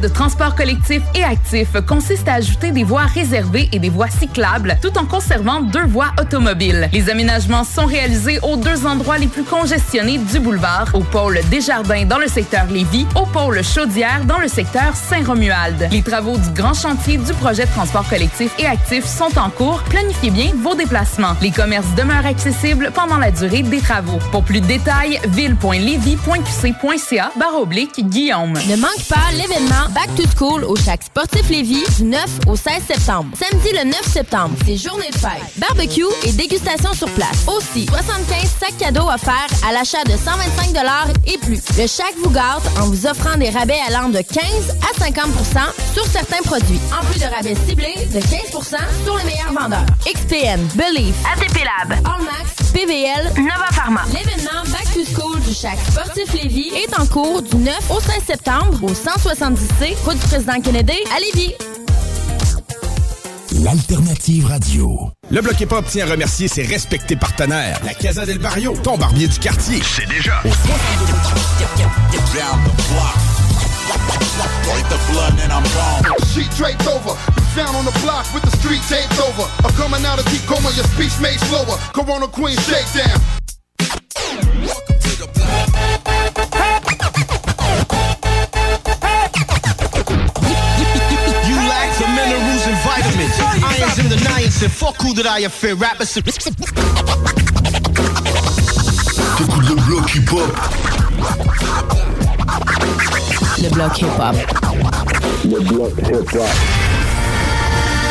De transport collectif et actif consiste à ajouter des voies réservées et des voies cyclables tout en conservant deux voies automobiles. Les aménagements sont réalisés aux deux endroits les plus congestionnés du boulevard, au pôle Desjardins dans le secteur Lévis, au pôle Chaudière dans le secteur Saint-Romuald. Les travaux du grand chantier du projet de transport collectif et actif sont en cours. Planifiez bien vos déplacements. Les commerces demeurent accessibles pendant la durée des travaux. Pour plus de détails, ville.levy.qc.ca barre oblique Guillaume. Ne manque pas l'événement Back to School au Chac Sportif Lévis du 9 au 16 septembre. Samedi le 9 septembre, c'est journée de fête. Barbecue et dégustation sur place. Aussi, 75 sacs cadeaux offerts à l'achat de 125 et plus. Le Chac vous garde en vous offrant des rabais allant de 15 à 50% sur certains produits. En plus de rabais ciblés de 15% sur les meilleurs vendeurs. XPN, Believe, ATP Lab, Allmax, PVL, Nova Pharma. L'événement Back to School du Chac Sportif Lévis est en cours du 9 au 16 septembre au 170C, route du président Kennedy à Lévis. L'alternative radio. Le Bloc Hip Hop tient à remercier ses respectés partenaires. La Casa del Barrio, ton barbier du quartier. C'est déjà. Au 62 Break the blood and I'm gone. Sheet draped over. You found on the block with the street taped over. I'm coming out of deep coma, your speech made slower. Corona Queen shakedown. Irons in the niacin. and fuck who that I affair. Rappers. T'écoutes le bloc hip-hop. Le bloc hip-hop. Le bloc hip-hop.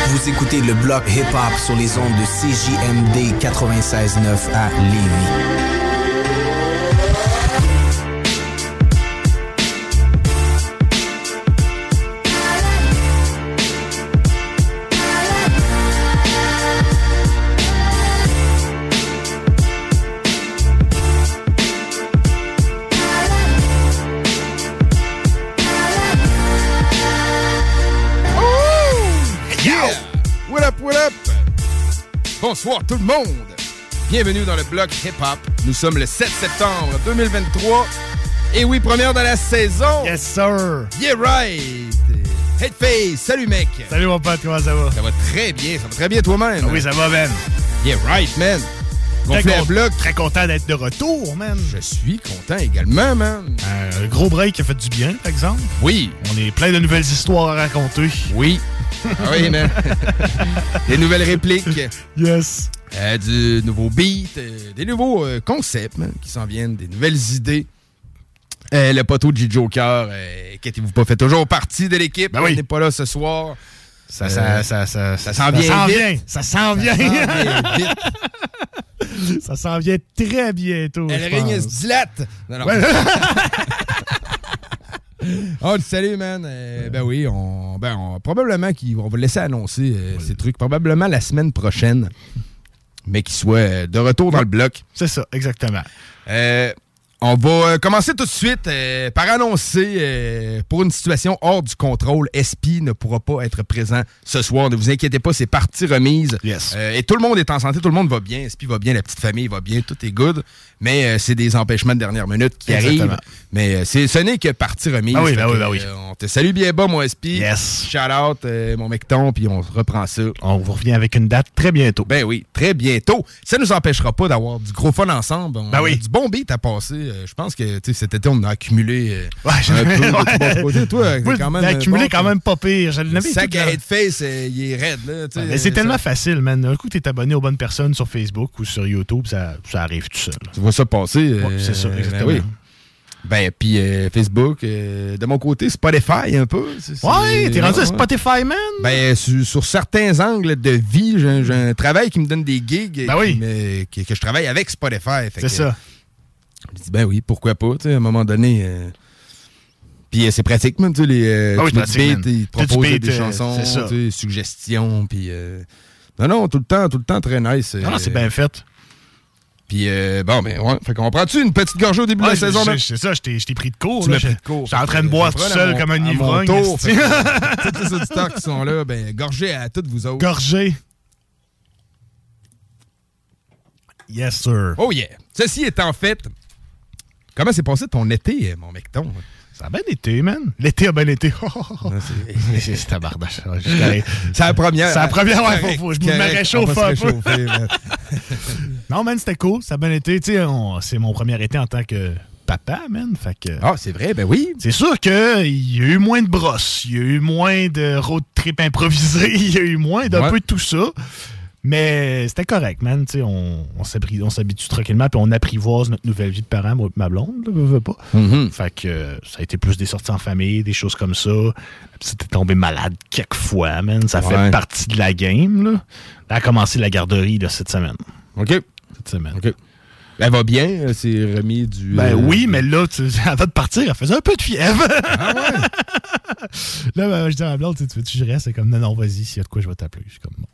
Vous écoutez le bloc hip-hop sur les ondes de CJMD 96.9 à Lévis. What up? Bonsoir tout le monde! Bienvenue dans le bloc hip-hop. Nous sommes le 7 septembre 2023. Et oui, première de la saison. Yes, sir. Yeah, right! Headface, salut mec! Salut mon pote, comment ça va? Ça va très bien, ça va très bien toi-même. Ah oui, ça va, Ben. Yeah, right, man. À con- bloc. très content d'être de retour, man. Je suis content également, man. Un gros break qui a fait du bien, par exemple. Oui. On est plein de nouvelles histoires à raconter. Oui. Ah oui, man. des nouvelles répliques. Yes. Euh, du nouveau beat, euh, des nouveaux euh, concepts man, qui s'en viennent, des nouvelles idées. Euh, le poteau de J-Joker, euh, inquiétez-vous pas, fait toujours partie de l'équipe? Ben oui. Il n'est pas là ce soir. Ça, Euh, ça, ça, ça, ça s'en vient. Ça s'en vient. Ça s'en vient vite. Ça s'en vient très bientôt. Le je ring pense. se dilate. Non, non. Ouais. Oh, salut, man. Euh, ben oui, on, ben on- probablement qu'on va laisser annoncer euh, ces trucs, probablement la semaine prochaine, mais qu'ils soient euh, de retour dans le bloc. C'est ça, exactement. On va euh, commencer tout de suite euh, par annoncer, euh, pour une situation hors du contrôle, SP ne pourra pas être présent ce soir. Ne vous inquiétez pas, c'est partie remise. Yes. Euh, et tout le monde est en santé, tout le monde va bien. SP va bien, la petite famille va bien, tout est good. Mais c'est des empêchements de dernière minute qui Exactement. arrivent. Mais c'est, ce n'est que partie remise. Ah oui, ben oui, ben oui. on te salue bien bas, mon SP. Yes. Shout out, mon mecton, puis on reprend ça. On vous revient avec une date très bientôt. Ben oui, très bientôt. Ça nous empêchera pas d'avoir du gros fun ensemble. On Ben oui. a du bon beat à passer. Euh, je pense que tu cet été, on a accumulé euh, Ouais, un peu de ouais. bon côté. Toi, quand même. accumulé bon, quand même pas pire. Je Le sac à headface, euh, il est raide. Là, tu Mais c'est euh, tellement ça- facile, man. Un coup, t'es abonné aux bonnes personnes sur Facebook ou sur YouTube, ça, ça arrive tout seul. Tu vois ça passer. euh, c'est ça, ben exactement. oui. Ben, puis euh, Facebook, euh, de mon côté, Spotify un peu. Ouais, t'es rendu à. Spotify, man? Ben, sur, sur certains angles de vie, j'ai un- travail qui me donne des gigs Ben oui. qui me- que, que je travaille avec Spotify. C'est ça. Je dis, ben oui, pourquoi pas, tu sais, à un moment donné. euh, Puis euh, c'est pratique, man, tu sais, les, euh, Ah oui, tu ils proposent beat, des chansons, tu sais, suggestions, puis... Non, non, tout le temps, tout le temps très nice. Non, non, euh, c'est bien fait. Puis, euh, bon, ben, ouais. Fait qu'on prend-tu une petite gorgée au début de la saison, c'est- ça, je t'ai je pris de cours. Tu là. m'as pris Je- de cours. J'étais en train de boire je tout seul mon- comme un ivrogne. Tous les auditeurs qui sont là, ben, gorgez à toutes vous autres. Gorgé. Yes, sir. Oh yeah! Ceci étant fait, comment s'est passé ton été, mon mecton? Ça a bien été, man. L'été a bien été. c'est tabardache. C'est la première. C'est la première, ouais, faut, faut, je me réchauffe un peu. non, man, c'était cool. Ça a bien été. C'est mon premier été en tant que papa, man. Fait que. Ah, c'est vrai, ben oui. C'est sûr qu'il y a eu moins de brosses, il y a eu moins de road trip improvisés, il y a eu moins d'un Ouais. peu de tout ça. Mais c'était correct, man. On, on s'habitue tranquillement, puis on apprivoise notre nouvelle vie de parent, moi et ma blonde, là, veux, veux pas. Mm-hmm. Fait que euh, ça a été plus des sorties en famille, des choses comme ça. La petite est tombée malade quelques fois, man. Ça fait partie de la game, là. Elle a commencé la garderie là, cette semaine. OK. Cette semaine. OK. Elle va bien, euh, c'est remis du. Ben euh, oui, mais là, tu, avant de partir, elle faisait un peu de fièvre. Ah ouais? là, ben, je dis à ma blonde, tu veux-tu que je reste? C'est comme, non, non, vas-y, s'il y a de quoi, je vais t'appeler. Je suis comme, bon.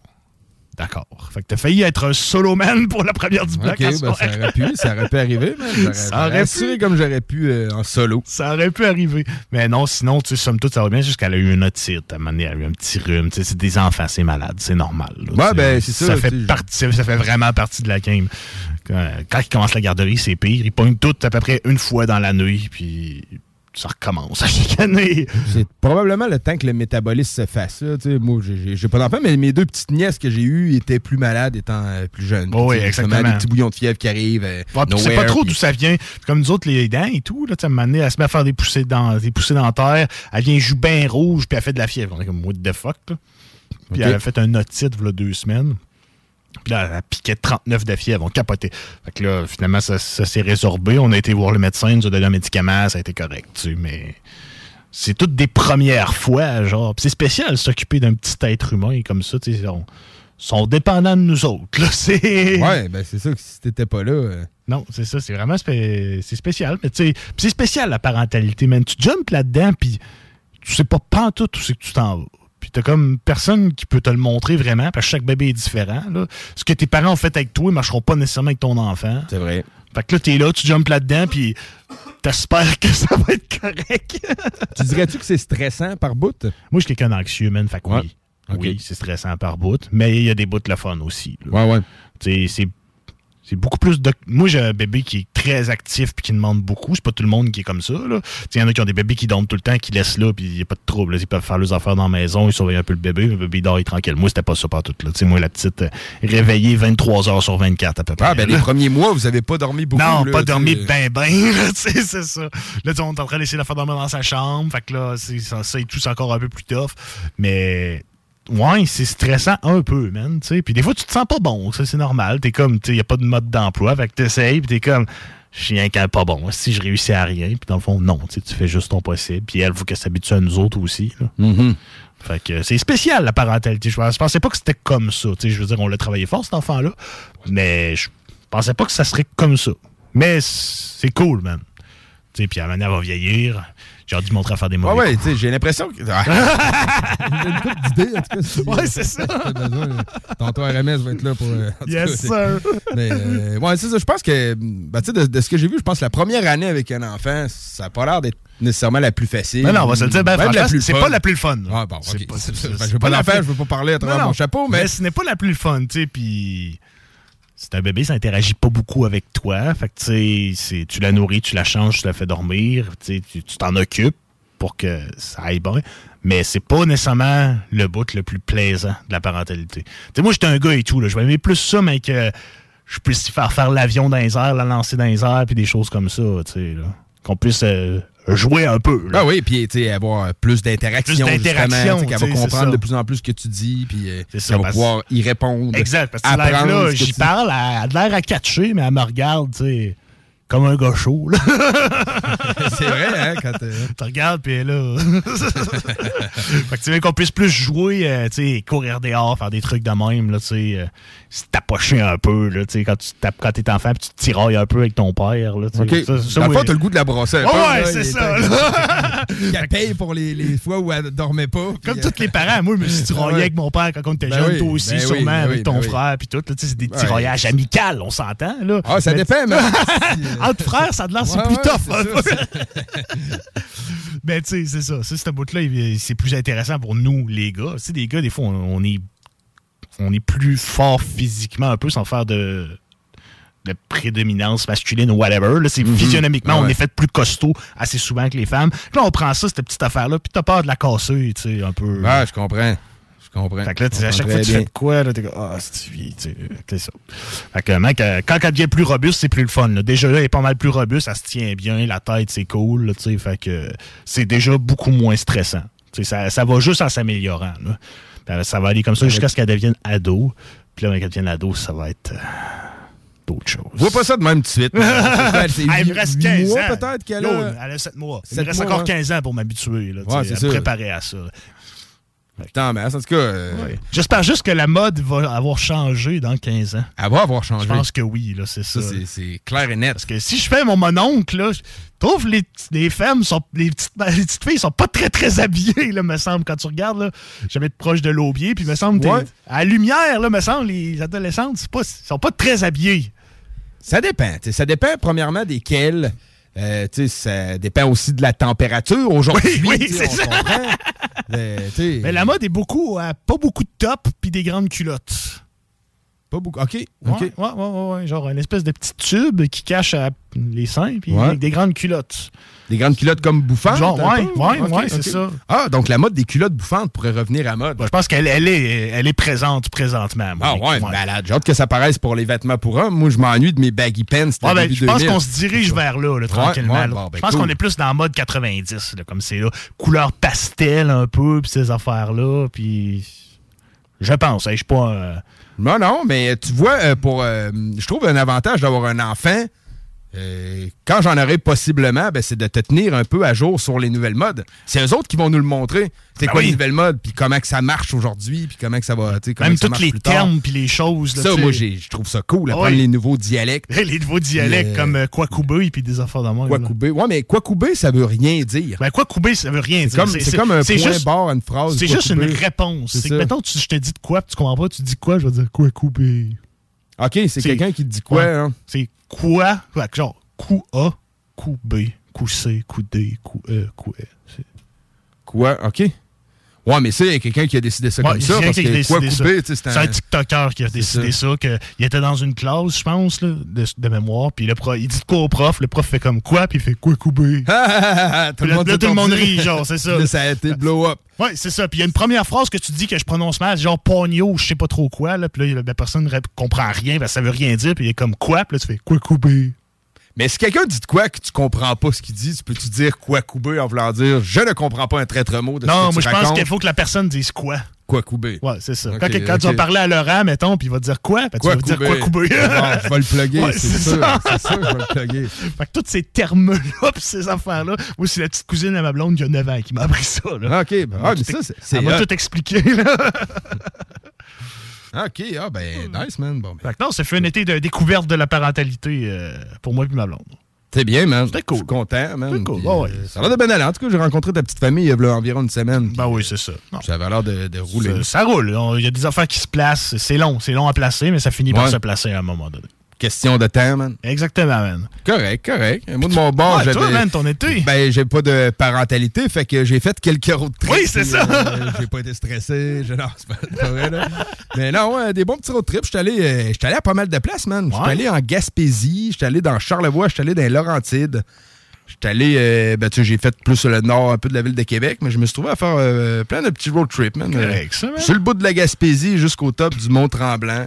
D'accord. Fait que t'as failli être un solo man pour la première du bloc ben, ça aurait pu, ça aurait pu arriver. J'aurais- Ça aurait pu. comme j'aurais pu euh, en solo. Ça aurait pu arriver. Mais non, sinon, tu sais, somme toute, ça va bien jusqu'elle a eu une otite. À un moment donné, elle a eu un petit rhume. Tu sais, c'est des enfants, c'est malade. C'est normal. là, Ouais, ben, c'est ça, Ça fait, partie, ça fait vraiment partie de la game. Quand, quand il commence la garderie, c'est pire. Il pogne tout à peu près une fois dans la nuit, puis ça recommence à chicaner. C'est probablement le temps que le métabolisme se fasse. là. Moi, j'ai- pas d'enfant, mais mes deux petites nièces que j'ai eues étaient plus malades étant euh, plus jeunes. Oh oui, exactement. Des petits bouillons de fièvre qui arrivent. euh, sais nowhere, pas trop d'où ça vient. Comme nous autres, les dents et tout, là, moment donné, elle se met à faire des poussées, dans, des poussées dentaires. Elle vient joue bien rouge, puis elle fait de la fièvre. On est comme, what the fuck, là? Puis elle a fait un otite, il deux semaines. Puis là, elle piquait 39 de fièvre. On capotait. Fait que là, finalement, ça, ça s'est résorbé. On a été voir le médecin, il nous a donné un médicament, ça a été correct, tu sais, mais c'est toutes des premières fois, genre. Puis c'est spécial s'occuper d'un petit être humain comme ça, tu sais. On, sont dépendants de nous autres, là. C'est. Ouais, ben c'est ça que si t'étais pas là. euh, Non, c'est ça, c'est vraiment spé- c'est spécial. Mais tu sais, c'est spécial la parentalité, man. Tu jumps là-dedans, puis tu sais pas tout où c'est que tu t'en vas. Puis t'as comme personne qui peut te le montrer vraiment, parce que chaque bébé est différent. Là. Ce que tes parents ont fait avec toi, ils marcheront pas nécessairement avec ton enfant. C'est vrai. Fait que là, t'es là, tu jumpes là-dedans, puis t'espères que ça va être correct. Tu dirais-tu que c'est stressant par bout? Moi, je suis quelqu'un d'anxieux, man. Fait que Ouais. oui. Oui, c'est stressant par bout, mais il y a des bouts de le fun aussi. là. Ouais, ouais. Tu sais, c'est c'est beaucoup plus de. Moi, j'ai un bébé qui est très actif puis qui demande beaucoup. C'est pas tout le monde qui est comme ça. Il y en a qui ont des bébés qui dorment tout le temps, qui laissent là, puis il n'y a pas de trouble. là. Ils peuvent faire leurs affaires dans la maison, ils surveillent un peu le bébé, le bébé il dort il est tranquille. Moi, c'était pas ça par tout. Là. Tu sais, Moi, la petite euh, réveillée 23 heures sur 24 à peu près. Ah, ben là. les premiers mois, vous avez pas dormi beaucoup. Non, là, pas dormi ben ben, c'est ça. Là, on est en train d'essayer de la faire dormir dans sa chambre, fait que là, c'est, ça, ça et tout, c'est encore un peu plus tough. Mais, ouais, c'est stressant un peu, man. Puis des fois, tu te sens pas bon, ça, c'est normal. T'es comme, tu sais, y a pas de mode d'emploi, fait que t'essayes, puis t'es comme, je suis rien qu'un pas bon. Si je réussis à rien, puis dans le fond, non, tu fais juste ton possible. Puis elle, faut qu'elle s'habitue à nous autres aussi, là. Mhm. Fait que c'est spécial la parentalité. Je je pensais pas que c'était comme ça. Je veux dire, on l'a travaillé fort cet enfant-là, mais je pensais pas que ça serait comme ça. Mais c'est cool, man. Puis à la manière elle va vieillir. J'ai hâte de montrer à faire des Ouais, mauvais ouais, coups. tu sais, j'ai l'impression que. Ah. J'ai une couple d'idées, en tout cas. si- Ouais, c'est ça. Tonton RMS va être là pour. euh, Yes, sir. Mais, euh, ouais, c'est ça. Je pense que, ben, tu sais, de, de ce que j'ai vu, je pense que la première année avec un enfant, ça n'a pas l'air d'être nécessairement la plus facile. Mais non, on va se le dire, ben, c'est pas la plus fun. Ah, bon, ok. Je veux pas je veux pas parler à travers Non, mon chapeau, mais. Mais ce n'est pas la plus fun, tu sais, puis c'est un bébé, ça interagit pas beaucoup avec toi. Fait que, c'est- tu la nourris, tu la changes, tu la fais dormir, tu t'en occupes pour que ça aille bien. Mais c'est pas nécessairement le bout le plus plaisant de la parentalité. Tu sais, moi, j'étais un gars et tout. Je vais plus ça, mais que je puisse faire faire l'avion dans les airs, la lancer dans les airs, puis des choses comme ça. Qu'on puisse euh, jouer un peu, là. Ah oui, puis tu sais, avoir plus d'interaction. Plus d'interaction, justement, tu sais, Qu'elle va comprendre de plus en plus ce que tu dis, puis euh, ça, qu'elle va pouvoir y répondre. Exact, parce que apprendre que j'y parle, elle a de l'air à catcher, mais elle me regarde, tu sais, comme un gars chaud, là. C'est vrai, hein, quand. euh, Tu regardes, puis elle est là. fait que tu veux qu'on puisse plus jouer, euh, tu sais, courir dehors, faire des trucs de même, là, tu sais, euh, se tapocher un peu, là, tu sais, quand tu tapes, quand t'es enfant, puis tu te tirailles un peu avec ton père, là, tu sais. OK. Ça, Dans t'as le goût de la brosser Ouais, ouais, c'est ça. Qu'elle paye pour les, les fois où elle dormait pas. Comme tous les parents, moi, je me suis tiraillé Ouais. avec mon père quand on était Ben jeune, oui, toi aussi, ben sûrement, ben avec oui, ton ben frère, puis tout. là, tu sais, C'est des Ouais. tiraillages amicaux, on s'entend. là. Ah, ça dépend, mais. Entre frères, ça de l'air, c'est Ouais, plus ouais, tough. peu. Mais tu sais, c'est ça. Ça, ce bout-là, c'est plus intéressant pour nous, les gars. Tu sais, des gars, des fois, on, on est, on est plus fort physiquement un peu sans faire de, de prédominance masculine ou whatever. Là, c'est physionomiquement, Ah on ouais. est fait plus costaud assez souvent que les femmes. Là, on prend ça, cette petite affaire-là, puis t'as peur de la casser, tu sais, un peu. Ah, je comprends. Je comprends? Fait que là, à chaque comprends fois que tu fais de quoi, là, t'es comme, ah, c'est ça. Fait que, mec, euh, quand elle devient plus robuste, c'est plus le fun. là. Déjà, là, elle est pas mal plus robuste, elle se tient bien, la tête, c'est cool, là. Fait que c'est déjà beaucoup moins stressant. Ça, ça va juste en s'améliorant, ça va aller comme ça jusqu'à ce qu'elle devienne ado. Puis là, quand elle devienne ado, ça va être euh, d'autres choses. Vois pas ça de même tout de suite. c'est Ah, me reste huit 15 mois ans. peut-être qu'elle Yo, a. Elle a 7 mois. Il me reste encore hein. 15 ans pour m'habituer, là, Ouais, à me préparer à ça. Putain, mais en tout cas, euh, J'espère juste que la mode va avoir changé dans 15 ans. elle va avoir changé. Je pense que oui, là, c'est ça. Ça, c'est- clair et net. Parce que si je fais mon mononcle, là, je trouve les, les femmes sont. Les petites, les petites filles sont pas très très habillées, là, me semble. Quand tu regardes, là, j'avais être proche de l'aubier, puis me semble. Ouais. À la lumière, là, me semble, les adolescentes, pas, sont pas très habillées. Ça dépend. Ça dépend, premièrement, desquels. Euh, ça dépend aussi de la température aujourd'hui. Oui, oui, c'est ça. Euh, Mais la mode est beaucoup à pas beaucoup de top puis des grandes culottes. Pas beaucoup. OK. Ouais, ouais, ouais, ouais, ouais, Genre une espèce de petit tube qui cache à les seins puis avec des grandes culottes. Des grandes culottes comme bouffantes. Genre, ouais, ouais, ouais, c'est ça. Ah, donc la mode des culottes bouffantes pourrait revenir à mode. Bon, je pense qu'elle elle est, elle est présente présentement. moi. Ah ouais, malade. J'ai hâte que ça paraisse pour les vêtements pour hommes. Moi, je m'ennuie de mes baggy pants. ben, je pense 2000. qu'on se dirige vers là, là, tranquillement. ouais, là. bon, ben, je pense cool. qu'on est plus dans le mode 90, là, comme c'est là. Couleur pastel un peu, puis ces affaires-là, puis... Je pense, hein, je suis pas... euh, Non, non, mais tu vois, euh, pour, euh, je trouve un avantage d'avoir un enfant. Euh, quand j'en aurai possiblement, ben, c'est de te tenir un peu à jour sur les nouvelles modes. C'est eux autres qui vont nous le montrer. C'est Ben quoi oui. les nouvelles modes, puis comment que ça marche aujourd'hui, puis comment que ça va, Même tous les termes puis les choses. là, Ça, tu sais. moi, je trouve ça cool, apprendre Oui. les nouveaux dialectes. Les nouveaux dialectes Le- comme euh, Kwakubé puis des affaires de. Kwakubé. Ouais, mais Kwakubé, ça veut rien dire. Ben, Kwakubé, ça veut rien C'est dire. comme, c'est comme un c'est point juste- barre à une phrase. C'est juste une réponse. C'est que, mettons, tu- je te dis de quoi, puis tu comprends pas, tu dis quoi, je vais dire Kwakubé. OK, c'est quelqu'un qui te dit quoi, Ouais. hein? C'est quoi? Genre, coup A, coup B, coup C, coup D, coup E, coup E. Quoi? OK. Ouais, mais c'est quelqu'un qui a décidé ça Ouais, comme ça. Parce quoi couper, c'est un un... TikToker qui a décidé ça, que il était dans une classe, je pense, là, de, de mémoire, puis le prof, il dit quoi au prof, le prof fait comme quoi, puis il fait quoi couper. tout le monde là, s'est tout le monde tordu. rit, genre, c'est ça. Ça a été blow up. Ouais, c'est ça. Puis il y a une première phrase que tu dis que je prononce mal, genre pogno ou je sais pas trop quoi, là, puis là, la personne ne comprend rien, parce que ça veut rien dire, puis il est comme quoi, puis là, tu fais quoi couper. Mais si quelqu'un dit de quoi que tu comprends pas ce qu'il dit, tu peux-tu dire quoi couper en voulant dire je ne comprends pas un traître mot de ce Non, que moi, tu je pense qu'il faut que la personne dise quoi. Quoi couper? Ouais, c'est ça. Quand quand tu vas parler à Laurent, mettons, puis il va te dire quoi, ben, tu Quoi vas dire quoi couper. Bon, je vais le plugger, Ouais, c'est ça. C'est sûr, je vais le plugger. Fait que tous ces termes-là, pis ces affaires-là, moi, c'est la petite cousine à ma blonde qui a 9 ans qui m'a appris ça. Là. OK, ben, ah, mais ça, c'est- Elle m'a tout expliqué. Là. OK, ah ben, nice, man. Bon, ben, Fait que non, ça fait un été de découverte de la parentalité euh, pour moi et ma blonde. c'est bien, man. C'était cool. Je suis content, man. C'était cool, Puis, ouais. euh, Ça a l'air de bien aller. En tout cas, j'ai rencontré ta petite famille il y a environ une semaine. Ben oui, c'est ça. Non. Ça avait l'air de, de rouler. Ça, ça roule. Il y a des affaires qui se placent. C'est long. C'est long à placer, mais ça finit par se placer à un moment donné. Question de temps, man. Exactement, man. Correct, correct. Moi, de mon bord, Ouais, j'avais... toi, man, ton été. Ben, j'ai pas de parentalité, fait que j'ai fait quelques road trips. Oui, c'est ça. euh, j'ai pas été stressé. Je... Non, c'est pas, vrai, là. Mais non, des bons petits road trips. J'étais allé, euh, j'étais allé à pas mal de places, man. J'étais Ouais. allé en Gaspésie, j'étais allé dans Charlevoix, j'étais allé dans les Laurentides. J'étais allé, euh, ben, tu sais, j'ai fait plus le nord un peu de la ville de Québec, mais je me suis trouvé à faire euh, plein de petits road trips, man. Correct, ça, man. Sur le bout de la Gaspésie jusqu'au top du Mont-Tremblant.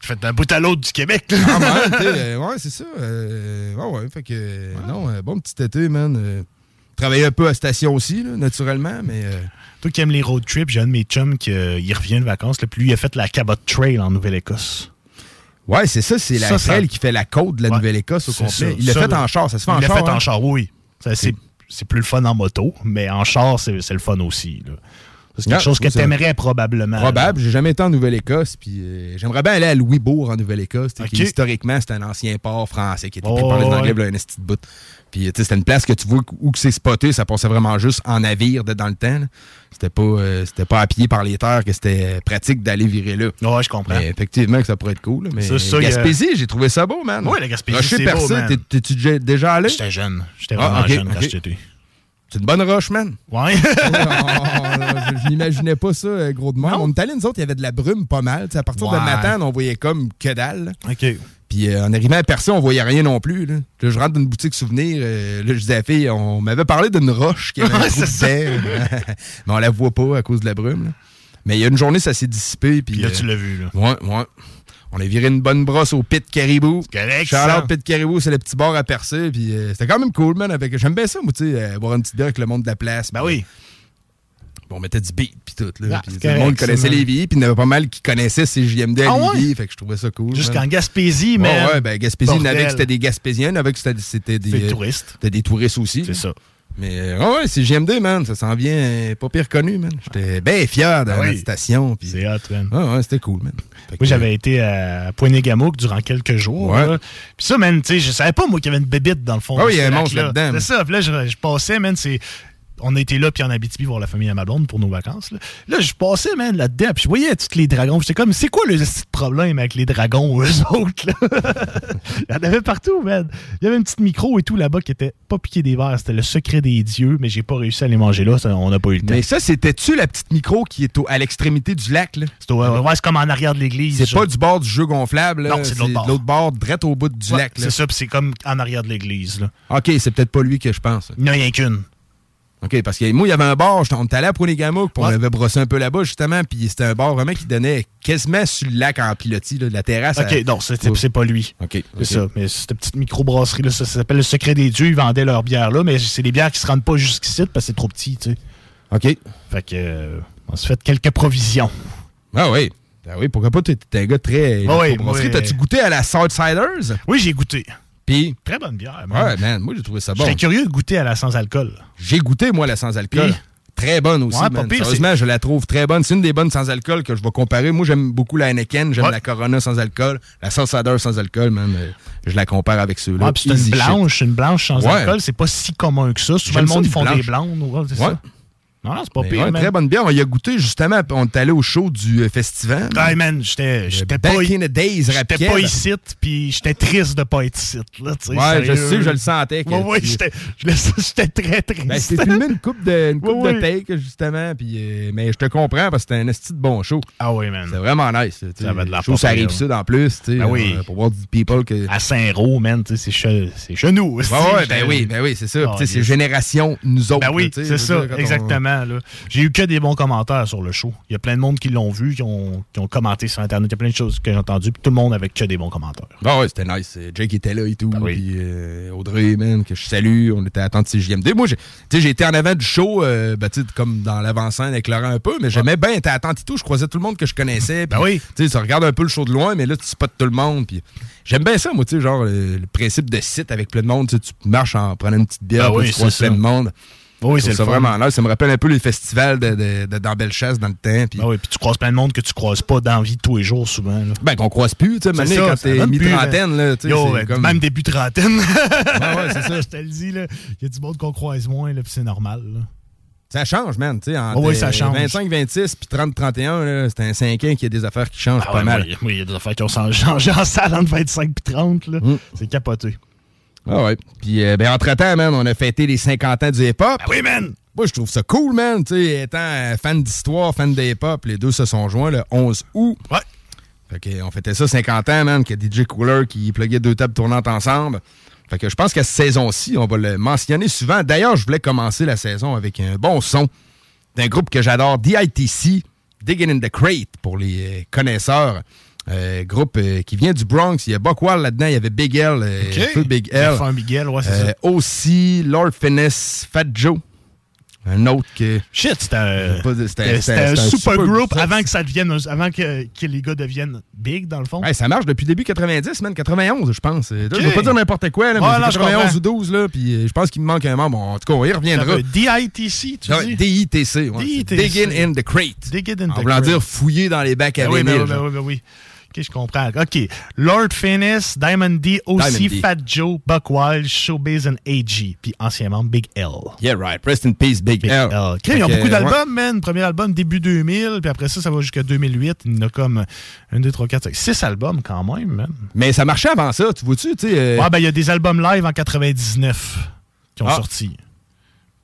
Tu fais d'un bout à l'autre du Québec. Ah, man, euh, ouais, c'est ça. Euh, ouais, ouais, fait que, euh, non, bon petit été, man. Travaillé un peu à station aussi, là, naturellement, mais. Toi qui aimes les road trips, j'ai un de mes chums qui il revient de vacances. Là, puis lui, il a fait la Cabot Trail en Nouvelle-Écosse. ouais, c'est ça, c'est la ça- trail qui fait la côte de la Ouais, Nouvelle-Écosse au complet. Il l'a fait en char, ça se fait en Il l'a char. fait hein? en char, oui. C'est plus le fun en moto, mais en char, c'est c'est le fun aussi. là. C'est quelque Ah, chose que oui, ça- t'aimerais probablement. Probable. J'ai jamais été en Nouvelle-Écosse. Puis euh, j'aimerais bien aller à Louisbourg en Nouvelle-Écosse. tu historiquement, c'était un ancien port français qui était pris Oh, par les Anglais ouais. là, un de bout. Puis tu sais, c'était une place que tu vois où que c'est spoté, ça passait vraiment juste en navire de- dans le temps. C'était pas, euh, c'était pas à pied par les terres que c'était pratique d'aller virer là. Ouais, je comprends. Mais effectivement que ça pourrait être cool. là, Mais C'est ça, a- Gaspésie, j'ai trouvé ça beau, man. Ouais, la Gaspésie, Rocher c'est beau, man. t'es-tu déjà- allé? J'étais jeune. J'étais Ah, vraiment jeune quand j'étais. C'est une bonne roche, man. Ouais. je je n'imaginais pas ça, euh, gros de monde. On est allé, nous autres, il y avait de la brume pas mal. À partir de. Matane, on voyait comme que dalle. OK. Puis euh, en arrivant à Percy, on voyait rien non plus. Là. Là, je rentre dans une boutique souvenir. euh, là, je disais à la fille, on m'avait parlé d'une roche qui avait un trou dedans. Mais on la voit pas à cause de la brume. là. Mais il y a une journée, ça s'est dissipé. Puis Puis là, euh, tu l'as vu, là. Ouais, ouais. On a viré une bonne brosse au Pit Caribou. correct, Charlotte. Pit Caribou, c'est le petit bar à percer. Puis euh, c'était quand même cool, man. Avec... J'aime bien ça, moi, tu sais, euh, boire une petite bière avec le monde de la place. Ben puis, oui. Bon, on mettait du beat, puis tout. Là, Ah, puis, le monde connaissait. Lévis, puis il y en avait pas mal qui connaissaient ces JMD à Ah ouais? Lévis. Fait que je trouvais ça cool. Jusqu'en. Gaspésie, Ouais, mais. ouais, ben Gaspésie, il y en avait que c'était des Gaspésiens, il y en avait que c'était des, Des euh, touristes. C'était des touristes aussi. C'est ça. Mais euh, ouais, c'est JMD, man. Ça s'en vient euh, pas pire connu, man. J'étais bien fier de Ah oui. la station. C'est hot, man. Ouais, ouais, c'était cool, man. Fait que, Moi, j'avais été à Pointe-Gamouk durant quelques jours. Ouais. Puis ça, man, tu sais, je savais pas, moi, qu'il y avait une bébite dans le fond. Ah oui, de il y a un monstre là-dedans. C'est ça. Puis là, je, je passais, man, c'est. On a été là, puis en Abitibi, voir la famille à ma blonde pour nos vacances. Là, Là, je passais, man, là-dedans, puis je voyais tous les dragons. J'étais comme, c'est quoi le problème avec les dragons, eux autres, là? Il y en avait partout, man. Il y avait une petite micro et tout là-bas qui était pas piqué des verres. C'était le secret des dieux, mais j'ai pas réussi à les manger là. ça, on n'a pas eu le temps. Mais ça, c'était-tu la petite micro qui est au- à l'extrémité du lac, là? C'est ouais, c'est comme en arrière de l'église. C'est pas du bord du jeu gonflable, là. Non, c'est de l'autre bord. l'autre bord, direct au bout du Ouais, lac. C'est ça, puis c'est comme en arrière de l'église, là. OK, c'est peut-être pas lui que je pense. Il n'y en a rien qu'une. OK, parce que moi, il y avait un bar, on était allé à Polygamouk, puis on avait brossé un peu là-bas, justement, puis c'était un bar vraiment qui donnait quasiment sur le lac en pilotis, là, de la terrasse. OK, à- non, c'est pas lui. OK. C'est ça. Mais cette petite microbrasserie-là, ça, ça s'appelle le secret des dieux. Ils vendaient leurs bières là, mais c'est des bières qui se rendent pas jusqu'ici parce que c'est trop petit, tu sais. OK. Fait que, euh, on se fait quelques provisions. Ah oui. Ah oui, pourquoi pas, t'es un gars très... Ah oui, moi, T'as-tu goûté à la Southsiders? Oui, j'ai goûté. Puis... Très bonne bière. man. Ouais, man, moi, j'ai trouvé ça bon. J'étais curieux de goûter à la sans-alcool. J'ai goûté, moi, la sans-alcool. Très bonne aussi, Ouais, man. pire, Sérieusement, je la trouve très bonne. C'est une des bonnes sans-alcool que je vais comparer. Moi, j'aime beaucoup la Heineken, j'aime Ouais. la Corona sans-alcool. La Southsider sans-alcool, man, je la compare avec ceux-là. Ouais, puis c'est une shit. blanche, une blanche sans Ouais. alcool. C'est pas si commun que ça. Souvent, le monde, ils font des blondes. Ouais, c'est Ouais. ça. Non, non, c'est pas Mais pire, très bonne bière. On y a goûté, justement. On est allé au show du euh, festival. Ouais, man, j'étais Back pas, in the days, j'étais pas ici, puis j'étais triste de pas être ici. Là, Ouais, je sais, je le sentais. ouais, tu- j'étais très triste. Ben, c'était filmé une coupe de, une coupe de take, justement. Puis, euh, mais je te comprends parce que c'était un esti de bon show. Ah oui, man. C'est vraiment nice. Ça avait de la show, ça arrive sud en plus. Ben oui. euh, Pour voir du people que. À Saint-Roch, man, c'est che- c'est chez nous. Ouais, ben oui, ben oui, c'est ça. Ah, c'est génération nous autres. Ben oui, c'est ça, exactement. J'ai eu que des bons commentaires sur le show. Il y a plein de monde qui l'ont vu, qui ont, qui ont commenté sur Internet. Il y a plein de choses que j'ai entendues, puis tout le monde avec que des bons commentaires. Ah ouais, c'était nice. Euh, Jake était là et tout. Ben oui. Puis euh, Audrey, man, que je salue. On était à attendre CJMD. Moi, j'ai- été en avant du show, euh, ben, comme dans l'avant-scène avec Laurent un peu, mais j'aimais bien être à attente et tout. Je croisais tout le monde que je connaissais. Ben puis, oui. Tu sais, ça regarde un peu le show de loin, mais là, tu spots tout le monde. Puis j'aime bien ça, moi, tu sais, genre le, le principe de site avec plein de monde. Tu marches en prenant une petite bière, Ben oui, tu croises plein de monde. Oui, c'est vraiment nice. Ça me rappelle un peu les festivals de, de, de- dans Bellechasse dans le temps. Puis, Ben oui, puis tu croises plein de monde que tu croises pas dans la vie de tous les jours, souvent. là. ben, qu'on croise plus, tu sais, quand t'es plus, mi-trentaine, là, comme... même début trentaine. Ouais, c'est ça. Je te le dis, là. Il y a du monde qu'on croise moins, là, puis c'est normal. là. Ça change, man. Tu sais, Oh oui, ça change. 25, 26 puis 30, 31, là, c'est un 5 ans qu'il y a des affaires qui changent Ah pas ouais, mal. Oui, il y a des affaires qui ont changé en salle entre 25 et 30. là. Mm. C'est capoté. Ah ouais. Puis, euh, ben, entre-temps, man, on a fêté les 50 ans du hip-hop. Ah oui, man! Moi, je trouve ça cool, man. Tu sais, étant euh, fan d'histoire, fan de hip-hop, les deux se sont joints le 11 août. Ouais. Fait que, on fêtait ça 50 ans, man, que DJ Cooler qui pluguait deux tables tournantes ensemble. Fait que je pense qu'à cette saison-ci, on va le mentionner souvent. D'ailleurs, je voulais commencer la saison avec un bon son d'un groupe que j'adore, DITC, Digging in the Crate, pour les euh, connaisseurs. Euh, groupe euh, qui vient du Bronx. Il y a Buckwall là-dedans, il y avait Big L, euh, OK. Feu Big L. Ouais, c'est Euh, ça. aussi, Lord Finesse, Fat Joe. Un autre que. Shit, c'était un, super super group groupe. avant que ça devienne. avant que, que les gars deviennent big, dans le fond. Ouais, ça marche depuis début 90, man. 91, je pense. Je vais pas dire n'importe quoi, là, mais Ouais, c'est non, je 91 comprends. ou 12, là. Puis je pense qu'il me manque un membre. En tout cas, on y reviendra. DITC, tu dis? DITC. ouais, DITC. Digging in the crate. Dig it in En the crate. dire fouiller dans les bacs à Ben oui, ben oui, ben genre. oui, ben oui. OK, je comprends. OK. Lord Finnis, Diamond D, Diamond D. Fat Joe, Buck Wild, Showbiz and AG. Puis anciennement Big L. Yeah, right. Rest in peace, Big, Big L. L. OK, Fait ils ont beaucoup ouais. d'albums, man. Premier album début 2000, puis après ça, ça va jusqu'à 2008. Il y en a comme 1, 2, 3, 4, 5, 6 albums quand même, man. Mais ça marchait avant ça, tu vois-tu? tu sais, euh, Ouais, ben il y a des albums live en 99 qui ont Ah. sorti.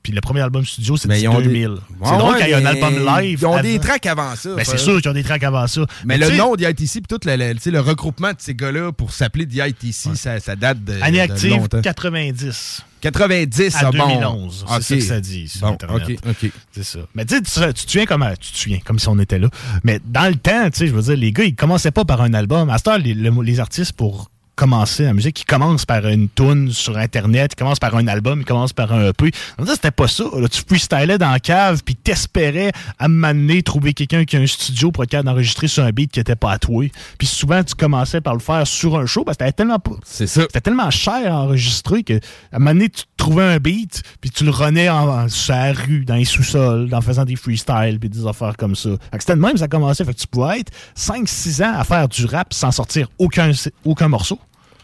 Puis le premier album studio, c'est Mais ils ont 2000. des- C'est Ouais, drôle ouais, quand il y a un album live. Ils ont des tracks avant ça. Ben, c'est sûr qu'ils ont des tracks avant ça. Mais, le nom d'ITC, puis tout le, le- le regroupement de ces gars-là pour s'appeler d'ITC, ça, ça date de, Année active, longtemps. 90. 90, à ah, bon. 2011. C'est Ok. ça que ça dit sur Bon, Internet. ok, ok. C'est ça. Mais tu sais, tu te souviens comment. Tu te souviens, comme si on était là. Mais dans le temps, tu sais, je veux dire, les gars, ils commençaient pas par un album. À ce temps, les, le- les artistes, pour commencer la musique, ils commencent par une tune sur Internet, ils commencent par un album, ils commencent par un EP. C'était pas ça. là. Tu freestylais dans la cave, puis t'espérais à m'amener trouver quelqu'un qui a un studio pour être capable d'enregistrer sur un beat qui était pas à toi. Puis souvent, tu commençais par le faire sur un show, parce que c'était tellement pas. C'est ça. C'était tellement cher à enregistrer que, à un moment donné, tu trouvais un beat, puis tu le renais en, sur la rue, dans les sous-sols, en faisant des freestyles, puis des affaires comme ça. Fait que c'était de même ça commençait. Fait que tu pouvais être 5-6 ans à faire du rap sans sortir aucun, aucun morceau.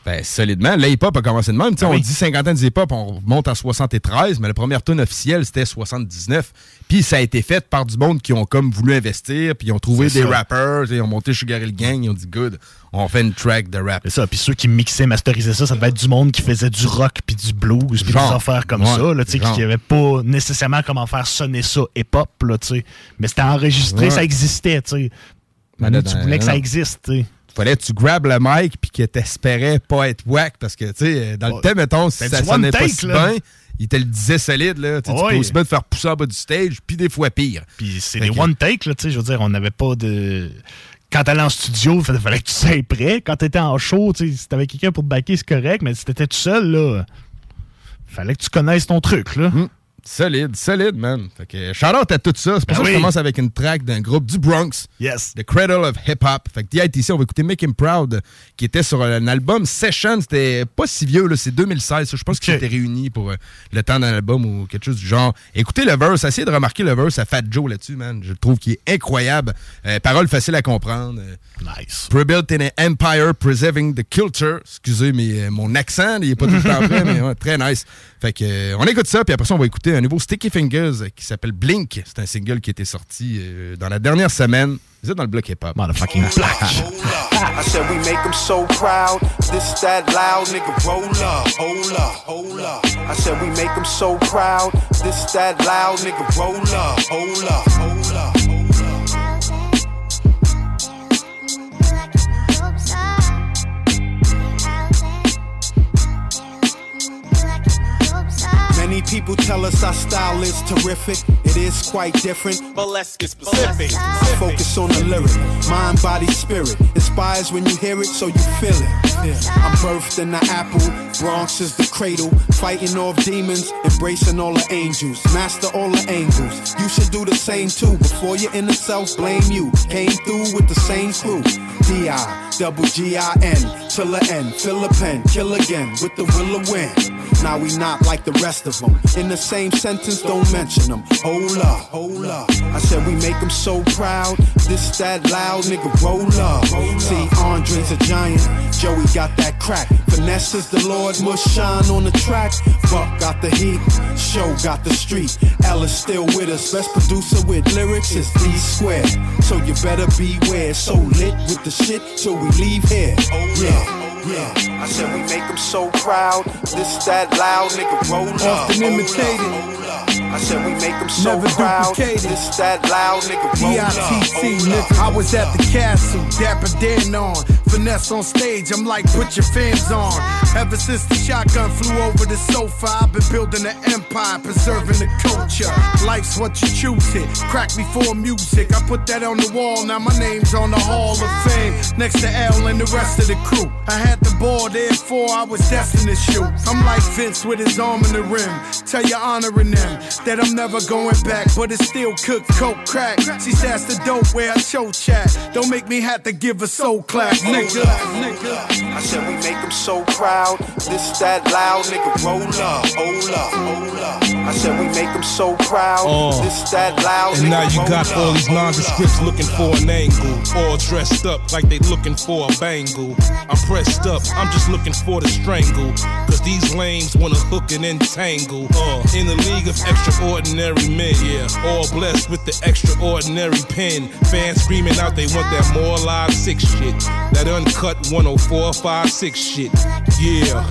Ben, solidement. Le hip-hop a commencé de même. Ah on dit 50 ans de hip-hop, on monte à 73, mais la première tune officielle, c'était 79. Puis ça a été fait par du monde qui ont comme voulu investir, puis ils ont trouvé des rappers, ils ont monté Sugar Hill Gang, ils ont dit good, on fait une track de rap. C'est ça. Puis ceux qui mixaient, masterisaient ça, ça devait être du monde qui faisait du rock, puis du blues, puis des affaires comme Ouais, ça, là, tu sais, genre. qui n'avaient pas nécessairement comment faire sonner ça hip-hop, là, tu sais. Mais c'était enregistré, Ouais. ça existait, tu sais. Ben là, tu voulais que ça existe, tu sais. Fallait que tu grabes le mic puis que t'espérais pas être whack parce que, tu sais, dans le temps, mettons, si C'était ça sonnait pas si bien, il te le disait solide, là. Tu peux aussi bien te faire pousser en bas du stage, puis des fois pire. Puis c'est des one take, là, tu sais, je veux dire, on n'avait pas de... Quand t'allais en studio, il fallait que tu sois prêt. Quand t'étais en show, tu sais, si t'avais quelqu'un pour te backer, c'est correct, mais si t'étais tout seul, là, fallait que tu connaisses ton truc, là. Hum. Solide, solide, man. Fait que shout out à tout ça. C'est pour Ben ça que oui. je commence avec une track d'un groupe du Bronx. Yes. The Cradle of Hip Hop. Fait que DITC, on va écouter Make Him Proud, qui était sur un album Session. C'était pas si vieux, là. C'est 2016. ça. Je pense qu'ils étaient réunis pour euh, le temps d'un album ou quelque chose du genre. Écoutez le verse. Essayez de remarquer le verse à Fat Joe là-dessus, man. Je trouve qu'il est incroyable. Euh, paroles faciles à comprendre. Euh, Nice. Rebuilt in an empire, preserving the culture. Excusez mais, euh, mon accent, il est pas tout le temps prêt, mais ouais, très nice. Fait que, euh, on écoute ça, puis après ça, on va écouter un nouveau Sticky Fingers qui s'appelle Blink. C'est un single qui a été sorti euh, dans la dernière semaine. Vous êtes dans le bloc hip-hop. Motherfucking black. I said we make them so proud. This, that, loud, nigga, roll up, hold up, hold up. I said we make them so proud. This, that, loud, nigga, roll up, hold up, hold up, Many people tell us our style is terrific. It is quite different, but let's get specific. Focus on the lyric, mind, body, spirit. Inspires when you hear it, so you feel it. I'm birthed in the apple, Bronx is the cradle. Fighting off demons, embracing all the angels. Master all the angles. You should do the same too. Before your inner self blame you. Came through with the same crew. D.I. Double G-I-N. Till the end. Fill a pen. Kill again with the will of win. Now we not like the rest of them. In the same sentence, don't mention them. Hold up, hold up. I said we make them so proud. This, that loud, nigga, roll up. See, Andre's a giant. Joey got that crack. Finesse is the Lord, must shine on the track. Buck got the heat. Show got the street. Ella's still with us. Best producer with lyrics is D Square. So you better beware. So lit with the shit till we leave here. Yeah. Yeah, I said we make them so proud. This, that loud, nigga, roll up. Often imitated. up. I said we make them so Never proud. duplicated. This, that loud, nigga, roll up. Nigga. I was at the castle, Dapper Dan on. Finesse on stage. I'm like, put your fans on. Ever since the shotgun flew over the sofa, I've been building an empire, preserving the culture. Life's what you choose it. Crack before music. I put that on the wall, now my name's on the Hall of Fame. Next to L and the rest of the crew. I had the ball, therefore I was destined to shoot. I'm like Vince with his arm in the rim. Tell you honoring them that I'm never going back, but it's still cook, coke, crack. See, that's the dope where I show chat. Don't make me have to give a soul clap, nigga. I said we make them so proud. This, that loud, nigga, roll up, hold up, hold up. I said we make them so proud. Uh, this, that loud, and nigga, now you roll got up. all these nondescripts looking for an angle. All dressed up like they looking for a bangle. I'm pressed up, I'm just looking for the strangle. Cause these lames wanna hook and entangle. Uh, in the league of extraordinary men, yeah. All blessed with the extraordinary pen. Fans screaming out they want that more live six shit. That uncut 10456 shit. Yeah.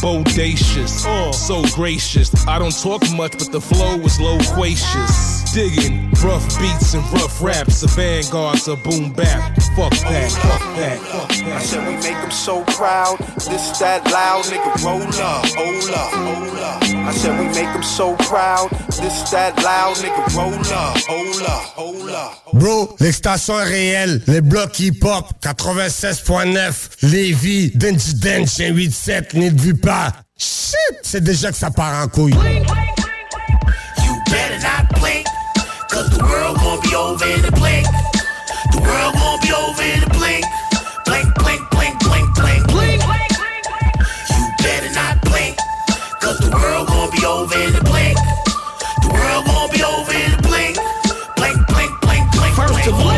Bodacious, uh. so gracious. I don't talk much, but the flow is loquacious. Digging rough beats and rough raps. The vanguards of boom bap. Fuck that, fuck that, fuck that. I said we make them so proud. This, that loud, nigga, roll up, hold up, hold up. I said we make them so proud. This, that loud, nigga, roll up, hold up, hold up. Bro, l'extension est réelle. Les blocs hip-hop, 96.9, Lévis, Denji Dench, 187, n'y te vu pas. Shit, c'est déjà que ça part en couille. You better not blink, cause the world gon' be over in a blink. The world gon' be over in a blink. Blink, blink, blink, blink, blink. Blink. Blink You better not blink, cause the world gon' be over in a blink. The world gon' be over in a blink. Blink, blink, blink, blink. First of all,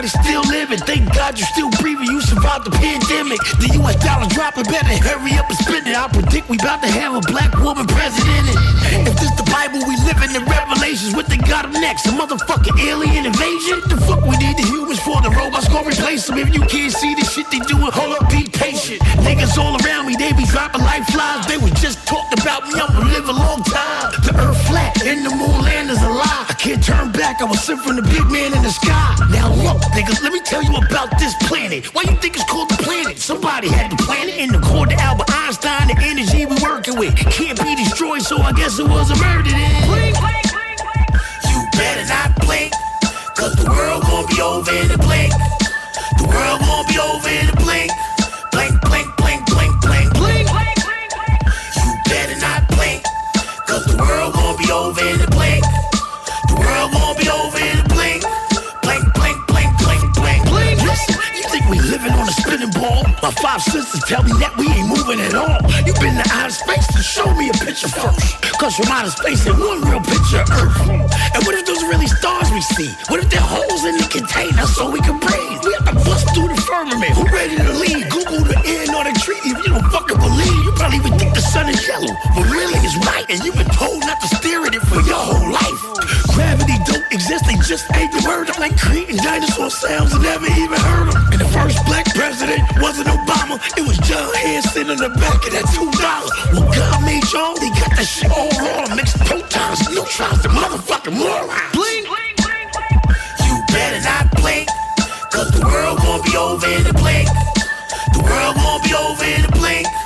I blink. wanna salute everybody still living. Thank God you're still breathing. You survived the pandemic. The US dollar dropping, better hurry up and spend it. I predict we about to have a black woman president. And If this the Bible we live in, the revelations, what they got up next? A motherfucking alien invasion? The fuck we need the humans for? The robots gonna replace them. If you can't see the shit they doing, hold up, be patient. Niggas all around me, they be dropping like flies. They was just talking about me, I'm gonna live a long time. The earth flat and the moon land is a lie. Can't turn back, I was sent from the big man in the sky. Now look, niggas, let me tell you about this planet. Why you think it's called the planet? Somebody had the planet in the core to Albert Einstein, the energy we working with. Can't be destroyed, so I guess it was a murder then. You better not blink, cause the world gon' be over in a blink. The world gon' be over in a blink. Blink, blink, blink, blink, blink. Blink. You better not blink, cause the world gon' be over in spinning ball? My five sisters tell me that we ain't moving at all. You been to outer space to show me a picture first. Cause from outer space, there's one real picture of Earth. And what if those really stars we see? What if they're holes in the container so we can breathe? We have to bust through the firmament. Who ready to lead? Google the end or the treaty. If you don't fucking believe, probably even think the sun is yellow. But really it's white, And you've been told not to stare at it for your whole life. Gravity don't exist, they just ain't the word. I'm like creating dinosaur sounds and never even heard them. And the first black president wasn't Obama, it was John Hanson in the back of that two dollar. Well, God made y'all, they got that shit all wrong. Mixed protons, neutrons, the motherfucking morons. Blink. You better not blink, cause the world gon' be over in a blink. The world gon' be over in a blink. Blink,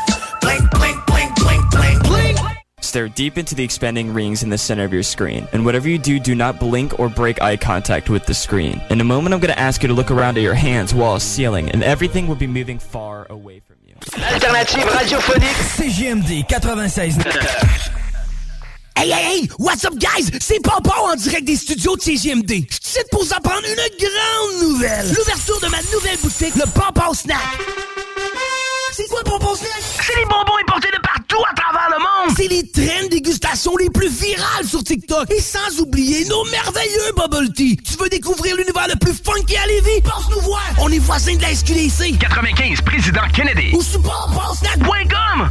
Stare deep into the expanding rings in the center of your screen, and whatever you do, do not blink or break eye contact with the screen. In a moment, I'm going to ask you to look around at your hands, walls, ceiling, and everything will be moving far away from you. Alternative radiophonique CGMD 96. Hey, hey, hey! What's up, guys? C'est Pompon en direct des studios de CGMD. Je suis pour vous apprendre une grande nouvelle. L'ouverture de ma nouvelle boutique, le Pompon Snack. C'est quoi, Pompon Snack? C'est les bonbons importés de partout à travers le monde. C'est les traînes dégustation les plus virales sur TikTok. Et sans oublier nos merveilleux bubble tea. Tu veux découvrir l'univers le plus funky à Lévis? Passe nous voir. On est voisins de la SQDC. 95, président Kennedy. Ou pomponsnack.com.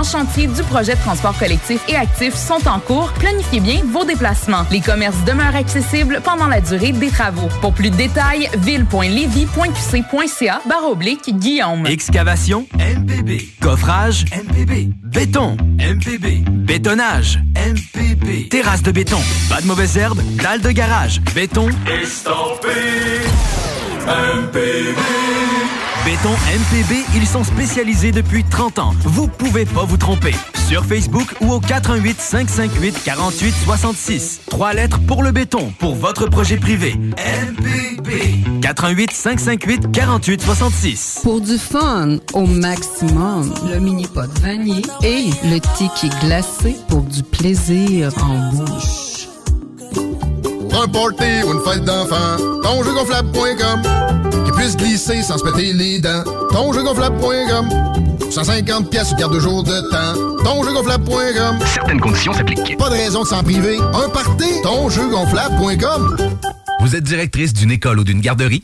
chantier du projet de transport collectif et actif sont en cours. Planifiez bien vos déplacements. Les commerces demeurent accessibles pendant la durée des travaux. Pour plus de détails, ville.levy.qc.ca barre oblique Guillaume. Excavation MPB. Coffrage MPB. Béton MPB. Bétonnage MPB. Terrasse de béton. Pas de mauvaises herbes. Dalle de garage. Béton Estampé MPB Béton MPB, ils sont spécialisés depuis 30 ans. Vous pouvez pas vous tromper. Sur Facebook ou au 418 558 48 66. Trois lettres pour le béton, pour votre projet privé. MPB. 418 558 48 66. Pour du fun au maximum, le mini pot vanille et le ticket glacé pour du plaisir en bouche. Pour un party ou une fête d'enfant, tonjeugonflable.com Qui puisse glisser sans se péter les dents. Tonjeugonflable.com 150 pièces garde de jour de temps. Tonjeugonflable.com Certaines conditions s'appliquent. Pas de raison de s'en priver. Un party, tonjeugonflable.com Vous êtes directrice d'une école ou d'une garderie?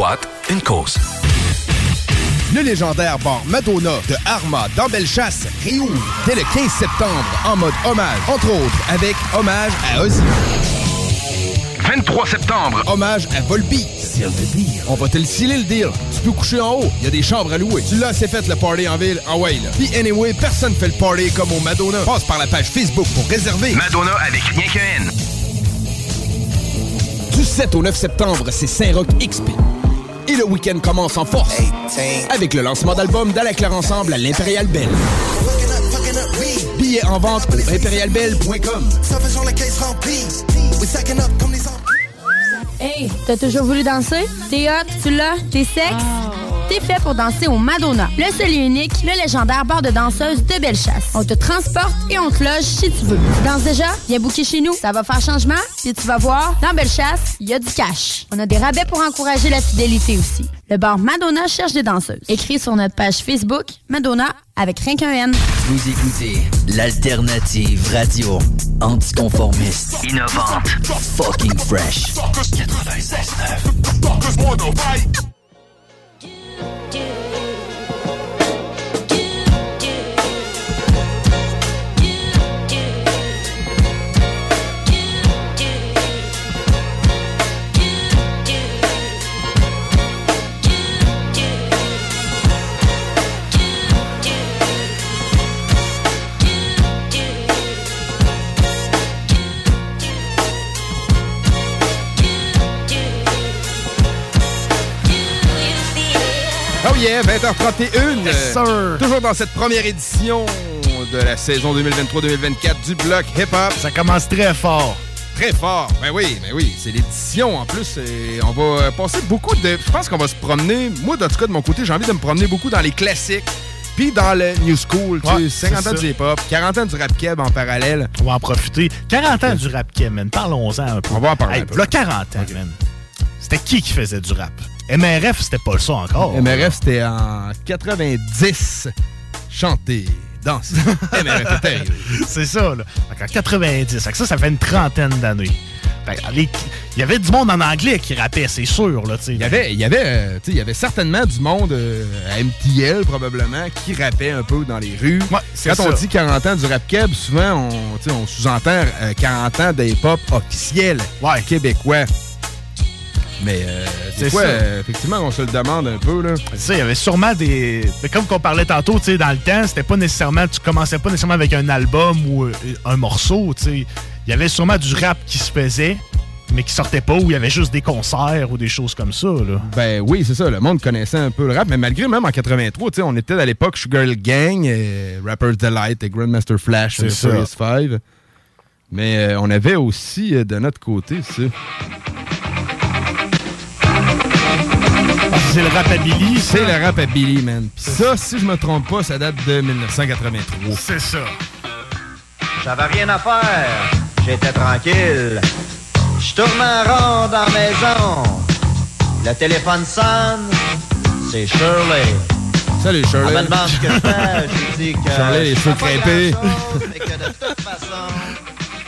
boîte, une cause. Le légendaire bar Madonna de Arma dans Bellechasse réouvre dès le 15 septembre en mode hommage, entre autres avec hommage à Ozzy. 23 septembre. Hommage à Volbeat. On va te le sceller le deal. Tu peux coucher en haut. Il y a des chambres à louer. Tu l'as assez fait le party en ville. Ah ouais, là. Puis anyway, personne fait le party comme au Madonna. Passe par la page Facebook pour réserver. Madonna avec rien qu'un N. Du 7 au 9 septembre, c'est Saint-Roch XP. Et le week-end commence en force. Avec le lancement d'album d'Ala Ensemble à l'Impérial Belle. Billets en vente au impérialbelle.com. Hey, t'as toujours voulu danser? T'es hot, tu l'as, t'es sexe? T'es fait pour danser au Madonna, le seul et unique, le légendaire bar de danseuses de Bellechasse. On te transporte et on te loge si tu veux. Tu danses déjà? Viens booker chez nous. Ça va faire changement? Puis tu vas voir, dans Bellechasse, il y a du cash. On a des rabais pour encourager la fidélité aussi. Le bar Madonna cherche des danseuses. Écris sur notre page Facebook, Madonna, avec rien qu'un N. Vous écoutez l'alternative radio anticonformiste, innovante, fucking fresh. 96.9. Oh yeah, 20h31. Euh, Toujours dans cette première édition de la saison 2023-2024 du bloc hip-hop. Ça commence très fort. Très fort. Ben oui, ben oui. C'est l'édition en plus. et on va euh, passer beaucoup de. Je pense qu'on va se promener. Moi, dans tout cas, de mon côté, j'ai envie de me promener beaucoup dans les classiques. Puis dans le New School, tu Ouais, sais, 50 c'est ans ça. du hip-hop, 40 ans du rap keb en parallèle. On va en profiter. 40 ans du rap game, man. Parlons-en un peu. On va en parler Hey, un peu. là, 40 ans, man. C'était qui qui faisait du rap? MRF, c'était pas ça encore. MRF, c'était en 90. Chanter, danser. MRF était. C'est ça, là. Qu'en 90. Fait que ça, ça fait une trentaine d'années. Il y avait du monde en anglais qui rappait, c'est sûr, là. Il y avait, il y avait, euh, y avait certainement du monde euh, à MTL probablement qui rappait un peu dans les rues. Quand on dit 40 ans du rap keb, souvent on, sous-entend euh, 40 ans de hip-hop officiel québécois. Mais euh, c'est quoi, ça. euh, effectivement, on se le demande un peu, là. Sais, il y avait sûrement des. mais comme qu'on parlait tantôt, tu sais, dans le temps, c'était pas nécessairement. Tu commençais pas nécessairement avec un album ou euh, un morceau, tu sais. Il y avait sûrement du rap qui se faisait, mais qui sortait pas, où il y avait juste des concerts ou des choses comme ça, là. Ben oui, c'est ça. Le monde connaissait un peu le rap, mais malgré même en 83, tu sais, on était à l'époque Sugar Gang, et Rapper's Delight et Grandmaster Flash, C'est et ça. Furious Five. Mais euh, on avait aussi de notre côté, ça. C'est le Rapabilly, C'est le Rapabilly, man. Puis ça, si je me trompe pas, ça date de 1983. C'est ça. J'avais rien à faire, j'étais tranquille. Je tourne un rond dans la maison. Le téléphone sonne, c'est Shirley. Salut, Shirley. Elle me demande ce que je fais, j'ai dit que... Shirley, les cheveux crêpés. mais que de toute façon,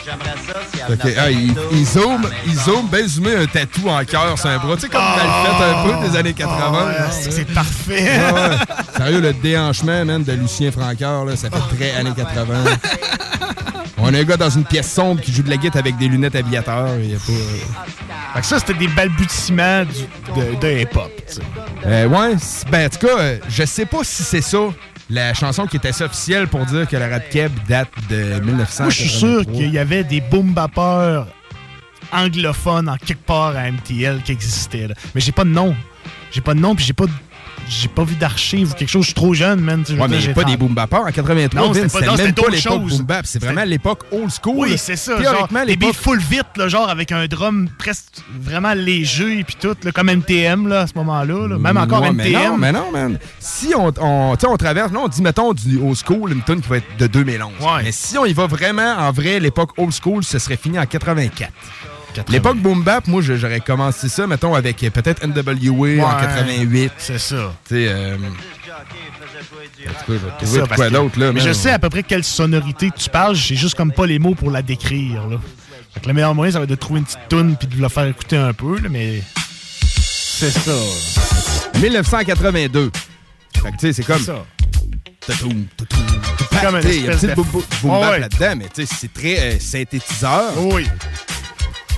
j'aimerais ça si elle Ok, venait ah, il, il zoome, il zoome, ben zoomé un tatou en cœur sur un bras. Tu sais, comme mal fait un peu des années 80. là. c'est parfait. Ouais. Sérieux, le déhanchement, man, de Lucien Francoeur, là, ça fait très années 80. On a un gars dans une pièce sombre qui joue de la guitare avec des lunettes aviateurs. Il y a pas... Fait que ça, c'était des balbutiements du- de, de hip-hop. Euh, ouais, ben, en tout cas, euh, je sais pas si c'est ça, la chanson qui était ça officielle pour dire que le rap keb date de 1900. Moi, je suis sûr qu'il y avait des boom bappeurs anglophones en quelque part à MTL qui existaient. là. Mais j'ai pas de nom. J'ai pas de nom, puis j'ai pas de- j'ai pas vu d'archives ou quelque chose. Je suis trop jeune, man. Ouais, mais j'ai pas des boom bappers. En 83, Non, c'était pas- même pas l'époque boom bap. C'est vraiment l'époque old school. Oui, c'est ça. Théoriquement, beats l'époque... full vite, là, genre avec un drum presque vraiment léger et puis tout, là, comme MTM là, à ce moment-là. là. Même encore Ouais, MTM. Mais non, mais non, man. Si on, on, on traverse, là, on dit, mettons, du old school, une tune qui va être de 2011. Mais si on y va vraiment, en vrai, l'époque old school, ce serait fini en 84. L'époque boom bap, moi, j'aurais commencé ça, mettons, avec peut-être NWA en Ouais, 88. C'est ça. Tu sais, euh, ça, quoi d'autre, là. Mais je sais à peu près quelle sonorité tu parles, j'ai juste comme pas les mots pour la décrire. Là. Fait que le meilleur moyen, ça va être de trouver une petite toune puis de la faire écouter un peu, là, mais. C'est ça. 1982. Fait que, tu sais, c'est comme. ça. Tatoum, tatoum, C'est comme une espèce de- boom, boom- boom ouais. là-dedans, mais tu sais, c'est très euh, synthétiseur. Oui.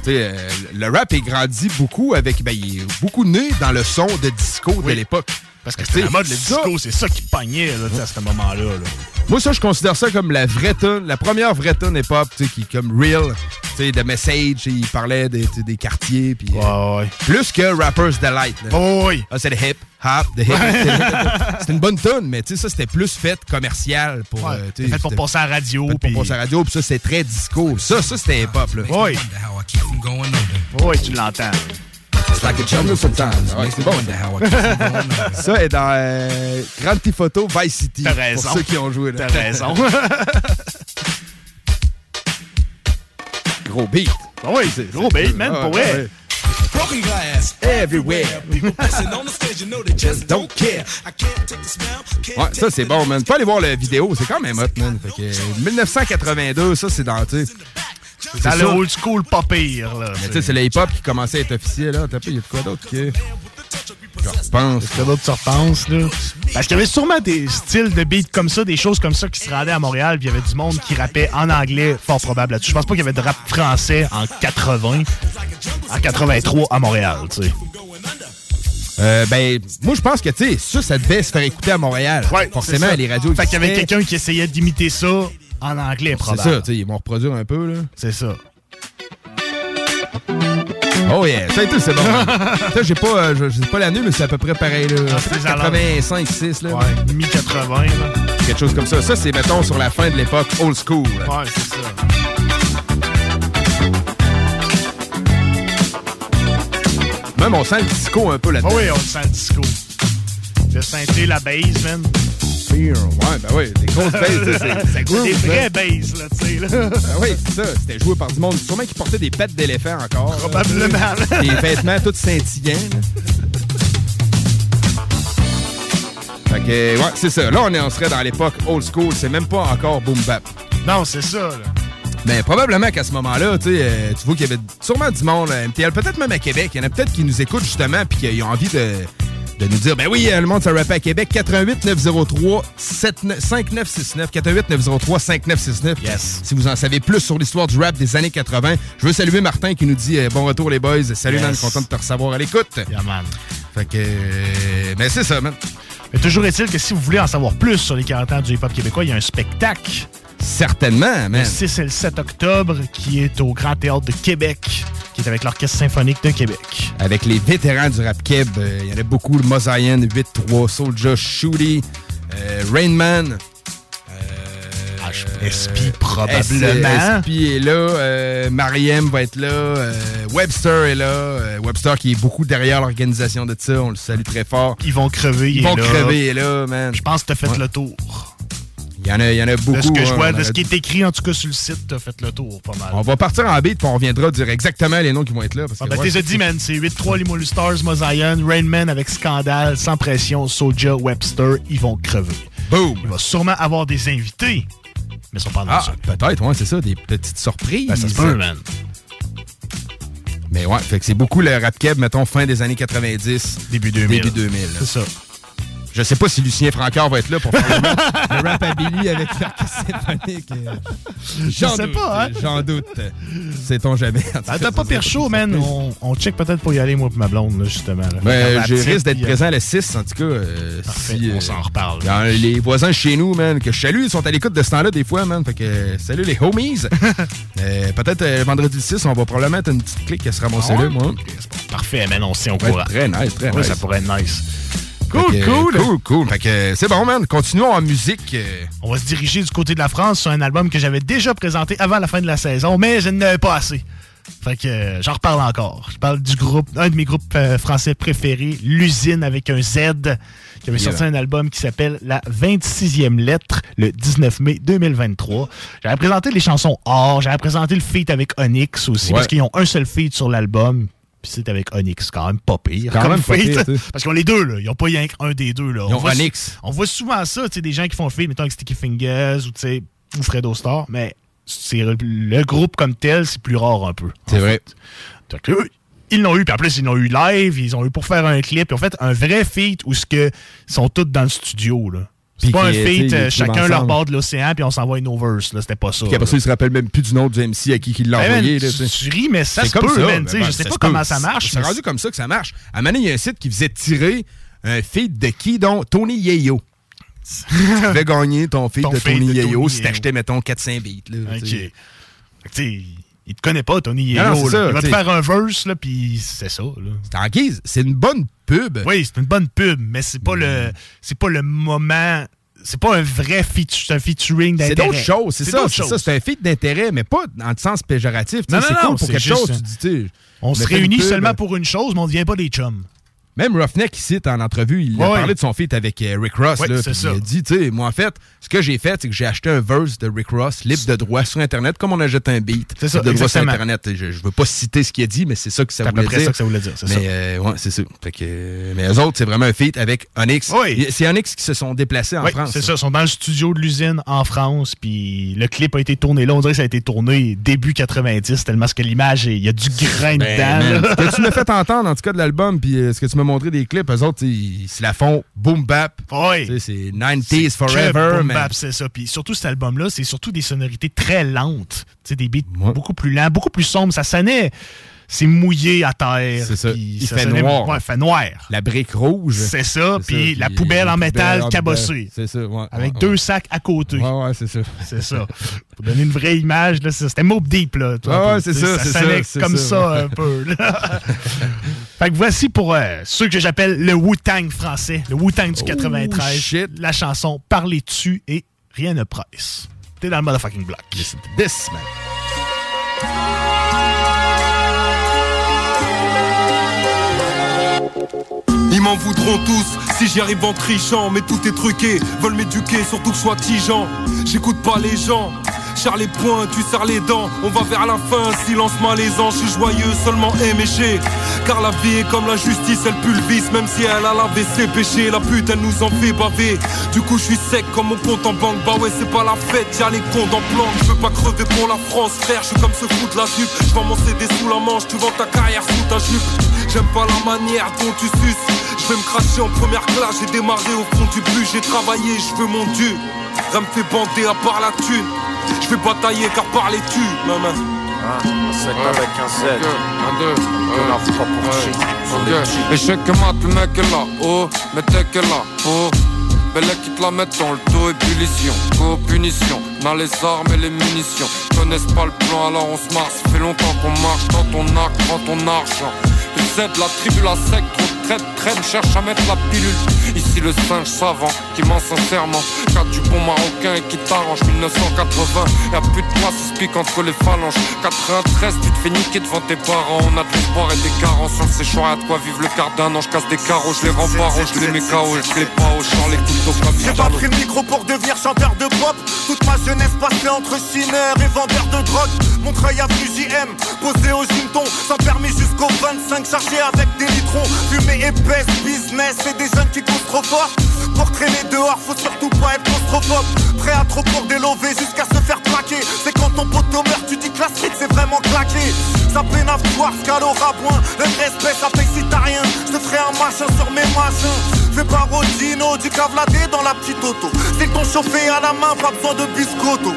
Euh, le rap est grandi beaucoup avec. Ben, il est beaucoup né dans le son de disco de l'époque. Parce que Tu sais, c'était la mode, le disco, c'est ça qui pognait là, à ce moment-là. là. Moi, ça, je considère ça comme la vraie tune, la première vraie tune hip-hop, tu sais, qui est comme real, tu sais, de message, il parlait des, des quartiers, puis... euh, Plus que Rapper's Delight. là. oui. Ah, c'est le hip, hop, the hip. C'était une bonne tune, mais tu sais, ça, c'était plus fait commercial pour... Ouais, euh, tu c'était sais, fait pour passer à la radio. fait pour passer à la radio, puis ça, c'est très disco. Ça, ça, c'était hip-hop, là. Oui. Oui, tu l'entends. Jungle sometimes. Ouais, c'est bon. ça est dans euh, Grand Theft Auto Vice City. T'as raison. Pour ceux qui ont joué. là. T'as raison. Gros beat. Ah oui, c'est gros beat, man, Ah, pour vrai. ouais. Everywhere. Just don't care. Ouais, ça c'est bon, man. Tu peux aller voir la vidéo, c'est quand même hot, man. Fait que, euh, 1982, ça c'est dans, tu sais. c'est Dans le old school pas pire. Là, Mais tu sais, c'est le hip-hop qui commençait à être officiel, là. T'as il y a de quoi d'autre que. Je repense. Qu'est-ce que d'autre tu repenses, là? Parce qu'il y avait sûrement des styles de beats comme ça, des choses comme ça qui se rendaient à Montréal, puis il y avait du monde qui rappait en anglais, fort probable là-dessus. Je pense pas qu'il y avait de rap français en 80, en 83 à Montréal, tu sais. Euh, ben, moi je pense que, tu sais, ça, ça devait se faire écouter à Montréal. Forcément, C'est ça. les radios. Fait qu'il y avait quelqu'un qui essayait d'imiter ça en anglais, C'est probablement. ça, tu sais, ils vont reproduire un peu, là. C'est ça. Oh yeah, ça et tout, c'est bon. ça, j'ai pas, euh, je, je sais pas l'année, mais c'est à peu près pareil, là. Ah, c'est 85, 6, là. Ouais, mi-80, là. Quelque chose comme ça. Ça, c'est, mettons, sur la fin de l'époque old school. là. Ouais, c'est ça. Même on sent le disco un peu Ah là-dedans. oui, on sent le disco. Le synthé, la bass, man. Fear, ouais, ben oui, des grosses basses, c'est- ça groove, Des vraies basses, là, tu sais, là. Ben oui, c'est ça. C'était joué par du monde. Sûrement qui portait des pattes d'éléphant encore. Probablement. là. Des vêtements tous scintillants. Fait que, ouais, c'est ça. Là, on, est, on serait dans l'époque old school. C'est même pas encore boom bap. Non, c'est ça, là. Mais probablement qu'à ce moment-là, tu sais, euh, tu vois qu'il y avait sûrement du monde à MTL, peut-être même à Québec. Il y en a peut-être qui nous écoutent justement puis qui ont envie de, de nous dire, ben oui, euh, le monde, ça rappe à Québec. 88 903 5969. 88 903 5969. Yes. Si vous en savez plus sur l'histoire du rap des années 80. Je veux saluer Martin qui nous dit euh, bon retour les boys. Salut, Yes. man, content de te recevoir à l'écoute. Yeah, man. Fait que. euh, ben c'est ça, man. Mais toujours est-il que si vous voulez en savoir plus sur les 40 ans du hip-hop québécois, il y a un spectacle. Certainement, man. Le 6 et le 7 octobre qui est au Grand Théâtre de Québec, qui est avec l'Orchestre symphonique de Québec. Avec les vétérans du rap keb, euh, il y en a beaucoup. Le Mosaïen, 8-3, Soulja, Shooty, euh, Rainman. SP probablement. SP est là. euh, Mariem va être là. euh, Webster est là. euh, Webster qui est beaucoup derrière l'organisation de ça. On le salue très fort. Ils vont crever, il Ils vont là. crever, il est là, man. Je pense que t'as fait Ouais. le tour. Il y en a, il y en a beaucoup. de ce que je hein, vois, de ce qui est écrit en tout cas sur le site, t'as fait le tour pas mal. On va partir en beat puis on reviendra dire exactement les noms qui vont être là. Parce Ah que, ben ouais, t'es dit, man, c'est 8-3 les Moulu Stars, Rainman avec Scandale, Sans Pression, Soja, Webster, ils vont crever. Boom! Il va sûrement avoir des invités, mais ils sont pas dans Ah, peut-être, ouais, c'est ça, des petites surprises. Ben, ça se peut, man. Mais ouais, fait que c'est beaucoup le rap keb, mettons, fin des années 90. Début 2000. Début 2000. C'est ça. Je sais pas si Lucien Francard va être là pour faire le à Billy avec l'orchestre symphonique. euh, J'en sais doute, pas, hein? J'en doute. Sait-on jamais. Ben, t'as pas ça, pire c'est chaud, man. On, on check peut-être pour y aller, moi et ma blonde, là, justement. là. Ben, la je risque d'être euh, présent le 6, en tout cas. euh, Parfait, si, on euh, s'en reparle. les voisins chez nous, man, que je salue, ils sont à l'écoute de ce temps-là des fois, man. Fait que salut les homies. Euh, Peut-être euh, vendredi 6, on va probablement être une petite clique qui se ramasser Ah ouais? là, moi. Parfait, man, on va courant. être Très nice, très Ouais, nice. ça pourrait être nice. Cool, que, cool. Cool, cool. Fait que c'est bon, man. Continuons en musique. euh, On va se diriger du côté de la France sur un album que j'avais déjà présenté avant la fin de la saison, mais je n'avais pas assez. Fait que euh, j'en reparle encore. Je parle du groupe, un de mes groupes euh, français préférés, L'usine avec un Z, qui avait Yeah. sorti un album qui s'appelle La 26e lettre le 19 mai 2023. J'avais présenté les chansons Or, j'avais présenté le feat avec Onyx aussi, Ouais. parce qu'ils ont un seul feat sur l'album. Puis c'est avec Onyx, quand même pas pire. Quand comme même pas pire. Parce qu'ils ont les deux, là. Ils n'ont pas rien qu'un des deux, là. Ils On ont voit- Onyx. On voit souvent ça, tu sais, des gens qui font feat, mettons avec Sticky Fingers ou, tu sais, ou Fredo Star, mais c'est le groupe comme tel, c'est plus rare un peu. C'est vrai. Eux, ils l'ont eu, puis en plus, ils l'ont eu live, ils ont eu pour faire un clip. Ils ont fait un vrai feat où ce que ils sont tous dans le studio, là. C'est pas un sais, feat, ils euh, chacun leur bord de l'océan, puis on s'envoie nos verses, là. C'était pas ça. Puis après ça, il se rappelle même plus du nom du MC à qui il l'a Ben, envoyé. tu- ris, mais ça C'est se comme peut, je sais pas comment ça marche, C'est rendu comme ça que ça marche. À donné, il y a un site qui faisait tirer un feed de qui, donc? Tony Yeyo. tu devais gagner ton feed Ton de Tony Tony si Yeo. t'achetais, mettons, 400 beats. Là, OK. Il te connaît pas, Tony non, c'est ça, Il va te faire un verse, là, puis c'est ça. C'est en guise. C'est une bonne pub. Oui, c'est une bonne pub, mais c'est pas le c'est pas le moment. C'est pas un vrai feature, c'est un featuring C'est d'intérêt. d'autres choses, c'est ça. C'est c'est un feed d'intérêt, mais pas dans le sens péjoratif. Non, non, C'est non, cool pour c'est quelque chose. Tu dis, On se réunit seulement pour une chose, mais on devient pas des chums. Même Roughneck, ici, en entrevue, il a parlé de son feat avec euh, Rick Ross. Là, c'est ça. Il a dit, tu sais, moi, en fait, ce que j'ai fait, c'est que j'ai acheté un verse de Rick Ross, libre de droit, sur Internet, comme on achète un beat. C'est ça, de droit sur. Internet. Je, je veux pas citer ce qu'il a dit, mais c'est ça que ça C'est voulait dire. ça que ça voulait dire, c'est ça. euh, ouais, c'est ça. Fait que, euh, mais eux autres, c'est vraiment un feat avec Onyx. Oui. C'est Onyx qui se sont déplacés en France. c'est ça. Ils sont dans le studio de l'usine en France, puis le clip a été tourné là. On dirait que ça a été tourné début 90, tellement ce que l'image, il y a du grain Ben, dedans. tu m'as fait entendre, en tout cas, de l'album, puis ce que tu m'as montré des clips, eux autres, ils se la font boom bap. Oui. C'est 90s Que forever, boom bap, c'est ça. Puis surtout cet album-là, c'est surtout des sonorités très lentes. Des beats beaucoup plus lents, beaucoup plus sombres. Ça sonnait. C'est mouillé à terre. C'est ça. Il ça fait sonnait- noir. Ouais, fait noir. La brique rouge. C'est ça. Puis la poubelle en métal cabossée. C'est ça, ouais. Avec ouais, deux sacs à côté. Ouais, ouais, c'est ça. C'est ça. Pour donner une vraie image, c'était Mob Deep. Là, Ouais, c'est ça, sonnait ça, c'est comme ça, un peu. là. fait que voici pour euh, ceux que j'appelle le Wu-Tang français, le Wu-Tang du 93. La chanson Parler-tu et rien ne presse. T'es dans le motherfucking block. Listen to this, man. M'en voudront tous. Si j'y arrive en trichant Mais tout est truqué, veulent m'éduquer, surtout que je sois tigeant. J'écoute pas les gens, serre les poings, tu serres les dents. On va vers la fin, silence malaisant. Je suis joyeux, seulement G. Car la vie est comme la justice, elle pulvise. Même si elle a lavé ses péchés, la pute elle nous en fait baver. Du coup, je suis sec comme mon compte en banque. Bah ouais, c'est pas la fête, y'a les comptes en plan. Je veux pas crever pour la France, frère. Je suis comme ce fou de la jupe. Je vends mon CD sous la manche, tu vends ta carrière sous ta jupe. J'aime pas la manière dont tu suces. Je vais me cracher en première classe, j'ai démarré au fond du but, j'ai travaillé, je veux mon dû. Rien me fait bander à part la thune. Je vais batailler car par les tu, maman. Un 7 avec un 7. Un 2, un pas pour chier. Ok, échec et mat, le mec est là, oh, mais t'es que là, oh. Belle qui te la mettent dans le dos, ébullition, co-punition, on a les armes et les munitions. Connaissent pas le plan, alors on se marche. Fait longtemps qu'on marche dans ton arc, prends ton argent. Le Z, la tribu, la secte, traite, traîne, cherche à mettre la pilule. Ici le singe savant qui ment sincèrement. Car du bon marocain et qui t'arrange 1980. Y'a plus de se pique entre les phalanges. 93, tu te fais niquer devant tes parents. On a de l'espoir et des carences. Sur ces choix, de quoi vivre le quart d'un an. Je casse des carreaux, je les rends pas je les mets KO, je les pas au champ, les couteaux comme J'ai pas pris le micro pour devenir chanteur de pop. Toute ma jeunesse passée entre chineur et vendeur de drogue. Mon travail à fusil M, posé au gymton. Sans permis jusqu'au 25, chargé avec des litrons. Fumée épaisse, business et des jeunes qui courent trop fort. Pour traîner dehors, faut surtout pas être claustrophobe. Prêt à trop pour délover jusqu'à se faire plaquer. C'est quand ton poteau meurt, tu dis que la street c'est vraiment claqué. Ça peine à voir, scalo rabouin. Le respect, ça paye si t'as rien. Je te ferai un machin sur mes machins. Fais pas Rodino, du cavladé dans la petite auto. C'est ton chauffé à la main, pas besoin de biscotto.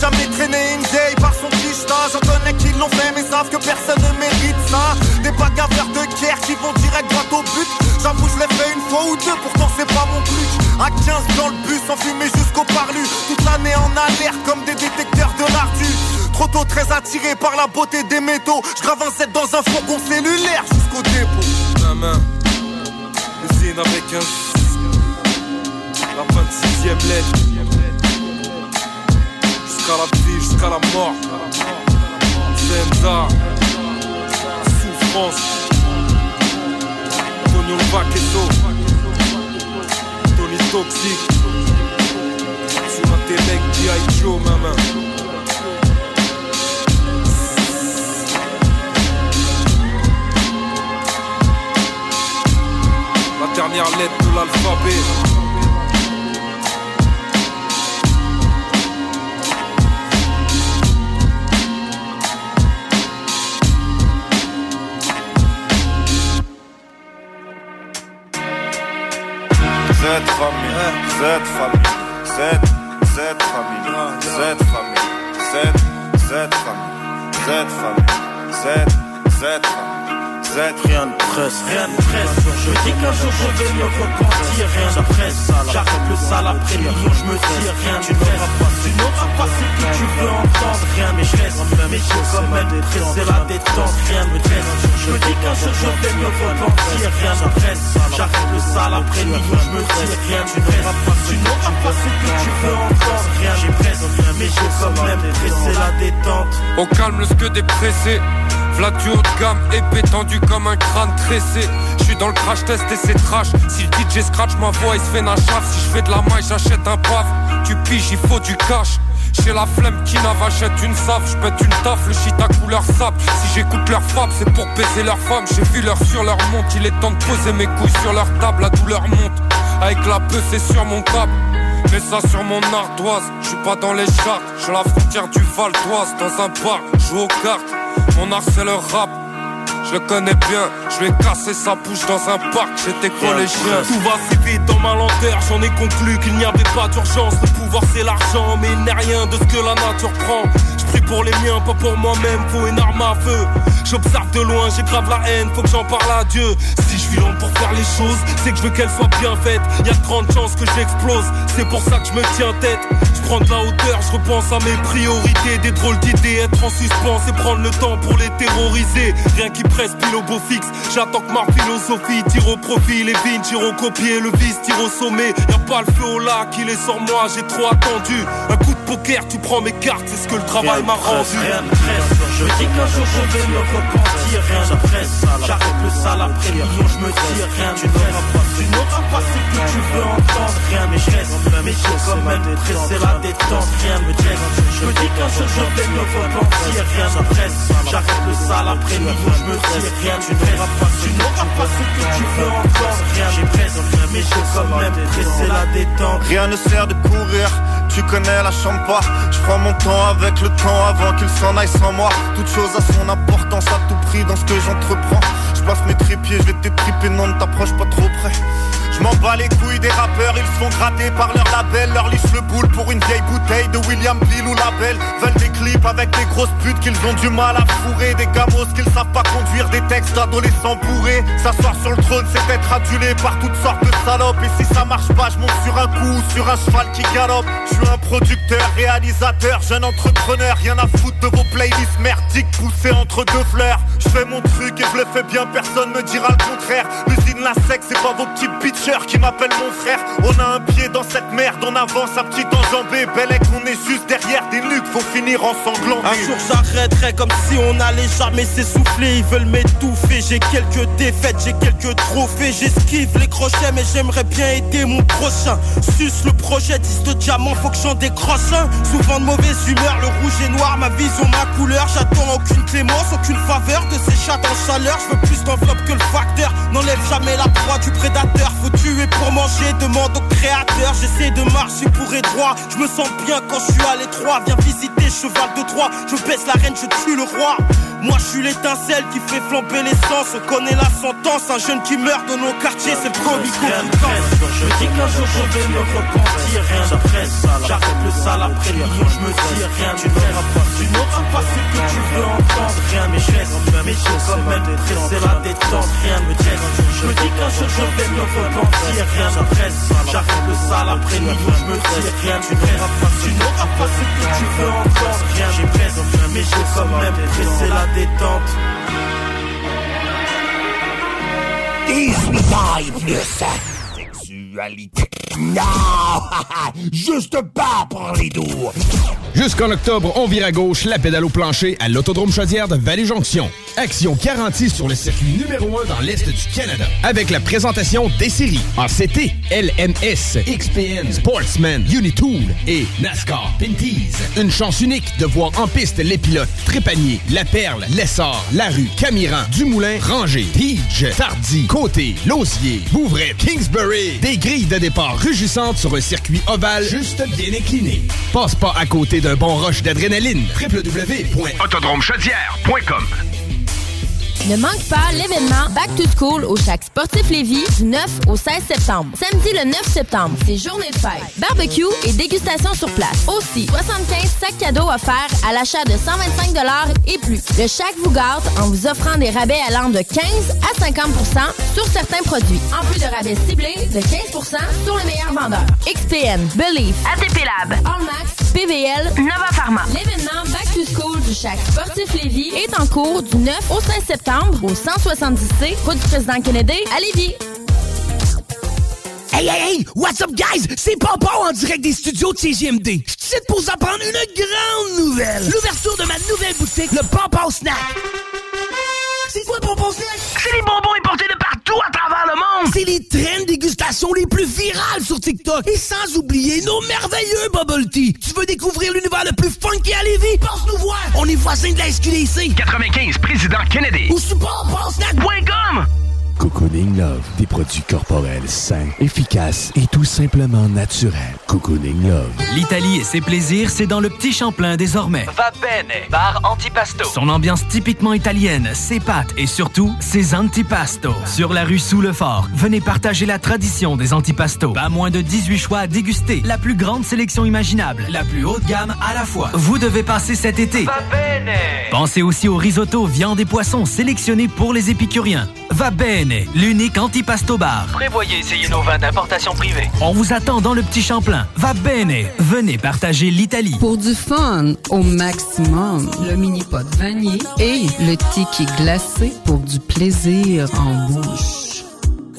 Jamais traîné une vieille par son quicheta J'en connais qui l'ont fait mais savent que personne ne mérite ça. Des bagarreurs de guerre qui vont direct droit au but. J'avoue je l'ai fait une fois ou deux pourtant c'est pas mon truc À 15 dans le bus enfumé jusqu'au parlu. Toute l'année en alerte comme des détecteurs de l'ardu. Trop tôt très attiré par la beauté des métaux. Je grave un set dans un fourgon cellulaire jusqu'au dépôt. La main, usine avec un La 26ème lettre Jusqu'à la vie, jusqu'à la mort Zenza Souffrance. Tonio Vaqueto. Tony Toxic. Sur un télé G.I. Joe, maman La dernière lettre de l'alphabet Z famille, Z famille, Z, Z famille, Z famille, Z, Z famille, Z famille, Z, Z famille. Rien ne presse, rien ne presse. Je me dis qu'un jour je vais me repentir, rien ne presse. J'arrête le sale après million, je me tire, rien ne presse. Tu n'auras pas ce que tu veux entendre, rien je reste. Mais j'ai quand même pressé la détente, rien ne presse. Je me dis qu'un jour je vais me repentir, rien ne presse. J'arrête le sale après million, je me tire, rien ne presse. Tu n'auras pas ce que tu veux entendre, rien mais presse. Mais j'ai quand même pressé la détente. Au calme, le que des. V'là du haut de gamme, épais tendu comme un crâne tressé. J'suis dans le crash test et c'est trash. Si le DJ scratch ma voix, il se fait nachaf. Si je fais de la maille, j'achète un paf. Tu piges, il faut du cash. J'ai la flemme qui n'avachète une save, j'pète une taf, le shit à couleur sable. Si j'écoute leur fab, c'est pour baiser leur femme. J'ai vu leur sur leur monte, il est temps de poser mes couilles sur leur table, la douleur monte. Avec la peu, c'est sur mon câble. Mets ça sur mon ardoise, je suis pas dans les charts, je la frontière du Val d'Oise, dans un parc, joue aux cartes, mon art c'est le rap, je le connais bien, je vais casser sa bouche dans un parc, j'étais collégien. Tout va si vite dans ma lenteur, j'en ai conclu qu'il n'y avait pas d'urgence. Le pouvoir c'est l'argent, mais il n'est rien de ce que la nature prend. Prie pour les miens, pas pour moi-même, faut une arme à feu. J'observe de loin, j'ai grave la haine, faut que j'en parle à Dieu. Si je suis lent pour faire les choses, c'est que je veux qu'elles soient bien faites. Y a de grandes chances que j'explose, c'est pour ça que je me tiens tête. Je prends de la hauteur, je repense à mes priorités, des drôles d'idées, être en suspens et prendre le temps pour les terroriser. Rien qui presse, pile au beau fixe. J'attends que ma philosophie tire au profit, les vignes tire au copier, le vice tire au sommet. Y'a pas le feu au lac, il est sur moi, j'ai trop attendu. Un coup de poker, tu prends mes cartes, c'est ce que le travail m'a rendu. Rien ne presse, je dis qu'un jour je vais me repentir. Rien ne presse, j'arrête le sale après million, je me dis rien ne presse. Tu n'auras pas ce que tu veux entendre, rien. Mais j'ai quand même pressé la détente, rien ne presse. Je me dis qu'un jour je vais me repentir. Rien ne presse, j'arrête le sale après million, je me dis rien ne presse. Tu n'auras pas ce que tu veux entendre, rien ne presse. Mais j'ai quand même pressé la détente. Rien ne sert de courir, tu connais la champa Je prends mon temps avec le temps avant qu'il s'en aille sans moi Toute chose a son importance à tout prix dans ce que j'entreprends. Je place mes trépieds, je vais t'étriper, non ne t'approche pas trop près je m'en bats les couilles des rappeurs, ils se font gratter par leur label. Leur liche le boule pour une vieille bouteille de William Bill ou Label. Veulent des clips avec des grosses putes qu'ils ont du mal à fourrer. Des gamos qu'ils savent pas conduire, des textes d'adolescents bourrés. S'asseoir sur le trône c'est être adulé par toutes sortes de salopes. Et si ça marche pas, je monte sur un coup ou sur un cheval qui galope. Je suis un producteur, réalisateur, jeune entrepreneur. Rien à foutre de vos playlists merdiques poussées entre deux fleurs. Je fais mon truc et je le fais bien, personne me dira le contraire. L'usine la sec, c'est pas vos petits qui m'appellent mon frère. On a un pied dans cette merde, on avance un petit enjambé Bellec, on est juste derrière des nuques, faut finir en sanglant. Un jour j'arrêterai comme si on allait jamais s'essouffler. Ils veulent m'étouffer, j'ai quelques défaites, j'ai quelques trophées. J'esquive les crochets mais j'aimerais bien aider mon prochain. Suce le projet, 10 de diamant, faut que j'en décroche un. Souvent de mauvaise humeur, le rouge et noir, ma vision, ma couleur. J'attends aucune clémence, aucune faveur de ces chats en chaleur. Je veux plus d'enveloppe que le facteur, n'enlève jamais la proie du prédateur tuer pour manger, demande au créateur J'essaie de marcher pour et droit, je me sens bien quand je suis à l'étroit. Viens visiter cheval de Troie, je baisse la reine, je tue le roi. Moi je suis l'étincelle qui fait flamber l'essence On connaît la sentence, un jeune qui meurt dans nos quartiers C'est le Covid Je dis qu'un jour je vais me repentir. Rien ne presse, j'arrête le sale après million Je me dis rien tu n'auras pas Tu n'auras pas ce que tu veux entendre Rien mais je reste, mais j'ai quand même pressé la détente. Rien me presse, je me dis qu'un jour je vais me repentir Rien ne presse, j'arrête le sale après million Je me dis rien tu n'auras pas Tu n'auras pas ce que tu veux entendre Rien j'ai presse, mais j'ai quand même pressé la détente 18 ans et plus. Non! Juste pas pour les doux. Jusqu'en octobre, on vire à gauche la pédale au plancher à l'Autodrome Chaudière de Vallée-Jonction. Action garantie sur le circuit numéro 1 dans l'Est du Canada. Avec la présentation des séries ACT, LMS, XPN, Sportsman, Unitool et NASCAR Pinties. Une chance unique de voir en piste les pilotes Trépanier, La Perle, Lessard, Larue, Camiran, Dumoulin, Ranger, Tige, Tardy, Côté, Lausier, Bouvray, Kingsbury. Des grilles de départ rugissantes sur un circuit ovale juste bien incliné. Passe pas à côté d'un bon rush d'adrénaline. www.autodromechaudière.com Ne manque pas l'événement Back to School au Chac Sportif Lévis du 9 au 16 septembre. Samedi le 9 septembre, c'est journée de fête. Barbecue et dégustation sur place. Aussi, 75 sacs cadeaux offerts à l'achat de 125 et plus. Le Chac vous gâte en vous offrant des rabais allant de 15 à 50% sur certains produits. En plus de rabais ciblés de 15% sur les meilleurs vendeurs. XPN, Believe, ATP Lab, Allmax, PVL, Nova Pharma. L'événement Back to School du Chac Sportif Lévis est en cours du 9 au 16 septembre au 170C, route du président Kennedy à Lévis. Hey, hey, hey! What's up, guys? C'est Papa en direct des studios de CGMD. Je suis pour vous apprendre une grande nouvelle. L'ouverture de ma nouvelle boutique, le Papa Snack. C'est quoi le Papa Snack? C'est les bonbons importés monde. C'est les trains de dégustation les plus virales sur TikTok. Et sans oublier nos merveilleux bubble tea. Tu veux découvrir l'univers le plus funky à Lévis? Passe nous voir. On est voisins de la SQDC. 95, Président Kennedy. Ou sur papasnack.com. Cocooning Love, des produits corporels sains, efficaces et tout simplement naturels. Cocooning Love. L'Italie et ses plaisirs, c'est dans le petit Champlain désormais. Va bene, bar antipasto. Son ambiance typiquement italienne, ses pâtes et surtout ses antipastos. Sur la rue Sous le Fort, venez partager la tradition des antipastos. Pas moins de 18 choix à déguster. La plus grande sélection imaginable, la plus haute gamme à la fois. Vous devez passer cet été. Va bene. Pensez aussi au risotto, viande et poissons sélectionnés pour les épicuriens. Va bene, l'unique antipasto bar. Prévoyez essayer nos vins d'importation privée. On vous attend dans le petit Champlain. Va bene, venez partager l'Italie. Pour du fun au maximum, le mini pot vanille et le ticket glacé pour du plaisir en bouche.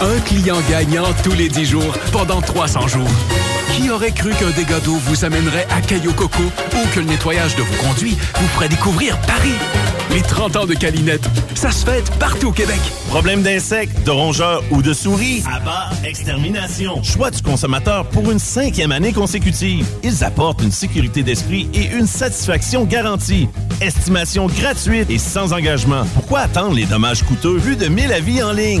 Un client gagnant tous les 10 jours pendant 300 jours. Qui aurait cru qu'un dégât d'eau vous amènerait à Caillou Coco ou que le nettoyage de vos conduits vous ferait découvrir Paris? Les 30 ans de Calinette, ça se fête partout au Québec. Problème d'insectes, de rongeurs ou de souris? Abba Extermination. Choix du consommateur pour une cinquième année consécutive. Ils apportent une sécurité d'esprit et une satisfaction garantie. Estimation gratuite et sans engagement. Pourquoi attendre les dommages coûteux vu de 1000 avis en ligne?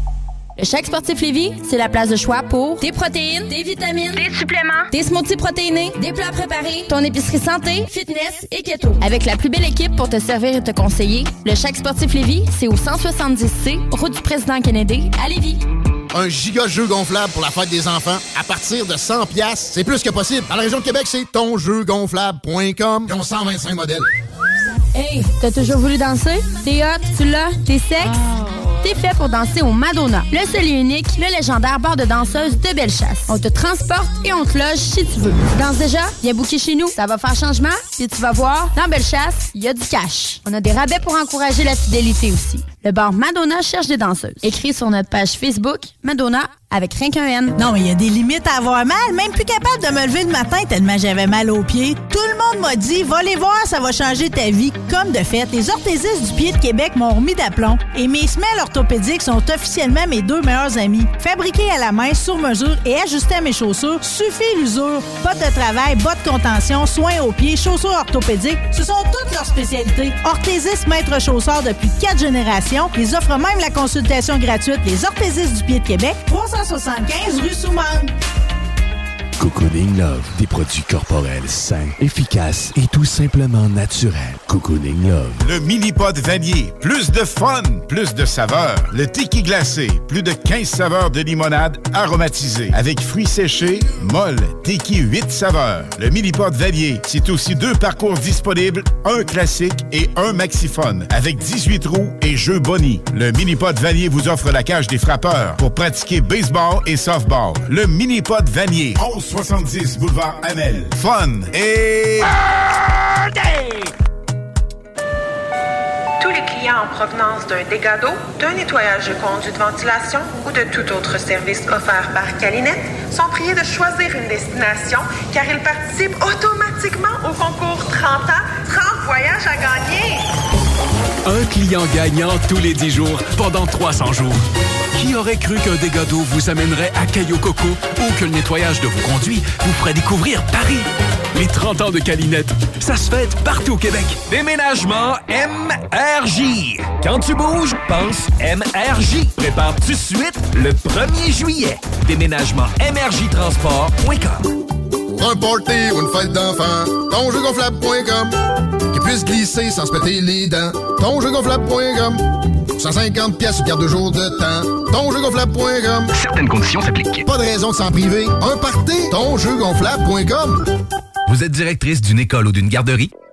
Le Chèque Sportif Lévis, c'est la place de choix pour des protéines, des vitamines, des suppléments, des smoothies protéinés, des plats préparés, ton épicerie santé, fitness et keto. Avec la plus belle équipe pour te servir et te conseiller, le Chèque Sportif Lévis, c'est au 170C, route du président Kennedy, à Lévis. Un giga jeu gonflable pour la fête des enfants à partir de 100 pièces, c'est plus que possible. Dans la région de Québec, c'est tonjeugonflable.com. Ils ont 125 modèles. Hey, t'as toujours voulu danser? T'es hot, tu l'as, t'es sexe? T'es fait pour danser au Madonna, le seul et unique, le légendaire bar de danseuses de Bellechasse. On te transporte et on te loge si tu veux. Tu danses déjà? Viens booker chez nous. Ça va faire changement, puis tu vas voir, dans Bellechasse, il y a du cash. On a des rabais pour encourager la fidélité aussi. Le bar Madonna cherche des danseuses. Écris sur notre page Facebook, Madonna, avec rien qu'un N. Non, mais il y a des limites à avoir mal. Même plus capable de me lever le matin tellement j'avais mal aux pieds. Tout le monde m'a dit, va les voir, ça va changer ta vie. Comme de fait, les orthésistes du pied de Québec m'ont remis d'aplomb. Et mes semelles orthopédiques sont officiellement mes deux meilleurs amis. Fabriqués à la main, sur mesure et ajustés à mes chaussures, suffit l'usure. Pas de travail, bas de contention, soins aux pieds, chaussures orthopédiques, ce sont toutes leurs spécialités. Orthésistes maître chausseur depuis quatre générations. Ils offrent même la consultation gratuite Les orthésistes du pied de Québec. 375 rue Soumane. Cocooning Love, des produits corporels sains, efficaces et tout simplement naturels. Cocooning Love. Le mini-pod vanier. Plus de fun, plus de saveurs. Le tiki glacé. Plus de 15 saveurs de limonade aromatisée. Avec fruits séchés, molle, tiki 8 saveurs. Le mini-pod vanier. C'est aussi deux parcours disponibles, un classique et un maxiphone. Avec 18 roues et jeux Bonnie. Le mini-pod vanier vous offre la cage des frappeurs pour pratiquer baseball et softball. Le mini-pod vanier. 1170 boulevard Amel. Fun et... Tous les clients en provenance d'un dégât d'eau, d'un nettoyage de conduits de ventilation ou de tout autre service offert par Calinette sont priés de choisir une destination car ils participent automatiquement au concours 30 ans, 30 voyages à gagner. Un client gagnant tous les 10 jours pendant 300 jours. Qui aurait cru qu'un dégât d'eau vous amènerait à Caillou Coco ou que le nettoyage de vos conduits vous ferait découvrir Paris? Les 30 ans de Calinette, ça se fête partout au Québec. Déménagement MRJ. Quand tu bouges, pense MRJ. Prépare tout de suite le 1er juillet. Déménagement MRJtransport.com. Pour un party ou une fête d'enfant, tonjeugonflable.com. Qui puisse glisser sans se péter les dents. Tonjeugonflable.com. 150 pièces garde de jour de temps. Tonjeugonflable.com. Certaines conditions s'appliquent. Pas de raison de s'en priver. Un party, tonjeugonflable.com. Vous êtes directrice d'une école ou d'une garderie?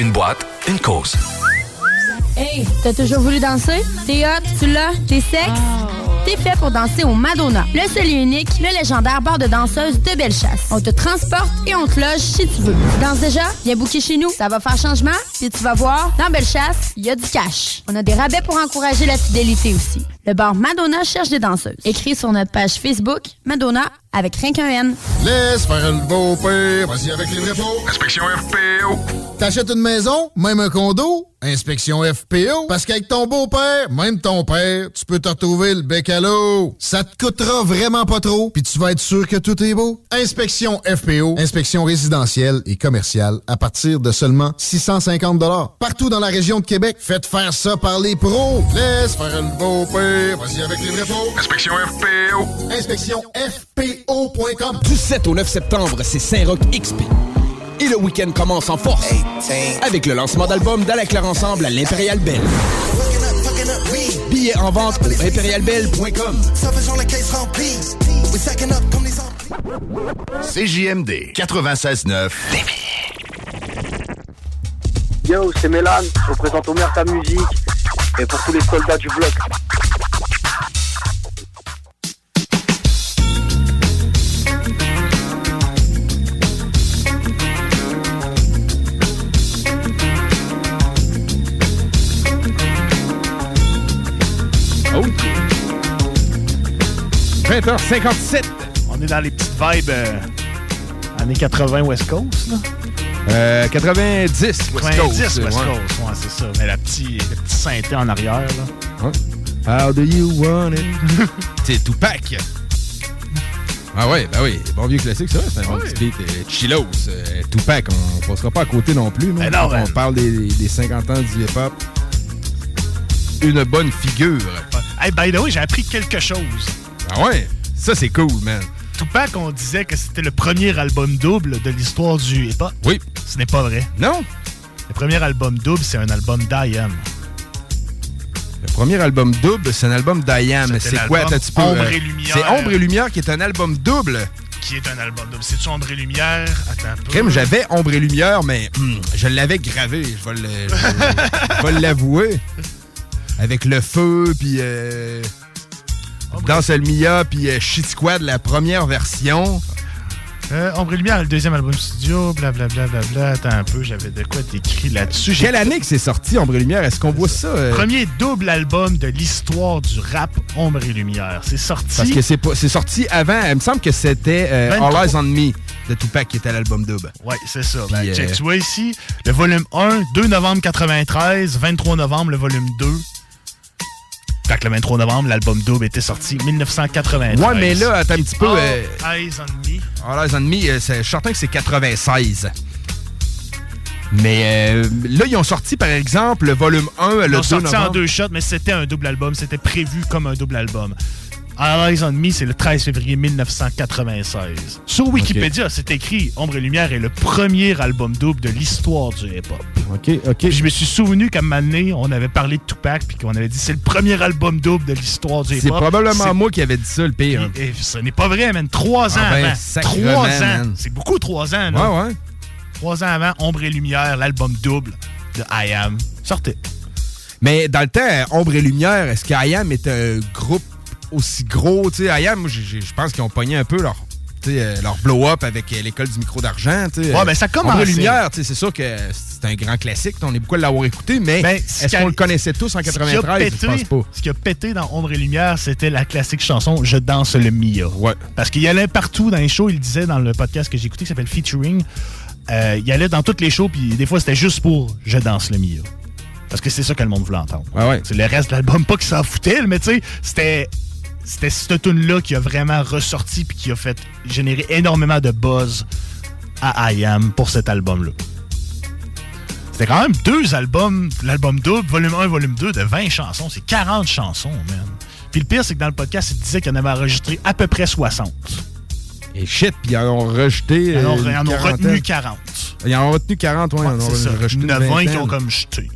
une boîte, une cause. Hey, t'as toujours voulu danser? T'es hot, tu l'as, t'es sexe? T'es fait pour danser au Madonna, le seul et unique, le légendaire bar de danseuse de Bellechasse. On te transporte et on te loge si tu veux. Danse déjà? Viens booker chez nous. Ça va faire changement, puis tu vas voir, dans Bellechasse, il y a du cash. On a des rabais pour encourager la fidélité aussi. Le bar Madonna cherche des danseuses. Écris sur notre page Facebook Madonna avec rien qu'un N. Laisse faire le beau père, vas-y avec les vrais pots. Inspection FPO. T'achètes une maison, même un condo, inspection FPO. Parce qu'avec ton beau-père, même ton père, tu peux te retrouver le bec Ça te coûtera vraiment pas trop, puis tu vas être sûr que tout est beau. Inspection FPO, inspection résidentielle et commerciale à partir de seulement 650 Partout dans la région de Québec, faites faire ça par les pros. Laisse faire le beau-père, vas-y avec les vrais pots. Inspection FPO. Inspection FPO.com. Du 7 au 9 septembre, c'est Saint-Roch XP. Et le week-end commence en force avec le lancement d'album d'Ala Ensemble à l'Impérial Belle. Billets en vente au impérialbelle.com. CJMD 96.9 Yo, c'est Mélan, je représente Omer ta musique et pour tous les soldats du bloc. 20h57. On est dans les petites vibes euh, années 80 West Coast, là. Euh, 90 West 90 Coast. West ouais. Coast, ouais, c'est ça. Mais la petite, le petit synthé en arrière, là. Ouais. How do you want it? c'est Tupac. Ah ouais, bah oui, bon vieux classique, ça. C'est un bon petit beat. euh, Chillos, euh, Tupac, on passera pas à côté non plus. non? Mais non, ben- on parle des, des 50 ans du hip-hop. Une bonne figure. Hey, by the way, j'ai appris quelque chose. Ah ouais? Ça, c'est cool, man. Tupac, on disait que c'était le premier album double de l'histoire du hip-hop. Oui. Ce n'est pas vrai. Non? Le premier album double, c'est un album d'IAM. Le premier album double, c'est un album d'IAM. C'est quoi? Attends un petit peu, Ombre euh, et Lumière. C'est Ombre et Lumière qui est un album double? Qui est un album double. C'est-tu André Lumière? Attends. Crème, j'avais Ombre et Lumière, mais hum, je l'avais gravé, je vais le- je vais l'avouer. Avec le feu, puis euh, Dans le Mia, puis euh, Shit Squad, la première version. Euh, Ombre et Lumière, le deuxième album studio, blablabla. Bla, bla, bla. Attends un peu, j'avais de quoi t'écrit là-dessus. Quelle année que c'est sorti, Ombre et Lumière? Est-ce qu'on voit ça? euh, Premier double album de l'histoire du rap Ombre et Lumière. C'est sorti. Parce que c'est pas- sorti avant, il me semble que c'était euh, 23. All Eyes on Me de Tupac qui était l'album double. Ouais, c'est ça. Ben, check, euh, tu vois ici, le volume 1, 2 novembre 93, 23 novembre, le volume 2. Fait que le 23 novembre, l'album double était sorti 1993. Ouais, mais là, attends un petit peu. All euh, Eyes on Me. All Eyes on Me, euh, je suis certain que c'est 96. Mais euh, là, ils ont sorti, par exemple, le volume 1, le Ils 2 l'ont sorti en deux shots, mais c'était un double album. C'était prévu comme un double album. Eyes on Me, c'est le 13 février 1996. Sur Wikipédia, c'est écrit Ombre et Lumière est le premier album double de l'histoire du hip-hop. OK, OK. Je me suis souvenu qu'à un moment donné, on avait parlé de Tupac puis qu'on avait dit c'est le premier album double de l'histoire du hip-hop. C'est probablement moi qui avais dit ça, le pire. Et ce n'est pas vrai, man. Trois ans Ah ben, avant. Trois ans. C'est beaucoup, trois ans. là. Ouais, ouais. Trois ans avant, Ombre et Lumière, l'album double de I Am. Sortez. Mais dans le temps, Ombre et Lumière, est-ce qu'IAM est un groupe aussi gros? Tu sais, IAM, moi, je pense qu'ils ont pogné un peu leur, euh, leur blow-up avec euh, l'école du micro d'argent. Ouais, mais ça commençait. Ombre et Lumière, c'est sûr que c'est un grand classique. On est beaucoup à l'avoir écouté, mais Ben, ce est-ce qu'on le connaissait tous en Ce qui a 93? pété- Je pense pas. Ce qui a pété dans Ombre et Lumière, c'était la classique chanson Je danse le Mia. Ouais. Parce qu'il y allait partout dans les shows, il disait dans le podcast que j'ai écouté qui s'appelle Featuring. euh, il allait dans toutes les shows, puis des fois c'était juste pour Je danse le Mia. Parce que c'est ça que le monde voulait entendre. Ouais. C'est le reste de l'album, pas qu'il s'en foutait, mais tu sais, c'était. C'était cette tune-là qui a vraiment ressorti puis qui a fait générer énormément de buzz à I Am pour cet album-là. C'était quand même deux albums, l'album double, volume 1 volume 2 de 20 chansons. C'est 40 chansons, man. Puis le pire, c'est que dans le podcast, il disait qu'il en avait enregistré à peu près 60. Et shit, puis ils en ont rejeté. Ils en ont, euh, ils en ont retenu 40. Ils en ont retenu 40, ouais. ils en ont ça. rejeté Il y une en a 20 qui ont comme jeté.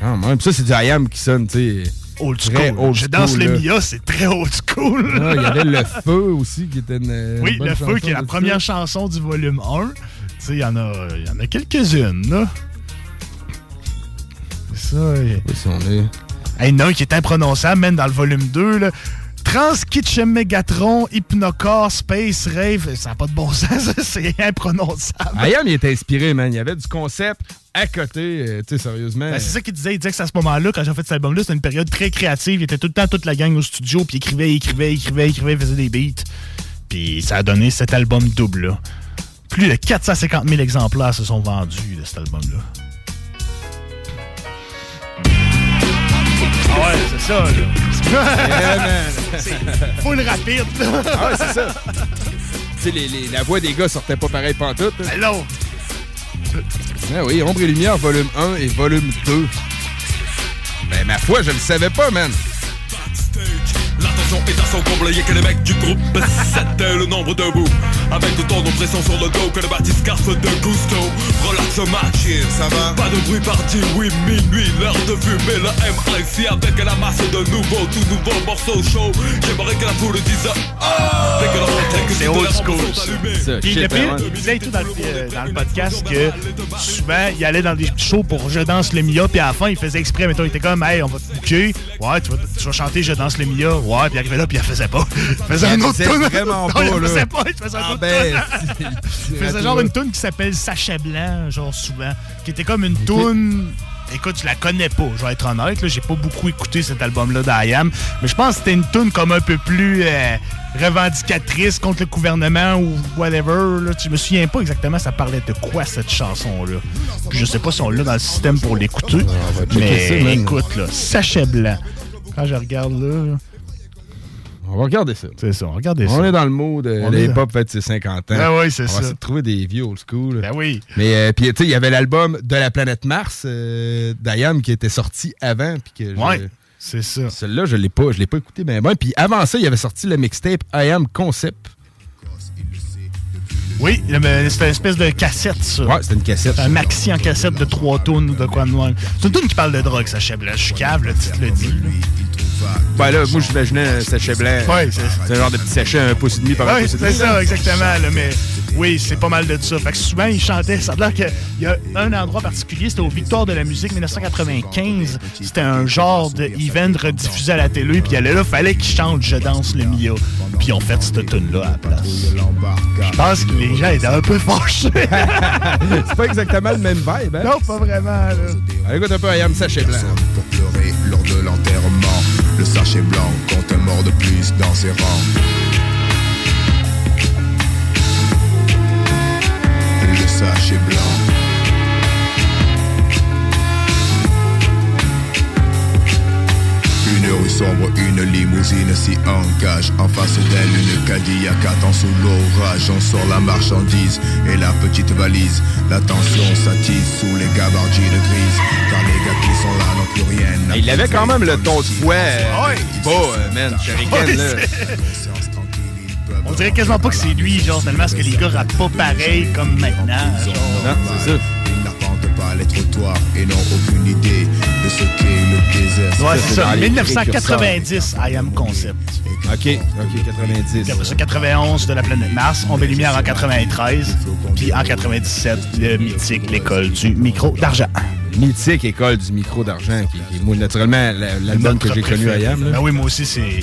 Quand même. Ça, c'est du IAM qui sonne, tu sais. Old Très school. old Je danse le. Mia, c'est très old school. Ouais, Il y avait le feu aussi qui était une. Oui, bonne Le Feu, qui est la première ça. chanson du volume 1. Tu sais, il y en a, y en a quelques-unes, là. C'est ça. Oui, si on est. Hey, il y en a un qui est imprononçable, même dans le volume 2. Là. Trans Megatron, Hypnocore, Space Rave, ça n'a pas de bon sens, c'est imprononçable. Ayam, il était inspiré, man. Il y avait du concept à côté, euh, tu sais, sérieusement. Ben, c'est ça qu'il disait. Il disait que c'est à ce moment-là, quand j'ai fait cet album-là, c'était une période très créative. Il était tout le temps toute la gang au studio, puis il écrivait, il écrivait, il écrivait, il écrivait, il faisait des beats. Puis ça a donné cet album double-là. Plus de 450 000 exemplaires se sont vendus de cet album-là. Ah ouais, c'est ça, là. C'est full rapide, là. Ah ouais, c'est ça. tu sais, les- les- la voix des gars sortait pas pareil pantoute. hein. Ben non. Ah oui, Ombre et Lumière, volume 1 et volume 2. Ben, ma foi, je le savais pas, man. L'attention est à son comble, y'a que les mecs du groupe C'était le nombre debout Avec autant de pression sur le dos que le bâtisse scarf de Gusto. Relax match, ça va. Pas de bruit parti, oui, minuit, l'heure de fumer le MIC Avec la masse de nouveaux, tout nouveaux morceaux chauds. J'aimerais que la foule dise Oh! Dès que la montée, que C'est old school. Puis shit, le pire, il disait tout dans le, euh, dans le podcast que souvent, il allait dans des shows pour Je danse le Mia, puis à la fin, il faisait exprès, mettons, il était comme, hey, on va te bouquer, ouais, tu vas, tu vas chanter Je danse le Mia, ouais, puis il arrivait là, puis il la faisait pas. Il faisait un autre faisait tune. vraiment Non, pas, là. faisait pas, il faisait un Ah autre ben. Il faisait genre une tune qui s'appelle Sachet Blanc, genre souvent, qui était comme une tune. Écoute, je la connais pas, je vais être honnête. là, J'ai pas beaucoup écouté cet album-là d'IAM. Mais je pense que c'était une tune comme un peu plus euh, revendicatrice contre le gouvernement ou whatever. Là. Je me souviens pas exactement ça parlait de quoi cette chanson-là. Puis je sais pas si on l'a dans le système pour l'écouter. checker mais écoute, là, Sachet Blanc. Quand je regarde là. On va regarder ça. C'est ça, regardez ça. On est dans le mood de On est hip-hop fait ses 50 ans. Ah oui, c'est On ça. va essayer de trouver des vieux old school. Ben oui. Mais euh, puis tu sais, il y avait l'album de la planète Mars euh, d'Ayam qui était sorti avant puis que Ouais, c'est ça. Celui-là, je l'ai pas, je l'ai pas écouté ben ben. Puis avant ça, il avait sorti le mixtape I Am Concept. Oui, c'était une espèce de cassette, ça. Ouais, c'était une cassette. Un maxi en cassette de trois tonnes ou de quoi de même. C'est une tune qui parle de drogue, ça chèvre. Je suis cave, le titre le dit. Ben là, moi j'imaginais un sachet blanc. Ouais, c'est C'est un genre de petit sachet un pouce et demi par un Oui, pouce et c'est ça, exactement. là, mais oui, c'est pas mal de ça. Fait que souvent, ils chantaient. Ça a l'air qu'il y a un endroit particulier, c'était au Victoire de la musique 1995. C'était un genre d'event rediffusé à la télé. Puis il allait là, fallait qu'ils chantent Je danse le Mia. Puis ils ont fait cette tune-là à la place. Je pense que les gens étaient un peu fâchés. c'est pas exactement le même vibe, hein? Non, pas vraiment. Là. Allez, écoute un peu I Am Sachet Blanc. pour pleurer lors de. Le sachet blanc compte un mort de plus dans ses rangs. Le sachet blanc. Une rue sombre, une limousine s'y engage. En face d'elle, une Cadillac attend sous l'orage. On sort la marchandise et la petite valise. La tension s'attise sous les gabardiers de grise. Car les gars qui sont là n'ont plus rien à Il avait quand même le ton de voix euh, Ouais. bas, euh, man, shuriken, Ouais, là. c'est- On dirait quasiment pas que c'est lui, genre, tellement parce que les gars rappent pas pareil comme maintenant. Genre. Non, c'est ça. Ils n'arpentent pas les trottoirs et n'ont aucune idée de ce qu'est le désert. Ouais, c'est ça. dans les 1990, I Am Concept. OK, OK, 90. Puis après ça, 91 de la planète Mars, On lumière en 93, puis en 97, le mythique, l'école du micro d'argent. Mythique école du micro d'argent, qui, qui est naturellement la- l'album que j'ai connu à Yam. Ben oui, moi aussi, c'est.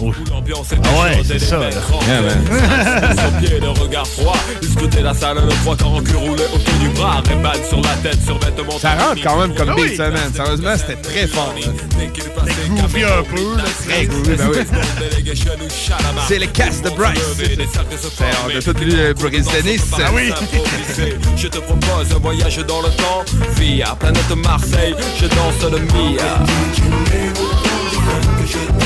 Oh. L'ambiance Ah ouais, c'est ça. Yeah, man. Sur pied, le regard froid Ils scrutaient la salle, le trois corps en cul roulé autour du bras Réballe sur la tête, sur vêtements Ça rentre quand même comme beat, ça, man. Sérieusement, c'était très fort. là. Groovy un peu, là. Très groovy, ben oui. C'est le cast de Bryce. C'est- lu euh, Brise Dennis. Ah oui Je te propose un voyage dans le temps Via planète Marseille Je danse le Mia Je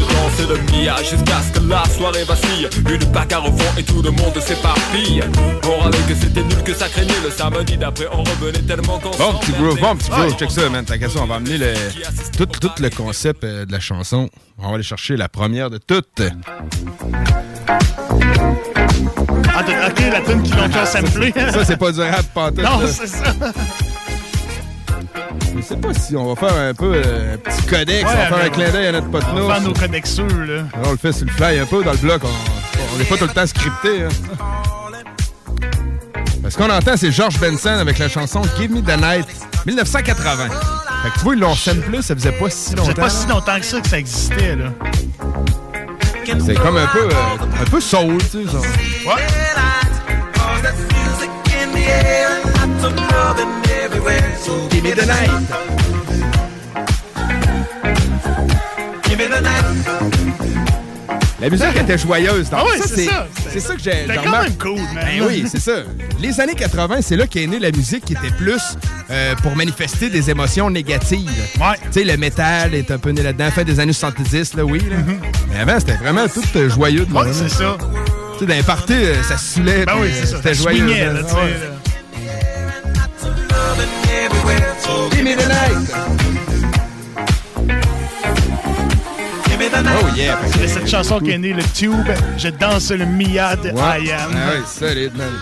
Je danse le Mia jusqu'à ce que la soirée vacille Une bagarre au fond et tout le monde s'éparpille On râlait que c'était nul, que ça craignait Le samedi d'après on revenait tellement qu'on Bon petit groove, bon petit groove, check ça, man. T'as qu'à ça, on va amener le, tout, tout le concept euh, de la chanson. On va aller chercher la première de toutes. Ah, t'as- ok, la tune qui l'ont fait sampler. Ça, c'est pas du rap pantoute. Non, c'est ça. Je sais pas si on va faire un peu euh, un petit codex, on va faire un clin d'œil à notre pote On va faire nos codexeux, là. On le fait sur le fly un peu dans le bloc. On n'est pas tout le temps scripté. Hein. Ce qu'on entend, c'est George Benson avec la chanson Give Me the Night, 1980. Fait que tu vois, ils l'ont plus, ça faisait pas si Ça longtemps. faisait pas si longtemps que ça que ça existait, là. C'est comme un peu, euh, un peu soul, tu sais. genre. Ouais. Give me the night. La musique était joyeuse. Ah oui, c'est ça. C'est ça que j'ai. C'était j'ai quand remarqué. même cool, man. Ben oui, c'est ça. Les années 80, c'est là qu'est née la musique qui était plus euh, pour manifester des émotions négatives. Ouais. Tu sais, le métal est un peu né là-dedans. Fin des années 70, là, oui. là. Mais avant, c'était vraiment tout euh, joyeux. de Mm-hmm. Ouais, c'est ça. Tu sais, parties, euh, ça se saoulait. Ben oui, c'est ça. C'était joyeux. swingait, là. Oh yeah. C'est cette chanson qui est née, le tube. Je danse le Mia de Ouais. I Am. Ah oui, solide, man.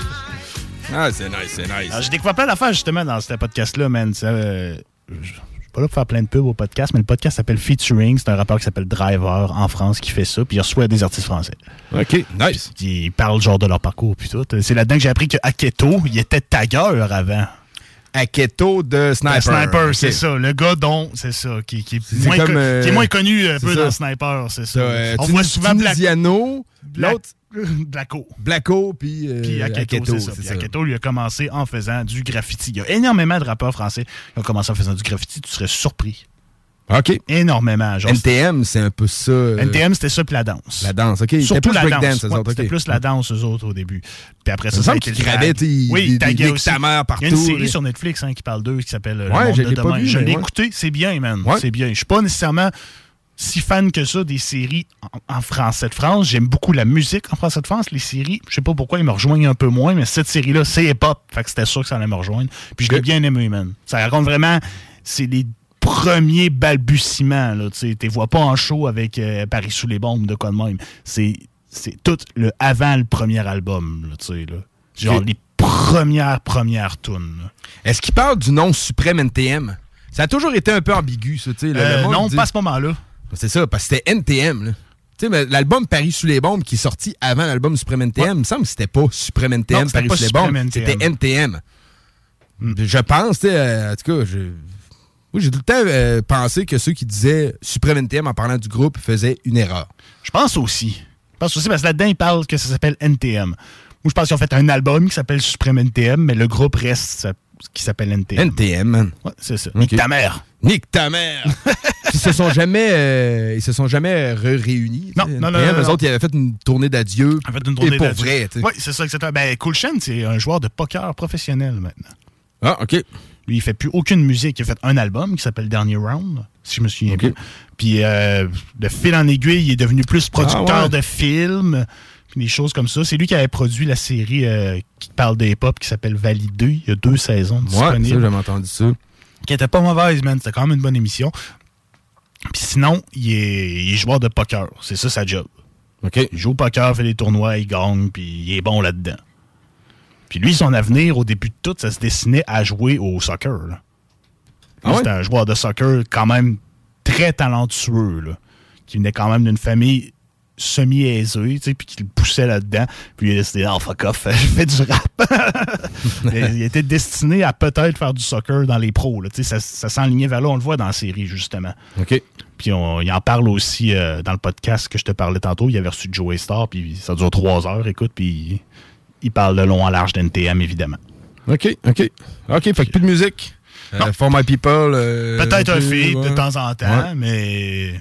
Ah, c'est nice, c'est nice. Alors, J'ai découvert plein d'affaires justement dans ce podcast-là, man. Ça, euh, je je suis pas là pour faire plein de pubs au podcast, mais le podcast s'appelle Featuring. C'est un rappeur qui s'appelle Driver en France qui fait ça, puis il reçoit des artistes français. OK, nice. Puis ils parlent genre de leur parcours, puis tout. C'est là-dedans que j'ai appris que Aketo, il était tagueur avant. Aketo de Sniper. Sniper, c'est ça. Le gars dont, c'est ça, qui, qui est, moins, comme, euh, qui est moins connu un c'est peu ça. dans Sniper, c'est ça. Ça, euh, On Tunis- voit souvent Black, l'autre? Blacko. Blacko, puis euh, Puis Aketo, c'est ça. Aketo, lui a commencé en faisant du graffiti. Il y a énormément de rappeurs français qui ont commencé en faisant du graffiti. Tu serais surpris. OK. Énormément. Genre, NTM, c'est un peu ça. euh, NTM, c'était ça, puis la danse. La danse, OK. Surtout plus la danse. Ouais, C'était plus la danse, eux autres, au début. Puis après ça, ça a été le gravaient, Oui, ils ta mère Il y a une série sur Netflix hein, qui parle d'eux, qui s'appelle euh, Le Ouais, Monde je de demain. vu, je l'ai ouais. écouté, c'est bien, man. C'est bien. Je suis pas nécessairement si fan que ça des séries en, en français de France. J'aime beaucoup la musique en français de France. Les séries, je sais pas pourquoi ils me rejoignent un peu moins, mais cette série-là, c'est hip-hop. Fait que c'était sûr que ça allait me rejoindre. Puis je l'ai bien aimé, man. Ça raconte vraiment, c'est les premiers balbutiements, là. Tu sais, t'es vois pas en show avec euh, Paris sous les bombes, de quoi de même. C'est, tout le avant le premier album, là, tu sais, là. Genre les premières, premières tunes. là. Est-ce qu'il parle du nom suprême NTM? Ça a toujours été un peu ambigu, ça, tu sais. le- le Euh, monde non, dit- pas à ce moment-là. C'est ça, parce que c'était NTM, là. Tu sais, mais l'album Paris sous les bombes qui est sorti avant l'album Suprême NTM, il me semble que c'était pas Suprême NTM, Non, Paris pas sous les bombes, c'était NTM. Je pense, tu sais, euh, en tout cas, je... Moi, j'ai tout le temps euh, pensé que ceux qui disaient Suprême NTM en parlant du groupe faisaient une erreur. Je pense aussi. Je pense aussi parce que là-dedans, ils parlent que ça s'appelle NTM. Moi, je pense qu'ils ont fait un album qui s'appelle Supreme NTM, mais le groupe reste qui s'appelle NTM. NTM, man. Ouais, c'est ça. Ok. Nique ta mère. Nique ta mère! ils se sont jamais, euh, ils se sont jamais réunis. Non, non, non, eux autres, ils avaient fait une tournée d'adieu. En fait, une tournée Et pour d'adieu. vrai, tu sais. Oui, c'est ça, exactement. Ben, Cool Shen, c'est un joueur de poker professionnel maintenant. Ah, OK. Lui, il fait plus aucune musique. Il a fait un album qui s'appelle Dernier Round, si je me souviens bien. Puis, euh, de fil en aiguille, il est devenu plus producteur Ah ouais. de films, puis des choses comme ça. C'est lui qui avait produit la série euh, qui parle des hip-hop qui s'appelle Validé. Il y a deux saisons Ouais, ça, disponibles. j'avais entendu ça. qui était pas mauvaise, man. C'était quand même une bonne émission. Puis sinon, il est, il est joueur de poker. C'est ça sa job. Il joue au poker, fait des tournois, il gagne, puis il est bon là-dedans. Puis lui, son avenir, au début de tout, ça se destinait à jouer au soccer. là. Ah? C'était un joueur de soccer quand même très talentueux, là, qui venait quand même d'une famille semi-aisée, tu sais, puis qui le poussait là-dedans. Puis il a décidé, oh fuck off, je fais du rap. Il était destiné à peut-être faire du soccer dans les pros. Là, tu sais, ça ça s'enlignait vers là, on le voit dans la série, justement. OK. Puis on, il en parle aussi euh, dans le podcast que je te parlais tantôt. Il avait reçu Joey Star, puis ça dure trois heures, écoute, puis il parle de long en large d'NTM, évidemment. OK, OK. OK, fait que plus de musique. Euh, for my people. euh, Peut-être un feed de temps en temps, Ouais. mais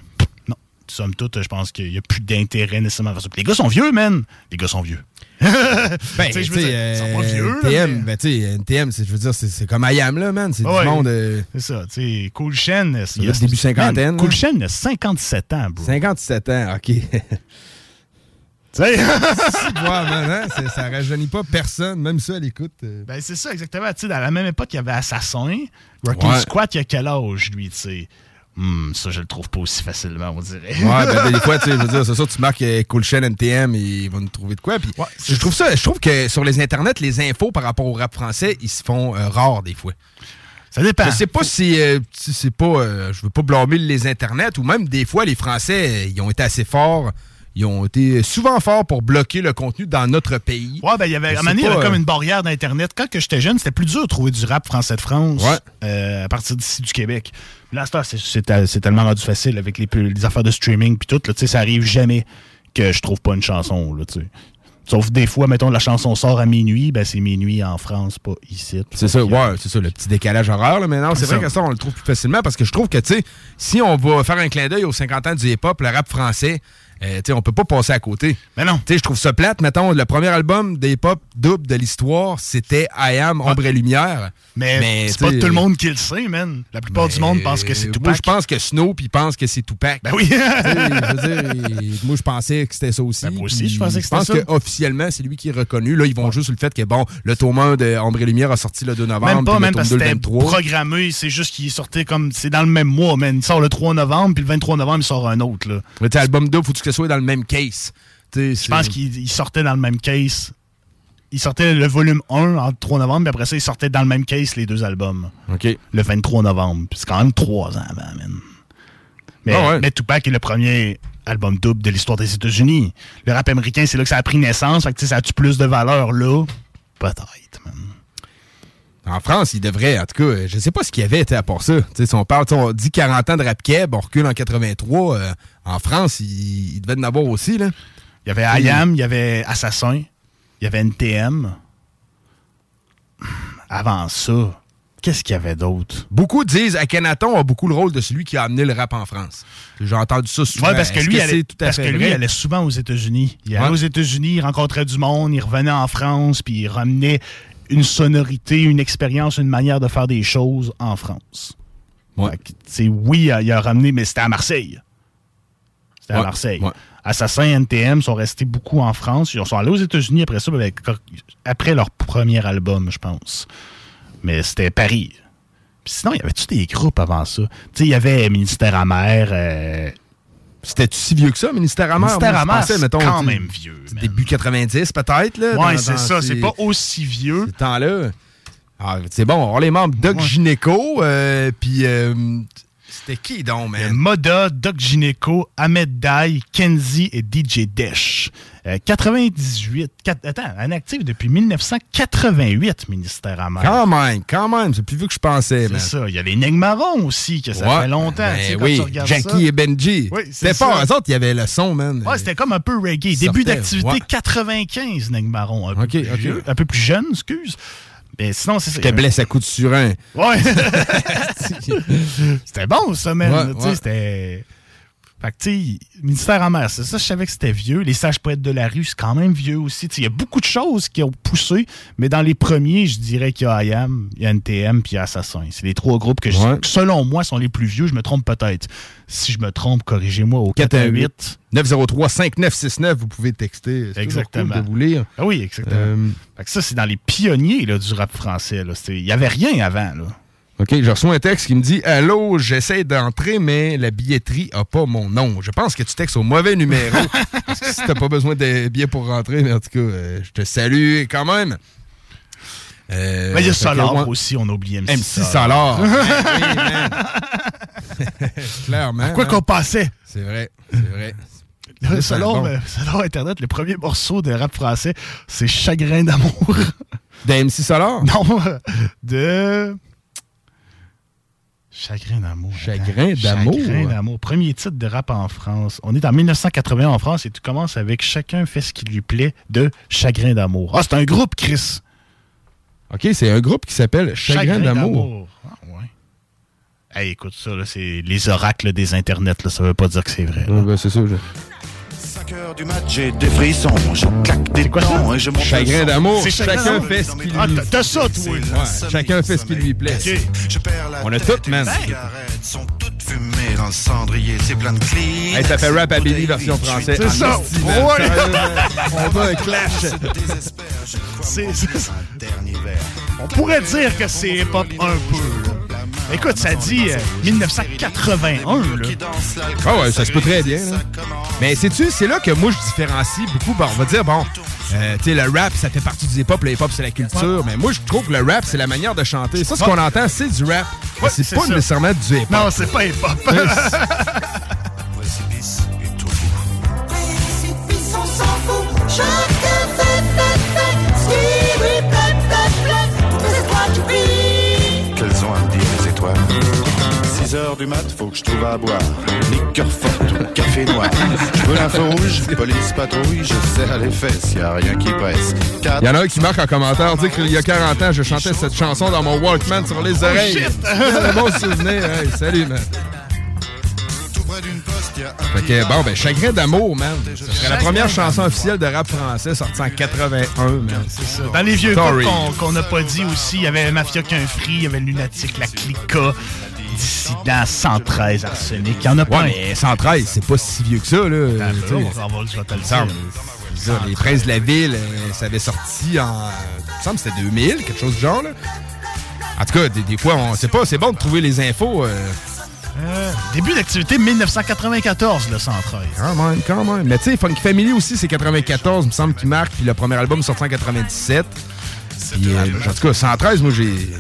non. Somme toute, je pense qu'il n'y a plus d'intérêt nécessairement vers ça. Puis les gars sont vieux, man. Les gars sont vieux. Ben, Tu sais, je veux dire, ils sont pas euh, vieux, NTM, mais- ben, tu sais, NTM, c'est- je veux dire, c'est c'est comme IAM, là, man. C'est Ouais, du monde. euh, C'est ça, tu sais, Cool Shen. Il y a début cinquantaine, Man, Cool. Shen, a 57 ans, bro. 57 ans, OK. sais. hein, ça rajeunit pas personne, même ça à l'écoute. euh. Ben, c'est ça, exactement. Tu sais, dans la même époque, il y avait Assassin. Ouais. Squat, il y a quel âge, lui, tu sais? Hmm, ça, je le trouve pas aussi facilement, on dirait. Ouais, ben, des fois, tu sais, je veux dire, c'est ça, tu marques euh, Cool Chain NTM, ils vont nous trouver de quoi. Puis je trouve ça, je trouve que sur les internets, les infos par rapport au rap français, ils se font euh, rares des fois. Ça dépend. Je sais pas si, euh, si c'est pas. euh, je veux pas blâmer les internets ou même des fois les Français, ils ont été assez forts. Ils ont été souvent forts pour bloquer le contenu dans notre pays. Ouais, ben, il y avait, à un moment donné, il y avait pas, comme euh, une barrière d'Internet. Quand que j'étais jeune, c'était plus dur de trouver du rap français de France euh, à partir d'ici du Québec. Là, c'est- c'est tellement rendu facile avec les, les affaires de streaming puis tout. là, ça arrive jamais que je trouve pas une chanson. Là. Sauf des fois, mettons, la chanson sort à minuit, ben c'est minuit en France, pas ici. C'est ça, ouais, c'est ça, le petit décalage horaire. Là, mais non, c'est vrai que ça, on le trouve plus facilement parce que je trouve que, tu sais, si on va faire un clin d'œil aux 50 ans du hip-hop, le rap français, euh, on peut pas passer à côté. Mais non. Je trouve ça plate. Mettons, le premier album des hip-hop double de l'histoire, c'était I Am, Ombre et Lumière. Mais, c'est pas tout le monde qui le sait, man. La plupart du monde pense que c'est tout Moi, je pense que Snoop, il pense que c'est Tupac. Ben oui. Je dire, moi, je pensais que c'était ça aussi. moi aussi, je pensais que Je pense c'était ça. qu'officiellement, c'est lui qui est reconnu. Là, ils vont juste sur le fait que, bon, le tome 1 de Ombre et Lumière a sorti le 2 novembre. Même pas, puis même parce que 2 le c'était 23. programmé. C'est juste qu'il sortait comme. C'est dans le même mois, man. Il sort le 3 novembre, puis le 23 novembre, il sort un autre, là. Mais album double, faut que ce soit dans le même case. Je pense qu'il il sortait dans le même case. Il sortait le volume 1 en 3 novembre, puis après ça, il sortait dans le même case les deux albums. OK. Le 23 novembre. Puis c'est quand même 3 ans avant, man. Mais, Ah ouais. mais Tupac est le premier album double de l'histoire des États-Unis. Le rap américain, c'est là que ça a pris naissance. Fait que, tu sais, ça a-tu plus de valeur là? Peut-être. En France, il devrait, en tout cas, je sais pas ce qu'il y avait à part ça. Si on parle, on dit 40 ans de rap on recule en 83. euh, en France, il, il devait en avoir aussi. Là. Il y avait IAM, il y avait Assassin, il y avait NTM. Avant ça, qu'est-ce qu'il y avait d'autre? Beaucoup disent Akhenaton a beaucoup le rôle de celui qui a amené le rap en France. J'ai entendu ça souvent. Ouais, parce que lui, il c'est allait, tout à parce fait que lui, allait souvent aux États-Unis. Il allait Ouais. aux États-Unis, il rencontrait du monde, il revenait en France, puis il ramenait une sonorité, une expérience, une manière de faire des choses en France. Que, oui, il a, ramené, mais c'était à Marseille. C'était à Marseille. ouais. Assassin NTM sont restés beaucoup en France. Ils sont allés aux États-Unis après ça, avec- après leur premier album, je pense. Mais c'était Paris. Puis sinon, il y avait-tu des groupes avant ça? Tu sais, il y avait Ministère amer. euh, C'était-tu si vieux que ça, Ministère Amer? Ministère Moi, Amer, c'est quand même vieux. Début 90, peut-être. là, Ouais, c'est ça. ces- C'est pas aussi vieux. Ces temps-là. Ah, c'est bon, on a les membres Doc Gineco, euh, puis euh, c'était qui donc, man? Moda, Doc Gineco, Ahmed Dai, Kenzie et DJ Desh. Euh, 98. quat- attends, un actif depuis 1988, Ministère Amer. Quand même, quand même, c'est plus vieux que je pensais, C'est ça. Il y a les Negmarons aussi, que ça Ouais. fait longtemps. Ben tu sais, quand oui, tu Jackie ça. et Benji. Oui, c'est c'était fort. Eux autres, il y avait le son, man. Ouais, c'était comme un peu reggae. Début d'activité ouais. 95, Negmaron. Un, peu plus ok. vieux- un peu plus jeune, excuse. Mais sinon, c'est ça. C'était blesse à coups de surin. Ouais. c'était bon, ça, man. Ouais, Tu sais, ouais. C'était. Fait que, tu sais, ministère en mer, c'est ça, je savais que c'était vieux. Les sages poètes de la rue, c'est quand même vieux aussi. Il y a beaucoup de choses qui ont poussé, mais dans les premiers, je dirais qu'il y a IAM, il y a NTM, puis il y a Assassin. C'est les trois groupes que, je- Ouais. selon moi, sont les plus vieux. Je me trompe peut-être. Si je me trompe, corrigez-moi au 418 418. 903 5969, vous pouvez texter. Exactement. cool de vous lire. Ah oui, exactement. Euh, Fait que ça, c'est dans les pionniers là, du rap français. Il n'y avait rien avant. Là. OK, je reçois un texte qui me dit Allô, j'essaie d'entrer, mais la billetterie a pas mon nom. Je pense que tu textes au mauvais numéro. parce que si t'as pas besoin de billets pour rentrer, mais en tout cas, euh, je te salue quand même. Euh, Mais il y a Solar moi- aussi, on oublie MC, MC Solar. Oui, man. Clairement. Quoi man. qu'on passait. C'est vrai, c'est vrai. Le selon, bon. euh, selon Internet, le premier morceau de rap français, c'est Chagrin d'amour. D'MC Solar? Non, de. Chagrin d'amour. Chagrin d'amour? Chagrin d'amour. Premier titre de rap en France. On est en 1980 en France et tu commences avec Chacun fait ce qui lui plaît de Chagrin d'amour. Ah, c'est un groupe, Chris. OK, c'est un groupe qui s'appelle Chagrin, d'amour. Ah, ouais. Hey, écoute ça, là, c'est les oracles des internets, là, ça veut pas dire que c'est vrai. Ouais, ben, c'est ça. je- 5 heures du match, j'ai des frissons, je claque des et je monte Chagrin d'amour. Chagrin Chacun fait ce qui lui Ah, t'as- t'as ça, toi. Ouais, chacun fait ce qui lui plaît. On a tout, man. cigarettes sont toutes fumées dans le cendrier, c'est plein de clean. Hey, ça fait rap à Billy version française. C'est ça. On va un clash. C'est- On pourrait dire que c'est hip-hop un peu. Écoute, ça dit euh, 1981. Là. Ah ouais, ça se peut très bien. là. Mais sais-tu, c'est là que moi je différencie beaucoup. Bon, on va dire, bon, Euh, tu sais, le rap, ça fait partie du hip-hop. Le hip-hop, c'est la culture. Mais moi, je trouve que le rap, c'est la manière de chanter. Ça, ce qu'on entend, c'est du rap. Mais c'est pas ça. nécessairement du hip-hop. Non, c'est pas hip-hop. Précipice, on s'en fout. Chacun 6 heures du mat, faut que je trouve à boire. Liqueur forte ou café noir. Je veux l'info rouge, police patrouille, je serre les fesses, y a rien qui presse. Quatre- Il y en a un qui marque en commentaire, dit qu'il y a 40 ans, je chantais cette chanson dans mon Walkman sur les oreilles. shit! Quel bon souvenir. Hey, salut, man. Fait que, bon, ben, Chagrin d'amour, man. Ce serait la première chanson officielle de rap français sortie en 81, man. C'est ça. Dans les vieux qu'on n'a pas dit aussi, il y avait Mafia qu'un free, il y avait Lunatic, la Clica, Dissident, 113, Arsenic. Il y en a pas Ouais, mais 113, c'est pas si vieux que ça, là. On va- te le dire. Les Princes de la Ville, euh, ça avait sorti en. Il me semble que c'était 2000, quelque chose du genre, là. En tout cas, des, des fois, on sait pas, c'est bon de trouver les infos. euh, Euh, début d'activité 1994, le 113. Quand même, quand même. Mais tu sais, Funky Family aussi, c'est 94, il me semble qu'il marque. Puis le premier album sorti en 97. Puis, euh, en tout cas, 113, moi, j'ai.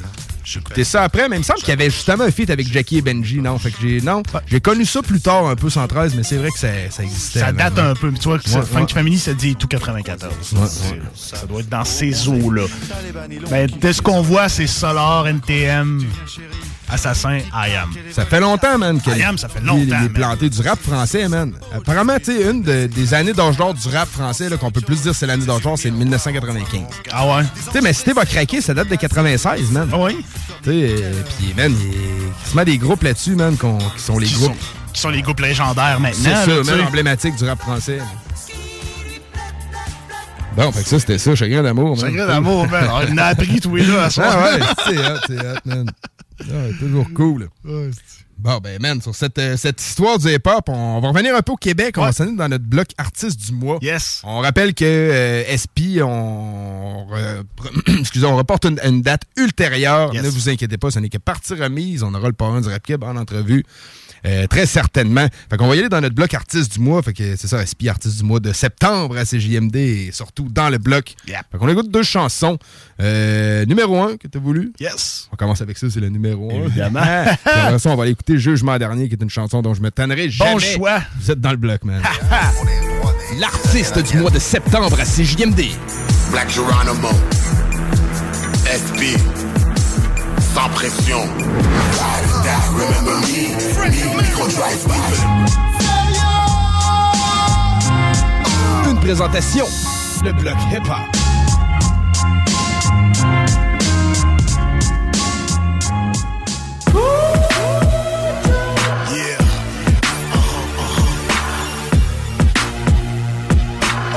J'ai écouté ça après, mais il me semble qu'il y avait justement un feat avec Jackie et Benji, non? Fait que j'ai. Non. J'ai connu ça plus tard, un peu 113, mais c'est vrai que ça, ça existait. Ça date un peu. mais Tu vois, que Ouais. Family, ça dit tout 94. Ouais, C'est- ouais. Ça doit être dans ces eaux-là. Ben, de ce qu'on voit, c'est Solar, NTM, Assassin, I Am. Ça fait longtemps, man. que I Am, ça fait longtemps, Les, man. plantés du rap français, man. Apparemment, tu sais, une de- des années d'âge d'or du rap français, là, qu'on peut plus dire c'est l'année d'âge d'or, c'est 1995. Ah ouais? Tu sais, mais Cité va craquer, ça date de 96, man. Ah oui? Tu sais, euh, puis, man, il y a des groupes là-dessus, man, qui sont les Qui groupes. sont- qui sont les groupes légendaires maintenant. C'est ça, sais. emblématique du rap français. Bon, fait que ça, c'était ça, Chagrin d'amour, man. Chagrin d'amour, man. On a appris tous les deux à soir. Ah ouais, c'est hot, c'est hot, man. Ah, toujours cool. Bon, ben, man, sur cette, euh, cette histoire du hip-hop, on, va revenir un peu au Québec. On va s'en aller dans notre bloc artiste du mois. Yes. On rappelle que euh, SP, on, excusez, on reporte une, une date ultérieure. Yes. Ne vous inquiétez pas, ce n'est que partie remise. On aura le parrain du Rap en entrevue. Euh, très certainement. Fait qu'on va y aller dans notre bloc artiste du mois. Fait que c'est ça, SP artiste du mois de septembre à CJMD et surtout dans le bloc. Fait qu'on écoute deux chansons. Euh, numéro un que tu as voulu? Yes. On commence avec ça, c'est le numéro un. Évidemment. Puis après ça, on va aller écouter Jugement dernier, qui est une chanson dont je me tannerai jamais. Bon choix. Vous êtes dans le bloc, man. L'artiste du mois de septembre à CJMD. Black Geronimo, SP, sans pression. Remember me, me, micro drive Une présentation. Le bloc hip-hop. Yeah.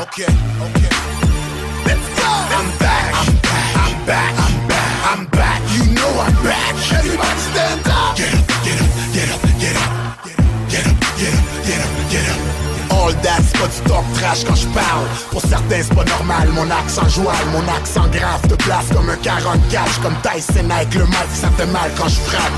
Okay, okay. Let's go. I'm back. I'm back. I'm back. I'm back. Get up, get up, get up, get up. Get up, get up, get up, get up. C'est pas trash quand je parle Pour certains c'est pas normal, mon accent joual Mon accent grave te place comme un 44 J'suis comme Tyson avec le mic, ça fait mal quand je frappe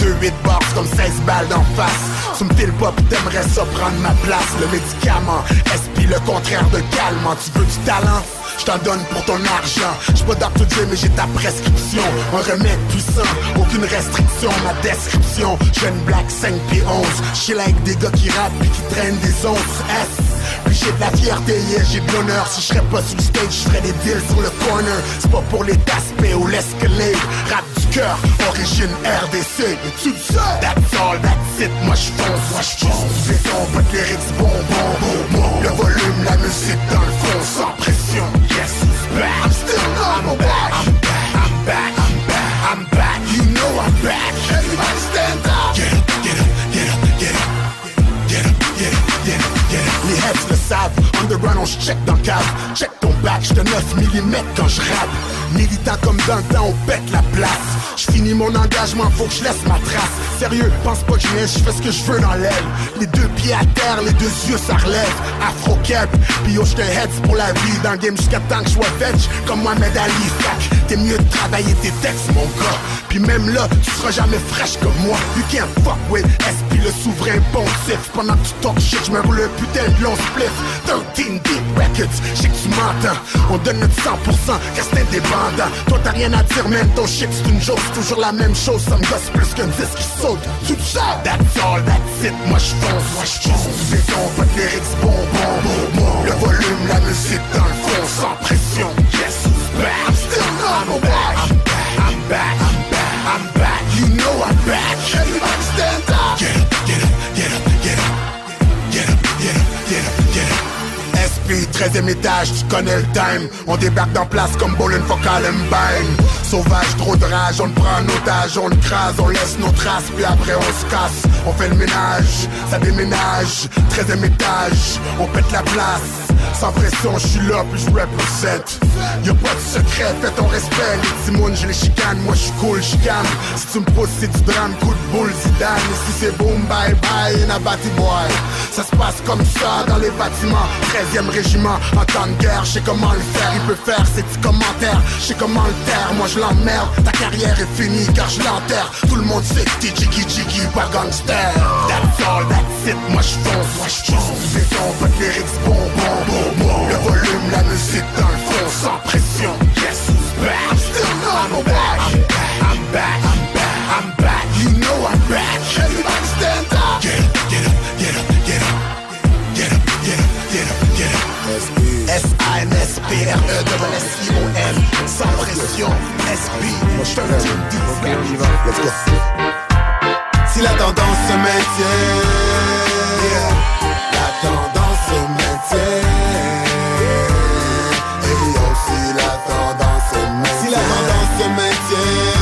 2-8 bars c'est comme 16 balles d'en face Tu me le pas t'aimerais ça prendre ma place Le médicament, SP le contraire de calmant Tu veux du talent je t'en donne pour ton argent. J'suis pas Dr. Dre mais j'ai ta prescription. Un remède puissant, aucune restriction. Ma description, jeune black 5 pieds 11 Chill avec des gars qui rappent et qui traînent des onces. S J'ai de la fierté, yeah, j'ai de l'honneur. Si je serais pas le stage, je ferais des deals sur le corner. C'est pas pour les taspés ou l'escalade. Rap du cœur, origine RDC tu sais, that's all, that's it. Moi je fonce, moi je fonce. Sons, pas de lyrics, bon, Le volume, la musique dans le fond, sans pression. Yes, it's back. I'm still number one I'm back, I'm back, I'm back, I'm back. You know I'm back. Everybody stand up, savent, run, on check dans cave. Check ton back, j'te 9 mm quand je rappe. Militant comme dans le temps, on pète la place. Je finis mon engagement, faut que je laisse ma trace. Sérieux, pense pas que je je fais ce que je veux dans l'aile. Les deux pieds à terre, les deux yeux ça relève. Afro cap, pis yo j'te heads pour la vie. Dans le game jusqu'à temps que je sois veg Comme Mohamed Ali, fac T'es mieux de travailler tes textes, mon gars. Puis même là, tu seras jamais fraîche comme moi. You can't fuck with SP, le souverain pontif. Pendant que tu talk shit, je me roule un putain de long split. 13 Deep Records, je sais que tu m'entends. On donne notre 100%, car c'est indépendant. Toi, t'as rien à dire, même ton shit, c'est une. C'est toujours la même chose, ça me gosse plus qu'un disque qui saute. Tout ça, that's all, that's it. Moi, je fonce, moi, je fonce. Béton, pas de lyrics, bonbon, bonbon. Le volume, la musique dans le fond, sans pression. Yes? I'm still I'm back. I'm back. I'm back. I'm back. You know I'm back. Everybody 13ème étage, tu connais le time. On débarque dans place comme Bowling for Columbine Sauvage, trop de rage, on le prend en otage On le crase, on laisse nos traces Puis après on se casse, on fait le ménage Ça déménage, 13ème étage On pète la place. Sans pression, je suis là, puis je 7. Y'a pas de secret, fais ton respect. Les timounes, je les chicane, moi je suis cool, chicane. Si tu me poses, c'est du drame, coup de boule, Zidane. Et si c'est boom, bye bye, in a boy. Ça se passe comme ça dans les bâtiments. 13ème régiment temps de guerre, je sais comment le faire. Il peut faire ses petits commentaires, je sais comment le taire. Moi je l'emmerde, ta carrière est finie car je l'enterre. Tout le monde sait que jiggy jiggy, pas gangster. That's all, that's it, moi je fonce, moi je fonce. Béton, de lyrics, bonbon, bonbon. Le volume, la musique dans le fond, sans pression. Yes, who's back? I'm still not I'm back. I'm back. I'm back. I'm back. You know I'm back. Everybody stand up. S-A-N-S-P-R-E-S-S-I-O-N Sans pression, SP Moi je te Ok, on y va, let's go. Si la tendance se maintient La tendance se maintient. Et yo, si la tendance se maintient. Si la tendance se maintient.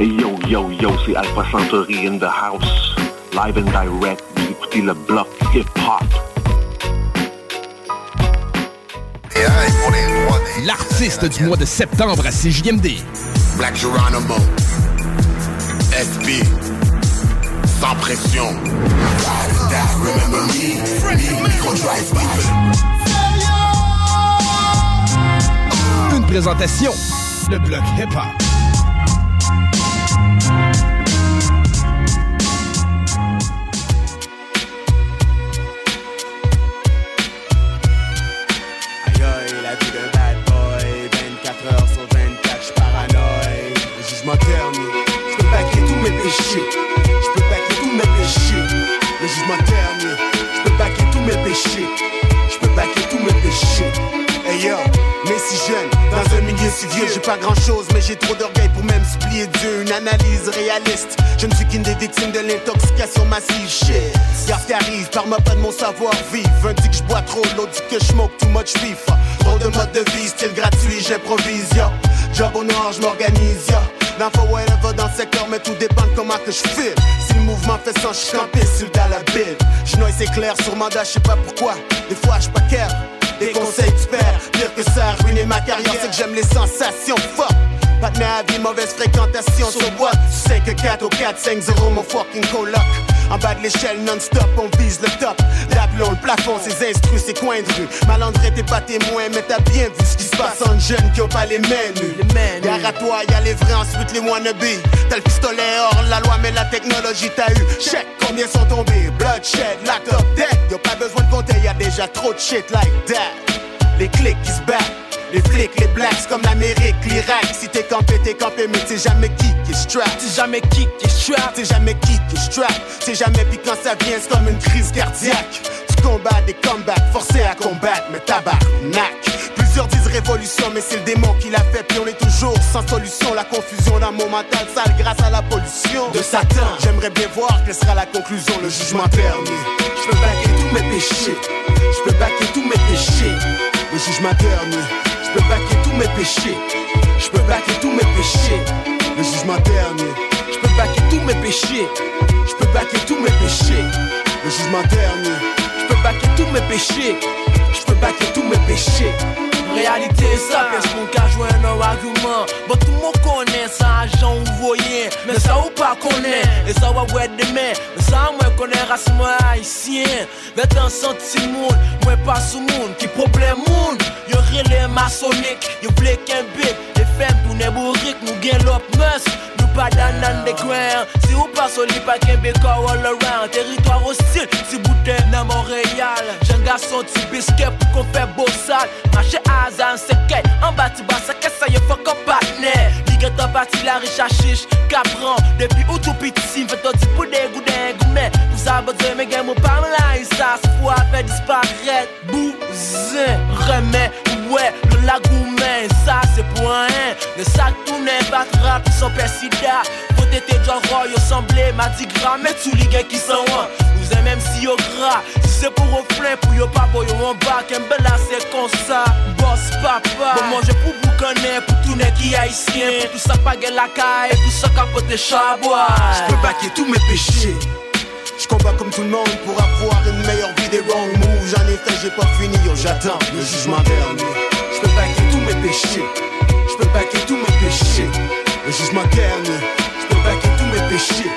Hey yo, yo, yo, c'est Alpha Centauri in the house. Live and direct, vous écoutez le bloc hip-hop. L'artiste du mois de septembre à CJMD. Black Geronimo SB Sans pression Remember me, Une présentation. Le bloc hip-hop. Paranoïe Le jugement terni, j'peux baquer tous mes péchés J'peux baquer tous mes péchés Le jugement terni, j'peux baquer tous mes péchés J'peux baquer tous mes péchés Hey yo, mais si jeune, dans un milieu si vieux, j'ai pas grand chose, mais j'ai trop d'orgueil pour même supplier Dieu. Une analyse réaliste, je ne suis qu'une des victimes de l'intoxication massive. Shit, qui arrive, parle-moi pas de mon savoir-vivre. Un dit que je bois trop, l'autre dit que je smoke too much FIFA. Trop de mode de vie, style gratuit, j'improvise, yo. Job au noir, je m'organise, yo. L'info, whatever dans le secteur, mais tout dépend de comment que je file. Si le mouvement fait sans, je campé sur le la bille. Je noie, c'est clair, sur mandat, je sais pas pourquoi. Des fois, je pas care. Des conseils tu perds, pire que ça a ruiné ma carrière, c'est que j'aime les sensations fuck. Pas de à vie, mauvaise fréquentation sur boîte. Tu sais que 4 au 4, 5 0 mon fucking coloc. En bas de l'échelle non-stop, on vise le top. L'aplomb, le plafond, ses instrus, ses coins de rue. Malandré, t'es pas témoin, mais t'as bien vu ce qui se passe en jeunes qui ont pas les mains nues. Gare à toi, y'a les vrais, ensuite les wannabes. T'as le pistolet hors la loi, mais la technologie t'a eu. Check combien sont tombés. Bloodshed, locked up, dead. Y'a pas besoin de compter, y'a déjà trop de shit like that. Les clics qui se battent. Les flics, les blacks comme l'Amérique, l'Irak. Si t'es campé, t'es campé, mais t'sais jamais qui qui est strap. T'sais jamais qui qui est strap. T'sais jamais qui qui est strap. T'sais jamais, puis quand ça vient, c'est comme une crise cardiaque. Tu combats des combats, forcé à combattre, mais tabarnak. Plusieurs disent révolution, mais c'est le démon qui l'a fait, puis on est toujours sans solution. La confusion dans mon mental sale grâce à la pollution de Satan. J'aimerais bien voir quelle sera la conclusion, le jugement dernier. Je peux baquer tous mes péchés. Je peux baquer tous mes péchés. Le jugement dernier. Je peux baquer tous mes péchés. Je peux baquer tous mes péchés. Le jugement dernier. Je peux baquer tous mes péchés. Je peux baquer tous mes péchés. Le jugement dernier. Je peux baquer tous mes péchés. Je peux baquer tous mes péchés. Realite sa pes moun ka jwen nou argument. Bon tout moun konen sa ajan ou voyen Men sa ou pa konen E sa wap wè demen Men sa mwen konen rase mwen haisyen Vet an senti moun Mwen pa sou moun Ki problem moun Yo rele masonik Yo vle ken bit E fem pou ne bourik Nou gen lop mus Nou pa dan underground Si ou pa soli pa ken beka all around. Territoire hostile Si boute nan Montréal Jen gason ti biske pou kon fe bossal Mache azan seke An bati basa ke sa yo fok an patne Lige tan pati la riche a chiche Kapran Depi ou tou piti si Mfe to ti pou de gou den gou men Pou sa bote me gen mou pa mla isa Se fwa fe disparet Bouzen Remen Ouais, le lagoumen, ça c'est pour un. Le sac tourne, battra, puis son persida Faut être déjà roi, yo m'a dit gras Mais tous les gars qui sont loin, nous aimons même si yo gras Si c'est pour yo pas boy, yo en bas Qu'un bel c'est comme ça, boss papa Bon manger pour boucaner, pour tout n'est qui haïtien Pour tout ça pas la caille, tout ça capoter chabois Je peux baquer tous mes péchés. Je combat comme tout le monde pour avoir une meilleure vie des wrong moves. J'en ai fait, j'ai pas fini, j'attends le jugement dernier. Je peux baquer tous mes péchés. Je peux baquer tous mes péchés.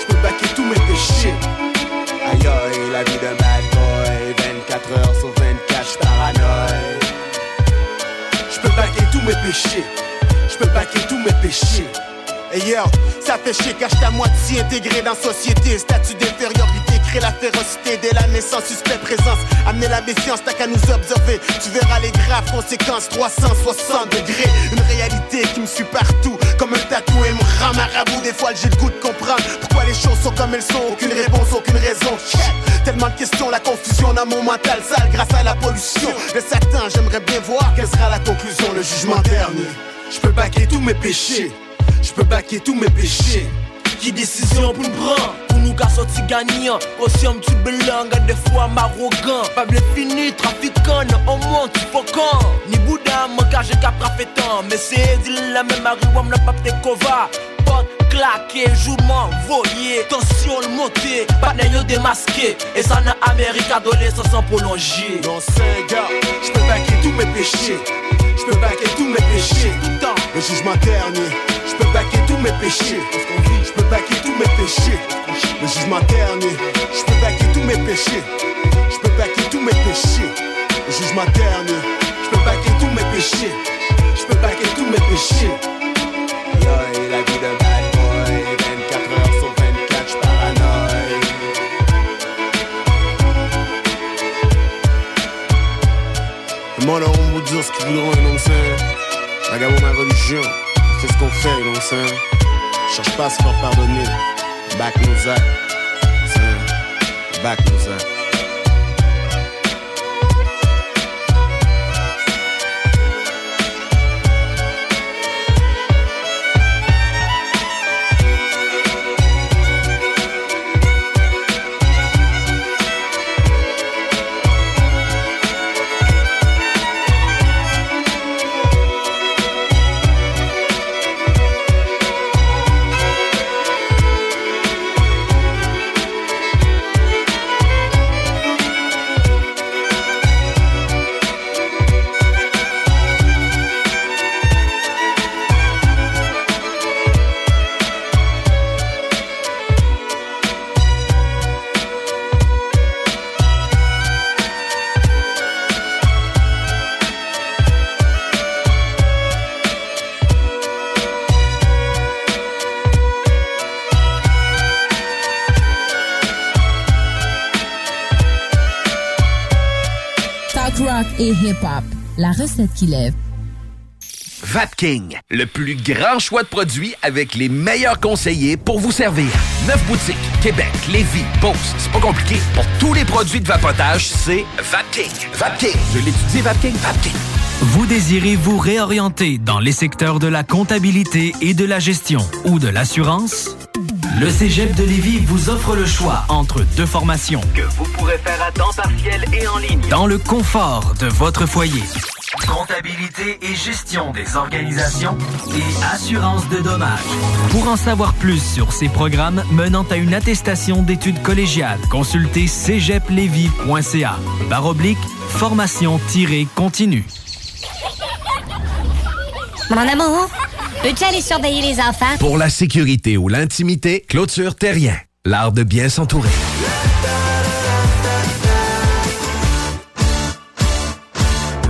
Je peux baquer tous mes péchés. Aïe aïe, la vie d'un bad boy. 24 heures sur 24, je paranoïe. Je peux baquer tous mes péchés. Je peux baquer tous mes péchés. Et yo, ça fait chier cache ta moitié intégrée dans société. Statut d'infériorité crée la férocité dès la naissance, suspect présence. Amener la méfiance, t'as qu'à nous observer. Tu verras les graves conséquences, 360 degrés. Une réalité qui me suit partout, comme un tatou et me rend marabout. Des fois, j'ai le goût de comprendre pourquoi les choses sont comme elles sont. Aucune réponse, aucune raison. Tellement de questions, la confusion dans mon mental sale grâce à la pollution. Le Satan, j'aimerais bien voir quelle sera la conclusion, le jugement dernier. Je peux baquer tous mes péchés. Je peux baquer tous mes péchés. Qui décision pour nous prendre? Pour nous gars sortis gagnants Aussi un petit belang des fois m'arrogant Pas bien fini trafiquant Au moins tu faut quand Ni Bouddha mon gars j'ai qu'à Mais c'est la même marijuana n'a pas peut kova Porte claqué, jouement voyé Tension le monté, pas démasqué. Et ça n'a Amérique adolescence sans prolonger Non c'est gars, je peux baquer tous mes péchés. Je peux baquer tous mes péchés. Le jugement dernier Je peux baquer tous mes péchés. Je peux baquer tous mes péchés. Le jugement dernier Je peux baquer tous mes péchés. Je peux baquer tous mes péchés Le jugement dernier Je peux baquer tous mes péchés. Je peux baquer tous mes péchés. Yo, et la vie d'un bad boy 24 heures sur 24, je paranoïe. Monde a on vous dire ce qu'ils voudront, non c'est. Regarde ma religion, c'est ce qu'on fait, non c'est. Cherche pas à se faire pardonner, back nos actes, back nos actes. La recette qui lève. Vapking, le plus grand choix de produits avec les meilleurs conseillers pour vous servir. Neuf boutiques, Québec, Lévis, Beauce, c'est pas compliqué. Pour tous les produits de vapotage, c'est Vapking. Vapking, je l'étudie, Vapking, Vapking. Vous désirez vous réorienter dans les secteurs de la comptabilité et de la gestion ou de l'assurance? Le Cégep de Lévis vous offre le choix entre deux formations Que vous pourrez faire à temps partiel et en ligne. dans le confort de votre foyer. Comptabilité et gestion des organisations et assurance de dommages. Pour en savoir plus sur ces programmes menant à une attestation d'études collégiales, consultez cégeplevy.ca. Barre oblique, formation-continue. Mon amour, peux-tu aller surveiller les enfants? Pour la sécurité ou l'intimité, Clôture Terrien. L'art de bien s'entourer.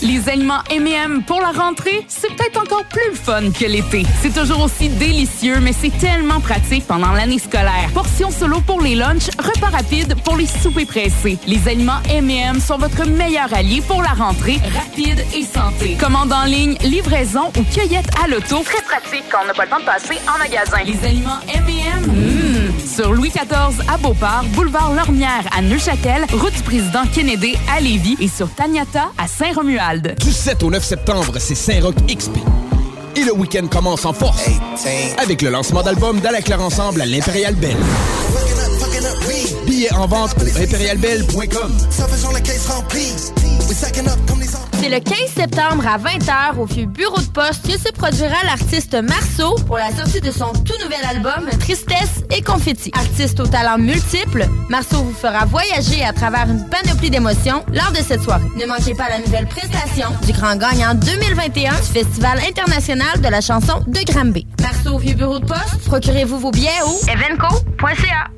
Les aliments M&M pour la rentrée, c'est peut-être encore plus fun que l'été. C'est toujours aussi délicieux, mais c'est tellement pratique pendant l'année scolaire. Portions solo pour les lunchs, repas rapides pour les soupers pressés. Les aliments M&M sont votre meilleur allié pour la rentrée, rapide et santé. Commande en ligne, livraison ou cueillette à l'auto. Très pratique quand on n'a pas le temps de passer en magasin. Les aliments M&M. Sur Louis XIV à Beauport, boulevard Lormière à Neuchâtel, route du président Kennedy à Lévis et sur Taniata à Saint-Romuald. Du 7 au 9 septembre, c'est Saint-Roch XP. Et le week-end commence en force avec le lancement d'album d'Ala Ensemble à l'Impérial Belle. Billets en vente au impérialbelle.com. C'est le 15 septembre à 20h au vieux bureau de poste que se produira l'artiste Marceau pour la sortie de son tout nouvel album Tristesse et Confetti. Artiste aux talents multiples, Marceau vous fera voyager à travers une panoplie d'émotions lors de cette soirée. Ne manquez pas la nouvelle prestation du grand gagnant 2021 du Festival international de la chanson de Granby. Marceau au vieux bureau de poste, procurez-vous vos billets au evenco.ca.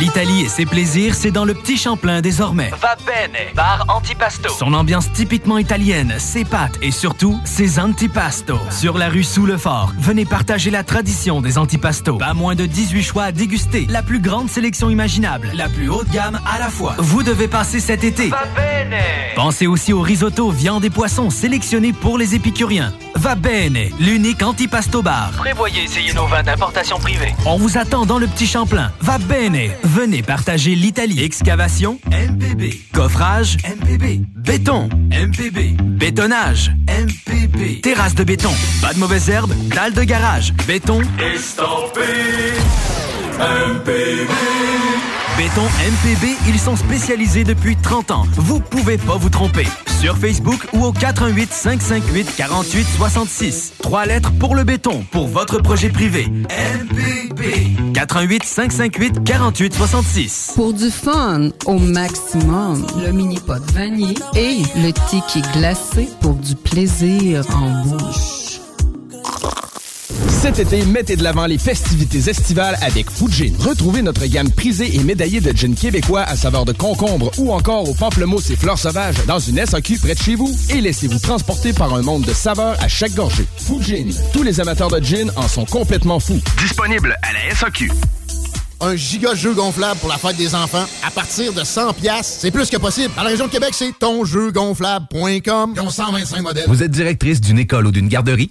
L'Italie et ses plaisirs, c'est dans le Petit Champlain désormais. Va bene, bar antipasto. Son ambiance typiquement italienne, ses pâtes et surtout ses antipastos. Sur la rue Sous le Fort, venez partager la tradition des antipastos. Pas moins de 18 choix à déguster. La plus grande sélection imaginable, la plus haute gamme à la fois. Vous devez passer cet été. Va bene. Pensez aussi au risotto, viande et poissons sélectionnés pour les épicuriens. Va bene, l'unique antipasto bar. Prévoyez essayer nos vins d'importation privée. On vous attend dans le Petit Champlain. Va bene, venez partager l'Italie. Excavation, MPB. Coffrage, MPB. Béton, MPB. Bétonnage, MPB. Terrasse de béton, pas de mauvaises herbes, dalle de garage, béton. Estampé. MPB. Béton MPB, ils sont spécialisés depuis 30 ans. Vous pouvez pas vous tromper. Sur Facebook ou au 418 558 48 66. Trois lettres pour le béton, pour votre projet privé. MPB. 418 558 48 66. Pour du fun au maximum, le mini-pot vanille et le tiki glacé pour du plaisir en bouche. Cet été, mettez de l'avant les festivités estivales avec Fujin. Retrouvez notre gamme prisée et médaillée de gin québécois à saveur de concombre ou encore au pamplemousse et fleurs sauvages dans une SAQ près de chez vous et laissez-vous transporter par un monde de saveurs à chaque gorgée. Fujin. Tous les amateurs de gin en sont complètement fous. Disponible à la SAQ. Un giga jeu gonflable pour la fête des enfants à partir de 100 pièces, c'est plus que possible. Dans la région de Québec, c'est tonjeugonflable.com. Ils ont 125 modèles. Vous êtes directrice d'une école ou d'une garderie?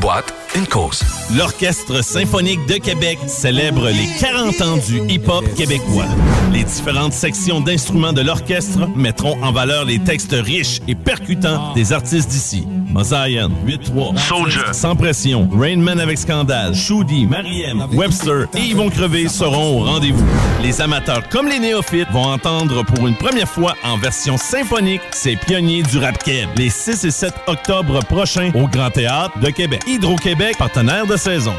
boîte, une cause. L'Orchestre symphonique de Québec célèbre les 40 ans du hip-hop québécois. Les différentes sections d'instruments de l'orchestre mettront en valeur les textes riches et percutants des artistes d'ici. Mosaïen, 8-3, Soldier, Sans Pression, Rainman avec Scandale, Shoudi, Mariem, Webster et Yvon Crevé seront au rendez-vous. Les amateurs comme les néophytes vont entendre pour une première fois en version symphonique ces pionniers du rap keb les 6 et 7 octobre prochains au Grand Théâtre de Québec. Hydro-Québec, partenaire de saison.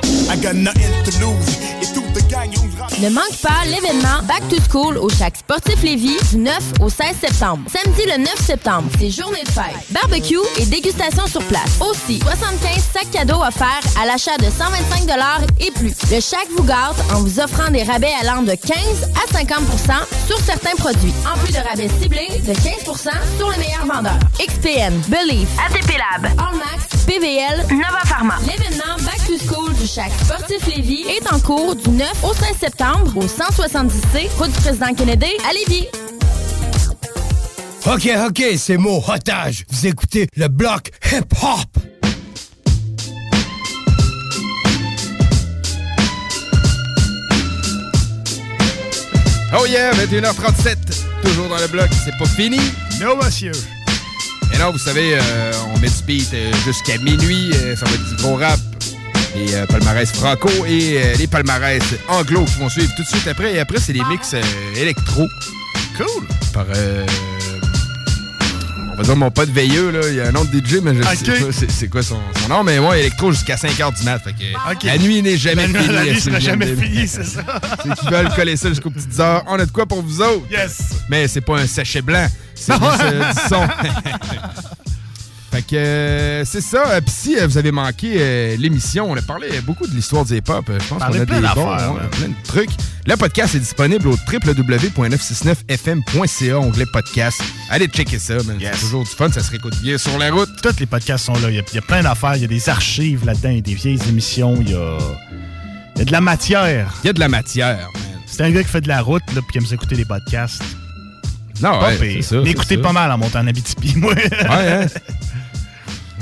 Ne manque pas l'événement Back to School au Chac Sportif Lévis du 9 au 16 septembre. Samedi le 9 septembre, c'est journée de fête. Barbecue et dégustation sur place. Aussi, 75 sacs cadeaux offerts à l'achat de 125 et plus. Le Chac vous gâte en vous offrant des rabais allant de 15 à 50% sur certains produits. En plus de rabais ciblés de 15% sur les meilleurs vendeurs. XPN, Believe, ATP Lab, Allmax, PVL, Nova Pharma. L'événement Back to School du Chac Sportif Lévis est en cours du 9 au 16 septembre au 170C, route du président Kennedy à Lévis. OK, OK, c'est mon otage. Vous écoutez le bloc hip-hop. Oh yeah, 21h37, toujours dans le bloc, c'est pas fini. Non, monsieur. Et non, vous savez, euh, on met du beat euh, jusqu'à minuit, euh, ça va être du gros rap. Les euh, palmarès franco et euh, les palmarès anglo qui vont suivre tout de suite après. Et après, c'est les mix euh, électro. Cool. Par, euh, on va dire mon pote veilleux, là. Il y a un de DJ, mais je Ok. sais pas c'est- c'est quoi son, son nom. Mais moi, électro jusqu'à 5h du mat. Fait que Ok. la nuit n'est jamais finie. la nuit CGMD. jamais finie, c'est ça. Ceux qui veulent coller ça jusqu'aux petites heures, on a de quoi pour vous autres. Yes. Mais c'est pas un sachet blanc, c'est du son. fait que euh, c'est ça. Euh, Puis si euh, vous avez manqué euh, l'émission, on a parlé beaucoup de l'histoire du hip-hop. Je pense qu'on a plein des bons, man. plein de trucs. Le podcast est disponible au www.969fm.ca, onglet podcast. Allez checker ça, man. C'est toujours du fun, ça se réécoute bien sur la route. Tous les podcasts sont là. Il y a, il y a plein d'affaires. Il y a des archives là-dedans, il y a des vieilles émissions. Il y a, il y a de la matière. Il y a de la matière, C'est un gars qui fait de la route là, puis qui aime s'écouter des podcasts. Non, ouais, c'est ça. pas mal en montant en Abitibi, moi. Ouais, hein?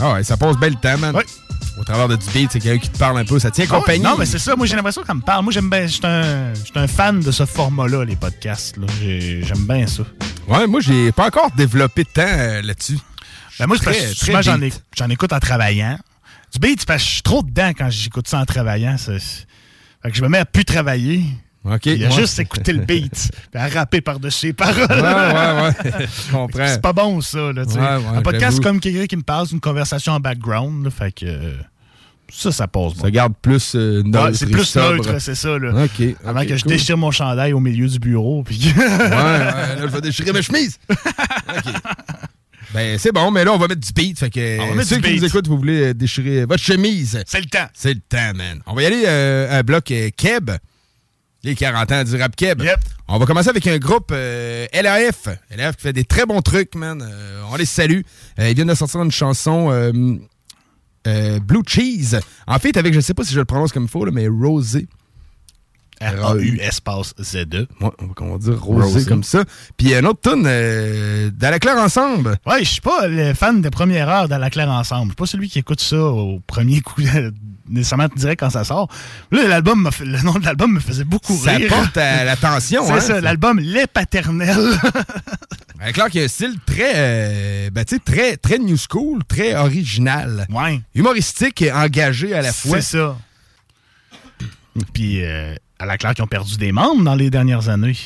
Ah ouais, ça passe bel temps, man. Au travers de du beat, c'est quelqu'un qui te parle un peu, ça tient Ah ouais, compagnie. Non, mais c'est ça. Moi, j'ai l'impression qu'elle me parle. Moi, j'aime bien. Je suis un, un fan de ce format-là, les podcasts. là. J'ai- J'aime bien ça. Ouais, moi, j'ai pas encore développé de temps euh, là-dessus. Ben moi, c'est parce Très, que très souvent, j'en, beat. j'en écoute en travaillant. Du beat, parce que je suis trop dedans quand j'écoute ça en travaillant. C'est- Fait que je me mets à plus travailler. Il a ouais. juste écouter le beat, puis à rapper par-dessus les paroles. Ouais, ouais, ouais. Je comprends. C'est pas bon, ça. Là, tu sais. Ouais, ouais, un podcast, comme quelqu'un qui me parle, c'est une conversation en background. là, fait que euh, ça, ça passe. Ça garde plus euh, neutre. C'est plus sobre. neutre, c'est ça. Là. Avant que je cool. déchire mon chandail au milieu du bureau. Puis... ouais, là, je vais déchirer ma chemise. OK. Ben, c'est bon, mais là, on va mettre du beat. Fait que On va ceux du qui beat. nous écoutent, vous voulez euh, déchirer votre chemise. C'est le temps. C'est le temps, man. On va y aller euh, à un bloc euh, Keb. Les 40 ans du rap Keb. On va commencer avec un groupe euh, LAF. LAF qui fait des très bons trucs, man. Euh, on les salue. Euh, ils viennent de sortir une chanson Blue Cheese. En fait, avec, je sais pas si je le prononce comme il faut, là, mais Rosé. R-A-U espace Z-E. Ouais, on va- dire Rosé, Rosé. comme ça. Puis un autre tune euh, dans la claire ensemble. Ouais, je suis pas le fan de première heure dans la claire ensemble. Je suis pas celui qui écoute ça au premier coup, nécessairement direct quand ça sort. Là, l'album fait- le nom de l'album me faisait beaucoup Ça rire. porte à l'attention, C'est hein, ça, l'album Les Paternels. Avec clair qu'il y a un style très, euh, ben, très, très new school, très original. Ouais. Humoristique et engagé à la fois. C'est ça. Puis, euh, à la claire qui ont perdu des membres dans les dernières années.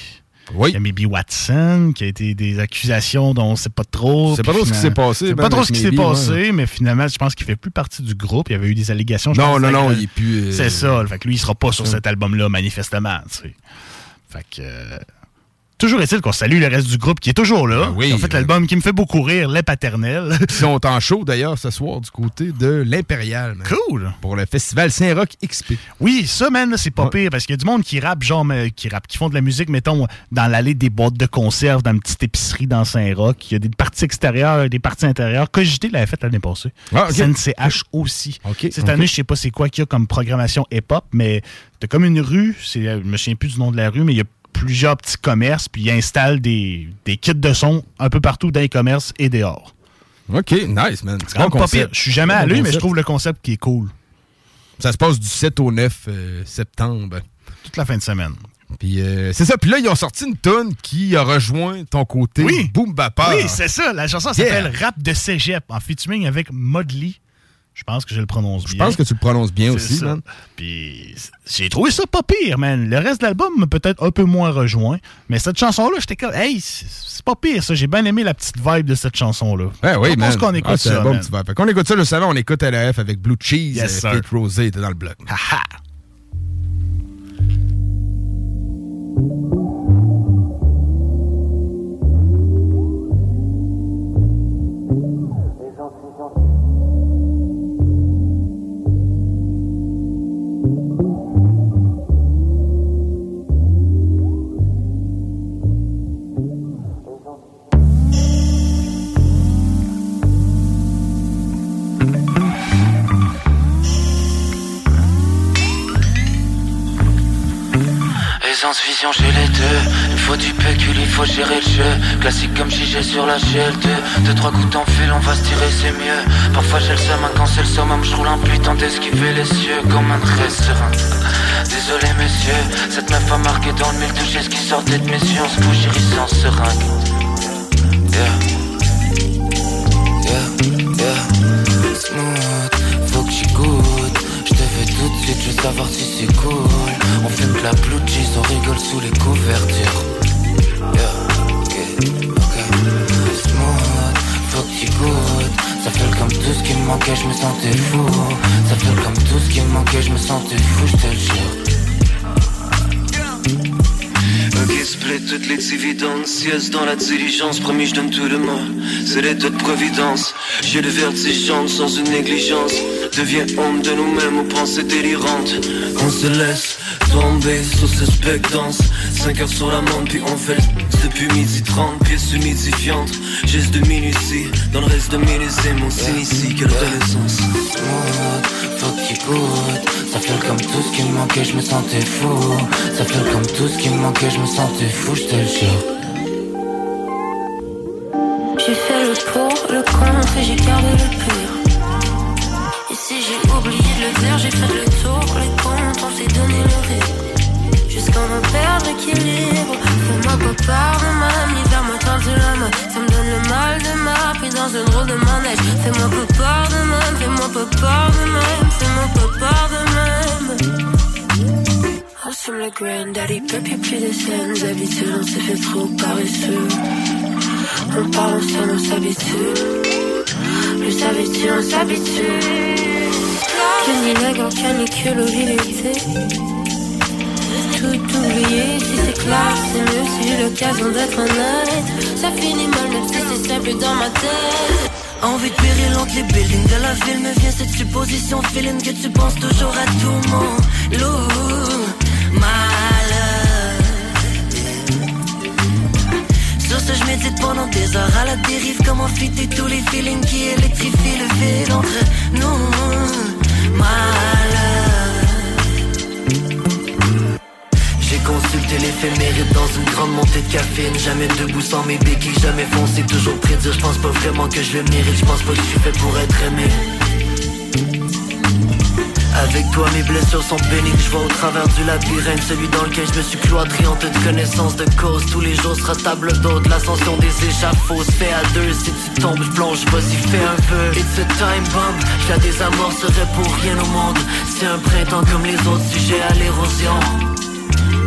Oui. Il y a Maybe Watson, qui a été des accusations dont on sait pas trop. C'est pas trop ce qui s'est passé, C'est ben, pas trop ce qui s'est passé, ouais. mais finalement, je pense qu'il fait plus partie du groupe. Il y avait eu des allégations. je Non, non, non, il est plus, euh, C'est ça. Fait que lui, il sera pas sur cet album-là, manifestement. tu sais. Fait que. euh, Toujours est-il qu'on salue le reste du groupe qui est toujours là. oui. Ils ont fait l'album qui me fait beaucoup rire, Les Paternels. Ils sont en show d'ailleurs ce soir du côté de l'Impérial. Cool. Pour le festival Saint-Roch XP. Oui, ça, man, c'est pas pire parce qu'il y a du monde qui rappe, genre, qui rappe, qui font de la musique, mettons, dans l'allée des boîtes de conserve, dans une petite épicerie dans Saint-Roch. Il y a des parties extérieures, des parties intérieures. Cogité l'avait fait l'année passée. Ah. CNCH aussi. Cette année, je sais pas c'est quoi qu'il y a comme programmation hip-hop, mais t'as comme une rue, je me souviens plus du nom de la rue, mais il y a plusieurs petits commerces, puis ils installent des, des kits de son un peu partout dans les commerces et dehors. OK, nice, man. C'est pas pire. Je suis jamais Bon allé, mais concept. je trouve le concept qui est cool. Ça se passe du 7 au 9 euh, septembre. Toute la fin de semaine. Puis euh, c'est ça. Puis là, ils ont sorti une tonne qui a rejoint ton côté Oui. Boom Bapa. Oui, c'est ça. La chanson Yeah. s'appelle Rap de Cégep en featuring avec Modly. Je pense que je le prononce bien. Je pense que tu le prononces bien aussi, ça. man. Puis j'ai trouvé ça pas pire, man. Le reste de l'album m'a peut-être un peu moins rejoint. Mais cette chanson-là, j'étais comme, hey, c'est pas pire ça. J'ai bien aimé la petite vibe de cette chanson-là. Ouais, oui, Je pense qu'on écoute Ah, ça. bon man. petit vibe. Fait qu'on écoute ça le savant, on écoute LAF avec Blue Cheese. Yes, euh. Kate Rosé était dans le bloc. Aisance, faut du pécule, il faut gérer le jeu. Classique comme JG sur la GL2. Deux, trois gouttes en fil, on va se tirer, c'est mieux. Parfois j'ai le seum, hein, quand c'est le summum, je roule en pluie, tant d'esquiver les cieux comme un trait serein. Désolé, messieurs, cette meuf a marqué dans le mille touché ce qui sortait de mes yeux. On se bouge sans seringue. Yeah. Yeah, yeah. Smooth, faut que j'y goûte. Fais tout de suite, je veux savoir si c'est cool. On fume que la blue cheese, on rigole sous les couvertures. Yeah, ok, ok. Smooth, faut que j'y goûte. Ça fait comme tout ce qui me manquait, je me sentais fou. Ça fait comme tout ce qui me manquait, je me sentais fou, je te le jure. Ok, split toutes les évidences, yes dans la diligence, promis je donne tout le mal, c'est l'état de providence, j'ai le vertige sans une négligence, deviens homme de nous-mêmes aux pensées délirantes, on se laisse tomber sous suspectance, 5 heures sur la montre puis on fait depuis midi 30, pièces humidifiantes, geste de minutie, dans le reste de millésime, on s'initie, quelle qu'il goûte, ça fait comme tout ce qui me manquait, je me sentais fou, ça fait comme tout ce qui me manquait, je me sentais fou, je te le jure. J'ai fait le pour, le contre et j'ai gardé le pire. J'ai fait le tour, les comptes, on s'est donné le rythme. Jusqu'à me perdre l'équilibre. Fais-moi pas de même, l'hiver me tente la main. Ça me donne le mal de ma pris dans un drôle de manège. Fais-moi pas part de même, fais-moi pas part de même, fais-moi pas part de même. Assume le granddaddy, peuple plus de saines habitudes, on s'est fait trop paresseux. On parle ensemble, on s'habitue. Plus s'habitue, on s'habitue. Canicule, canicule, mobilité. Tout oublier, si c'est clair, c'est mieux si j'ai l'occasion d'être honnête. Ça finit mal, même si c'est simple dans ma tête. Envie de péril entre buildings de la ville me vient cette supposition feeling que tu penses toujours à tout mon loup. Sur ce je médite pendant des heures à la dérive. Comment fitter tous les feelings qui électrifient le vide entre nous. Malheur. J'ai consulté l'éphéméride dans une grande montée de caféine. Jamais debout sans mes béquilles, jamais foncé, toujours près de dire Je pense pas vraiment que je le mérite, je pense pas que je suis fait pour être aimé avec toi mes blessures sont bénignes, je vois au travers du labyrinthe Celui dans lequel je me suis cloîtré en toute connaissance de cause. Tous les jours sera table d'hôte, l'ascension des échafauds. Se fait à deux Si tu tombes, je plonge, vas-y fais un peu It's a time bomb, je la désamorcerai pour rien au monde. C'est un printemps comme les autres sujets à l'érosion.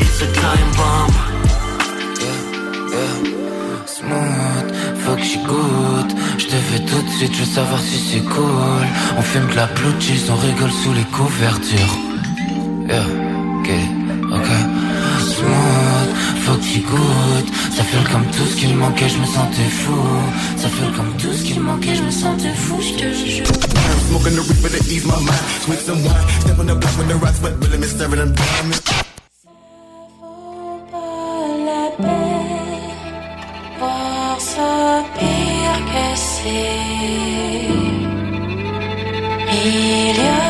It's a time bomb faut que j'y goûte. Je te fais tout de suite, je veux savoir si c'est cool. On fume que la blue cheese, on rigole sous les couvertures. Yeah, ok, ok. Smooth, faut que goutte Ça fait comme tout ce qui me manquait, je me sentais fou Ça fait comme tout ce qui me manquait, je me sentais fou, je te jure. Que c'est Millionnaire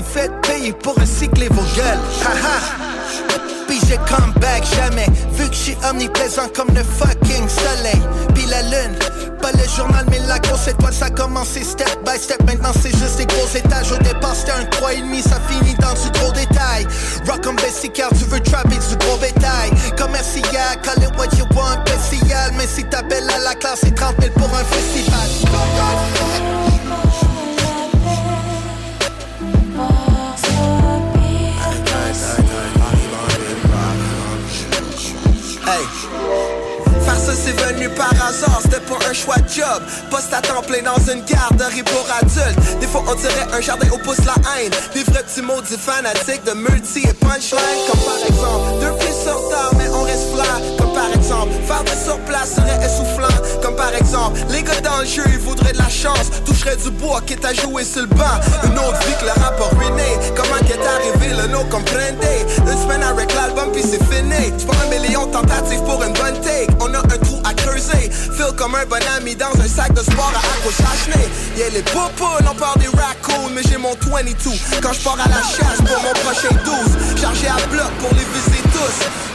s'est fait payer pour recycler vos gueules. Haha. Puis j'ai come back jamais. Vu que j'suis omniprésent comme le fucking soleil. Puis la lune Pas le journal mais la grosse étoile Ça a commencé step by step. Maintenant c'est juste des gros étages. Au départ c'était un 3,5 Ça finit dans du gros détail. Rock comme Bessie car tu veux trapper du gros bétail. Commercial, call it what you want Spécial, mais si t'appelles à la classe C'est 30 000 pour un festival par hasard, c'était pas un choix de job. Poste à temps plein dans une garderie pour adultes. Des fois on dirait un jardin au pouce la haine. Des vrais petits maudits fanatiques de multi et punchline. Comme par exemple, deux pieds sur terre mais on reste Comme par exemple, faire de sur place serait essoufflant Comme par exemple, les gars dans le jeu ils voudraient de la chance. Toucherait du bois qui est à jouer sur le banc. Une autre vie que le rap a ruiné. Comment qu'est arrivé le no comprende Une semaine avec l'album puis c'est fini. J'prends un million de tentatives pour une bonne take. On a un trou à creuser. Feel comme un bon ami dans un sac de sport à accrochage Yeah les poupoules on parle des raccoons Mais j'ai mon 22 Quand je pars à la chasse pour mon prochain 12 Chargé à bloc pour les viser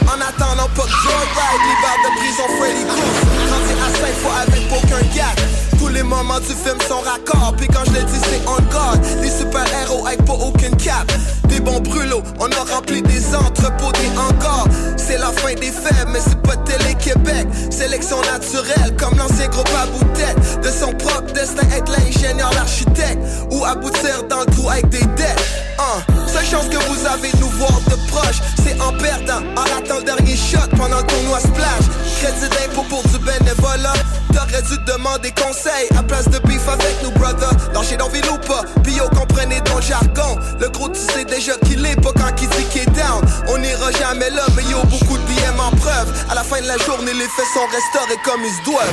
En attendant pas Joyride libère de prison Freddy Cruz Rendu à 5 fois avec aucun gars tous les moments du film sont raccords Puis quand je le dis c'est on guard. Des super-héros avec pas aucune cap. Des bons brûlots, on a rempli des entrepôts, des hangars. C'est la fin des fêtes, mais c'est pas Télé-Québec. Sélection naturelle, comme l'ancien groupe à bout de tête De son propre destin, être l'ingénieur, l'architecte. Ou aboutir dans le trou avec des dettes chance que vous avez de nous voir de proche C'est en perdant, ratant le dernier shot pendant le tournoi splash Crédit d'impôt pour du bénévolat T'aurais dû demander conseil à place de beef avec nous, brother. Lâchez dans ville ou pas, yo, comprenez ton jargon. Le gros, tu sais déjà qu'il est pas quand il dit qu'il est down. On n'ira jamais là, mais yo, beaucoup de BM en preuve. À la fin de la journée, les faits sont restaurés comme ils se doivent.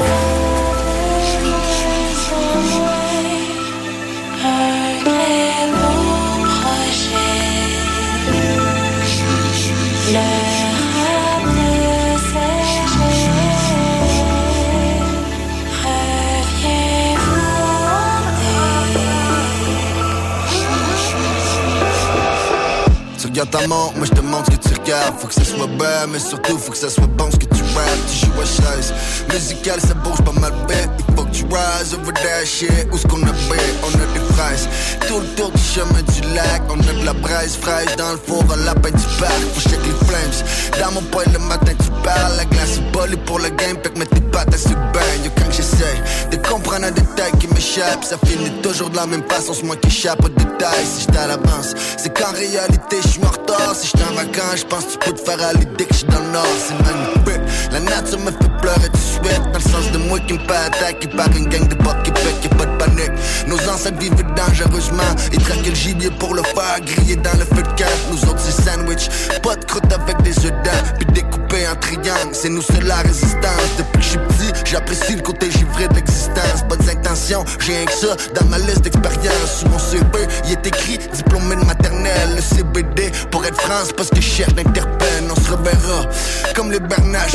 Tu regardes ta moi je te montre ce que tu regardes. Faut que ça soit bas, mais surtout faut que ça soit bon ce que tu rappes Tu joues à chaise, musical ça bouge pas mal bête Rise over that shit, où est-ce qu'on a bête On a des presse. Tout le tour du chemin du lac, on a de la braise fraîche dans le four, un lapin du parc. Faut check les flames. Dans mon poil le matin, tu parles. La glace est bolée pour le game, fait que mets tes pattes à ce bain. Quand j'essaie de comprendre un détail qui m'échappe, ça finit toujours de la même façon, c'est moi qui échappe aux détails. Si j'étais à l'avance, c'est qu'en réalité, je suis. Si j'étais en vacances, je pense tu peux te faire à l'idée que je suis dans le nord. La nature me fait pleurer de suite, dans le sens de moi qui me fait attaquer par une gang de potes qui fait qu'il pas de panique. Nos ancêtres vivaient dangereusement, ils traquaient le gibier pour le faire griller dans le feu de camp. Nous autres, c'est sandwich, pas de croûte avec des œufs dents, puis découpé en triangle. C'est nous, c'est la résistance. Depuis que je suis petit, j'apprécie le côté givré de l'existence. Pas d'intention, j'ai rien que ça dans ma liste d'expérience. Sur mon CV, il est écrit diplômé de maternelle. Le CBD pour être France, parce que je cherche. On se reverra comme les bernages,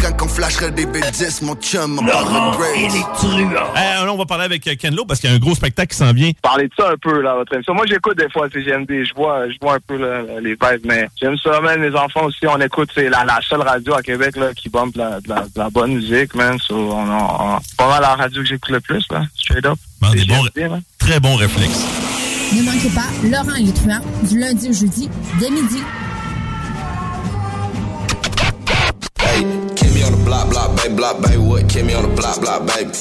Quand on flasherait des B10, mon chum, on de Grace. Euh, là, on va parler avec euh, Ken Lo parce qu'il y a un gros spectacle qui s'en vient. Parlez de ça un peu, là, votre émission. Moi, j'écoute des fois CGMD. Je vois, je vois un peu là, les vibes, mais j'aime ça, man. Les enfants aussi, on écoute. C'est la, la seule radio à Québec là, qui bombe de la, la, bonne musique, man. So, on, on, pas mal la radio que j'écoute le plus, là. Straight up. Bon, des bons, très bons réflexes. Ne manquez pas Laurent et les truands du lundi au jeudi dès midi. Keep me on the block, block, baby, block, baby, what? Keep me on the block, block, baby.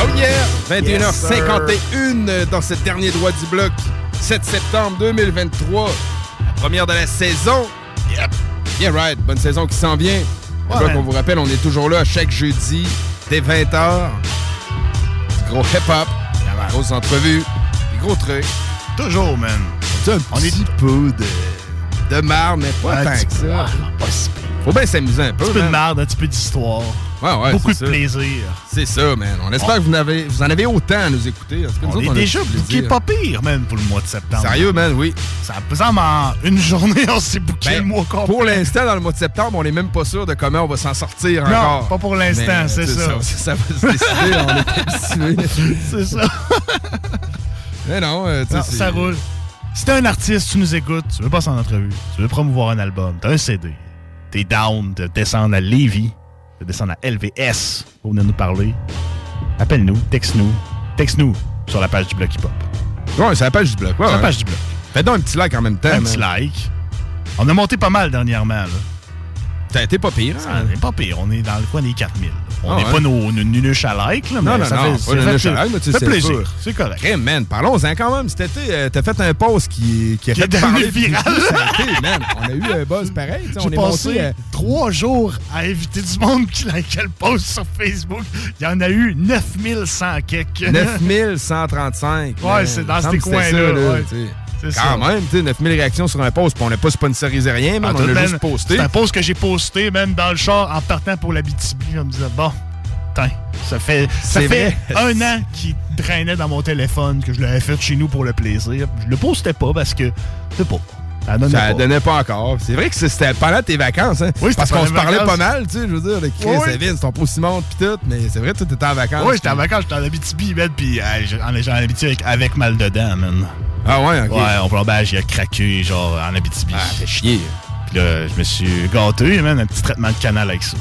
Oh yeah! 21h51 dans ce dernier droit du bloc. 7 septembre 2023. La première de la saison. Yep. Yeah, right. Bonne saison qui s'en vient. Bloc, Ouais. on vous rappelle, on est toujours là chaque jeudi dès 20h. Du gros hip-hop. Grosses entrevues. Des gros trucs. Toujours, man. Un petit peu de, de marre, mais pas Un tant que ça. Ah, pas si Faut bien s'amuser un peu. Un petit peu de man. merde, un petit peu d'histoire. Ouais, ouais, Beaucoup de ça. plaisir. C'est ça, man. On espère que vous en, avez, vous en avez autant à nous écouter. Nous On autres, est a déjà booké pas pire, man, pour le mois de septembre. Sérieux, man, oui. Ça pesant en une journée, on s'est Ben, le mois complet. Pour l'instant, dans le mois de septembre, on n'est même pas sûr de comment on va s'en sortir Non, encore. pas pour l'instant, c'est ça. ça. va se décider, on est habitué. C'est ça. Mais non, euh, tu sais, ça roule. Si t'es un artiste, tu nous écoutes, tu veux passer en entrevue, tu veux promouvoir un album, t'as un CD, t'es down de descendre à Lévis, de descendre à LVS pour venir nous parler, appelle-nous, texte-nous, texte-nous sur la page du Bloc Hip Hop. Ouais, c'est la page du bloc. ouais, Sur la page du Bloc. Fais donc un petit like en même temps. Un man. petit like. On a monté pas mal dernièrement, là. Été pas pire. Hein? n'est pas pire, on est dans le coin des 4000. On Ah n'est ouais. pas nos nos nunuches à like, là, mais Non, non, ça non, fait, pas fait, nunuches à like, mais tu sais fait plaisir. C'est correct. Hey, man, parlons-en quand même. Cet été, euh, t'as fait un post qui, qui a fait parler viral. man. On a eu un buzz pareil. J'ai passé monté à trois jours à inviter du monde qui likait le post sur Facebook. Il y en a eu 9100 quelques. 9135. Ouais, c'est dans ces coins-là, Quand ça. même, tu sais, 9000 réactions sur un post, puis on n'a pas sponsorisé rien, mais Ah, on tout, a man, juste posté. C'est un post que j'ai posté, même dans le char, en partant pour la BTB. On me disait, bon, Putain, ça fait, ça fait un an qu'il traînait dans mon téléphone, que je l'avais fait chez nous pour le plaisir. Je le postais pas parce que, c'est pas. Ça donnait Ça pas. donnait pas encore. C'est vrai que c'était pendant tes vacances, hein? Oui, Parce qu'on se parlait pas mal, tu sais, je veux dire, de Chris, Oui, ton pot Simon pis tout, mais c'est vrai, tu étais en vacances. Oui, j'étais en vacances, j'étais en Abitibi, man, puis euh, j'ai- en en Abitibi avec, avec mal dedans, man. Ah ouais, ok. Ouais, on il a craqué, genre, en Abitibi. Ah, t'es chier. Puis là, je me suis gâté, man, un petit traitement de canal avec ça.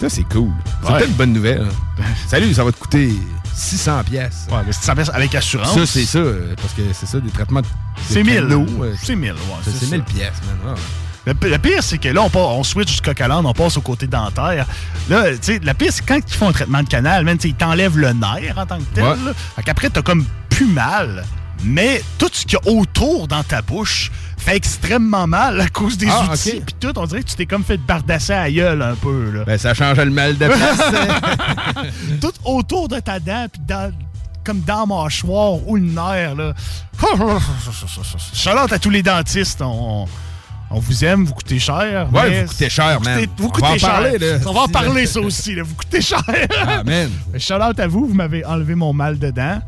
Ça, c'est cool. C'est Ouais. peut-être une bonne nouvelle. Salut, ça va te coûter 600 pièces. Ouais, mais 600 pièces avec assurance. Ça, c'est ça, parce que c'est ça, des traitements de C'est de 1000. canaux, euh, C'est 1000, ouais. C'est ça. 1000 pièces, man. Le, pire, c'est que là, on, part- on switch du coq à on passe au côté dentaire. Là, tu sais, le pire, c'est quand ils font un traitement de canal, sais, ils t'enlèvent le nerf en tant que tel. Ouais. Fait qu'après, t'as comme plus mal. Mais tout ce qu'il y a autour dans ta bouche fait extrêmement mal à cause des Ah, outils. Puis tout, on dirait que tu t'es comme fait bardasser à la gueule un peu. Là. Ben, ça change le mal de place. hein. tout autour de ta dent, puis dans, comme dans la mâchoire ou le nerf. Là. Charlotte à tous les dentistes. On, on vous aime, vous coûtez cher. Ouais, mais vous coûtez cher, man. coûtez- Vous On coûtez va en cher. parler, là. On va en parler, ça aussi. Là. Vous coûtez cher. Man. Mais Charlotte à vous, vous m'avez enlevé mon mal de dents.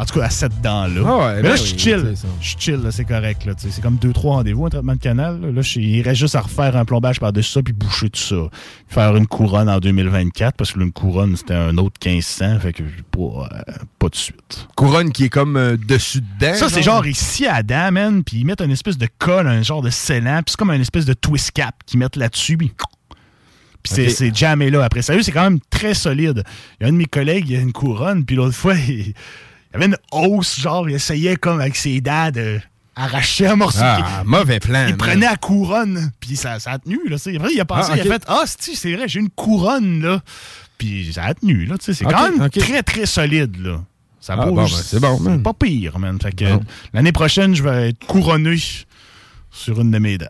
En tout cas, à cette dent-là. Ah ouais, Mais ben là, je oui, suis chill. c'est ça. Je suis chill, là, c'est correct. C'est comme 2-3 rendez-vous, un traitement de canal. Là, je il reste juste à refaire un plombage par-dessus ça puis boucher tout ça. Faire une couronne en 2024 parce que là, une couronne, c'était un autre 1500. Fait que pas, euh, pas de suite. Couronne qui est comme euh, dessus dedans. Ça, c'est genre? ici à la dent, man. Puis ils mettent une espèce de colle, un genre de scellant. Puis c'est comme une espèce de twist cap qu'ils mettent là-dessus. Puis Puis c'est- jamais là. Après, sérieux, c'est quand même très solide. Il y a un de mes collègues, il a une couronne, puis l'autre fois, il, il avait une hausse, genre, il essayait comme avec ses dents de arracher un morceau. Ah, Il- mauvais plan. il man. prenait la couronne, puis ça, ça a tenu. Là, tu sais. Après, il a pensé, Ah, il ok. a fait Ah, c'est vrai, j'ai une couronne, là. Puis ça a tenu. Là, c'est quand même très, très solide. Là. Ça Ah, bouge. bon, ben, c'est bon, man. pas pire, man. Fait que Bon. l'année prochaine, je vais être couronné sur une de mes dents.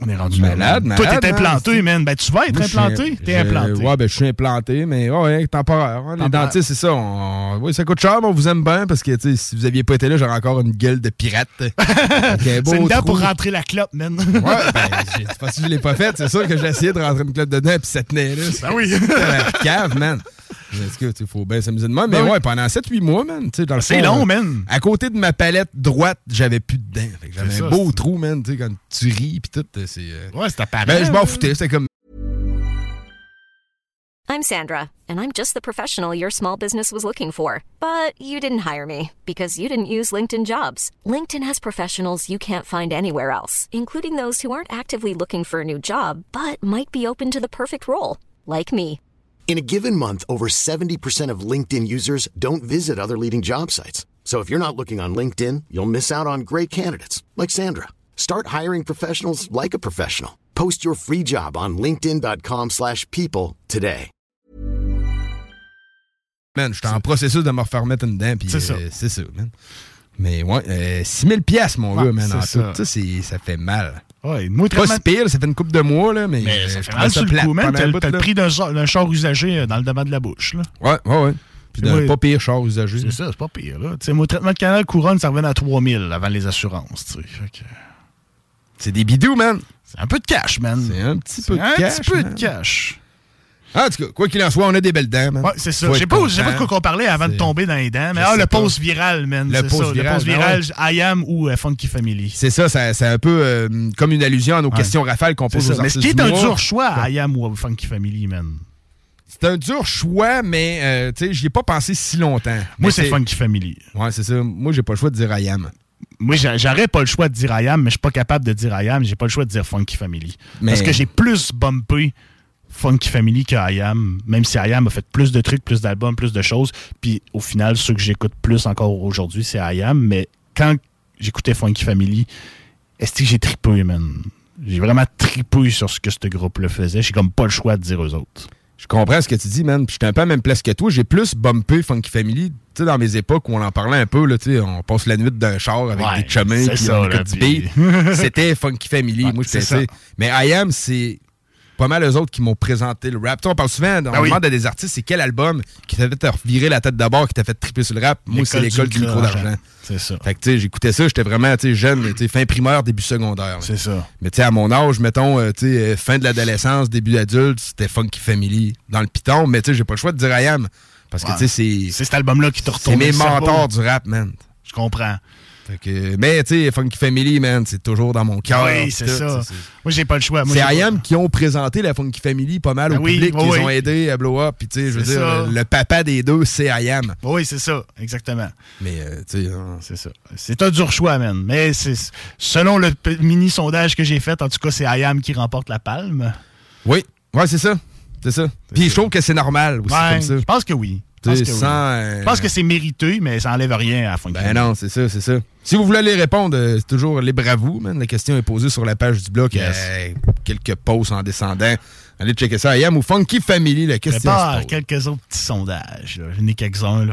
On est rendu Malade, man. malade, Toi, t'es man. implanté, man. Ben, tu vas être Moi, implanté. T'es implanté. Ouais, ben, je suis implanté, mais ouais, ouais, temporaire. hein. Les dentistes, c'est ça. on- Oui, ça coûte cher, mais on vous aime bien parce que, tu sais, si vous aviez pas été là, j'aurais encore une gueule de pirate. C'est une dent pour rentrer la clope, man. Ouais, ben, c'est pas si je l'ai pas fait. C'est sûr que j'ai essayé de rentrer une clope dedans, puis ça tenait là. Ben oui. La cave, man. Est-ce que, faut bien s'amuser de moi. Mais Ben oui. ouais, pendant 7-8 mois, man. le C'est long, euh, man. À côté de ma palette droite, j'avais plus de dents. J'avais un ça, beau trou, man. Tu sais, quand tu ris, puis tout, euh, c'est. euh, Ouais, c'est apparent. Ben, je m'en foutais. C'était comme. I'm Sandra, and I'm just the professional your small business was looking for. But you didn't hire me because you didn't use LinkedIn jobs. LinkedIn has professionals you can't find anywhere else, including those who aren't actively looking for a new job but might be open to the perfect role, like me. In a given month, over 70% of LinkedIn users don't visit other leading job sites. So if you're not looking on LinkedIn, you'll miss out on great candidates like Sandra. Start hiring professionals like a professional. Post your free job on linkedin.com/people slash people today. Man, j'étais en processus de me refaire mettre une dent, puis C'est ça. euh, c'est ça, man. Mais ouais, euh, 6000 pièces mon Ouais, gars, man, en c'est tout. ça. Ça, ça fait mal. Ouais, moi, Pas si pire, ça fait une coupe de mois, là, mais, Mais euh, ça je fait mal sur le coup, man. T'as un le prix d'un char usagé euh, dans le devant de la bouche, là. Ouais, ouais, ouais. Puis d'un pas pire char usagé. C'est ça, c'est pas pire, là. Tu sais, moi, traitement de canal couronne, ça revenait à 3000 avant les assurances, tu sais. Fait que- C'est des bidous, man. C'est un peu de cash, man. C'est un petit peu de un cash. petit peu man. de cash. Ah, en tout cas, quoi qu'il en soit, on a des belles dents, man. Ouais, c'est ça. Je sais pas, de quoi qu'on parlait avant de tomber dans les dents, mais ah, le post viral, man. Le post viral, Le post viral, I am ou euh, Funky Family. C'est ça, c'est un peu euh, comme une allusion à nos questions rafales qu'on pose aux Mais ce qui est un dur choix, I am ou Funky Family, man. C'est un dur choix, mais euh, tu sais, j'y ai pas pensé si longtemps. Moi, c'est Funky Family. Ouais, c'est ça. Moi, j'ai pas le choix de dire I am. Moi, j'a- j'aurais pas le choix de dire I am, mais je suis pas capable de dire I am. J'ai pas le choix de dire Funky Family. Mais- Parce que j'ai plus bumpé Funky Family que I am, même si I am a fait plus de trucs, plus d'albums, plus de choses. Puis au final, ceux que j'écoute plus encore aujourd'hui, c'est I am. Mais quand j'écoutais Funky Family, est-ce que j'ai tripé, man? J'ai vraiment tripé sur ce que ce groupe-là faisait. J'ai comme pas le choix de dire eux autres. Je comprends ce que tu dis, man. Puis j'étais un peu à la même place que toi. J'ai plus bumpé Funky Family, tu sais, dans mes époques où on en parlait un peu, là, tu sais, on passe la nuit d'un char avec Ouais, des c'est puis on écoute du puis- beat. C'était Funky Family. Ouais, Moi, sais, Mais I Am, c'est pas mal eux autres qui m'ont présenté le rap. Tu sais, on parle souvent, on Ben oui. demande à des artistes, c'est quel album qui t'a fait te revirer la tête d'abord, qui t'a fait triper sur le rap? Moi, c'est l'école du micro d'argent. C'est ça. Fait que, tu sais, j'écoutais ça, j'étais vraiment, tu sais, jeune, tu sais, fin primaire, début secondaire. C'est ça. Mais, tu sais, à mon âge, mettons, euh, tu sais, euh, fin de l'adolescence, début adulte, c'était Funky Family dans le piton. Mais, tu sais, j'ai pas le choix de dire I Am. Parce que, Ouais. tu sais, c'est. C'est cet album-là qui te C'est retourne mes le cerveau. mentors du rap, man. Je comprends. Fait que, mais, tu sais, Funky Family, man, c'est toujours dans mon cœur. Oui, c'est ça. c'est- Moi, j'ai pas le choix. C'est j'ai I pas- Am qui ont présenté la Funky Family pas mal Ben au oui, public, oui, qui oui. ont aidés à blow up. Puis, tu sais, je veux dire, ça. le, papa des deux, c'est I Am. Oui, c'est ça, exactement. Mais, euh, tu sais, hein, C'est ça. C'est un dur choix, man. Mais c'est selon le mini sondage que j'ai fait, en tout cas, c'est IAM qui remporte la palme. Oui, ouais, c'est ça. C'est ça. Puis je trouve que c'est normal aussi comme ça. Je pense que oui. Je pense que, sans, euh, Je pense que c'est mérité, mais ça enlève rien à la fin. Ben non, c'est ça, c'est ça. Si vous voulez aller répondre, euh, c'est toujours libre à vous, man. La question est posée sur la page du blog. Yes. euh, quelques posts en descendant. Allez checker ça. IAM ou Funky Family, la question Prépare quelques autres petits sondages. J'en ai quelques-uns là,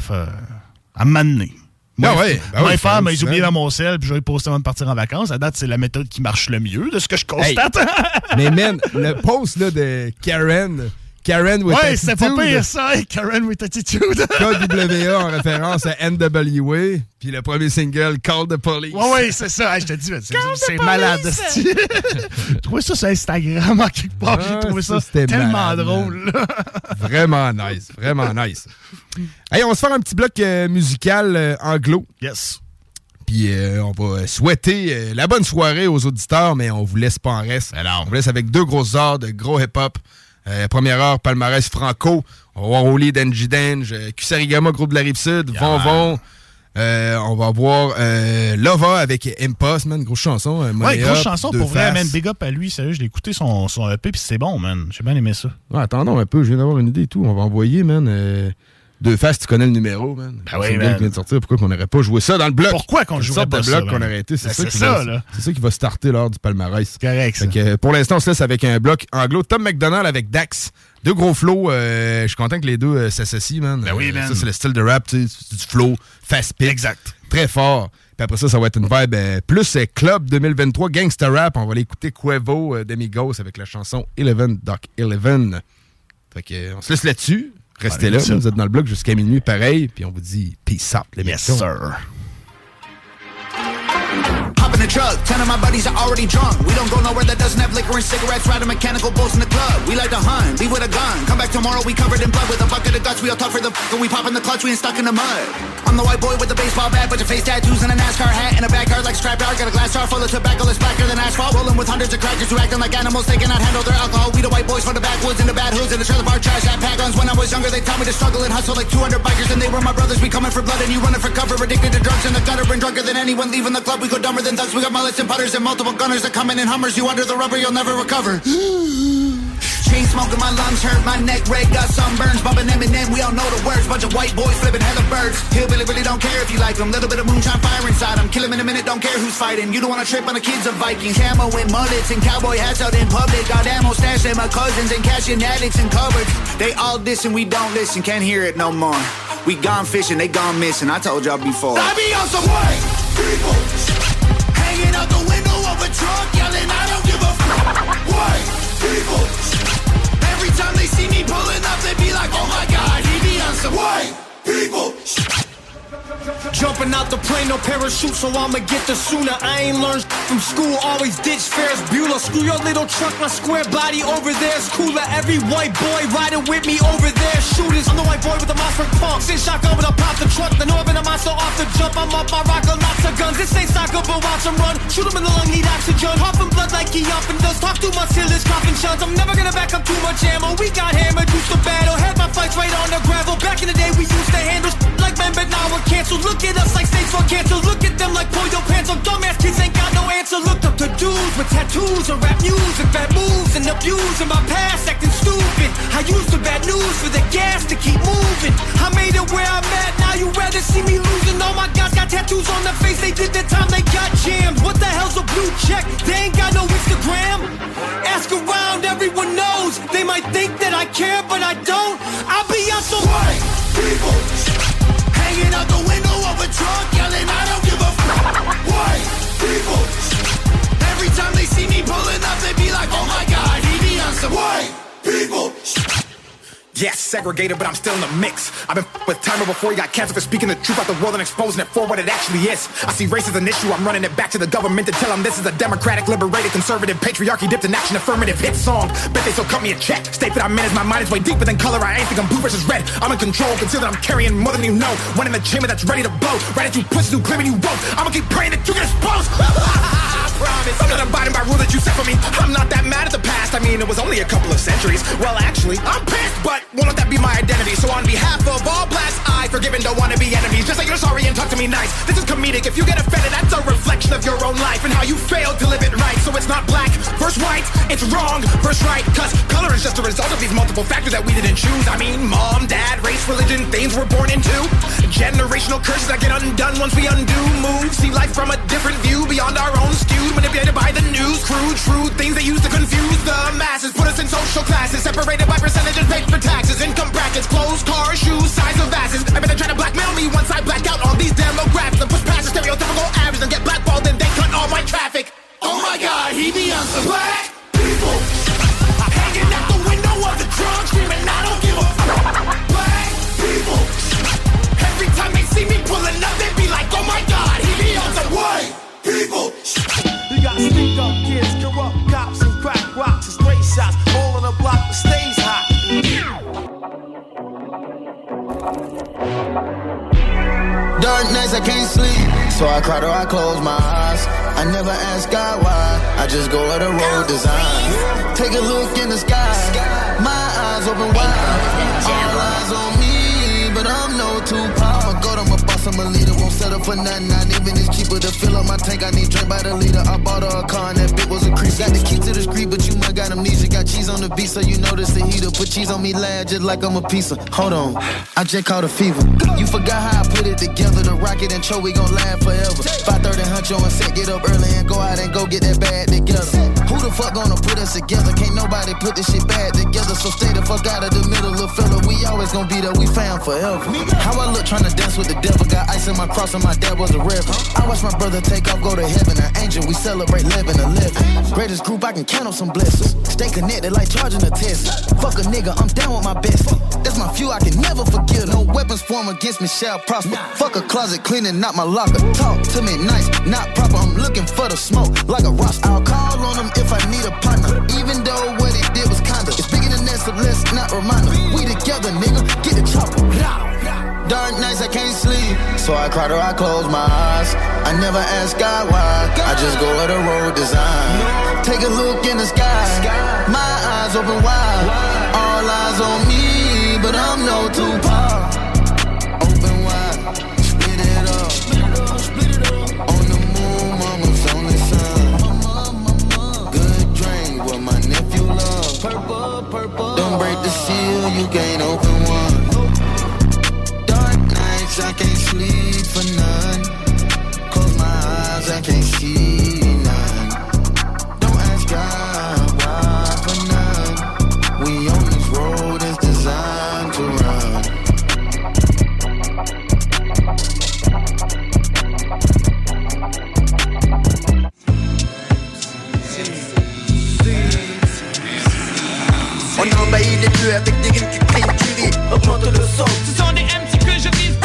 à m'amener. Moi, ouais, ben moi, ouais, faire, mais j'ai oublié dans mon sel, puis le poster avant de partir en vacances. À date, c'est la méthode qui marche le mieux, de ce que je constate. Mais man, le post là, de Karen, Karen with ouais, c'est pas attitude, pire ça, Karen with attitude. KWA en référence à NWA, puis le premier single Call the Police. Ouais, ouais, c'est ça. Je te dis, c'est- c'est malade. J'ai trouvé ça sur Instagram en quelque part. J'ai Ah, trouvé ça, c'était tellement malade, drôle. là. Vraiment nice, vraiment nice. Hey, on va se faire un petit bloc euh, musical euh, anglo. Yes. Puis euh, on va souhaiter euh, la bonne soirée aux auditeurs, mais on vous laisse pas en reste. On vous laisse avec deux grosses heures de gros hip-hop. Euh, première heure, palmarès franco. On va voir Angie Dange, euh, Kusarigama, groupe de la Rive-Sud, Von Von, Euh, on va voir euh, Lova avec Impost, man. Grosse chanson. euh, Ouais, grosse chanson pour vrai, Faces. man. Big up à lui, sérieux. Je l'ai écouté son, son EP, puis c'est bon, man. J'ai bien aimé ça. Ouais, attendons un peu, je viens d'avoir une idée et tout. On va envoyer, man. Deux faces, tu connais le numéro, man. Ben oui, man. qui vient de sortir. Pourquoi qu'on n'aurait pas joué ça dans le bloc? Pourquoi qu'on jouerait pas ça, bloc qu'on aurait été. C'est Ben, ça, c'est qui ça, va, qui va starter lors du palmarès. Correct, ça. Que, pour l'instant, on se laisse avec un bloc anglo. Tom McDonald avec Dax. Deux gros flows. euh, je suis content que les deux euh, s'associent, man. Ben oui, Euh, man. Ça, c'est le style de rap, tu sais. Du flow, fast pitch. Exact. Très fort. Puis après ça, ça va être une vibe euh, plus club 2023, gangster rap. On va aller écouter Cuevo d'Amigos avec la chanson Eleven Doc Eleven. Fait que, on se laisse là-dessus. Restez là, vous êtes dans le bloc jusqu'à minuit, pareil. Puis on vous dit peace out, les Yes, sir. Hop in the truck, ten of my buddies are already drunk. We don't go nowhere that doesn't have liquor and cigarettes, riding mechanical bulls in the club. We like to hunt, leave with a gun. Come back tomorrow, we covered in blood with a bucket of guts. We all talk for the f- and we pop in the clutch, we ain't stuck in the mud. I'm the white boy with the baseball bat, bunch of face tattoos and a NASCAR hat, and a backyard like scrap yard. Got a glass jar full of tobacco that's blacker than asphalt. Rolling with hundreds of crackers who acting like animals, they cannot handle their alcohol. We the white boys from the backwoods and the bad hoods and the trailer park trash hat pack guns. When I was younger, they taught me to struggle and hustle like 200 bikers, and they were my brothers. We coming for blood and you running for cover, addicted to drugs in the gutter and drunker than anyone leaving the club. We go dumber than thugs. We got mullets and putters and multiple gunners that come in in Hummers. You under the rubber, you'll never recover. Chain smoking, my lungs hurt, my neck red, got sunburns, bumping Eminem. We all know the words, bunch of white boys flipping hella birds. Hillbilly really don't care if you like them. Little bit of moonshine fire inside them. Kill 'em in a minute, don't care who's fighting. You don't wanna trip on the kids of Vikings. Camo and mullets and cowboy hats out in public. Got ammo stashed at my cousins and cashing addicts and cupboards. They all diss and we don't listen, can't hear it no more. We gone fishing, they gone missing. I told y'all before. I be on some white people. Hanging out the window of a truck, yelling, I don't give a f- White people. Every time they see me pulling up, they be like, oh my god, he be on some white people. Jumping out the plane, no parachute, so I'ma get the sooner. I ain't learned from school, always ditch Ferris Bueller. Screw your little truck, my square body over there's cooler. Every white boy riding with me over there. Shooters, I'm the white boy with the monster pump. Sit shotgun with a pop the truck. The northern a monster off the jump. I'm up, I rock a lots of guns. This ain't soccer, but watch 'em run. Shoot 'em in the lung, need oxygen. Huffing blood like he often does. Talk too much till it's coughing shuns. I'm never gonna back up too much ammo. We got hammered, used to battle. Had my fights right on the gravel. Back in the day, we used to handle like men, but now we're canceled. Look at us like states for cancer. Look at them like pull your pants on. Dumbass kids ain't got no answer. Looked up to dudes with tattoos and rap and bad moves and abuse in my past acting stupid. I used the bad news for the gas to keep moving. I made it where I'm at. Now you rather see me losing. All my guys got tattoos on their face. They did the time they got jammed. What the hell's a blue check? They ain't got no Instagram. Ask around, everyone knows. They might think that I care, but I don't. I'll be on some white people. Hanging out the window a truck, yelling, I don't give a f- White people. Every time they see me pulling up, they be like, oh my god, he be on some white people. Yes, segregated, but I'm still in the mix. I've been with Timer before he got canceled for speaking the truth about the world and exposing it for what it actually is. I see race as an issue, I'm running it back to the government to tell them this is a democratic, liberated, conservative, patriarchy dipped in action, affirmative hit song. Bet they still cut me a check. State that I manage my mind is way deeper than color. I ain't think I'm blue versus red. I'm in control, consider that I'm carrying more than you know. One in the chamber that's ready to blow. Right at you pussies who claiming you won't. I'ma keep praying that you get exposed. I promise. I'm not abiding by rules that you set for me. I'm not that mad at the past. I mean, it was only a couple of centuries. Well, actually, I'm pissed, but won't that be my identity. So on behalf of all blacks, I forgive and don't want to be enemies. Just say you're sorry and talk to me nice. This is comedic. If you get offended, that's a reflection of your own life and how you failed to live it right. So it's not black versus white, it's wrong versus right. Cause color is just a result of these multiple factors that we didn't choose. I mean, mom, dad, race, religion, things we're born into. Generational curses that get undone once we undo moves. See life from a different view beyond our own skewed, manipulated by the news. Crude, true things they use to confuse the masses. Put us in social classes, separated by percentages paid for taxes. Income brackets, clothes, cars, shoes, size of asses. I bet they try to blackmail me once I black out on these demographics and push past the stereotypical average and get blackballed and they cut all my traffic. Oh my god, he be on some black people. Hanging out the window of the trunk, screaming, I don't give a Black people. Every time they see me pulling up, they be like, oh my god, he be on some white people. You got sneak up kids, Darkness, I can't sleep. So I cry or I close my eyes. I never ask God why. I just go where the road design. Take a look in the sky. My eyes open wide. All eyes on me, but I'm no Tupac. I'm a leader. Won't settle for nothing. Not even this cheaper to fill up my tank. I need drink by the liter. I bought her a car and that bit was a crease. Got the key to the street, but you might got amnesia. Got cheese on the beat, so you this the heater. Put cheese on me, lad, just like I'm a pizza. Hold on, I just caught a fever. You forgot how I put it together. The rocket and Cho, we gon' last forever. 530 huncho and set, get up early and go out and go get that bag together. Fuck gonna put us together? Can't nobody put this shit bad together. So stay the fuck out of the middle, little fella. We always gonna be there, we found forever. How I look tryna dance with the devil. Got ice in my cross and my dad was a reverend. I watch my brother take off, go to heaven. An angel, we celebrate 11 11. Greatest group, I can count on some blessings. Stay connected like charging a test. Fuck a nigga, I'm down with my best. That's my few, I can never forgive. No weapons form against me shall prosper. Fuck a closet cleaning, not my locker. Talk to me nice, not proper. I'm looking for the smoke like a rock. I'll call on them if I need a partner. Even though what he did was kinda. It's bigger than that, so let's not remind him. We together, nigga. Get the chopper. Dark nights I can't sleep, so I cry till I close my eyes. I never ask God why, I just go where the road design. Take a look in the sky, my eyes open wide. All eyes on me, but I'm no Tupac. Don't break the seal, you can't open one. Dark nights, I can't sleep for none. Close my eyes, I can't see On envahit les bleus avec des rimes qui crient curés Augmente le son. Ce sont des MC que je vise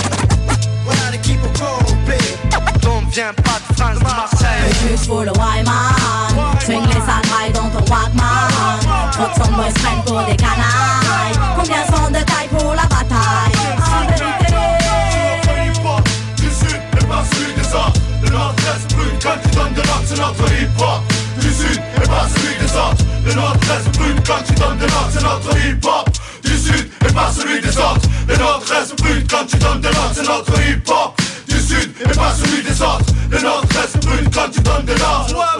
Voilà l'équipe au complet. On vient pas de France, de Marseille. Plus pour le Wyman Swing les sangrais dans ton Walkman. Trop son boys prennent pour des canailles. Combien sont de taille pour la bataille? En vérité Du sud et pas celui des autres. Le nord-est brûle quand tu donnes de l'ordre C'est notre hip-hop. Du sud et pas celui des Le nord-est brûle quand tu donnes de l'ordre C'est notre hip-hop Du sud et pas celui des autres. Le nord-est brûle quand tu donnes de l'ordre C'est notre hip-hop Du sud et pas celui des autres. Le nord-est brûle quand tu donnes de l'ordre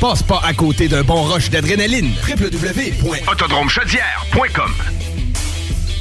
Passe pas à côté d'un bon rush d'adrénaline. www.autodromechaudière.com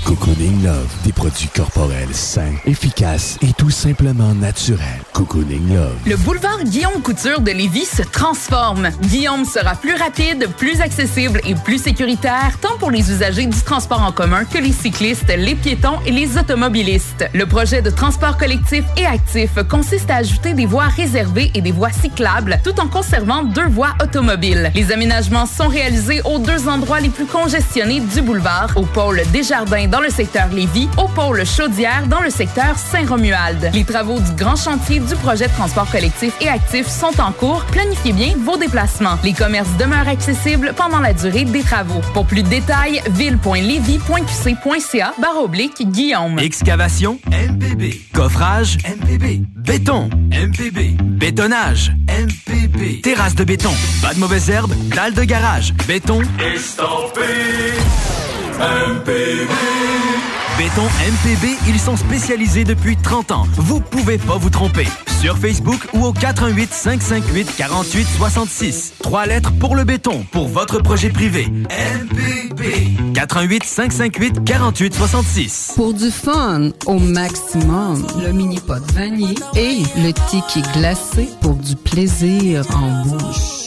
Cocooning Love, des produits corporels sains, efficaces et tout simplement naturels. Cocooning Love. Le boulevard Guillaume Couture de Lévis se transforme. Guillaume sera plus rapide, plus accessible et plus sécuritaire, tant pour les usagers du transport en commun que les cyclistes, les piétons et les automobilistes. Le projet de transport collectif et actif consiste à ajouter des voies réservées et des voies cyclables, tout en conservant deux voies automobiles. Les aménagements sont réalisés aux deux endroits les plus congestionnés du boulevard, au pôle Desjardins dans le secteur Lévis, au pôle Chaudière dans le secteur Saint-Romuald. Les travaux du grand chantier du projet de transport collectif et actif sont en cours. Planifiez bien vos déplacements. Les commerces demeurent accessibles pendant la durée des travaux. Pour plus de détails, ville.levy.qc.ca barre oblique Guillaume. Excavation MPB. Coffrage MPB. Béton MPB. Bétonnage MPB. Terrasse de béton. Pas de mauvaises herbes. Dalle de garage. Béton. Estampé MPB Béton MPB, ils sont spécialisés depuis 30 ans. Vous pouvez pas vous tromper. Sur Facebook ou au 418 558 48 66. Trois lettres pour le béton, pour votre projet privé. MPB. 418 558 48 66. Pour du fun au maximum, le mini pot vanille et le ticket glacé pour du plaisir en bouche.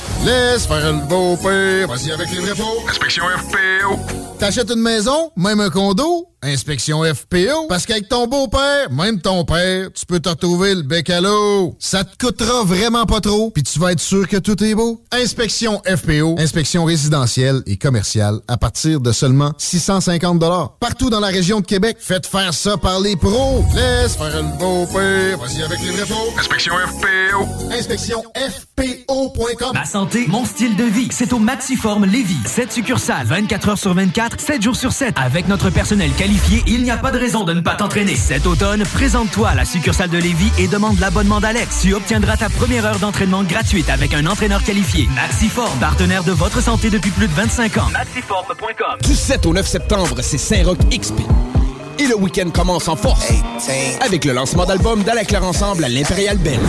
Laisse faire le beau père, vas-y avec les vrais faux. Inspection FPO. T'achètes une maison, même un condo, inspection FPO. Parce qu'avec ton beau-père, même ton père, tu peux te retrouver le bec à l'eau. Ça te coûtera vraiment pas trop, puis tu vas être sûr que tout est beau. Inspection FPO, inspection résidentielle et commerciale à partir de seulement 650 Partout dans la région de Québec, faites faire ça par les pros. Laisse faire le beau-père, vas-y avec les vrais. Inspection FPO. Inspection FPO.com. Ma santé, mon style de vie, c'est au Maxiform Lévis. 7 succursales, 24 heures sur 24, 7 jours sur 7. Avec notre personnel qualifié, il n'y a pas de raison de ne pas t'entraîner. Cet automne, présente-toi à la succursale de Lévis et demande l'abonnement d'Alex. Tu obtiendras ta première heure d'entraînement gratuite avec un entraîneur qualifié. Maxiform, partenaire de votre santé depuis plus de 25 ans. Maxiform.com. Du 7 au 9 septembre, c'est Saint-Roch XP. Et le week-end commence en force avec le lancement d'album d'À la Claire Ensemble à l'Impérial Belle.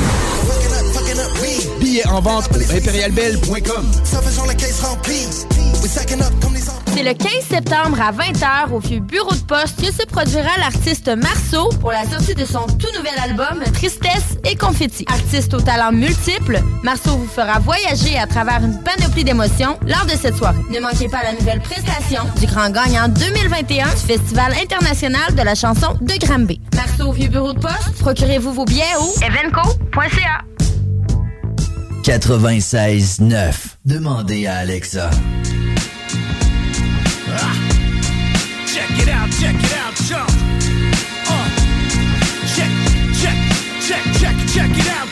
Billets en vente au impérialbelle.com. C'est le 15 septembre à 20h au vieux bureau de poste que se produira l'artiste Marceau pour la sortie de son tout nouvel album Tristesse et Confetti. Artiste aux talents multiples, Marceau vous fera voyager à travers une panoplie d'émotions lors de cette soirée. Ne manquez pas la nouvelle prestation du grand gagnant 2021 du Festival international de la chanson de Granby. Marceau au vieux bureau de poste, procurez-vous vos billets au evenco.ca. 96.9. Demandez à Alexa. Check it out, check it out, jump. Uh. Check, check, check, check, check it out.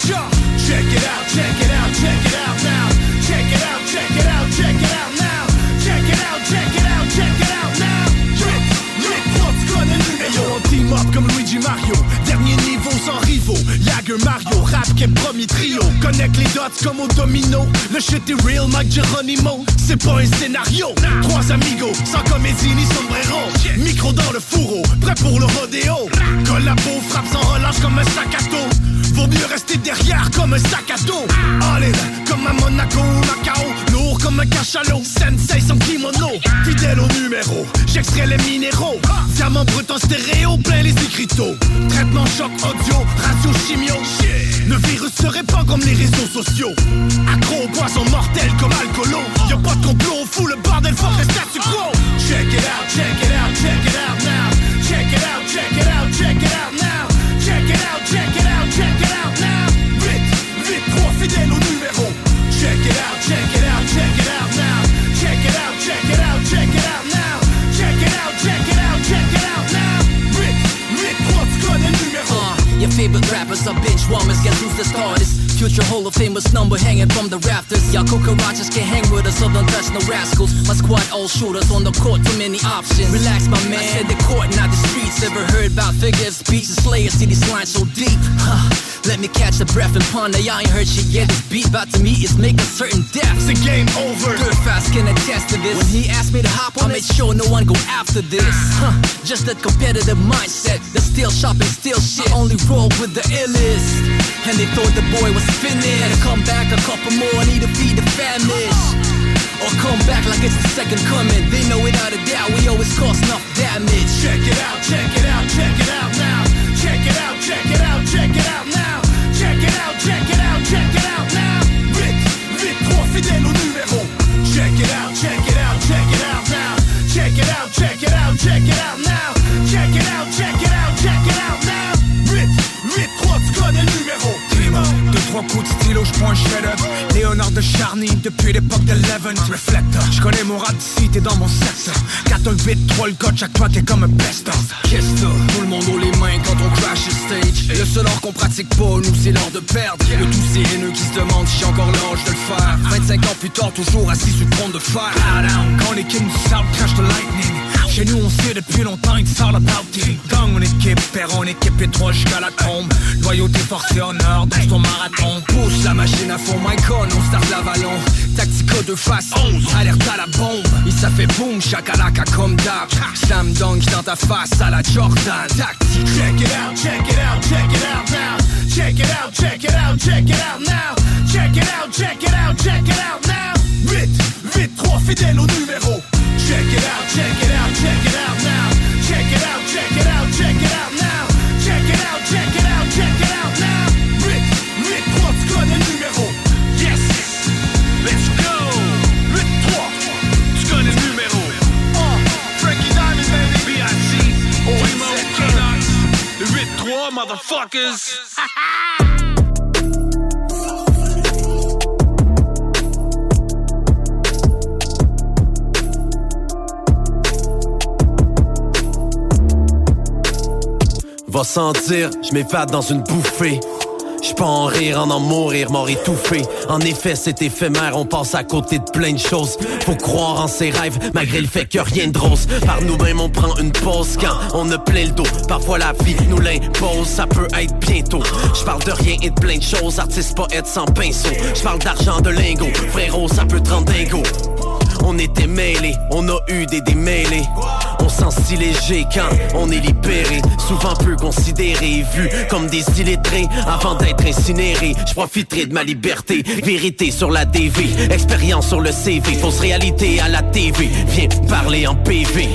Check it out, check it out, check it out now. Check it out, check it out, check it out now. Check it out, check it out, check it out now. Rick, up comme Luigi Mario. Mario, rap qui est premier trio. Connecte les dots comme au domino. Le shit est real, Mike Geronimo. C'est pas un scénario. Trois amigos, sans comédie ni sombrero. Micro dans le fourreau, prêt pour le rodéo. Collabo, frappe sans relâche comme un sac à dos. Vaut mieux rester derrière comme un sac à dos. All in, comme à Monaco, Macao. Comme un cachalot. Sensei sans kimono. Fidèle au numéro, j'extrais les minéraux. Diamant brut en stéréo, plein les écriteaux. Traitement choc audio, radio chimio. Le virus se répand comme les réseaux sociaux. Accro au poison mortel comme alcoolo. Y'a pas de complot, fou le bordel, fuck le statu quo. Check it out, check it out, check it out now. Check it out, check it out, check it out now. Check it out, check it out, check it out now. Vite, vite, trop fidèle au numéro. Check it out, check it out, Your favorite rappers are bitch warmers, guess who's the starters? Future Hall of Famous number hanging from the rafters. Y'all cucarachas can't hang with us, so don't touch no rascals. My squad all shooters on the court, too many options. Relax, my man. I said the court, not the streets. Ever heard about figures, speech and slayers? See these lines so deep. Huh. Let me catch a breath and ponder. Y'all ain't heard shit yet. This beat about to meet is making certain death. It's a game over. Dirt fast can attest to this. When he asked me to hop on, I made sure no one go after this. Huh. Just that competitive mindset. The still shopping, still shit. Only roll with the illest. And they thought the boy was finished. Had to come back a couple more, need to feed the famished. Or come back like it's the second coming. They know without a doubt we always cause enough damage. Check it out, check it out, check it out now. Check it out, check it out, check it out now. Check it out, check it out, check it out now. Vite, vite, trop fidèle au numéro. Check it out, check it out, check it out now. Check it out, check it out, check it out now. Coups de stylo, je prends un chef-d'œuvre. Léonard de Charny, depuis l'époque de Leven. Reflector, je connais mon rap d'ici, t'es dans mon secteur. 4 un 8, 3 le coach, chaque toi t'es comme un best-of. Qu'est-ce que Tout le monde haut les mains quand on crash le stage. Le seul art qu'on pratique pas, nous c'est l'art de perdre. De tous ces haineux qui se demandent si j'ai encore l'âge de le faire. 25 ans plus tard, toujours assis sur le trône de fer. Quand les kings du South crash the lightning. Chez nous, on sait depuis longtemps, it's all about team. Gang, on équipe, père, on équipe étroit jusqu'à la tombe. Loyauté, force et honneur dans ton marathon. Pousse la machine à fond, my con, on start l'avalon. Tactico de face 11, alerte à la bombe. Et ça fait boum, chakalaka comme d'hab. Slam dunk dans ta face à la Jordan. Tactique. Check it out, check it out, check it out now. Check it out, check it out, check it out now. Check it out, check it out, check it out now. Vite, vite, trois fidèles au numéro. Check it out, check it out, check it out now. Check it out, check it out, check it out now. Check it out, check it out, check it out now. Vite, vite, trois, tu connais le numéro. Yes, let's go. Vite, trois, tu connais le numéro. Oh, Frankie Diamond, baby. B.I.C. Primo, Canucks. 8-3, motherfuckers. Va sentir, je m'évade dans une bouffée. Je peux en rire, en en mourir, mort étouffé. En effet, c'est éphémère, on passe à côté de plein de choses. Faut croire en ses rêves, malgré le fait que rien de rose. Par nous-mêmes, on prend une pause quand on a plein le dos. Parfois, la vie nous l'impose, ça peut être bientôt. Je parle de rien et de plein de choses, artiste, poète sans pinceau. Je parle d'argent, de lingots, frérot, ça peut te rendre dingo. On était mêlés, on a eu des démêlés. On sent si léger quand on est libéré. Souvent peu considéré, vu comme des illettrés. Avant d'être incinéré, je profiterai de ma liberté. Vérité sur la DV, expérience sur le CV. Fausse réalité à la TV, viens parler en PV.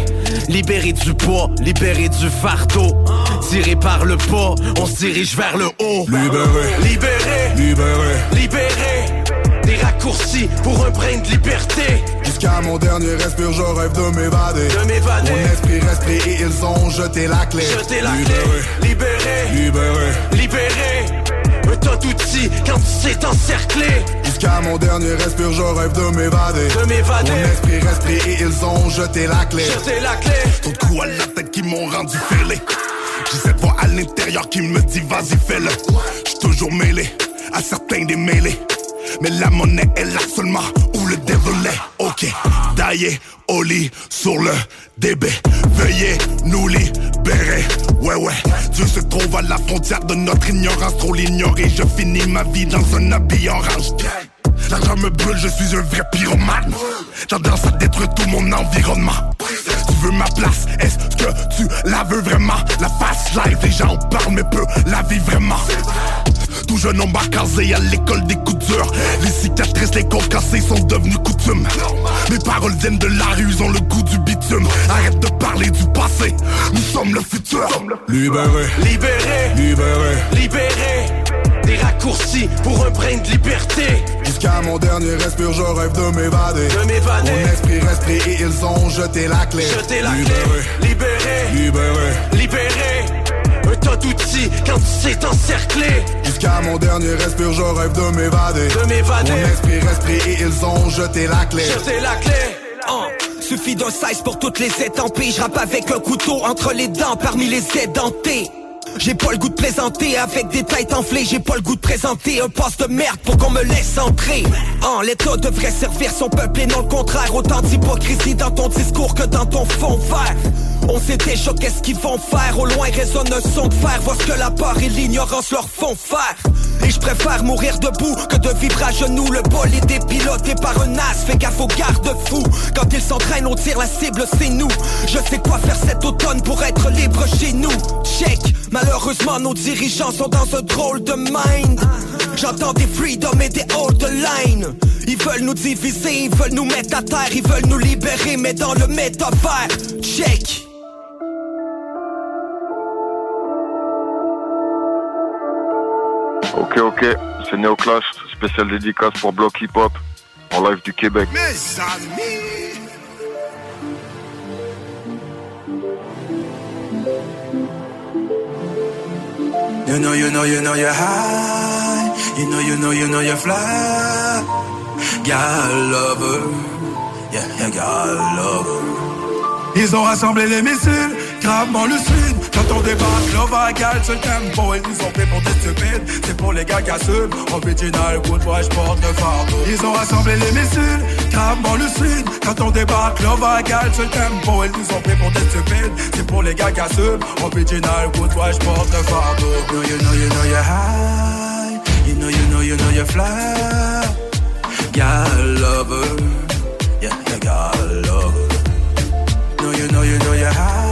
Libéré du poids, libéré du fardeau. Tiré par le pas, on se dirige vers le haut. Libéré, Libéré, libéré. libéré. Des raccourcis pour un brin de liberté. Jusqu'à mon dernier respire, je rêve de m'évader. De m'évader. Mon esprit respire et ils ont jeté la clé. Jeter la libéré, clé, libéré, libéré. libéré. Un tas d'outils quand tu sais encerclé. Jusqu'à mon dernier respire, je rêve de m'évader. De m'évader. Mon esprit respire et ils ont jeté la clé. Jeter la clé. Trop de coups à la tête qui m'ont rendu fêlé. J'ai cette voix à l'intérieur qui me dit vas-y fais-le. J'suis toujours mêlé à certains des mêlés. Mais la monnaie est là seulement où le devil est. Ok, daillé au lit sur le DB. Veuillez nous libérer. Ouais, ouais. Dieu se trouve à la frontière de notre ignorance. Trop l'ignorer. Je finis ma vie dans un habit orange. L'argent me brûle, je suis un vrai pyromane. Tendance à détruire tout mon environnement. Tu veux ma place, est-ce que tu la veux vraiment? La face live, les gens en parlent mais peu la vie vraiment. Tout jeune homme casé à l'école des coups durs. Les cicatrices, les côtes cassées sont devenues coutumes. Mes paroles viennent de la rue, ils ont le goût du bitume. Arrête de parler du passé, nous sommes le futur. Libéré, Libéré, libéré. libéré. Des raccourcis pour un brin de liberté. Jusqu'à mon dernier respire, je rêve de m'évader. De m'évader. Mon esprit respire et ils ont jeté la clé. La libéré, clé, libéré, libéré. libéré. Un tas d'outils quand tu sais encerclé. Jusqu'à mon dernier respire, je rêve de m'évader. De m'évader. Mon esprit respire et ils ont jeté la clé. Jeter la clé. Hein, Suffit d'un size pour toutes les étampées Je rappe avec un couteau entre les dents parmi les édentés j'ai pas le goût de plaisanter avec des têtes enflées. J'ai pas le goût de présenter un poste de merde pour qu'on me laisse entrer. En l'état devrait servir son peuple et non le contraire. Autant d'hypocrisie dans ton discours que dans ton fond vert. On sait déjà qu'est-ce qu'ils vont faire. Au loin résonne un son de fer. Vois ce que la peur et l'ignorance leur font faire. Et je préfère mourir debout que de vivre à genoux. Le bolide est piloté par un as. Fais gaffe aux garde-fous. Quand ils s'entraînent on tire la cible c'est nous. Je sais quoi faire cet automne pour être libre chez nous Malheureusement nos dirigeants sont dans un drôle de mind J'entends des freedom et des hold the line Ils veulent nous diviser, ils veulent nous mettre à terre Ils veulent nous libérer mais dans le métavers Check Ok, ok, c'est Neoclash, spécial dédicace pour Block Hip Hop, en live du Québec. Mes amis. You know, you know, you know you're high. You know, you know, you know you're fly. Girl lover. Yeah, yeah, girl lover. Ils ont rassemblé les missiles, gravement le sud. Quand on débarque, l'eau va égale ce tempo. Ils nous ont pris pour des stupides, c'est pour les gars qui assument. Original, good boy, je porte le fardeau. Ils ont rassemblé les missiles, gravement le sud. Quand on débarque, l'eau va égale ce tempo. Ils nous ont pris pour des stupides, c'est pour les gars qui assument. Original, good boy, je porte le fardeau. You know, you know, you know you're high. You know, you know, you know you're fly. Girl lover. Yeah, yeah, girl lover. know, you know, you know you're high.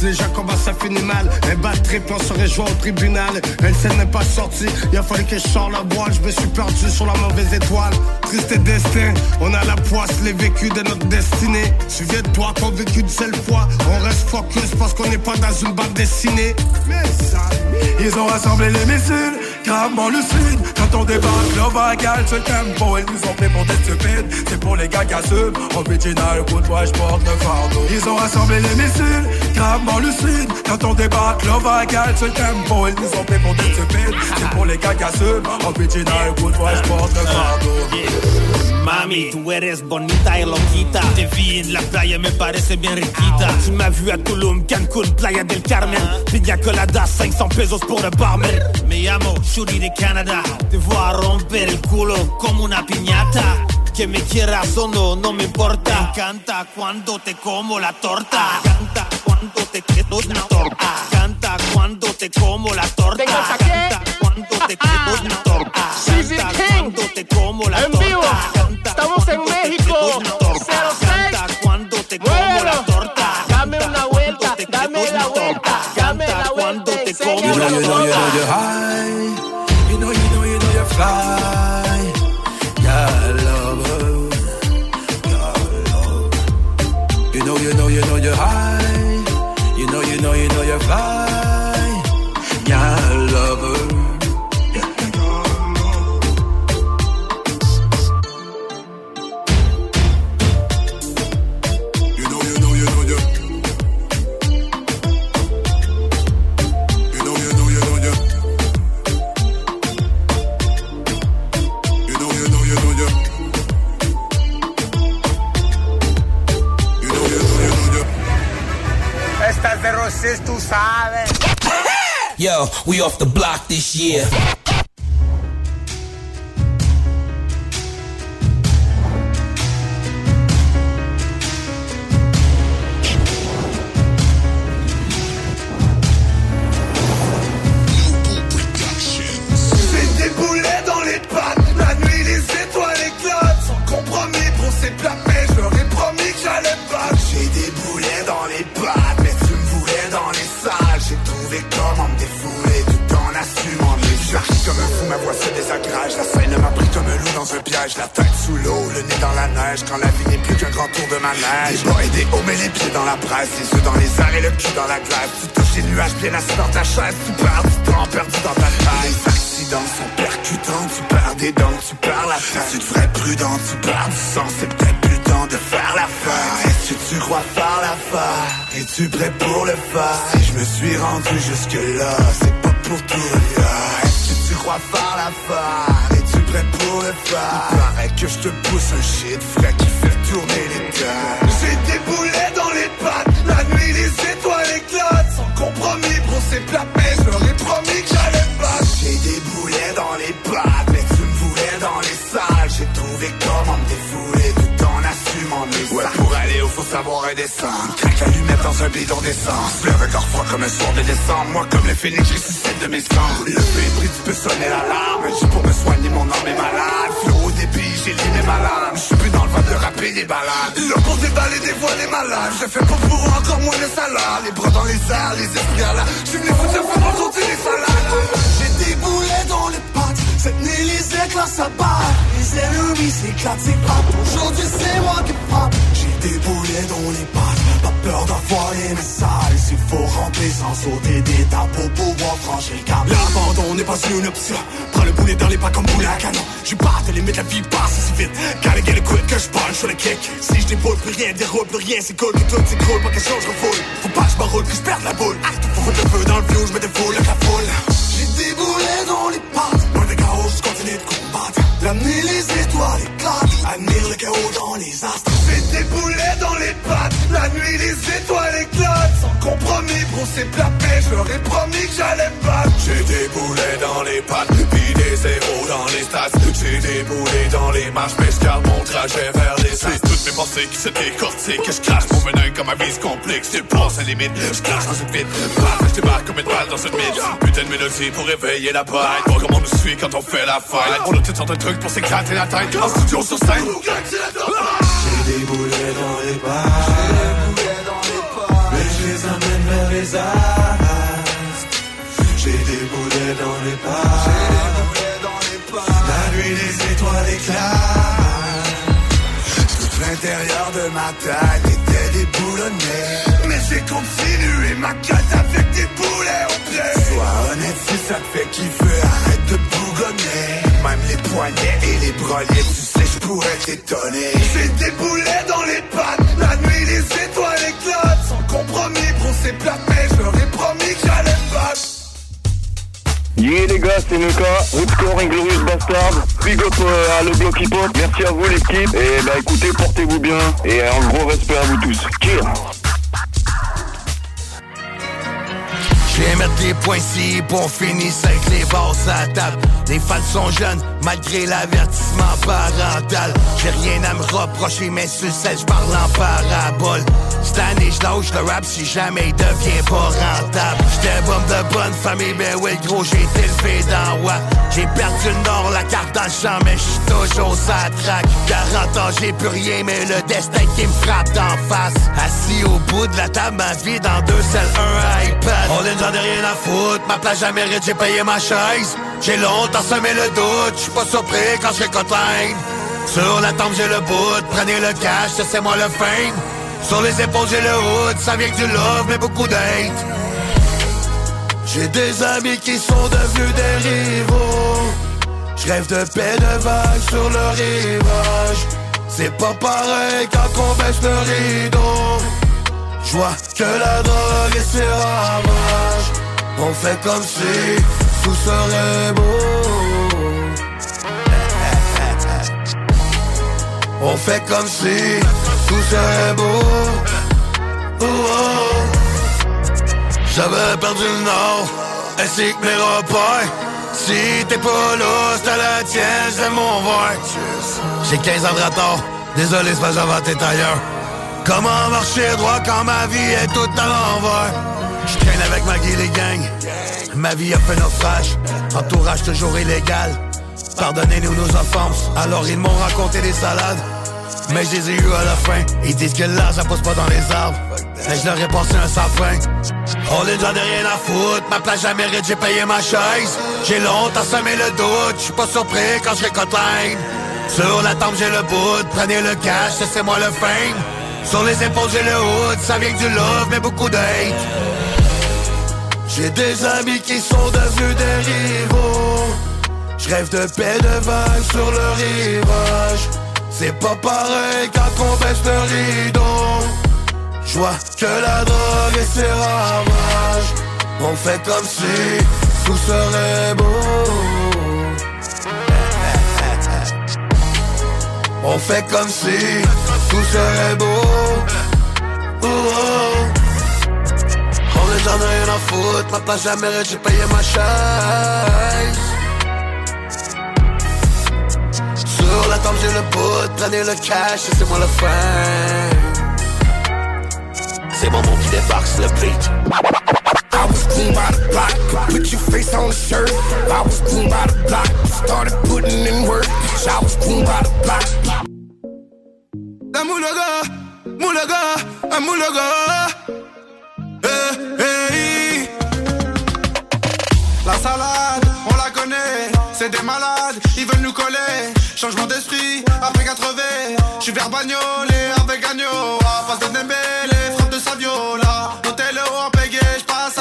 C'est déjà comment ça finit mal. Un bad trip, on se rejoint au tribunal. Elle scène n'est pas sortie, il a fallu que je sorte la boîte. Je me suis perdu sur la mauvaise étoile. Triste destin, on a la poisse, les vécus de notre destinée. Souviens-toi qu'on vécu une seule fois. On reste focus parce qu'on n'est pas dans une bande dessinée. Ils ont rassemblé les missiles, gravement lucide Quand on débarque, love à gal, ce tempo Ils nous ont pris pour des stupides C'est pour les gars qui assument. Original, de bois, j'porte le fardeau. Ils ont rassemblé les missiles, gravement lucide Quand on débarque, love à gal, ce tempo Ils nous ont pris pour des stupides C'est pour les gars qui assument. Original, de bois, j'porte le fardeau. Mami, tú eres bonita y loquita. Te vi en la playa, me parece bien riquita. Tu m'as vu à Tulum, Cancun, Playa del Carmen. Pina colada, 500 pesos pour le barman. Me llamo Shuri de Canada. Te voy a romper el culo como una piñata. Que me quieras o no, no me importa. Me encanta cuando te como la torta. Canta cuando te quedo una torta. Canta cuando te como la torta. Canta cuando te quedo una torta. Canta cuando te como la torta. Vuelta. You know, you know, you know you're high. You know, you know, you know you're fly. Yeah, lover. Yeah, love. You know, you know, you know you're high. You know, you know, you know you're fly. Tú sabes. Yo, we off the block this year. Ma voix se désagrage La scène m'a pris comme un loup dans un piège. La tête sous l'eau, le nez dans la neige. Quand la vie n'est plus qu'un grand tour de manège. Des bas et des hauts, mais les pieds dans la presse. Les yeux dans les airs et le cul dans la glace. Tu touches les nuages bien assis dans ta chaise. Tu perds du temps perdu dans ta taille. Les accidents sont percutants. Tu perds des dents, tu perds la tête. Tu devrais être prudent, tu perds du sang C'est peut-être plus temps de faire l'affaire Est-ce que tu crois faire l'affaire? Es-tu prêt pour le faire? Si je me suis rendu jusque là C'est pas pour tout Est-ce tu crois faire l'affaire? Es-tu prêt pour le faire? Il paraît que je te pousse un shit frais qui fait tourner les terres J'ai des boulets dans les pattes. La nuit les étoiles éclatent. Sans compromis pour ces plats savoir redescendre Craque l'allumette dans un bidon d'essence. Le regard froid comme un soir de décembre. Moi comme le phénix je ressuscite de mes cendres Le feu est pris tu peux sonner l'alarme. J'ai pour me soigner mon âme est malade. Flot au débit j'ai les mes malades. Je suis plus dans le vent de rapper des balades Là pour déballer des voix des malades. Je fais pas pour encore moins de salade. Les bras dans les airs, les la Je suis venu foutre le dans sauter les salades. J'ai des boulets dans les pattes. Cette nuit les éclats s'abattent. Les ennemis s'éclatent, c'est pas Aujourd'hui c'est moi qui frappe des boulets dans les pattes. Pas peur d'envoyer mes salles S'il faut ramper sans sauter d'étape Pour pouvoir franchir le cap. L'abandon n'est pas une option. Prends le boulet dans les pas comme boulet à canon Je bats les limite la vie passe si vite Gotta get it quick que je punch sur le kick. Si je déboule plus rien déroule plus rien c'est cool. Que tout s'écroule pas que chose refoule. Faut pas que je m'enroule que je perde la boule. Faut foutre le feu dans le vieux je me défoule avec la foule J'ai des boulets dans les pattes. Loin des chaos je continue de combattre La nuit les étoiles éclatent Admire le chaos dans les astres. J'ai des boulets dans les pattes La nuit les étoiles éclatent. Sans compromis pour plats mais je leur ai promis que j'allais battre. J'ai des boulets dans les pattes Puis des zéros dans les stats. J'ai des boulets dans les marches Mais je mon trajet vers les stats Toutes mes pensées qui se décortiquent Que je crache. Mon venin comme ma vie se complique Je dépasse les limites, je crache dans une vide Paf, je débarque comme une balle dans une mine. Putain de mélodie pour réveiller la bête Vois comment on nous suit quand on fait la fête On de pour s'éclater la tête. En studio sur scène. J'ai des boulets dans les bars Mais je les amène vers les astres. J'ai des boulets dans les bars La nuit les étoiles éclatent. Tout l'intérieur de ma tête était déboulonné. Mais j'ai continué ma quête avec des boulets au pied. Sois honnête si ça te fait kiffer Arrête de relief, tu sais, je pourrais t'étonner. J'ai des boulets dans les pattes, la nuit les étoiles éclatent. Sans compromis, gros c'est plat, mais je leur ai promis que j'allais battre. Yeah les gars, c'est Nuka, Rootscore Inglorious Bastard, big up euh, à le bloc hip hop, merci à vous l'équipe, et bah écoutez, portez-vous bien, et un gros respect à vous tous. Cheers Viens mettre les points ici pour finir avec les basses à table. Les fans sont jeunes, malgré l'avertissement parental. J'ai rien à me reprocher, mais sur celle, je parle en parabole. Cette année, je lâche le rap si jamais il devient pas rentable. J'étais bombe de bonne famille, ben ouais, gros, j'ai été élevé dans Watt. J'ai perdu le nord, la carte dans le champ, mais j'suis toujours à track. 40 ans, j'ai plus rien, mais le destin qui me frappe d'en face. Assis au bout de la table, ma vie dans deux selles, un iPad. On j'en ai rien à foutre, ma place jamais mérite, j'ai payé ma chaise. J'ai longtemps semé le doute, j'suis pas surpris quand je cotline. Sur la tombe, j'ai le bout, prenez le cash, c'est moi le fame. Sur les épaules, j'ai le hood, ça vient que du love, mais beaucoup d'hate. J'ai des amis qui sont devenus des rivaux. Je rêve de paix de vagues sur le rivage. C'est pas pareil quand on baisse le rideau. Je vois que la drogue et ses ravages. On fait comme si tout serait beau. On fait comme si tout serait beau. Oh, oh. J'avais perdu le nord, ainsi que mes repères. Si t'es pas là, c'est la tienne, c'est mon verre. J'ai 15 ans de retard, désolé, c'est pas j'avais tête ailleurs. Comment marcher droit quand ma vie est toute à l'envers? Je traîne avec ma guille les gangs. Ma vie a fait naufrage, entourage toujours illégal. Pardonnez-nous nos offenses, alors ils m'ont raconté des salades. Mais je les ai eu à la fin. Ils disent que l'argent pousse pas dans les arbres. Mais je leur ai passé un sapin. On les j'en ai rien à foutre. Ma place jamais mérite, j'ai payé ma chaise. J'ai longtemps semé le doute. Je suis pas surpris quand je récotline. Sur la table, j'ai le bout. Prenez le cash, c'est moi le fame. Sur les épaules, j'ai le hood. Ça vient du love, mais beaucoup d'hate. J'ai des amis qui sont devenus des rivaux. Je rêve de paix de vagues sur le rivage. C'est pas pareil quand on baisse le rideau. Je vois que la drogue et ses ravages. On fait comme si tout serait beau. On fait comme si tout serait beau. Oh, oh. On est j'en ai rien à foutre, ma place jamais j'ai payé ma chaise. Sur la table j'ai le bout, prenez le cash, c'est moi le fin. C'est mon mot qui débarque le beat. I was cool by the block, could put your face on the shirt. I was cool by the block, started putting in work. I was cool by the block. La moulaga, moulaga, un moulaga. Eh, eh. La salade, on la connaît, c'est des malades, ils veulent nous coller. Changement d'esprit, après 80, je suis vers Bagnolet avec. À face de Dembélé, frappe de Saviola.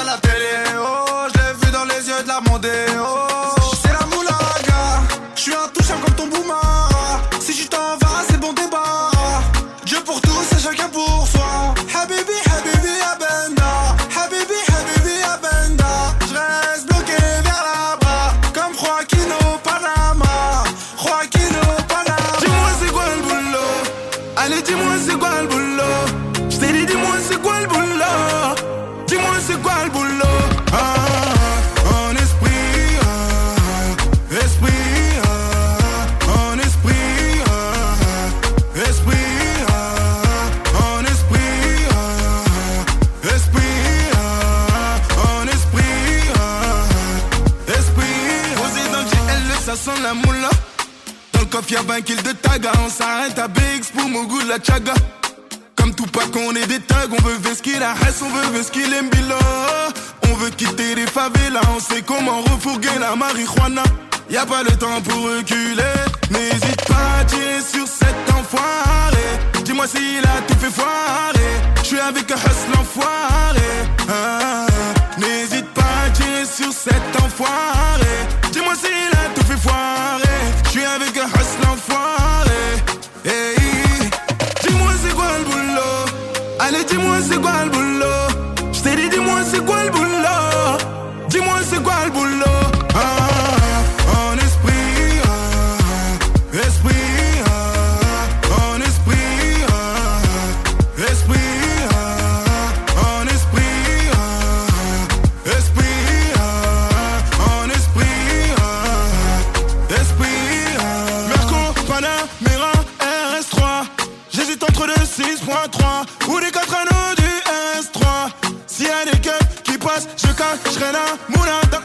La télé. Oh, Y'a 20 kills de taga. On s'arrête à Biggs pour mon goût de la chaga. Comme tout pas qu'on est des tags, on veut vesquer la reste, on veut vesquer les mbila. On veut quitter les favelas, on sait comment refourguer la marijuana. Y a pas le temps pour reculer, n'hésite pas à tirer sur cet enfoiré. Dis-moi s'il a tout fait foirer, je suis avec un hustle enfoiré. Ah, n'hésite pas à tirer sur cet enfoiré. Dis-moi s'il a tout fait foirer. J'suis avec un host l'enfoiré. Hey. Dis-moi c'est quoi le boulot? Allez, dis-moi c'est quoi le boulot? J't'ai dit, dis-moi c'est quoi le boulot? 6.3 ou les 4 anneaux du S3. S'il y a des keufs qui passent, je cacherai la moula dans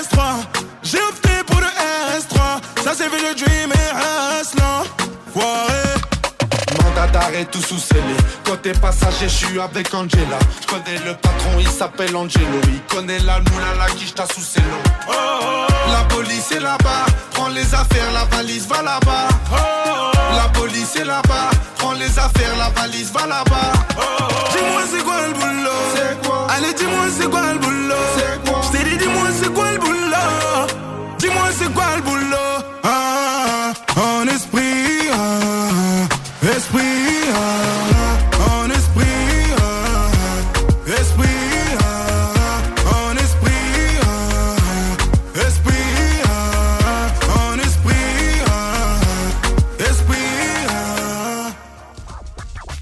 S3. J'ai opté pour le S3. Ça c'est fait le dream et Aslan. Foiré. D'arrêt tout sous scellé. Côté passager, je suis avec Angela. Je connais le patron, il s'appelle Angelo. Il connaît la moula, la quiche, t'as sous ses lots La police est là-bas Prends les affaires, la valise va là-bas. La police est là-bas Prends les affaires, la valise va là-bas. Dis-moi c'est quoi le boulot? C'est quoi? Allez dis-moi c'est quoi le boulot? C'est quoi? Dit dis-moi c'est quoi le boulot? Dis-moi c'est quoi le boulot?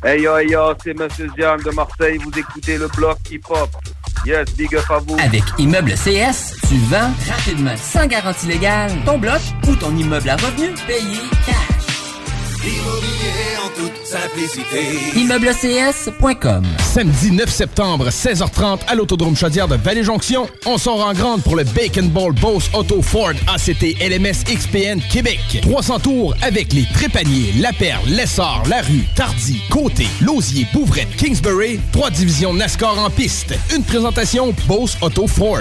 Hey yo, hey yo, c'est Monsieur Jam de Marseille. Vous écoutez le bloc hip-hop. Yes, big up à vous. Avec Immeuble CS, tu vends rapidement, sans garantie légale, ton bloc ou ton immeuble à revenu payé cash. Immobilier en toute simplicité. ImmeubleCS.com Samedi 9 septembre, 16h30, à l'Autodrome Chaudière de Vallée-Jonction, on sort en grande pour le Bacon Ball Bose Auto Ford ACT LMS XPN Québec. 300 tours avec les Trépaniers, La Perle, Lessard, La Rue, Tardy, Côté, Lausier, Bouvrette, Kingsbury. Trois divisions NASCAR en piste. Une présentation Bose Auto Ford.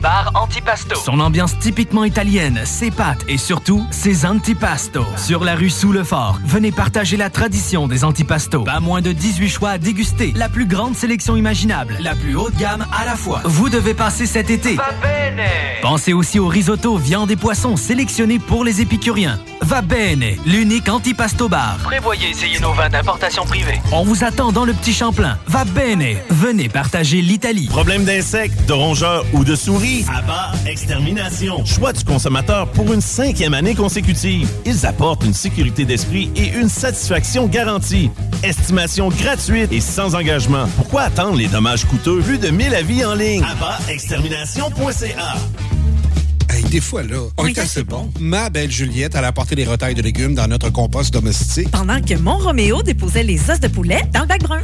bar antipasto. Son ambiance typiquement italienne, ses pâtes et surtout ses antipastos. Sur la rue Sous le Fort, venez partager la tradition des antipastos. Pas moins de 18 choix à déguster, la plus grande sélection imaginable, la plus haute gamme à la fois. Vous devez passer cet été. Va bene. Pensez aussi au risotto, viande et poissons sélectionnés pour les épicuriens. Va bene, l'unique antipasto bar. Prévoyez essayer nos vins d'importation privée. On vous attend dans le Petit Champlain. Va bene, venez partager l'Italie. Problème d'insectes, de rongeurs ou de souris? Abba Extermination. Choix du consommateur pour une cinquième année consécutive. Ils apportent une sécurité d'esprit et une satisfaction garantie. Estimation gratuite et sans engagement. Pourquoi attendre les dommages coûteux? Plus de 1000 avis en ligne? AbbaExtermination.ca Hey, des fois, là, on est assez bon. Ma belle Juliette, elle a apporté des retailles de légumes dans notre compost domestique. Pendant que mon Roméo déposait les os de poulet dans le bac brun.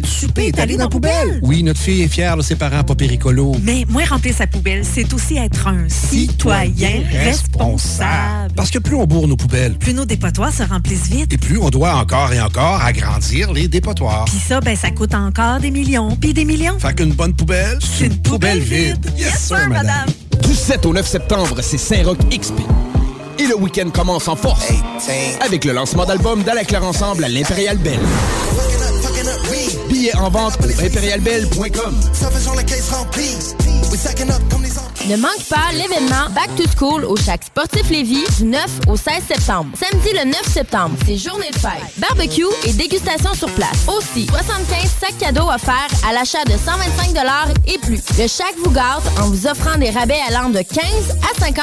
Du souper est allée dans la poubelle. Oui, notre fille est fière de ses parents pas péricolos. Mais moins remplir sa poubelle, c'est aussi être un citoyen responsable. Parce que plus on bourre nos poubelles, Plus nos dépotoirs se remplissent vite. et plus on doit encore et encore agrandir les dépotoirs. Puis ça, ben, ça coûte encore des millions, puis des millions. Fait qu'une bonne poubelle, c'est une poubelle vide. Yes, sir, madame. Du 7 au 9 septembre, c'est Saint-Roch XP. Et le week-end commence en force avec le lancement d'album d'Ala Ensemble à l'Impérial Belle. En vente au impérialbelle.com. Ne manque pas l'événement Back to School au Chac Sportif Lévis du 9 au 16 septembre. Samedi le 9 septembre, c'est journée de fête. Barbecue et dégustation sur place. Aussi, 75 sacs cadeaux offerts à l'achat de 125 et plus. Le Chac vous gâte en vous offrant des rabais allant de 15 à 50%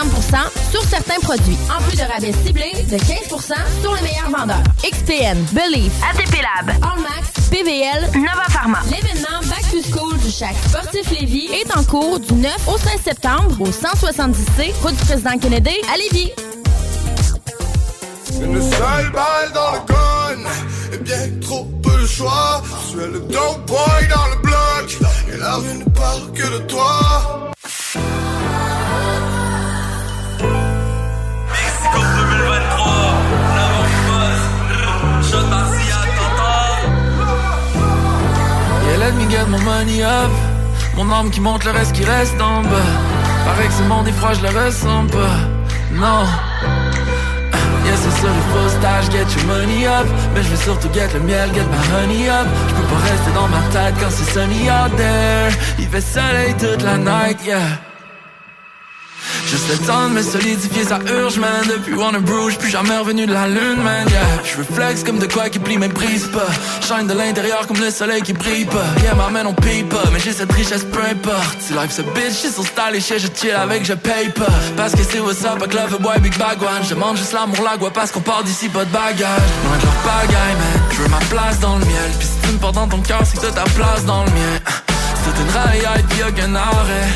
sur certains produits. En plus de rabais ciblés de 15% sur les meilleurs vendeurs. XPN, Believe, ATP Lab, Allmax, PVL, Nova Pharma. L'événement Back to School du Chac Sportif Lévis est en cours du 9 au 16 septembre au 170C, route du président Kennedy à Lévis. Une seule balle dans le gun Et bien trop peu de choix Tu es le dog boy dans le bloc Et la rue ne parle que de toi let me get my money up Mon âme qui monte, le reste qui reste en bas. Paraît que ce monde est froid, je le ressens pas. Non. Yeah, c'est ça le faux stage, get your money up. Mais je veux surtout get le miel, get my honey up. Je peux pas rester dans ma tête quand c'est sunny out there. Il fait soleil toute la night, yeah Juste le temps de me solidifier, ça urge, man. Depuis Warner Bruges, plus jamais revenu de la lune, man, yeah. Je flex comme de quoi qui plie, mais brise pas. Shine de l'intérieur comme le soleil qui brille pas. Yeah, ma main on paye pas, mais j'ai cette richesse, peu importe. Si life se bitch, j'suis sur style et chez je chill avec, je paye pas. Parce que c'est what's up, love boy, big bag one. Je demande juste l'amour, la gueule, parce qu'on part d'ici, pas de bagage Loin de leur bagaille, man. Je veux ma place dans le miel. Puis si tu me portes dans ton cœur, c'est que t'as ta place dans le mien. C'est une raillade pis y'a qu'un arrêt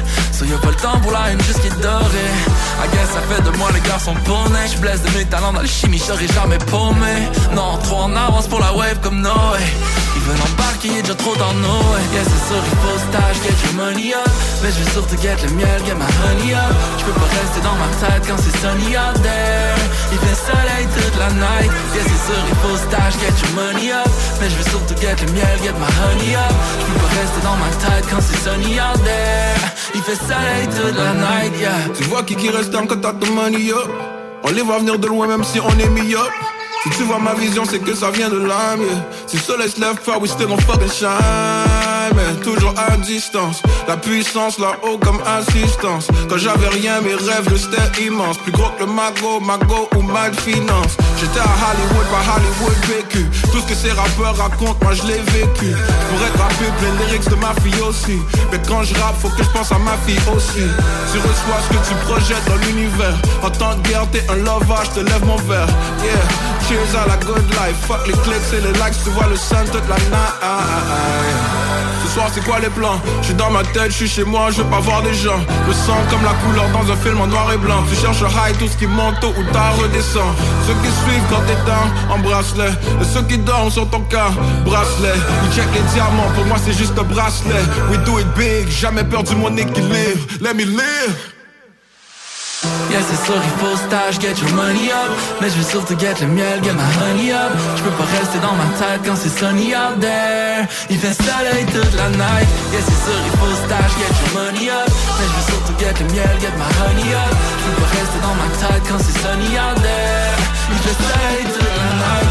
So y'a pas le temps pour la haine juste qui dorée I guess ça fait de moi les garçons poney J'blesse de mes talents dans le chimie, j'aurais jamais paumé. Non, trop en avance pour la wave comme Noé. Ils veulent embarquer, y'a déjà trop dans Noé. Yeah, c'est sûr, il faut stage, get your money up. Mais je surtout get le miel, get my honey up. J'peux pas rester dans ma tête quand c'est sunny out there. Il fait soleil toute la night. Yeah, c'est sûr, il faut stage, get your money up. Mais je surtout get le miel, get my honey up. J'peux pas rester dans ma tête quand c'est sunny out there. Il fait Tu vois qui qui reste quand t'as ton money up. On les voit venir de loin même si on est mis up. Si tu vois ma vision c'est que ça vient de l'âme yeah. Si le soleil se lève far we still gon' fucking shine à distance. La puissance là-haut comme assistance. Quand j'avais rien mes rêves le c'était immense. Plus gros que le mago, mago ou mal finance. J'étais à Hollywood, pas Hollywood vécu. Tout ce que ces rappeurs racontent, moi je l'ai vécu. Pour être rappé, plein lyrics de ma fille aussi. Mais quand je rappe, faut que je pense à ma fille aussi. Tu reçois ce que tu projettes dans l'univers. En temps de guerre, t'es un lover, je te lève mon verre. Yeah, cheers à la good life. Fuck les clics et les likes, tu vois le sun toute la night soir c'est quoi les plans? Je suis dans ma tête, je suis chez moi, je veux pas voir des gens. Le sang comme la couleur dans un film en noir et blanc. Tu cherches high, tout ce qui monte tôt ou tard redescend. Ceux qui suivent quand t'es down, embrasse-les. Et ceux qui dorment sur ton cas, bracelet Ils check les diamants, pour moi c'est juste un bracelet. We do it big, jamais perdu mon équilibre. Let me live Yeah, c'est sûr, il faut stage, get your money up. Mais je veux surtout get le miel, get my honey up. Je peux pas rester dans ma tête quand c'est sunny out there. Il fait soleil toute la night. Yeah, c'est sûr, il faut stage, get your money up. Mais je veux surtout get le miel, get my honey up. Je peux pas rester dans ma tête quand c'est sunny out there. Il fait soleil toute la night,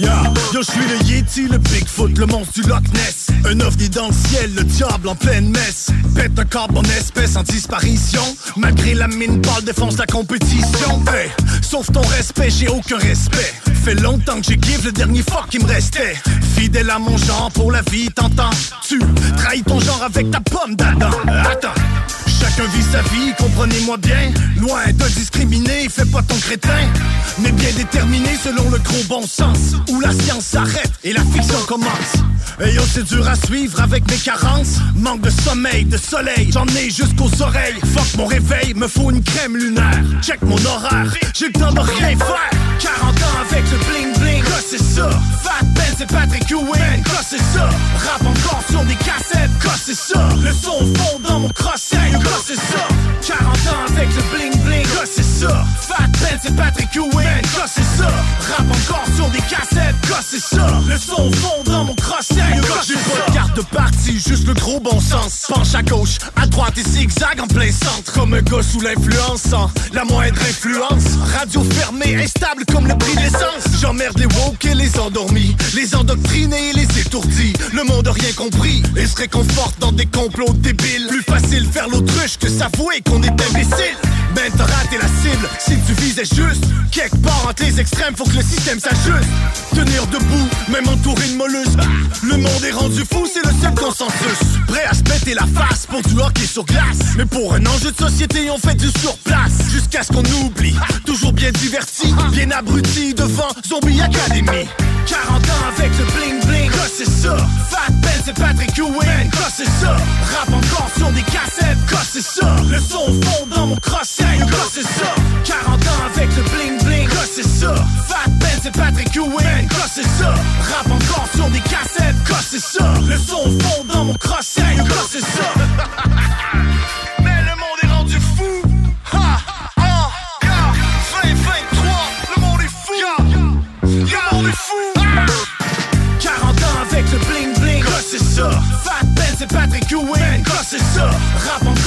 Yo, je suis le Yeti, le Bigfoot, le monstre du Loch Ness. Un ovni dans le ciel, le diable en pleine messe. Pète un corps en espèce en disparition. Malgré la mine pâle, défonce la compétition. Hey, sauf ton respect, j'ai aucun respect. Fait longtemps que j'ai give le dernier fuck qui me restait. Fidèle à mon genre pour la vie, t'entends? Tu trahis ton genre avec ta pomme d'Adam. Attends. Chacun vit sa vie, comprenez-moi bien. Loin de discriminer, fais pas ton crétin. Mais bien déterminé selon le gros bon sens. Où la science s'arrête et la fiction commence. Et yo, c'est dur à suivre avec mes carences. Manque de sommeil, de soleil, j'en ai jusqu'aux oreilles. Fuck mon réveil, me faut une crème lunaire. Check mon horaire, j'ai le temps de rien faire. 40 ans avec le bling c'est ça? Fat Ben, c'est Patrick Ewing, quoi c'est ça? Rap encore sur des cassettes, c'est ça? Le son fond dans mon crosset, c'est ça? 40 ans avec le bling bling, c'est ça? Fat Ben, c'est Patrick Ewing, quoi c'est ça? Rap encore sur des cassettes, quoi c'est ça? Le son fond dans mon crosset, ça? J'ai pas de carte de parti, juste le gros bon sens. Penche à gauche, à droite et zigzag en plein centre. Comme un gars sous l'influence, sans la moindre influence. Radio fermée, instable comme le prix de l'essence. J'emmerde les woke et les endormis, les endoctrinés et les étourdis. Le monde a rien compris et se réconforte dans des complots débiles. Plus facile faire l'autruche que s'avouer qu'on est imbécile. Ben t'as raté la cible. Si tu visais juste Quelque part entre les extrêmes faut que le système s'ajuste. Tenir debout, même entouré de molleuses Ah, Le monde est rendu fou, c'est le seul consensus. Prêt à se péter la face pour du hockey sur glace. Mais pour un enjeu de société on fait du surplace. Jusqu'à ce qu'on oublie. Toujours bien diverti, bien abruti devant Zombie Academy. 40 ans avec le bling bling, quoi c'est ça? Fat Ben c'est Patrick Ewing, quoi c'est ça? Rap encore sur des cassettes, quoi c'est ça? Le son fond dans mon crosset, c'est ça. 40 ans avec le bling bling, c'est ça. Fat Ben c'est Patrick Ewing, quoi c'est ça. Rap encore sur des cassettes, quoi c'est ça. Le son fond dans mon crosset, c'est ça. Mais le monde est rendu fou. Ha, ha, ha. 2023, le monde est fou. Le monde est fou. 40 ans avec le bling bling, c'est ça. Fat Ben c'est Patrick Ewing, quoi c'est ça. Rap encore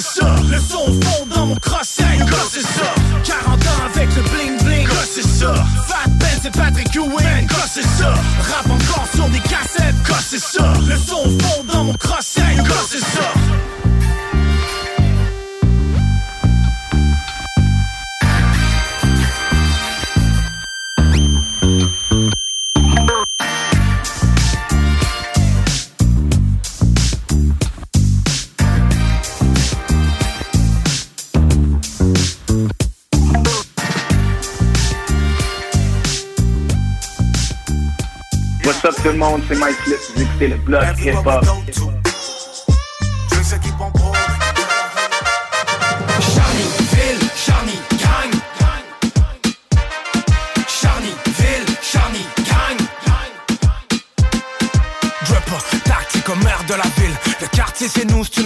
c'est ça. Le son fond dans mon crosset, quoi c'est ça. 40 ans avec le bling bling, quoi c'est ça. Fat Ben c'est Patrick Ewing, quoi c'est ça. Rap encore sur des cassettes, quoi c'est ça. Le son fond dans mon crosset, quoi c'est ça Up tout le monde, c'est Mike Flip, vous le blog hip-hop.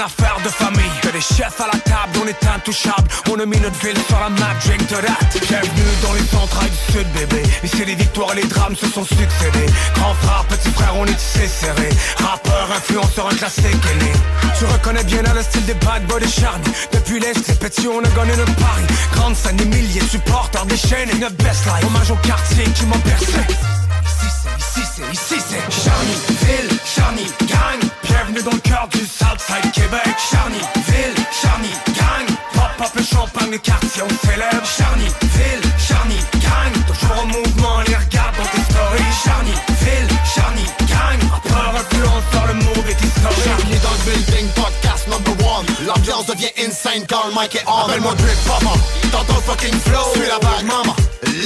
Affaire de famille. Que des chefs à la table, on est intouchables. On a mis notre ville sur la map, drink de that. Bienvenue dans les entrailles du sud, bébé. Ici les victoires et les drames se sont succédés. Grand frère, petit frère, on est tissé serré. Rappeur, influenceur, un classique est né. Tu reconnais bien là le style des bad boys des. Depuis l'Est, c'est petit, on a gagné notre pari. Grande scène, des milliers de supporters déchaînés. Notre best life, hommage au quartier qui m'ont percé. Ici c'est, ici c'est, ici c'est Charny, ville, Charny, gang Bienvenue dans le cœur du Southside Québec. Charny, ville, Charny, gang. Pop up le champagne, le quartier on célèbre. Charny, ville, Charny, gang. Toujours en mouvement, les regarde dans tes stories. Charny, ville, Charny, gang. Rappeur, influenceur, le move est historique Charlie dans le building, podcast number one. L'ambiance devient insane quand le mic est on. Appelle-moi Drip Papa, t'entends le fucking flow. Suis la vague mama,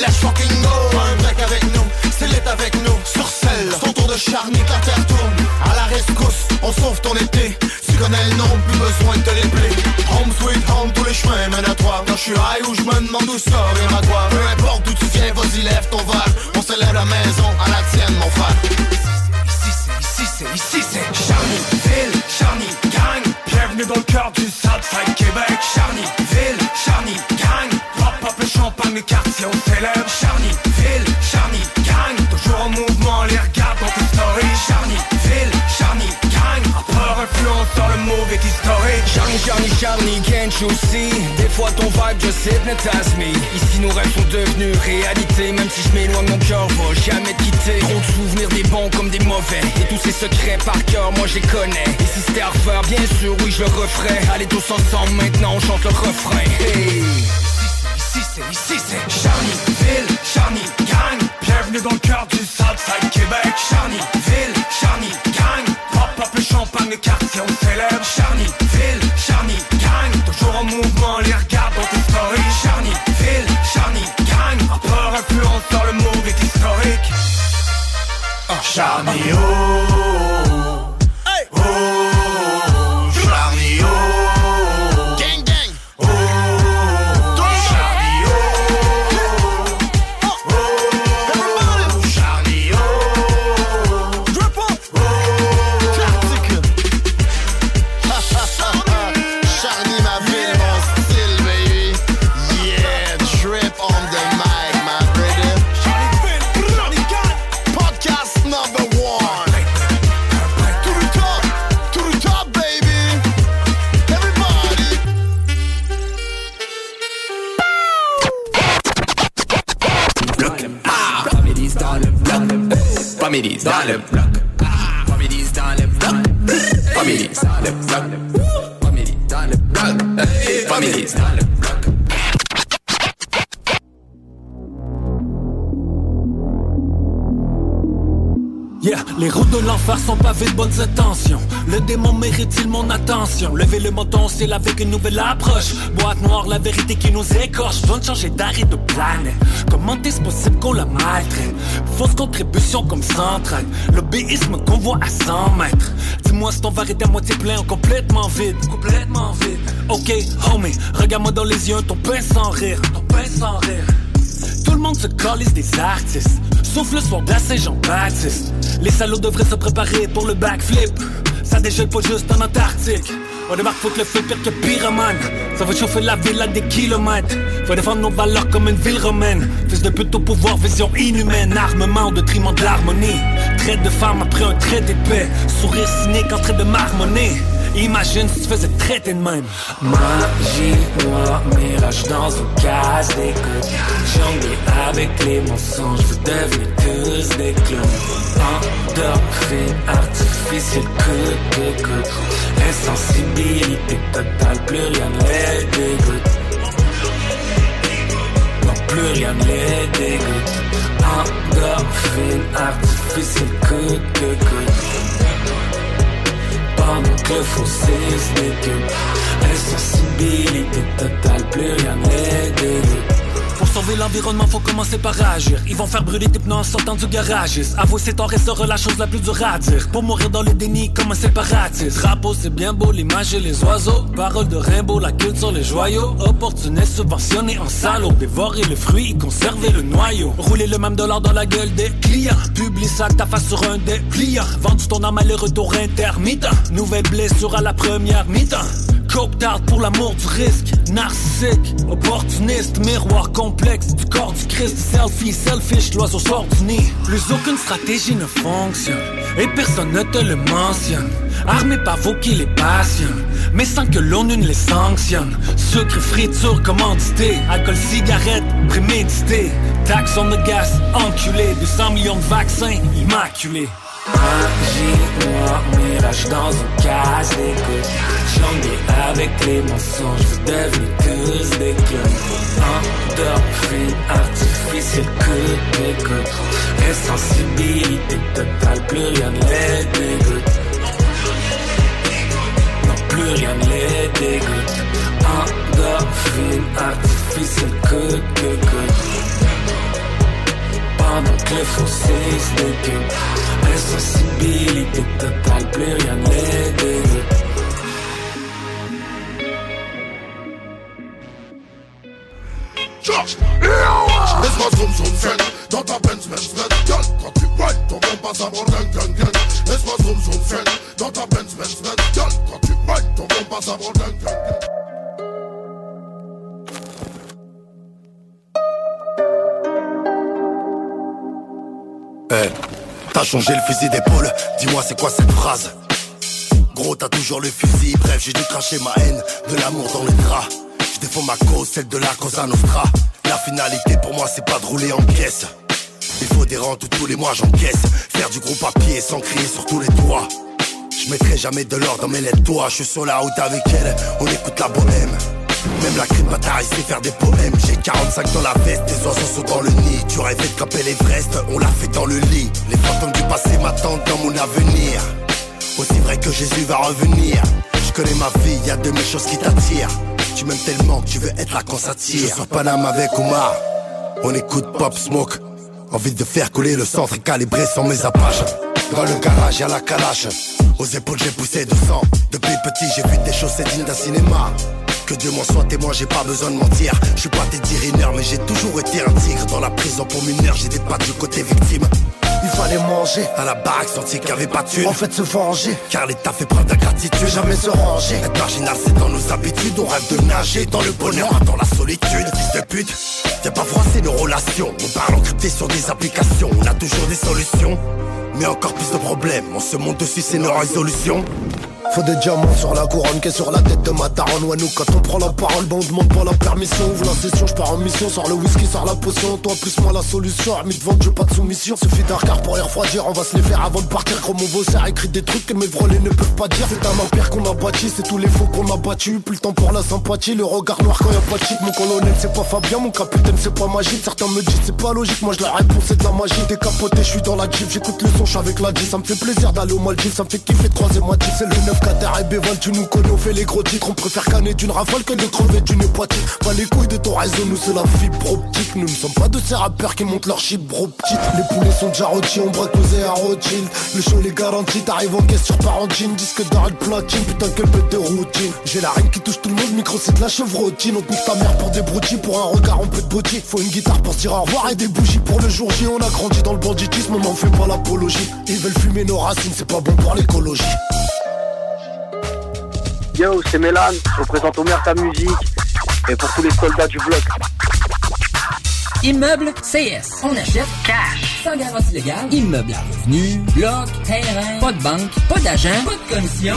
let's fucking go. Un break avec nous, c'est lit avec nous. Sur scène, son tour de charny, la terre on sauve ton été. Tu connais le nom, plus besoin de te l'épeler Home sweet home, tous les chemins mènent à toi. Quand je suis high ou je me demande où ça vient à quoi Peu importe d'où tu viens, vas-y lève ton verre On se lève la maison, à la tienne mon frère. Ici c'est, ici c'est Charny, ville, Charny, gang Bienvenue dans le cœur du Southside Québec. Charny, ville, Charny, gang Pop up le champagne, le quartier on célèbre Charny, Charny, can't you see? Des fois ton vibe just hypnotize me Ici nos rêves sont devenus réalité. Même si je m'éloigne, mon cœur va jamais te quitter. Trop de souvenirs des bons comme des mauvais. Et tous ces secrets par cœur, moi je connais. Et si c'était à bien sûr, oui je le referais. Allez tous ensemble, maintenant on chante le refrain. Hey! Ici c'est, ici c'est Charny, ville, Charny, gang. Bienvenue dans le cœur du Southside Québec. Charny, ville, Charny, gang. Pop up le champagne, le quartier on célèbre. Charny, ville, les regarde dans tes stories Charny, ville, Charny, gang Rappeur, influenceur, le move est historique. Charny oh dans le bloc. Families dans le bloc. Families dans le bloc. Families dans le bloc. Families dans le bloc. Les routes de l'enfer sont pavées de bonnes intentions. Le démon mérite-t-il mon attention? Levez le menton, c'est avec une nouvelle approche. Boîte noire, la vérité qui nous écorche. Besoin de changer d'arrêt de planète. Comment est-ce possible qu'on la maltraite? Fausse contribution comme s'entraide. L'obéisme qu'on voit à 100 mètres. Dis-moi si ton verre est à moitié plein ou complètement vide. Complètement vide. Ok, homie, regarde-moi dans les yeux, ton pain sans rire. Ton pain sans rire. Le monde se calisse des artistes. Sauf le soir de la Saint-Jean-Baptiste Les salauds devraient se préparer pour le backflip. Ça dégèle pas juste en Antarctique. On débarque faut que le feu pire que pyromane Ça va chauffer la ville à des kilomètres. Faut défendre nos valeurs comme une ville romaine. Fils de pute au pouvoir, vision inhumaine. Armement au détriment de l'harmonie. Traite de femme après un trait d'épée Sourire cynique en train de marmonner Imagine si tu faisais traiter de même. Magie noire, mirage dans une case d'écoute. Jongler avec les mensonges, vous devenez tous des clowns. Endorphine artificielle, coup d'écoute Insensibilité totale, plus rien ne les dégoûte. Non, plus rien ne les dégoûte. Endorphine artificielle, coup d'écoute pendant que le fossé se décupe Insensibilité totale, plus rien n'est pour sauver l'environnement, faut commencer par agir. Ils vont faire brûler tes pneus en sortant du garage. Avouer c'est tort restera la chose la plus dure à dire. Pour mourir dans le déni comme séparatiste. Drapeau, c'est bien beau, l'image et les oiseaux. Parole de Rimbaud, la culture, les joyaux. Opportuniste, subventionné en salaud. Dévorer le fruit et conserver le noyau. Rouler le même dollar dans la gueule des clients. Publie ça ta face sur un dépliant. Vendu ton âme à les retours intermittent. Nouvelle blessure à la première mi-temps. Pour l'amour du risque Narcissique, opportuniste, miroir complexe Du corps du Christ, selfie, selfish, l'oiseau sort du nid. Plus aucune stratégie ne fonctionne. Et personne ne te le mentionne. Armés par vous qui les passionnent. Mais sans que l'ONU ne les sanctionne. Sucre, friture, commandité. Alcool, cigarette, prémédité. Taxe on the gas, enculé. 200 millions de vaccins, immaculés Magie noire, mirage dans une case d'écoute. Jongler avec les mensonges, vous devenez tous des clowns Endorphine artificielle, coup d'écoute Insensibilité totale, plus rien ne les dégoûte. Non, plus rien ne les dégoûte. Endorphine artificielle, coup d'écoute pendant que le fossé se décupe Insensibilité totale, plus rien ne les dégoûte Laisse-moi zoom zoom zen Dans ta Benz Benz Benz. Girl, quand tu ride ton compas ça va gang gang. Gang Laisse-moi zoom zoom zen Dans ta Benz Benz Benz. Girl, quand tu ride ton compas ça va gang gang gang Eh, t'as changé le fusil d'épaule, dis-moi c'est quoi cette phrase? Gros t'as toujours le fusil, bref j'ai dû cracher ma haine, de l'amour dans les draps Je défends ma cause, celle de la Cosa Nostra. La finalité pour moi c'est pas de rouler en caisse. Il faut des rentes tous les mois j'encaisse. Faire du gros papier sans crier sur tous les toits Je mettrai jamais de l'or dans mes lettres. Toi Je suis sur la route avec elle, on écoute la bohème même la crime bataille sait faire des poèmes. J'ai 45 dans la veste, les oiseaux sont dans le nid. Tu rêvais de camper l'Everest, on l'a fait dans le lit. Les fantômes du passé m'attendent dans mon avenir. Aussi vrai que Jésus va revenir. Je connais ma vie, y a de mes choses qui t'attirent. Tu m'aimes tellement que tu veux être là quand ça tire Je suis Paname avec Omar. On écoute Pop Smoke. Envie de faire couler le centre et calibrer sans mes apaches. Dans le garage y'a la calache. Aux épaules j'ai poussé de sang. Depuis petit j'ai vu des choses c'est digne d'un cinéma que Dieu m'en soit témoin, j'ai pas besoin de mentir. Je suis pas Teddy Riner, mais j'ai toujours été un tigre. Dans la prison pour mineur, j'ai des pattes du côté victime. Il fallait manger à la baraque, senti qu'il y avait pas de thune. En fait, se venger, car l'État fait preuve d'ingratitude. Jamais se ranger. Être marginal, c'est dans nos habitudes. On rêve de nager dans le bonheur, pas dans la solitude. Fils de pute, viens pas froisser nos relations. On parle encrypté sur des applications. On a toujours des solutions. Mais encore plus de problèmes, on se monte dessus, c'est nos résolutions. Faut des diamants sur la couronne qui est sur la tête de ma daronne. Ouais nous quand on prend la parole ben on demande pas la permission. Ouvre la session, je pars en mission. Sors le whisky, sors la potion. Toi plus moi la solution. Armi devant je pas de soumission. Suffit d'un regard pour les refroidir. On va se les faire avant de partir. Gros mon a écrit des trucs que mes vrolés ne peuvent pas dire. C'est un empire qu'on a bâti. C'est tous les faux qu'on a battu Plus le temps pour la sympathie. Le regard noir quand y'a pas de shit. Mon colonel c'est pas Fabien. Mon capitaine c'est pas magique Certains me disent c'est pas logique. Moi je la réponse c'est de la magie. Décapoté je suis dans la jeep. J'écoute le son, je avec la G Ça me fait plaisir d'aller au Maldives. Ça me fait kiffer de croiser moi C'est le 9 4 et B20 Tu nous connais on fait les gros titres. On préfère canner d'une rafale que de crever d'une hépatite Pas les couilles de ton réseau Nous c'est la fibre optique. Nous ne sommes pas de ces rappeurs qui montent leur chip bro petite Les poulets sont déjà rôtis On braque posé à Rothschild Le show les garantit T'arrives en caisse sur Parentine. Disque d'or de platine Putain quel bête de routine. J'ai la reine qui touche tout le monde Micro c'est de la chevrotine. On nique ta mère pour des broutilles Pour un regard on peut te botter. Faut une guitare pour se dire au revoir Et des bougies pour le jour J. On a grandi dans le banditisme On n'en fait pas l'apologie. Ils veulent fumer nos racines C'est pas bon pour l'écologie Yo, c'est Mélan, je représente Omer ta musique et pour tous les soldats du bloc. Immeuble CS. On achète cash. Sans garantie légale. Immeuble à revenu. Bloc. Terrain. Pas de banque. Pas d'agent. Pas de commission.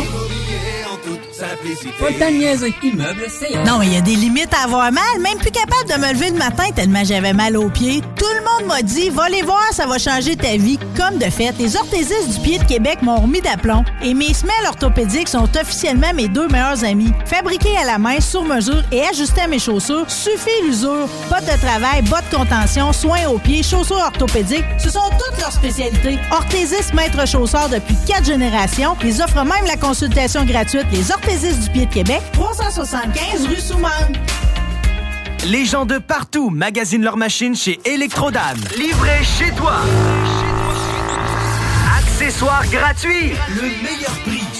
Pas de. Immeuble CS. Non, il y a des limites à avoir mal. Même plus capable de me lever le matin tellement j'avais mal aux pieds. Tout le monde m'a dit, va les voir, ça va changer ta vie. Comme de fait, les orthésistes du pied de Québec m'ont remis d'aplomb. Et mes semelles orthopédiques sont officiellement mes deux meilleurs amis. Fabriqués à la main, sur mesure et ajustés à mes chaussures, suffit l'usure. Pas de travail, bottes contention, soins aux pieds, chaussures orthopédiques, ce sont toutes leurs spécialités. Orthésistes maître chausseur depuis quatre générations. Ils offrent même la consultation gratuite Les orthésistes du pied de Québec, 375 rue Souman. Les gens de partout magasinent leurs machines chez Electrodan. Livré chez toi. Accessoires gratuits. Le meilleur prix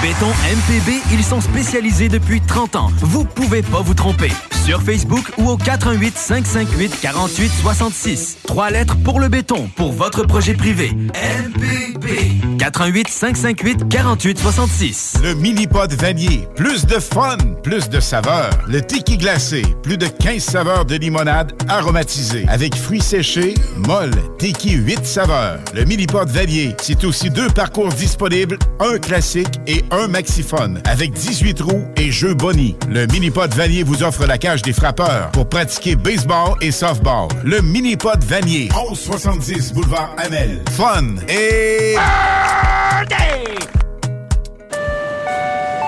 Béton MPB, ils sont spécialisés depuis 30 ans. Vous pouvez pas vous tromper. Sur Facebook ou au 418 558 48 66. Trois lettres pour le béton, pour votre projet privé. MPB. 418 558 48 66. Le mini-pod vanier. Plus de fun, plus de saveurs. Le tiki glacé. Plus de 15 saveurs de limonade aromatisée. Avec fruits séchés, molle, tiki 8 saveurs. Le mini-pod vanier. C'est aussi deux parcours disponibles, un classique et un maxiphone. Avec 18 roues et jeux Bonnie. Le mini-pod vanier vous offre la cage des frappeurs pour pratiquer baseball et softball. Le mini-pod vanier. 1170 boulevard Amel. Fun et...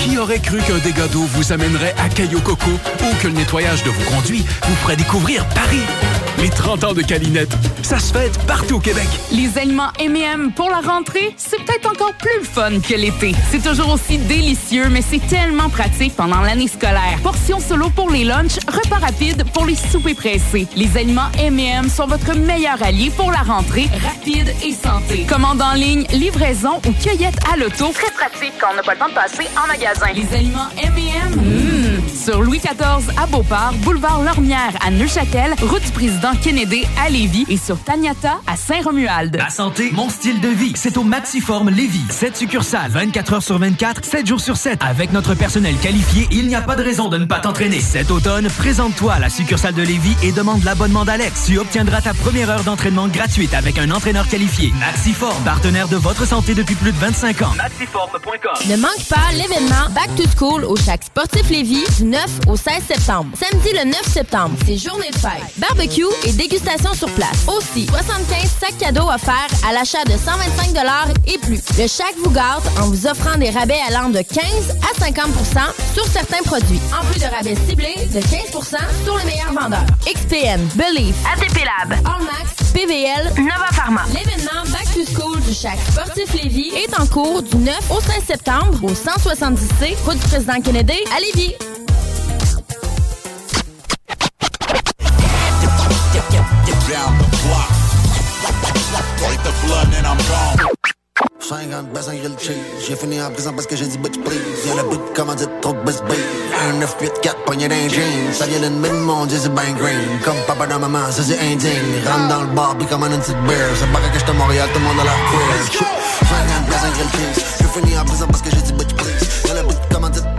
Qui aurait cru qu'un dégât d'eau vous amènerait à Caillou Coco ou que le nettoyage de vos conduits vous ferait découvrir Paris? Les 30 ans de Calinette, ça se fête partout au Québec. Les aliments M&M pour la rentrée, c'est peut-être encore plus fun que l'été. C'est toujours aussi délicieux, mais c'est tellement pratique pendant l'année scolaire. Portions solo pour les lunchs, repas rapides pour les soupers pressés. Les aliments M&M sont votre meilleur allié pour la rentrée rapide et santé. Commande en ligne, livraison ou cueillette à l'auto. Très pratique quand on n'a pas le temps de passer en magasin. Les aliments M&M, sur Louis XIV à Beauport, boulevard Lormière à Neuchâtel, route du président Kennedy à Lévis et sur Taniata à Saint-Romuald. Ma santé, mon style de vie, c'est au Maxiform Lévis. 7 succursales, 24 heures sur 24, 7 jours sur 7. Avec notre personnel qualifié, il n'y a pas de raison de ne pas t'entraîner. Cet automne, présente-toi à la succursale de Lévis et demande l'abonnement d'Alex. Tu obtiendras ta première heure d'entraînement gratuite avec un entraîneur qualifié. Maxiform, partenaire de votre santé depuis plus de 25 ans. Maxiform.com Ne manque pas l'événement Back to School au Chac Sportif Lévis du 9 au 16 septembre. Samedi le 9 septembre, c'est journée de fête. Barbecue et dégustation sur place. Aussi, 75 sacs cadeaux offerts à l'achat de 125 et plus. Le Chac vous gâte en vous offrant des rabais allant de 15 à 50% sur certains produits. En plus de rabais ciblés de 15% sur les meilleurs vendeurs. XPN, Believe, ATP Lab, Allmax, PVL, Nova Pharma. L'événement Back to School du Chac Sportif Lévis est en cours du 9 au 16 septembre au 170C, route du président Kennedy à Lévis. 50 baisse en grill cheese. J'ai fini en prison parce que j'ai dit bitch please. Y'a le bout de commandite trop de best babe. Un 9, 8, 4, poignet d'un jean. Ça vient d'une mine, mon dieu, c'est ben green. Comme papa dans maman, ça c'est indigne. Rentre dans le bar, puis commande une petite beer. C'est pas que j'étais à Montréal, tout le monde a la queer. 50 baisse en grill cheese. J'ai fini en prison parce que j'ai dit bitch please. Y'a le bout de commandite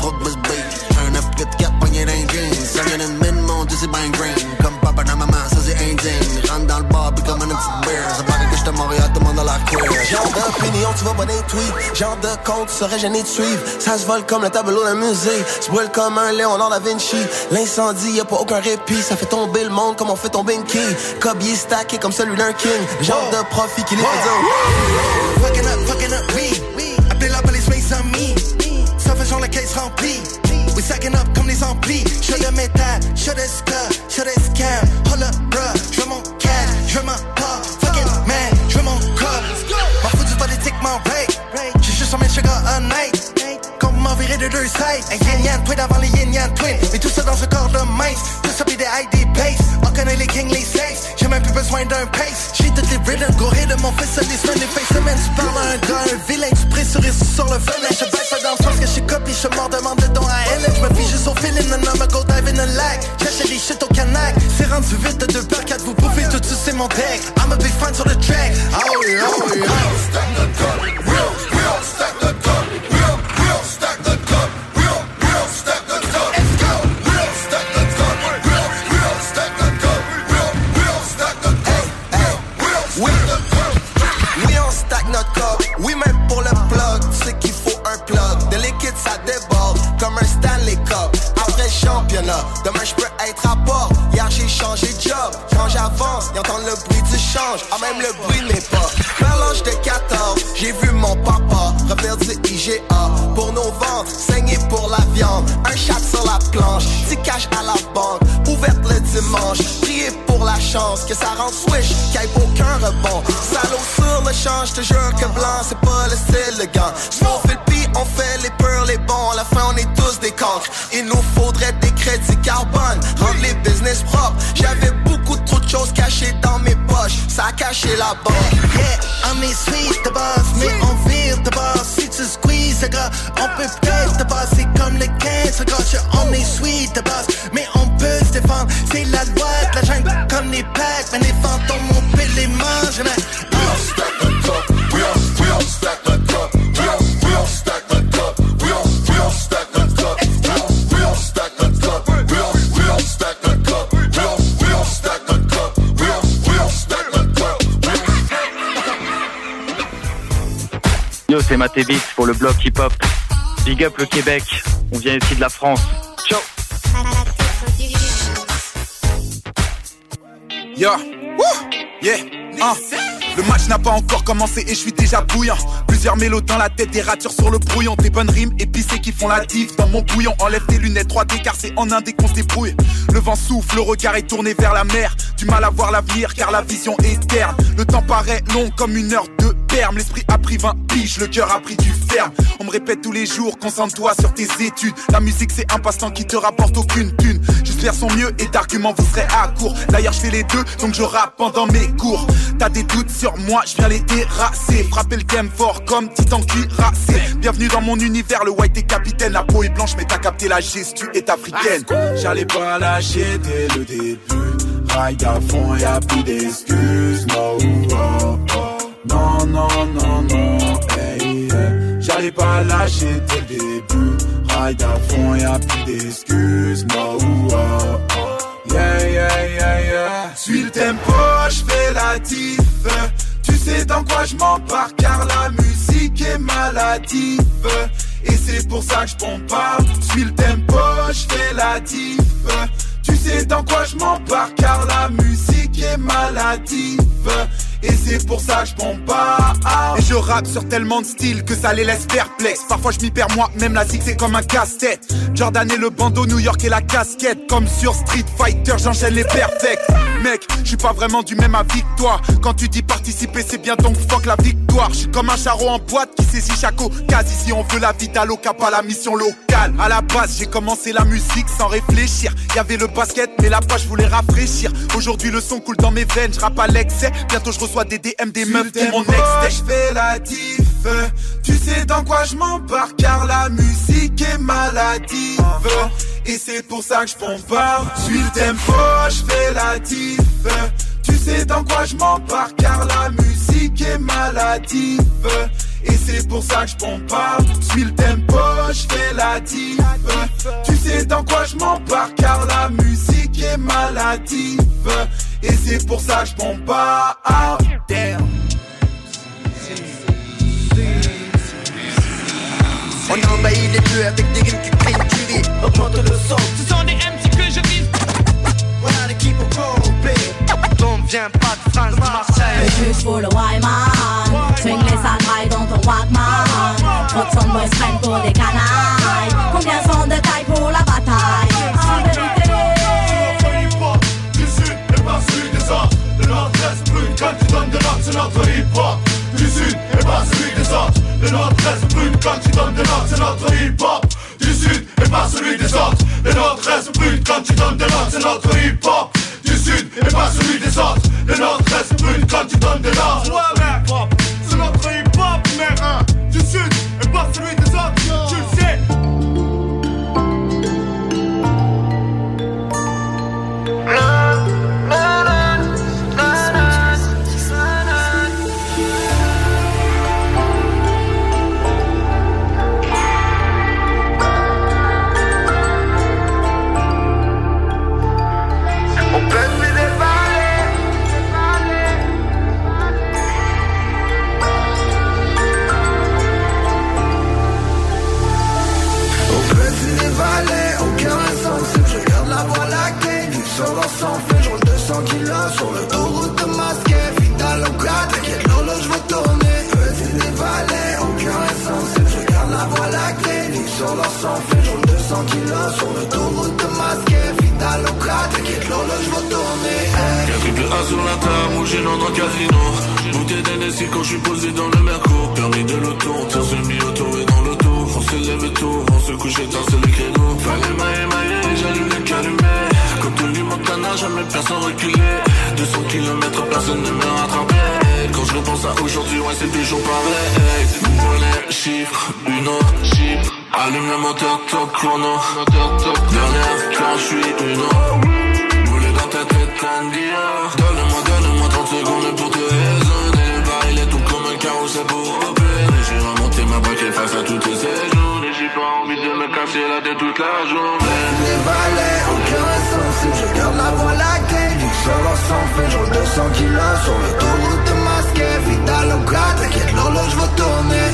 Genre d'opinion, tu vas pas des tweets. Genre de compte, tu serais gêné de suivre. Ça se vole comme le tableau d'un musée. Se brûle comme un Léonard da Vinci. L'incendie, y a pas aucun répit. Ça fait tomber le monde comme on fait tomber une quille. Cobier stacké comme celui d'un king. Genre de profit qui les fait dire. Fucking up, fucking up, oui. Appelez la police, mais sans me. Ça fait genre la caisse remplie. We sacking up comme les amplis. J'fais de métal, j'fais de ska, j'fais de scam. Hold up, bruh, j'veux mon cash, j'veux ma Virer de deux sides. Twin avant les yin twin. Mais tout ça dans un corps de mince. Tout ça pis des ID pace. On connaît les kings, les safes. J'ai même plus besoin d'un pace. J'ai toutes les rhythms, goré de mon fils, les semaines, les face semaines. Tu parles à un gars, un vilain, sur le fenêtre. Je pas dans le que je copie, je m'en demande de don à. Je juste au feeling, non, non, go dive in a lag. J'achète des shit au canac. C'est rendu vite de deux par quatre, vous bouffez tout, c'est mon deck. I'm a big fan sur le track. Oh yeah, oh. Stack the cup, real, real, stack the real, demain je peux être à bord. Hier, j'ai changé de job. Quand j'avance, ils entendent le bruit du change. Ah, même le bruit de mes pas. Vers l'âge de 14, j'ai vu mon papa refaire du IGA pour nos ventes, saigner pour la viande. Un chat sur la planche, petit cash à la banque, ouverte le dimanche. Prier pour la chance que ça rend swish, qu'il n'y ait aucun rebond. Salaud sur le champ, je te jure que blanc, c'est pas le style, le gant. Fait le pis, on fait les peurs, les bons. À la fin, on est tous des cancres. Il nous faudrait des crédits carbone, rendre les business propres. J'avais beaucoup trop de choses cachées dans mes poches, ça a caché la banque. Yeah, on est sweet de base, mais on vire de base. Si tu squeeze, gars, on peut peut-être de base. C'est comme le 15, gars, on est sweet de base, mais on peut se défendre. C'est la loi de la jungle, comme les packs, mais les fantômes, on peut les manger, cup, we'll, we'll stack the cup, the cup, we'll, we'll stack the cup, we'll, we'll stack the cup, we'll, we'll stack the cup, we'll, we'll stack the cup, we'll, we'll stack the cup. Yo, c'est Matévis pour le bloc hip-hop. Big up le Québec. On vient ici de la France. Ciao Yo, Wouh yeah, hein. Le match n'a pas encore commencé et je suis déjà bouillant. Plusieurs mélos dans la tête, des ratures sur le brouillon. Des bonnes rimes épicées qui font la diff dans mon bouillon. Enlève tes lunettes 3D car c'est en indé qu'on se débrouille. Le vent souffle, le regard est tourné vers la mer. Du mal à voir l'avenir car la vision est terne. Le temps paraît long comme une heure de L'esprit a pris 20 piges, le cœur a pris du ferme. On me répète tous les jours, concentre-toi sur tes études. La musique c'est un passe-temps qui te rapporte aucune thune. Juste faire son mieux et d'arguments vous serez à court. D'ailleurs je fais les deux, donc je rappe pendant mes cours. T'as des doutes sur moi, je viens les terrasser. Frapper le game fort comme titan cuirassé. Bienvenue dans mon univers, le white est capitaine. La peau est blanche, mais t'as capté la gestu est africaine. J'allais pas lâcher dès le début. Ride à fond, y'a plus d'excuses. No, oh, oh. Non, non, non, non. Hey, hey. J'allais pas lâcher dès le début. Ride à fond, y'a plus d'excuses. No, oh, oh. Yeah, yeah, yeah, yeah. Suis le tempo, j'fais la diff. Tu sais dans quoi je m'embarque car la musique est maladive. Et c'est pour ça que je pas. Suis le tempo, je fais la diff. Tu sais dans quoi je m'embarque car la musique est maladive. Et c'est pour ça que je pompe pas. Et je rappe sur tellement de styles que ça les laisse perplexes. Parfois je m'y perds moi, même la zig c'est comme un casse-tête. Jordan et le bandeau, New York et la casquette. Comme sur Street Fighter, j'enchaîne les perfects. Mec, je suis pas vraiment du même avis que toi. Quand tu dis participer c'est bien donc fuck la victoire. Je suis comme un charreau en boîte qui saisit chaque occasion. Si on veut la vie loca pas la mission locale. À la base j'ai commencé la musique sans réfléchir. Y avait le basket mais la page je voulais rafraîchir. Aujourd'hui le son coule dans mes veines, je rappe à l'excès. Bientôt je des DM des meufs qui mon ex Je fais la diff. Tu sais dans quoi je m'embarque car la musique est maladive. Et c'est pour ça que je pompe pas Suis le tempo, je fais la diff. Tu sais dans quoi je m'embarque car la musique est maladive. Et c'est pour ça que je pompe pas Suis le tempo, je fais la diff. Tu sais dans quoi je m'embarque car la musique est maladive Et c'est pour ça que je pompe pas ah, damn. On envahit les bleus avec des rimes qui crient tu ris Augmente le son. Ce sont des MC que je vise Voilà l'équipe au complet. On vient pas de France, de Marseille. Le juge pour le Wyman Swing les sales dans ton Walkman. Votre son boys prennent pour des canailles notre hip-hop. Du sud et pas celui des autres. Le nord-est brûle quand tu donnes de l'ordre C'est notre hip-hop. Du sud et pas celui des autres. Le nord-est brûle quand tu donnes de l'ordre C'est notre hip-hop. Du sud et pas celui des autres. Le nord-est brûle quand tu donnes de l'ordre Ouais mec C'est notre hip-hop hein. Du sud rouge dans le casino. Bouteille d'NSI quand je suis posé dans le merco. Permis de l'auto, on tire semi-auto et dans l'auto. On se lève tôt, on se couche tard, c'est le créneau Fallait mailler, mailler, j'allume le calumet. Comme tout le Montana, jamais personne reculé. 200 km, personne ne me rattrapait. Quand je repense à aujourd'hui, ouais c'est toujours pareil Monnaie, chiffre, une autre chiffre Allume le moteur, top chrono. Dernière, quand je suis une autre. Dans ta tête, Candia carrousel pour opérer J'ai remonté ma braquette face à toutes ces journées J'ai pas envie de me casser la tête toute la journée. Les valets, aucun insensible Je garde la voie lactée, du solo sans fait Je roule 200 kilos sur l'autoroute masquée Vital au cas, t'inquiète l'horloge va tourner.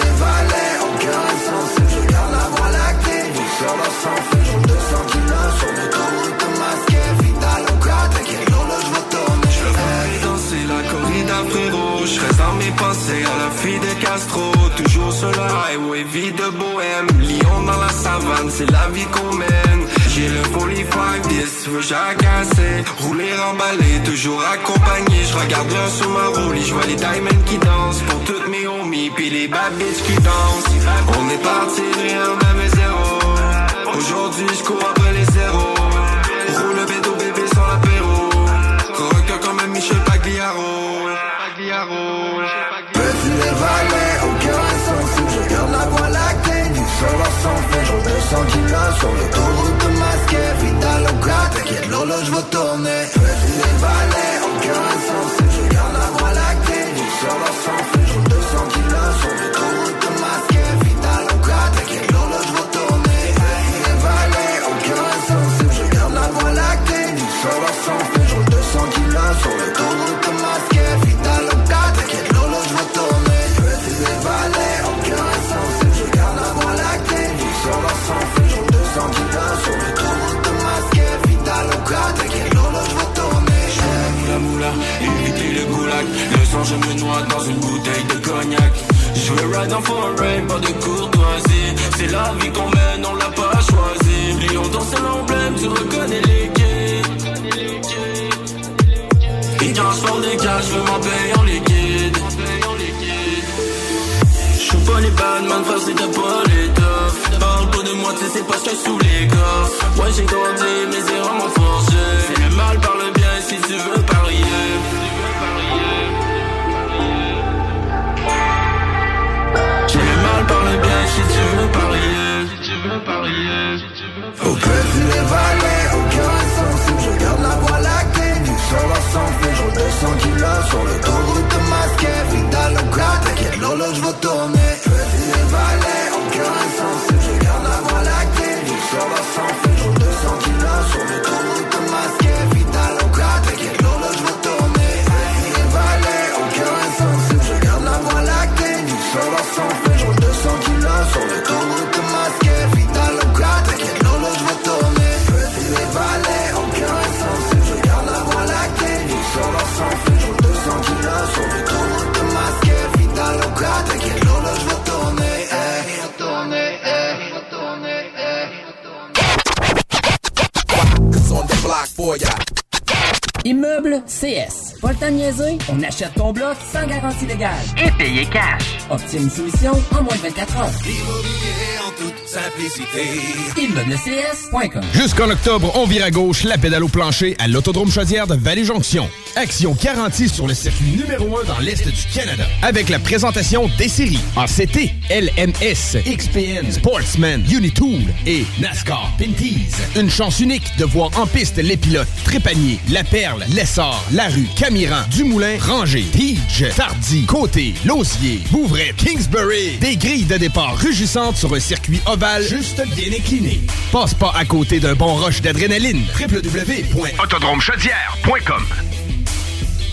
Les valets, aucun insensible Je garde la voie lactée, du solo sans fait Toujours sur le highway, vie de bohème. Lion dans la savane, c'est la vie qu'on mène. J'ai le 45 10, veux jacasser. Rouler emballé, toujours accompagné. Je regarde bien sur ma roulie, je vois les diamonds qui dansent. Pour toutes mes homies, puis les bad bitches qui dansent. On est parti rien, même zéro. Aujourd'hui je cours 200 kilos sur l'autoroute masquée Vital au cas, t'inquiète l'horloge va tourner Petit je me noie dans une bouteille de cognac. Je veux ride en foreign, pas de courtoisie. C'est la vie qu'on mène, on l'a pas choisi Lion dans c'est l'emblème, tu reconnais les quais Ils transforment des cash, je veux m'en payer en liquide. J'suis pas les man, frère, c'est pas les toughs Parle pas de moi, tu sais, c'est parce que sous les gars. Ouais, j'ai grandi, mais c'est vraiment forcé C'est le mal par le bien, si tu veux parier mal par le bien, si tu veux parier Si tu veux parier. Au petit les valets, aucun insensible. Je garde la voie lactée, du sol à sang fait. Je 200 kilos sur le l'autoroute masqué. Vidal au gras, t'inquiète l'horloge va tourner Immeuble CS. Pas le temps de niaiser, on achète ton bloc sans garantie légale. Et payer cash. Obtiens une soumission en moins de 24 heures. Immobilier en toute simplicité. ImmeublesCS.com Jusqu'en octobre, on vire à gauche la pédale au plancher à l'Autodrome Chaudière de Vallée-Jonction. Action garantie sur le circuit numéro 1 dans l'Est du Canada. Avec la présentation des séries ACT, LMS, XPN, Sportsman, Unitool et NASCAR Pinties. Une chance unique de voir en piste les pilotes Trépanier, La Perle, Lessard, Larue, Camiran, Dumoulin, Ranger, Tige, Tardy, Côté, Lausier, Bouvray, Kingsbury. Des grilles de départ rugissantes sur un circuit ovale juste bien incliné. Passe pas à côté d'un bon rush d'adrénaline. www.autodromechaudière.com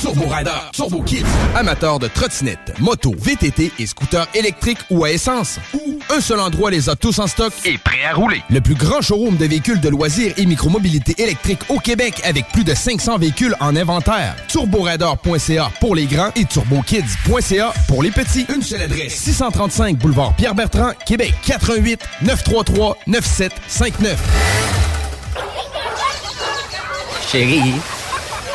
Turbo Rider, Turbo Kids. Amateurs de trottinettes, motos, VTT et scooters électriques ou à essence. Ou un seul endroit les a tous en stock et prêt à rouler. Le plus grand showroom de véhicules de loisirs et micromobilité électrique au Québec avec plus de 500 véhicules en inventaire. TurboRider.ca pour les grands et TurboKids.ca pour les petits. Une seule adresse. 635 boulevard Pierre-Bertrand, Québec. 88 933 9759. Chérie,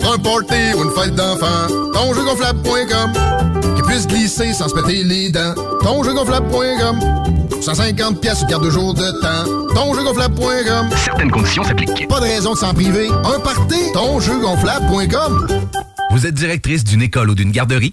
Pour un party ou une fête d'enfant, tonjeugonflable.com Qui puisse glisser sans se péter les dents. Tonjeugonflable.com 150 pièces garde de jour de temps. Tonjeugonflable.com Certaines conditions s'appliquent. Pas de raison de s'en priver. Un party, tonjeugonflable.com Vous êtes directrice d'une école ou d'une garderie?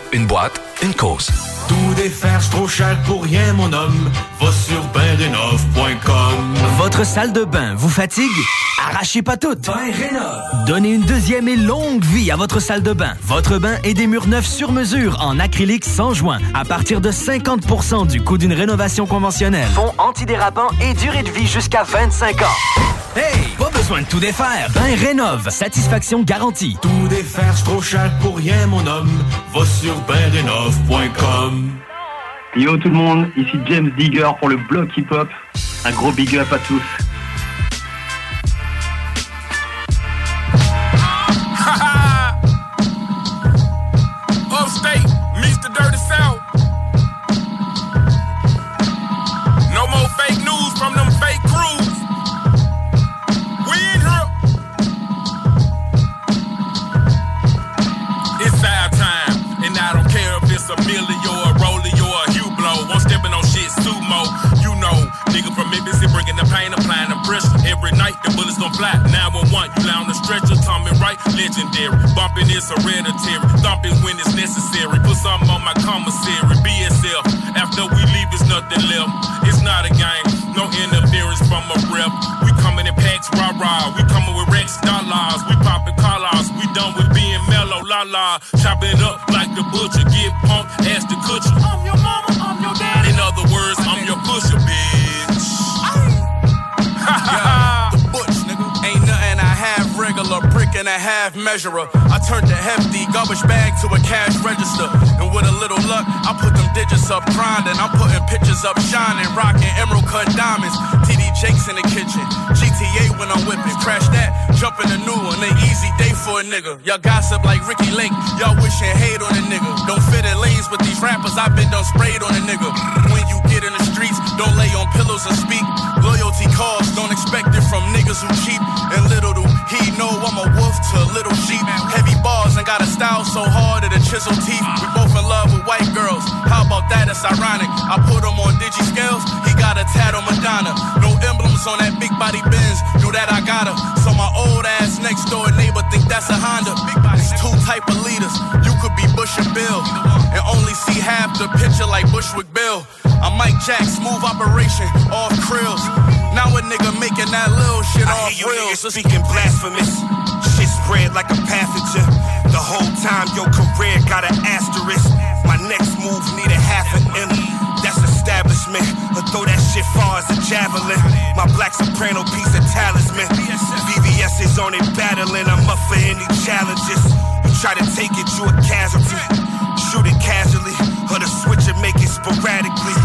une boîte, une cause. Tout défaire, c'est trop cher pour rien, mon homme. Va sur benrénov.com. Votre salle de bain vous fatigue? Arrachez pas toutes. Bain Rénov. Donnez une deuxième et longue vie à votre salle de bain. Votre bain et des murs neufs sur mesure en acrylique sans joint à partir de 50% du coût d'une rénovation conventionnelle. Fond antidérapant et durée de vie jusqu'à 25 ans. Hey, pas besoin de tout défaire. Bain Rénov, satisfaction garantie. Tout défaire, c'est trop cher pour rien, mon homme. Va sur benrénov.com. Yo tout le monde, ici James Digger pour le bloc hip-hop. Un gros big up à tous. Measurer. I turned the hefty garbage bag to a cash register. And with a little luck, I put them digits up grinding. I'm putting pictures up shining, rocking emerald cut diamonds. TD Jake's in the kitchen. GTA when I'm whipping. Crash that, jump in a new one. An easy day for a nigga. Y'all gossip like Ricky Lake. Y'all wishing hate on a nigga. Don't fit in lanes with these rappers. I've been done sprayed on a nigga. When you get in the streets, don't lay on pillows and speak. Loyalty calls, don't expect it from niggas who cheap. So hard at it chisel teeth. We both in love with white girls. How about that? It's ironic. I put him on digi scales. He got a tat on Madonna. No emblems on that big body Benz. Knew that I got her. So my old ass next door neighbor think that's a Honda. It's two type of leaders. You could be Bush and Bill and only see half the picture like Bushwick Bill. I'm Mike Jack, smooth operation, off krills. Now a nigga making that little shit I off hear you reels. niggas speaking blasphemous. Shit spread like a pathogen. Time your career got an asterisk. My next move need a half an M. That's establishment. Or throw that shit far as a javelin. My black soprano piece of talisman. VVS is on it battling. I'm up for any challenges. You try to take it, you a casualty. Shoot it casually. Or the switch and make it sporadically.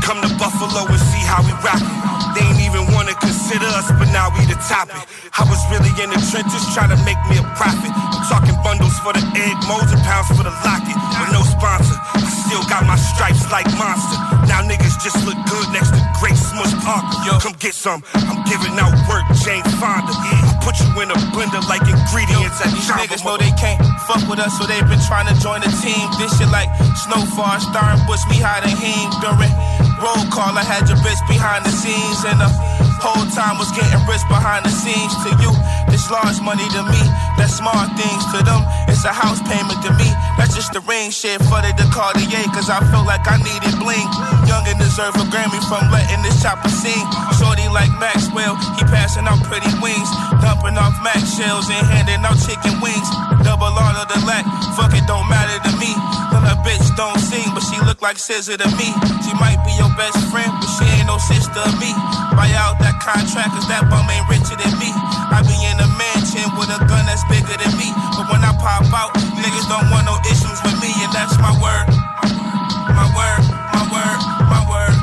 Come to Buffalo and see how we rock it. They ain't even wanna consider us, but now we the topic. I was really in the trenches trying to make me a profit. I'm talking bundles for the egg, molds and pounds for the locket. With no sponsor, I still got my stripes like monster. Now niggas just look good next to Great Smush Parker. Yo, come get some. I'm giving out work, Jane Fonda. I put you in a blender like ingredients at These niggas know they can't fuck with us, so they've been trying to join the team. This shit like Snowfall, starring Bush, me hiding him during roll call. I had your bitch behind the scenes, and the whole time was getting rich behind the scenes. To you, this large money to me, that's small things to them. It's a house payment to me. That's just the ring shit for the Cartier, cause I feel like I needed bling. Young and deserve a Grammy from letting this chopper sing. Shorty like Maxwell, he passing out pretty wings. Dumping off Max shells and handing out chicken wings. Double all of the lack, fuck it, don't matter to me. A bitch don't sing, but she look like scissor to me. She might be your best friend, but she ain't no sister to me. Buy out that contract, cause that bum ain't richer than me. I be in a mansion with a gun that's bigger than me. But when I pop out, niggas don't want no issues with me, and that's my word. My word, my word, my word.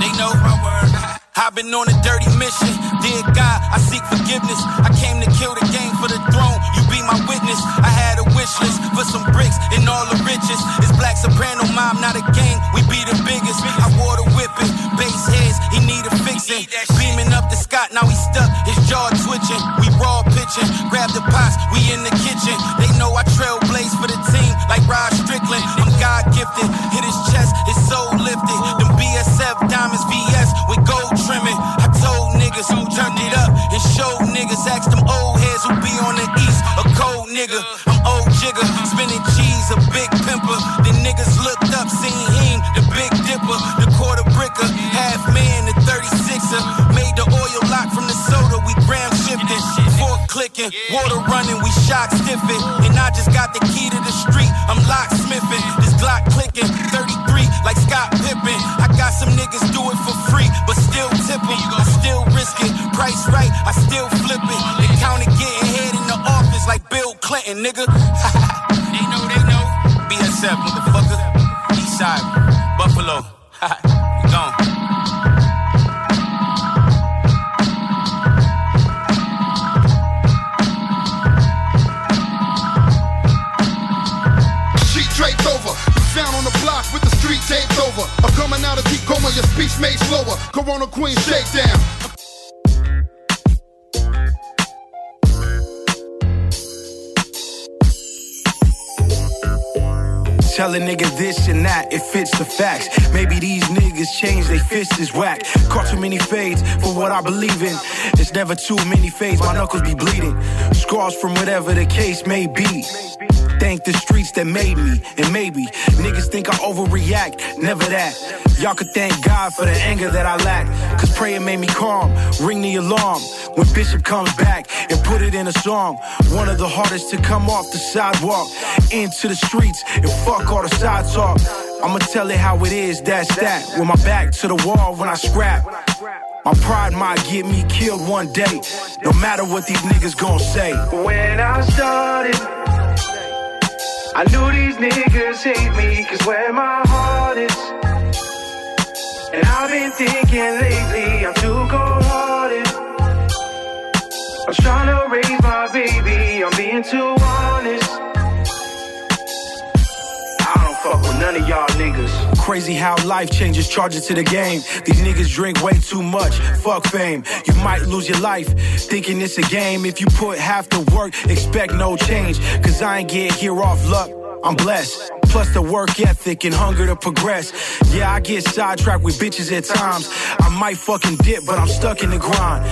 They know my word. I've been on a dirty mission. Dear God, I seek forgiveness. I came to kill the game for the throne. You be my witness. I had a wish list for some bricks and all the riches. It's Black Soprano mom, not a gang. We be the biggest. I wore the whipping. Base heads, he need a fixing. Beaming up the Scott, now he stuck. Grab the pots, we in the kitchen. They know I trailblaze for the team like Rod Strickland. I'm God gifted. Hit his chest, clicking, water running, we shock stiffing. And I just got the key to the street, I'm locksmithing. This Glock clicking, 33 like Scott Pippen. I got some niggas do it for free, but still tip 'em. I still risk it, price right, I still flip it. The county getting head in the office like Bill Clinton, nigga. they know, they know. BSF, motherfucker. Eastside, Buffalo. your made slower. Corona Queen shakedown. Tell a nigga this and that, it fits the facts. Maybe these niggas change, they fists is whack. Caught too many fades for what I believe in. It's never too many fades, my knuckles be bleeding. Scars from whatever the case may be. Thank the streets that made me, and maybe niggas think I overreact, never that. Y'all could thank God for the anger that I lack. Cause prayer made me calm, ring the alarm. When Bishop comes back and put it in a song. One of the hardest to come off the sidewalk into the streets and fuck all the side talk. I'ma tell it how it is, that's that. With my back to the wall when I scrap. My pride might get me killed one day, no matter what these niggas gon' say. When I started, I knew these niggas hate me, cause where my heart is. And I've been thinking lately, I'm too cold hearted. I'm trying to raise my baby, I'm being too honest. I don't fuck with none of y'all niggas. Crazy how life changes, charges to the game. These niggas drink way too much, fuck fame. You might lose your life thinking it's a game. If you put half the work, expect no change. Cause I ain't get here off luck, I'm blessed. Plus the work ethic and hunger to progress. Yeah, I get sidetracked with bitches at times. I might fucking dip, but I'm stuck in the grind.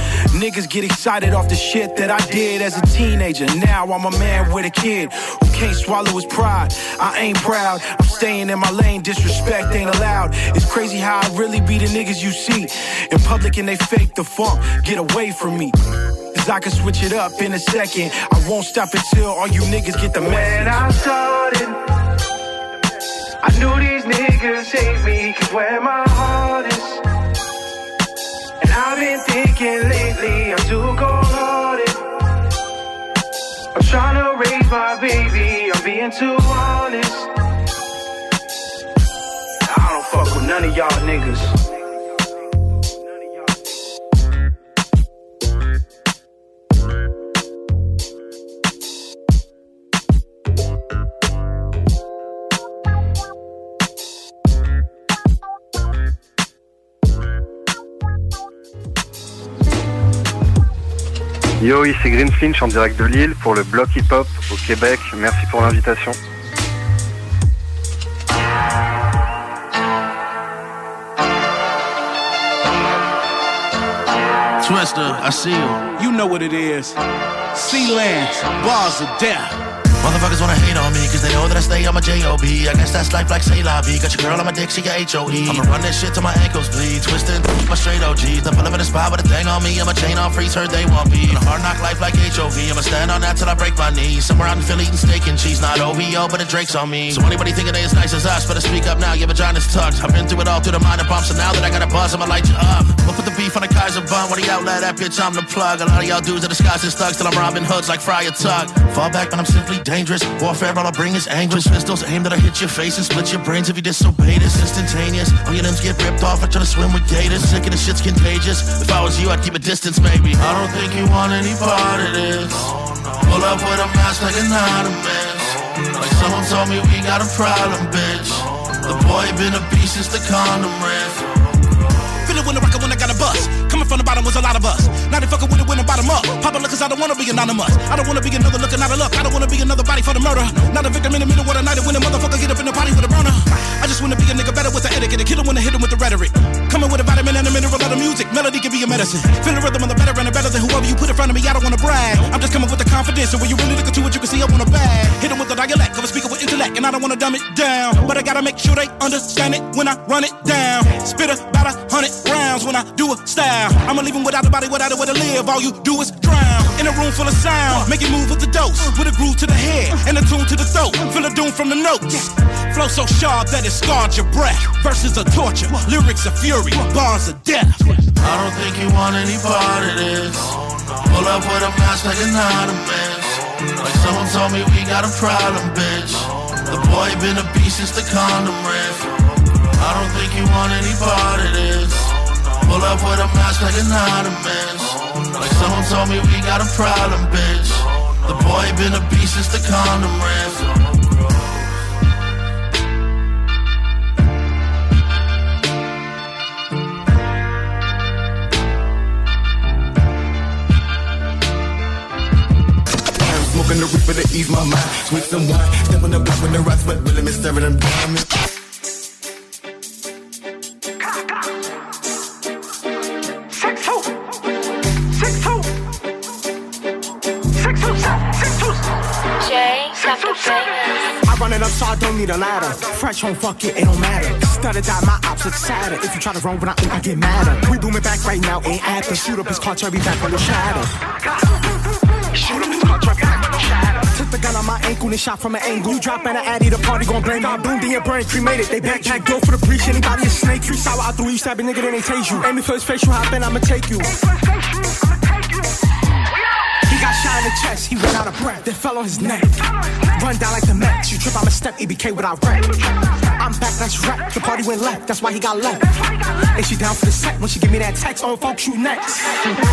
Niggas get excited off the shit that I did as a teenager. Now I'm a man with a kid who can't swallow his pride. I ain't proud, I'm staying in my lane, disrespect ain't allowed. It's crazy how I really be the niggas you see in public and they fake the funk. Get away from me. Cause I can switch it up in a second. I won't stop until all you niggas get the message. When I started, I knew these niggas hate me, cause where my heart is. And I've been thinking lately, I'm too cold hearted. I'm trying to raise my baby, I'm being too honest. I don't fuck with none of y'all niggas. Ici Green Finch en direct de Lille pour le bloc hip-hop au Québec. Merci pour l'invitation. Twister, I see you. You know what it is. Sea Lance, bars of death. Motherfuckers wanna hate on me, cause they know that I stay on my J-O-B. I guess that's life like say. Got your girl on my dick, she got H-O-E. I'ma run this shit till my ankles bleed. Twisting my straight OGs. The pull up in the spot with a thing on me. I'm a chain on freeze, heard they want me. On a hard knock life like HOV. I'ma stand on that till I break my knees. Somewhere out in Philly eating steak and cheese. Not OVO, but the Drake's on me. So anybody thinking they as nice as us, better speak up now. Your vagina's tucked. I've been through it all through the minor bumps, and now that I got a buzz, I'ma light you up. We'll put the beef on the Kaiser bun. When he outlet that bitch, I'm the plug. A lot of y'all dudes are disguised as thugs till I'm robbing hoods like Friar Tuck. Fall back when I'm simply dangerous. Warfare, all I bring is anguish. Pistols aimed that I hit your face and split your brains if you disobey this. Instantaneous. All your limbs get ripped off. I try to swim with gators. Sick of the shit's contagious. If I was you, I'd keep a distance, maybe. I don't think you want any part of this. Pull up with a mask like an miss. Like someone told me we got a problem, bitch. The boy been a beast since the condom riff. Feel it when I rock when I got a bus. Coming from the bottom was a lot of us. Now they fucking with it when the bottom up. Papa look cause I don't wanna be anonymous. I don't wanna be another looking out of luck. I don't wanna be another body for the murder. Not a victim in the middle of the night when a motherfucker get up in the body with a burner. I just wanna be a nigga better with the etiquette. A killer wanna hit him with the rhetoric. Coming with a vitamin and a mineral of the music. Melody can be a medicine. Feel the rhythm of the better and better than whoever you put in front of me. I don't wanna brag. I'm just coming with the confidence. So when you really look into it, you can see I want a bag. Hit him with the dialect a speaker with intellect. And I don't wanna dumb it down. But I gotta make sure they understand it when I run it down. Spit about a hundred rounds when I do a style. I'ma leave him without a body, without a way to live. All you do is drown in a room full of sound. Make it move with the dose, with a groove to the head and a tune to the throat. Feel the doom from the notes. Flow so sharp that it scarred your breath. Verses are torture, lyrics are fury, bars are death. I don't think you want any part of this. Pull up with a mask like anonymous. Like someone told me we got a problem, bitch. The boy been a beast since the condom riff. I don't think you want any part of this. Pull up with a mask like anonymous. Like someone told me we got a problem, bitch. The boy been a beast since the condom riff. Smoking the reaper to ease my mind. Sweet some wine. Step on the block when the rocks, but really miss serving them diamonds. I run it up so I don't need a ladder. Fresh home, fuck it, it don't matter. Stutter die, my ops look sadder. If you try to run when I think I get madder. We booming back right now, ain't after. Shoot up his car, Cherry back on the shadow. Shoot up his car, Cherry back on the shadow. Took the gun on my ankle and shot from an angle. You drop in an addy, the party gon' blame. Got boomed in your brain, cremated. They backpack, go for the breach. Anybody a snake, three sour out through you, stab a nigga, then they tase you. Aim it for his face, you hop in, I'ma take you. Got shot in the chest, he ran out of breath, then fell on his neck. Run down like the Mets, you trip, I'ma step EBK without rep. I'm back, that's right. The party went left, that's why he got left. And she down for the set when she give me that text. Oh, folks, you next.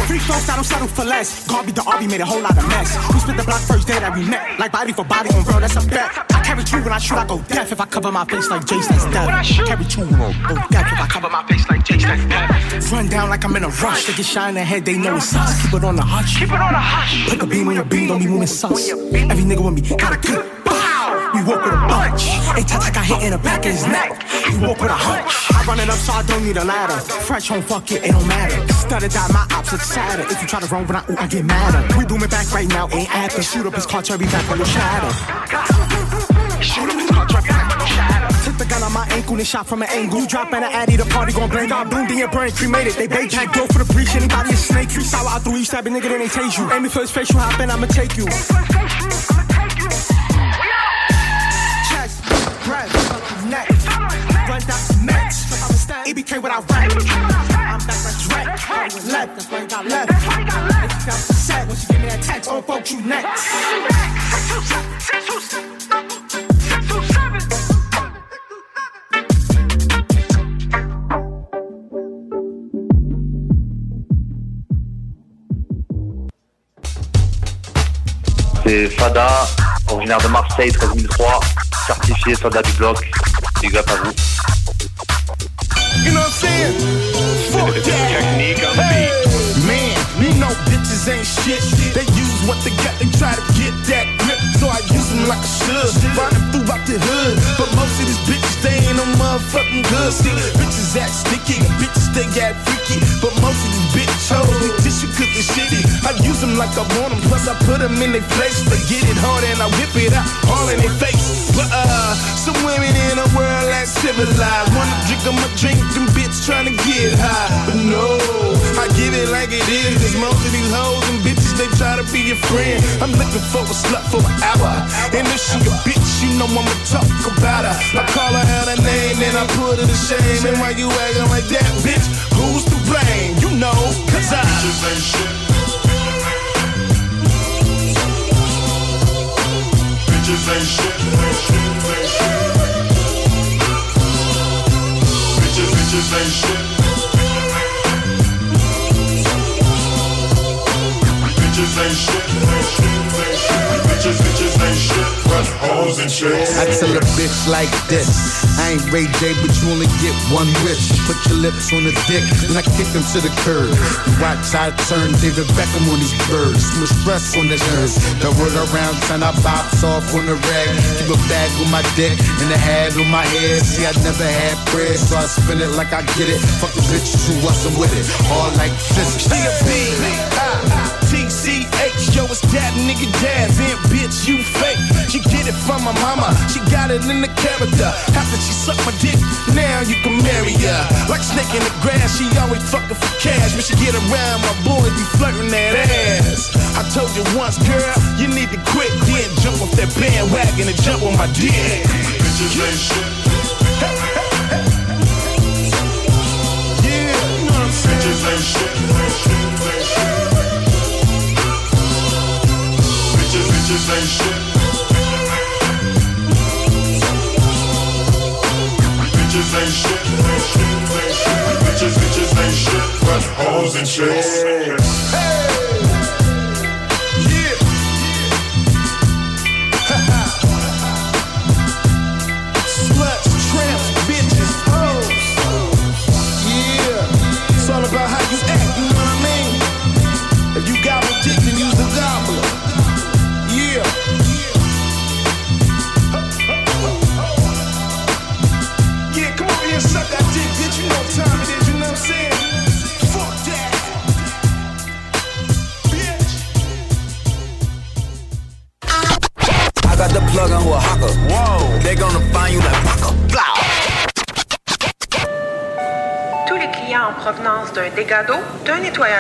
Free folks, I don't settle for less. Garby the Arby made a whole lot of mess. We split the block first day that we met. Like body for body on bro, that's a bet. I carry two when I shoot, I go deaf. If I cover my face like Jace, that's death. Carry two, go deaf. If I cover my face like Jace, that's death. Run down like I'm in a rush. They get shot in the head, they know it's us. Keep it on the hush. Keep it on the hush. Put the beam on your beam, don't be moving sus. Every nigga with me got a good we walk with a bunch. Hey, Tata got hit in the back of his neck. We walk with a hunch. I run it up so I don't need a ladder. Fresh home, fuck it, it don't matter. Stutter die, my ops look sadder. If you try to run when I, ooh, I get madder. We booming back right now, ain't after. Shoot up his car, Cherry back on the shadow. My ankle and shot from an angle. You drop in an addy, the party. Got boomed in your brain, cremated. They bait pack, go for the breach. Anybody a snake, three sour out through you, stab nigga, then they tase you. Aim for his face, you hop in, I'ma take you. Chest, breath, neck, run down the meds. EBK without rap. I'm back, that's right. Left, that's why you got left. If you got set, once you give me that text, oh, folks, you next. C'est Fada, originaire de Marseille, 13003, certifié soldat du bloc. Big up à vous. You know what I'm saying? Fuck that. Man, you know bitches ain't shit. They use what they got, they try to get that grip. So I use them like a should. Riding throughout the hood. But most of these bitches, they ain't no motherfucking good. See, bitches act sticky, bitches, they got freaky. But most of these bitches hoes, they tissue cooking shitty. I use them like I want them, plus I put them in their place. Get it hard and I whip it out all in their face. But uh, some women in a world that's civilized. Wanna drink them a drink, them bitch trying to get high. But no, I give it like it is. Cause most of these hoes and bitches, they try to be your friend. I'm looking for a slut for an hour. And if she a bitch, you know I'ma talk about her. I call her out her name, then I put her to shame. And why you acting like that, bitch? Who's to blame? You know, cause I. Bitches ain't shit. Bitches ain't shit. Bitches, bitches ain't shit. Bitches. Bitches, bitches. I tell a bitch like this. I ain't Ray J, but you only get one wish. Put your lips on the dick, and I kick them to the curb. Watch I turn David Beckham on these birds. Too much stress on the nerves. The word around time I box off on the rag. Keep a bag on my dick and a hat on my head. See, I never had bread, so I spin it like I get it. Fuck the bitch who wasn't with it. All like physics. TCH, yo, it's that nigga. Then bitch, you fake. She get it from my mama. She got it in the character. After she sucked my dick, now you can marry her. Like Snake in the grass, she always fucking for cash. When she get around, my boys be flirting that ass. I told you once, girl, you need to quit. Then jump off that bandwagon and jump on my dick. Bitches ain't shit. Yeah, Ain't shit. Bitches ain't shit. Bitches, bitches ain't shit. But hoes and chicks.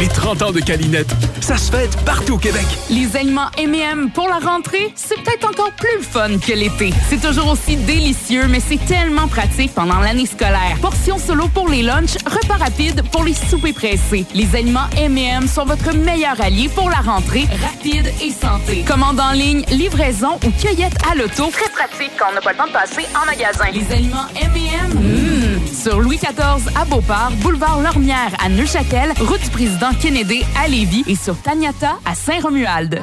Les 30 ans de Calinette, ça se fête partout au Québec. Les aliments M&M pour la rentrée, c'est peut-être encore plus fun que l'été. C'est toujours aussi délicieux, mais c'est tellement pratique pendant l'année scolaire. Portions solo pour les lunchs, repas rapides pour les soupers pressés. Les aliments M&M sont votre meilleur allié pour la rentrée, rapide et santé. Commande en ligne, livraison ou cueillette à l'auto. Très pratique quand on n'a pas le temps de passer en magasin. Les aliments M&M. Sur Louis XIV à Beauport, boulevard Lormière à Neuchâtel, route du président Kennedy à Lévis et sur Taniata à Saint-Romuald.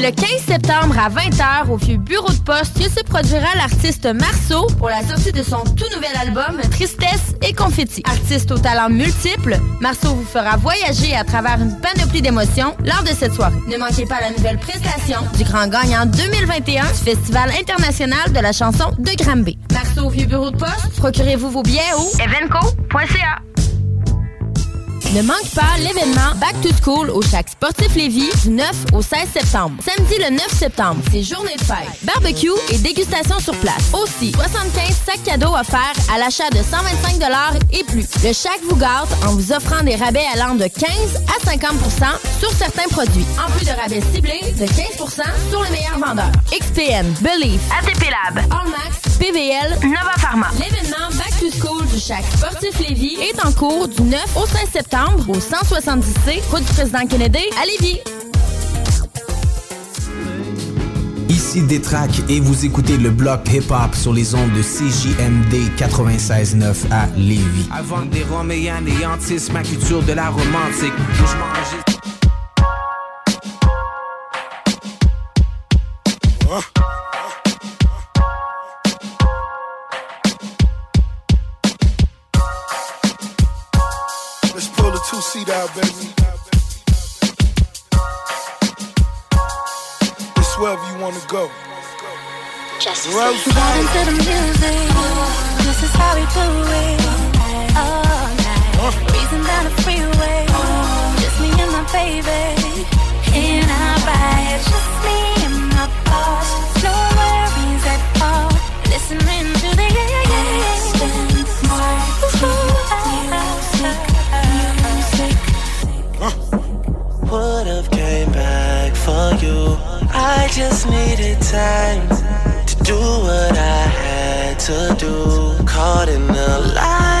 Le 15 septembre à 20h au vieux bureau de poste que se produira l'artiste Marceau pour la sortie de son tout nouvel album Tristesse et Confetti. Artiste au talent multiple, Marceau vous fera voyager à travers une panoplie d'émotions lors de cette soirée. Ne manquez pas la nouvelle prestation du grand gagnant 2021 du Festival international de la chanson de Granby. Marceau au vieux bureau de poste, procurez-vous vos billets au evenco.ca. Ne manque pas l'événement Back to School au Chac Sportif Lévis du 9 au 16 septembre. Samedi le 9 septembre, c'est journée de fête. Barbecue et dégustation sur place. Aussi, 75 sacs cadeaux offerts à l'achat de 125 et plus. Le Chac vous gâte en vous offrant des rabais allant de 15 à 50% sur certains produits. En plus de rabais ciblés de 15% sur les meilleurs vendeurs. XPN, Believe, ATP Lab, Allmax, PVL, Nova Pharma. L'événement Back to School du Chac Sportif Lévis est en cours du 9 au 16 septembre au 170C, route du président Kennedy à Lévis. Ici Détrac et vous écoutez le bloc hip-hop sur les ondes de CJMD 96.9 à Lévis. Avant des roms et anéantissent ma culture de la romantique. Je pull the two seat out, baby. It's wherever you wanna go. Just Wherever you Vibe into the music. This is how we do it. All night. Breezing down the freeway. Just me and my baby. In our ride. Just me and my boss. No worries at all. Listening to the yeah, yeah, yeah. You. I just needed time to do what I had to do. Caught in the life,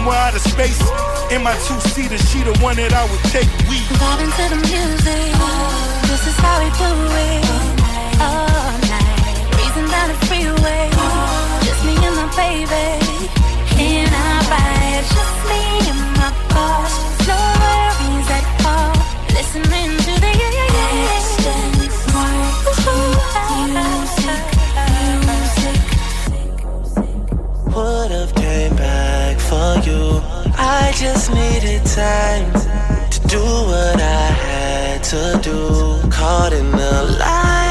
somewhere out of space. In my two seater, she the one that I would take. We Vibing to the music. This is how we do it. All night. Breezing down the freeway. Just me and my baby. In our ride. Just me you. I just needed time to do what I had to do. Caught in the life,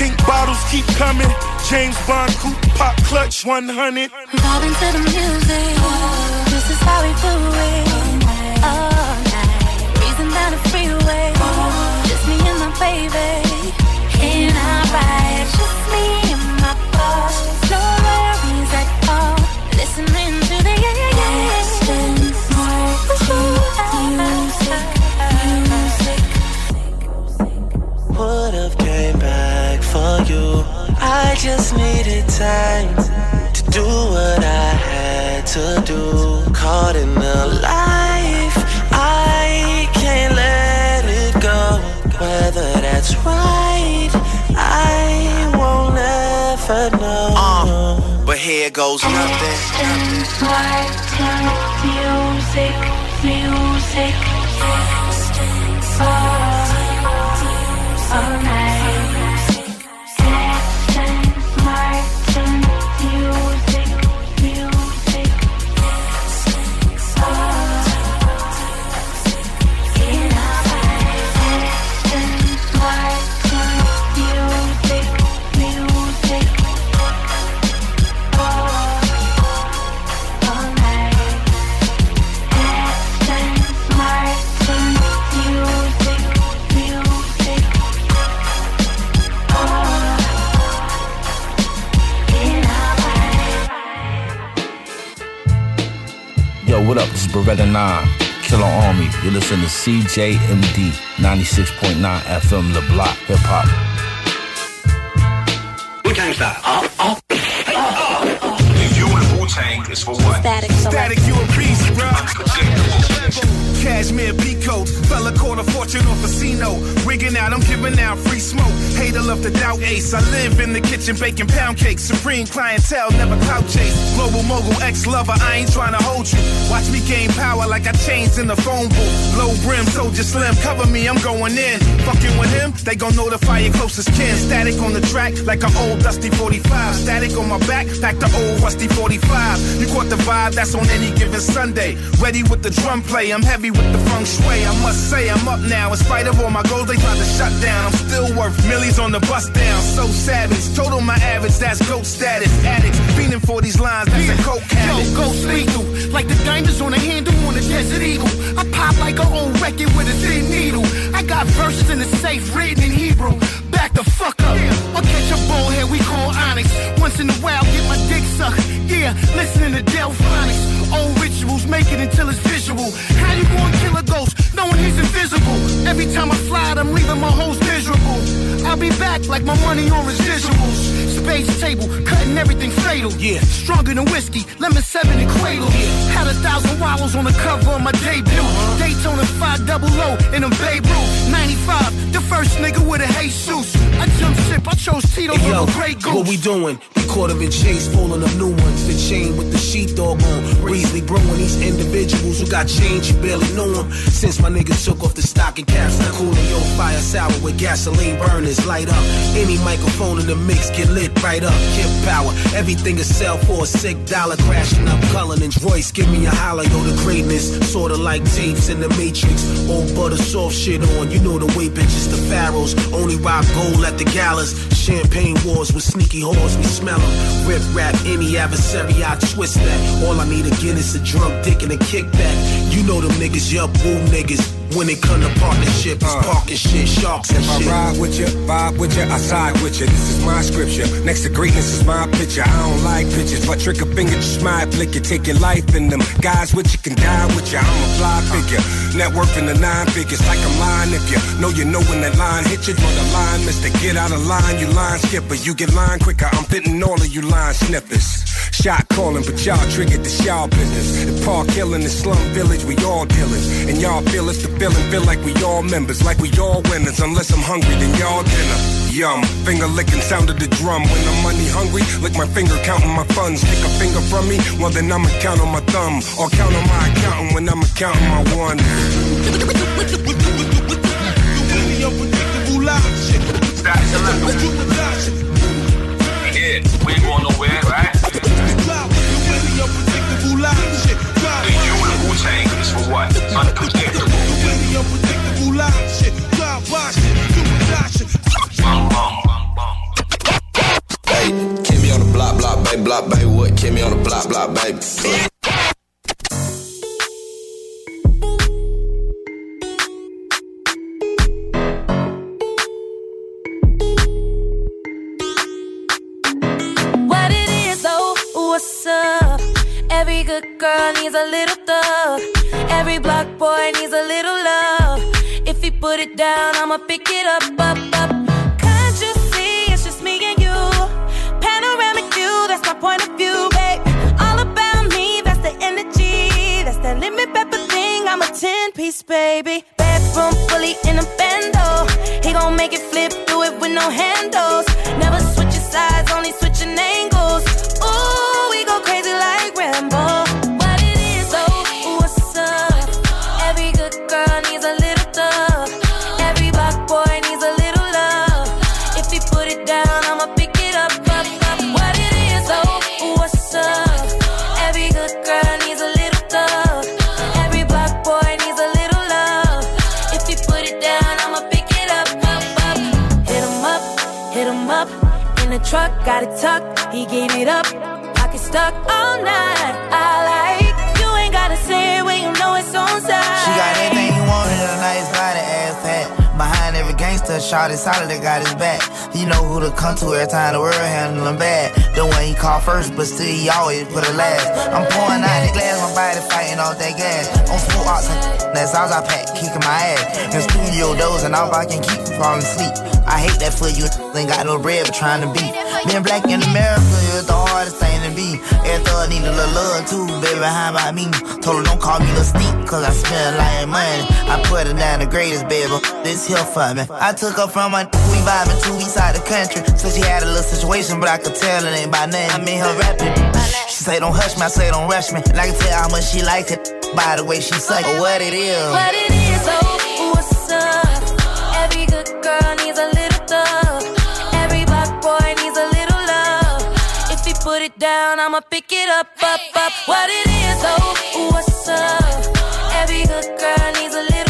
Pink bottles keep coming. James Bond coupe pop clutch 100. Vibing to the music. This is how we do it. All night. Breezing down the freeway. Just me and my baby. In our ride. Just needed time to do what I had to do. Caught in the life, I can't let it go. Whether that's right, I won't ever know. Uh, but here goes nothing. Music, music. All, all night. Beretta 9, Killer Army. You're listening to CJMD 96.9 FM, The Block, Hip Hop. Wu-Tang style. Fella caught a fortune off casino. Rigging out, I'm giving out free smoke. Hater love to doubt ace. I live in the kitchen baking pound cakes. Supreme clientele, never clout chase. Global mogul, ex lover, I ain't trying to hold you. Watch me gain power like I changed in the phone booth. Low brim, soldier slim, cover me, I'm going in. Fucking with him, they gon' notify your closest kin. Static on the track like an old dusty 45. Static on my back, back the old rusty 45. You caught the vibe, that's on any given Sunday. Ready with the drum play, I'm heavy with the feng shui. I must say, I'm up now. In spite of all my goals, they tried to shut down. I'm still worth millions on the bus down. So savage, total my average, that's goat status. Addicts, fiending for these lines, that's a coke habit. Yo, ghost lethal, like the diamonds on the handle on a desert eagle. I pop like an old record with a thin needle. I got verses in the safe written in Hebrew. Back the fuck up. I'll catch a bullhead we call Onyx. Once in a while, get my dick sucked. Yeah, listening to Delphonics. Old rituals, make it until it's visual. How you gonna kill a ghost knowing he's invisible? Every time I fly, I'm leaving my host miserable. I'll be back like my money on residuals. Space table, cutting everything fatal. Yeah, stronger than whiskey, lemon seven and cradle. Yeah, had a thousand wallows on the cover of my debut. Uh-huh. Daytona 5 double O in them Babe Ruth. 95, the first nigga with a Jesus. I jump ship, I chose Tito Hey, yo, Grey Goose. what we doing? We caught him in chase, pulling up new ones. The chain with the sheepdog on. Breezy brewing these individuals who got change, you barely know them. Since my niggas took off the stocking caps, the cooler, yo, fire sour with gasoline burners. Light up. Any microphone in the mix get lit right up. Kip power. Everything is sell for a sick dollar. Crashing up Cullinan's Royce. Give me a holler, yo, the greatness. Sorta like tapes in the Matrix. Old butter soft shit on. You know the way bitches, the pharaohs. Only rock gold at the galas. Champagne wars with sneaky whores, we smell them. Rip rap, any adversary, I twist that. All I need again is a drunk dick and a kickback. You know them niggas, yup, woo niggas. When it come to partnership, it's uh. parking shit, sharks and If I ride with you, vibe with you, I side with you. This is my scripture. Next to greatness is my picture. I don't like pictures, but trick a finger, just might flick you. Take your life in them. Guys with you can die with you. I'm a fly figure. Net worth in the nine figures, like I'm lying. If you know you know when that line hit you, draw the line, mister. Get out of line, you line skipper. You get line quicker. I'm fitting all of you line snippers. Shot calling, but y'all triggered the y'all business. The park killing the slum village, we all dealers. And y'all feel it's the feeling, feel like we all members, like we all winners. Unless I'm hungry, then y'all dinner. Yum, finger licking sound of the drum. When I'm money hungry, lick my finger counting my funds. Take a finger from me, well then I'ma count on my thumb. Or count on my accountant when I'ma counting my one. Yeah, we ain't going nowhere, right? The you and Wu Tang is for what? Unpredictable. Hey, keep me on the block, block, baby, block, baby. What? Keep me on the block, block, baby. What it is, oh, what's up? Every good girl needs a little thug. Every block boy needs a little love. If he put it down, I'ma pick it up, up, up. Can't you see it's just me and you? Panoramic view, that's my point of view, babe. All about me, that's the energy. That's that limit pepper thing, I'm a 10 piece, baby. Bedroom fully in a bando. He gon' make it flip, do it with no handles. Never switching sides, only switching He gave it up. Pocket stuck all shot is solid, that got his back. He know who to come to every time the world handle him bad. The one he called first, but still he always put it last. I'm pouring out the glass, my body fighting off that gas. On full ox, that's all I pack, kicking my ass. In studio dozing off, I can keep from falling asleep. I hate that for you, ain't got no bread, but trying to beat. Being black in America is the hardest thing to be. Every thug need a little love too, baby, how about me? Told her don't call me Lil Steep, cause I spend a of money. I put it down the greatest, baby. This here for me. I took her from my we vibing to east side the country. So she had a little situation, but I could tell it ain't by name. I mean her rapping. She say don't hush me, I say don't rush me. And I can tell how much she like it by the way she suck it. What it is. What it is, oh, what's up? Every good girl needs a little thug. Every black boy needs a little love. If he put it down, I'ma pick it up, up, up. What it is, oh, what's up? Every good girl needs a little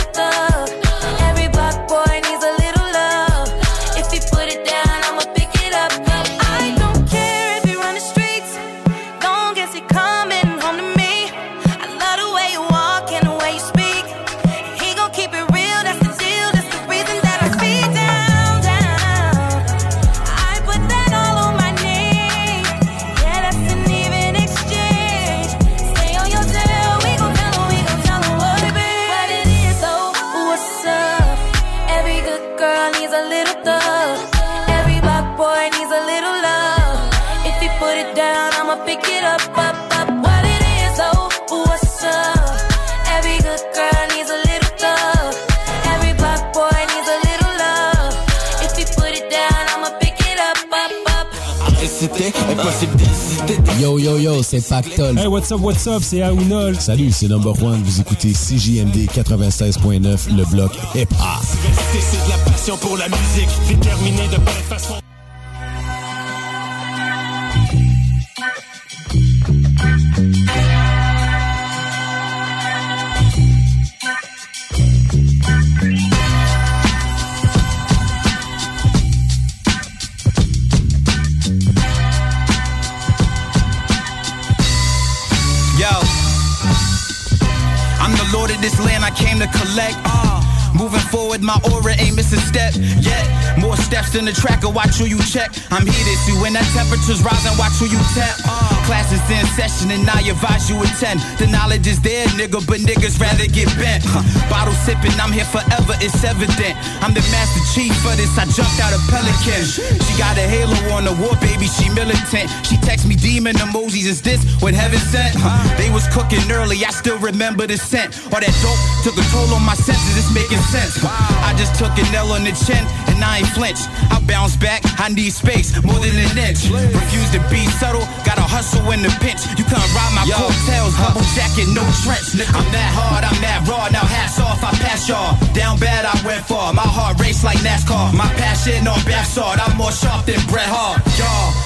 c'était impossible d'hésiter. Yo yo yo, c'est Pactol. Hey, what's up, what's up, c'est Aounol. Salut, c'est Number One. Vous écoutez CJMD 96.9, le bloc hip-hop. C'est de la passion pour la musique, déterminé de belle façon. like forward, my aura ain't missing step yet. More steps than the tracker, watch who you check. I'm heated, see when that temperature's rising, watch who you tap. Uh, classes in session and I advise you attend. The knowledge is there, nigga, but niggas rather get bent. Huh. Bottle sipping, I'm here forever, it's evident. I'm the master chief for this, I jumped out of Pelican. She got a halo on the war, baby, she militant. She text me demon emojis, is this what heaven sent? Huh. They was cooking early, I still remember the scent. All that dope took a toll on my senses, it's making sense. I just took an L on the chin and I ain't flinch. I bounce back, I need space, more than an inch. Refuse to be subtle, gotta hustle in the pinch. You can't ride my coattails, double jacket, no trench. I'm that hard, I'm that raw, now hats off, I pass y'all. Down bad, I went far, my heart race like NASCAR. My passion on bath sword, I'm more sharp than Bret Hart. Y'all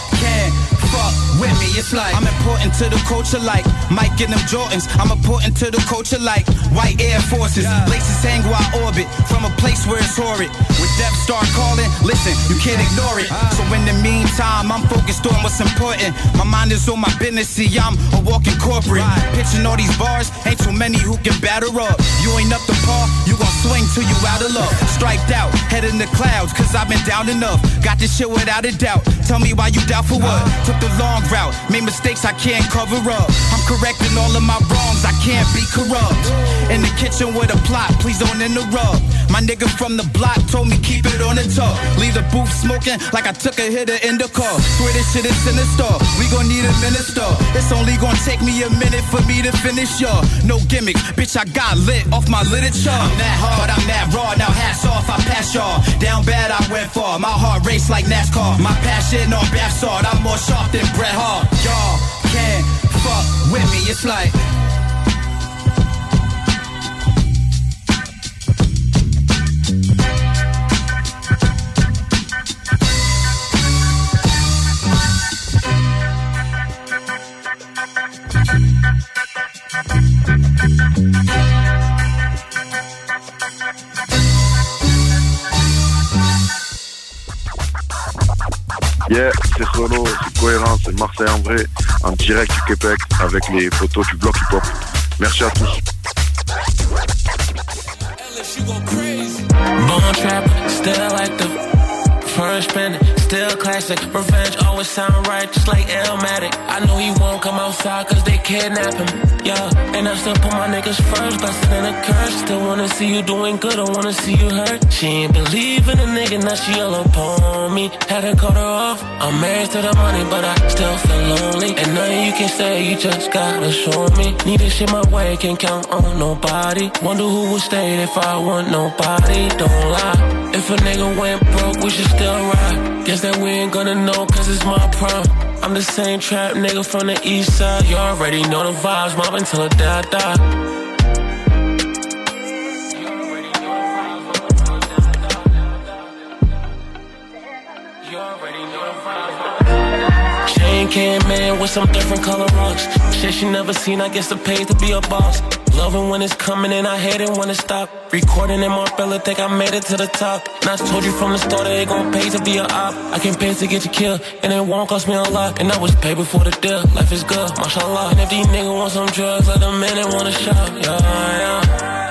with me, it's like I'm important to the culture like Mike and them Jordans. I'm important to the culture like white Air Forces. Laces hang while orbit from a place where it's horrid. When Death start calling, listen, you can't ignore it. So in the meantime, I'm focused on what's important. My mind is on my business, see, I'm a walking corporate. Pitching all these bars, ain't too many who can batter up. You ain't up to par, you gon' swing till you out of luck. Striped out, head in the clouds, cause I've been down enough. Got this shit without a doubt. Tell me why you doubt for what? Took the long route, made mistakes I can't cover up. I'm correcting all of my wrongs, I can't be corrupt. In the kitchen with a plot, please don't interrupt. My nigga from the block told me keep it on the top. Leave the booth smoking like I took a hit of indica. Swear this shit is sinister. We gon' need a minister. It's only gon' take me a minute for me to finish y'all. No gimmicks, bitch, I got lit off my literature. I'm that hard, I'm that raw. Now hats off, I pass y'all. Down bad, I went far. My heart race like NASCAR. My passion on bath sword. I'm more sharp than Bret Hart. Y'all can't fuck with me. It's like. Yeah, c'est Solo, c'est cohérent, c'est Marseille en vrai, en direct du Québec avec les photos du bloc hip-hop. Merci à tous. Still classic. Revenge always sound right, just like Elmatic. I know he won't come outside cause they kidnap him. Yeah, and I still put my niggas first, blessed than a curse. Still wanna see you doing good, I wanna see you hurt. She ain't believe in a nigga, now she all upon me. Had to cut her off. I'm married to the money, but I still feel lonely. And nothing you can say, you just gotta show me. Need this shit my way, can't count on nobody. Wonder who would stay if I want nobody. Don't lie. If a nigga went broke, we should still ride. Guess that we ain't gonna know, cause it's my prime. I'm the same trap nigga from the east side. You already know the vibes, mobbing till I die, die. Chain came in with some different color rocks. Shit she never seen, I guess the pay to be a boss. Loving when it's coming and I hate it when it stop. Recording in my fella, think I made it to the top. And I told you from the start, it gon' pay to be a op. I can pay to get you killed, and it won't cost me a lot. And I was paid before the deal. Life is good, mashallah. And if these niggas want some drugs, let them in and want a shop, Yeah, yeah.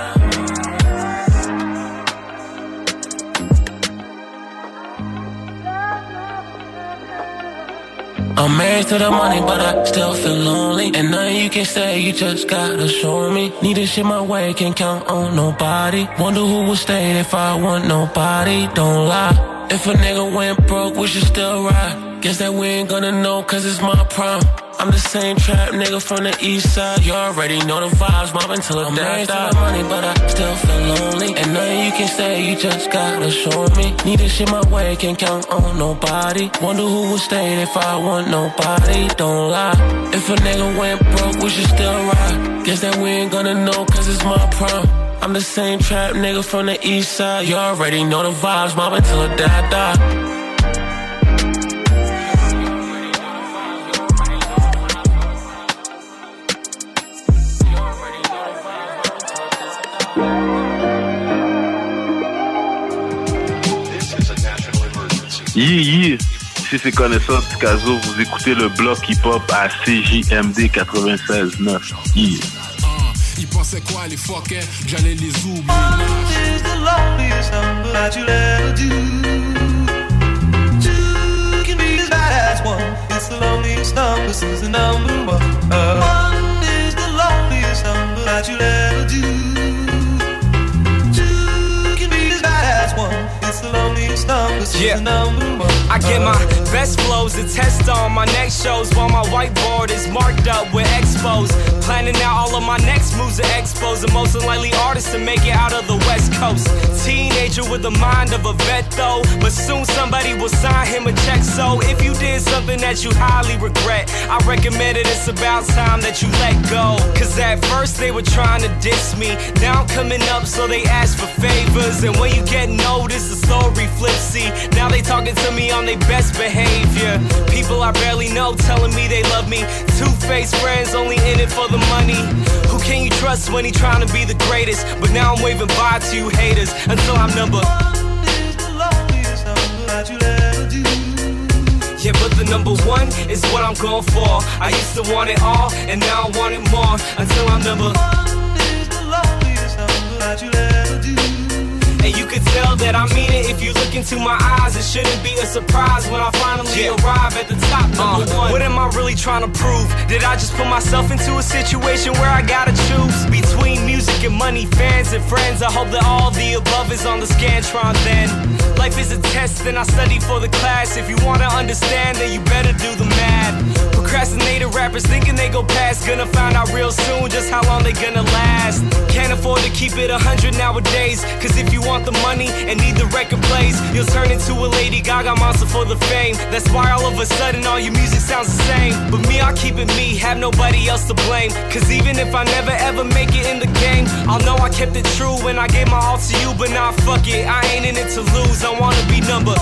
I'm married to the money, but I still feel lonely. And nothing you can say, you just gotta show me. Need this shit my way, can't count on nobody. Wonder who will stay if I want nobody. Don't lie. If a nigga went broke, we should still ride. Guess that we ain't gonna know, cause it's my prime. I'm the same trap nigga from the east side. You already know the vibes, mobbing till the day die. money, but I still feel lonely. And nothing you can say, you just gotta show me. Need this shit my way, can't count on nobody. Wonder who would stay if I want nobody. Don't lie. If a nigga went broke, we should still ride. Guess that we ain't gonna know, cause it's my prime. I'm the same trap nigga from the east side. You already know the vibes, mobbing till I die die. Yi yi, si c'est connaissance Caso, vous écoutez le bloc hip-hop à CJMD 96.9. Yi. Ils pensaient quoi les fuckers? Que j'allais les oublier It's the loneliest number, the number one One is the loneliest number that you'll ever the loneliest number, this is number one I get my best flows to test on my next shows while my whiteboard is marked up with expos. Planning out all of my next moves to expos. The most unlikely artist to make it out of the West Coast. Teenager with the mind of a vet though, but soon somebody will sign him a check. So if you did something that you highly regret, I recommend it. It's about time that you let go. Cause at first they were trying to diss me. Now I'm coming up, so they ask for favors. And when you get noticed, the story flips. See, now they talking to me on their best behavior. People I barely know telling me they love me. Two faced friends only in it for the money. Who can you trust when he trying to be the greatest? But now I'm waving bye to you haters until I'm number. One. Yeah, but the number one is what I'm going for. I used to want it all, and now I want it more until I'm number. And you can tell that I mean it if you look into my eyes. It shouldn't be a surprise when I finally arrive at the top. Number uh, one. What am I really trying to prove? Did I just put myself into a situation where I gotta choose between music and money, fans and friends? I hope that all the above is on the Scantron then. Life is a test, and I study for the class. If you wanna understand, then you better do the math. Procrastinated rappers thinking they go past, gonna find out real soon just how long they gonna last. Can't afford to keep it a hundred nowadays, cause if you want the money and need the record plays, you'll turn into a Lady Gaga monster for the fame. That's why all of a sudden all your music sounds the same. But me, I'll keep it me, have nobody else to blame. Cause even if I never ever make it in the game, I'll know I kept it true when I gave my all to you. But now nah, fuck it, I ain't in it to lose, I wanna be number.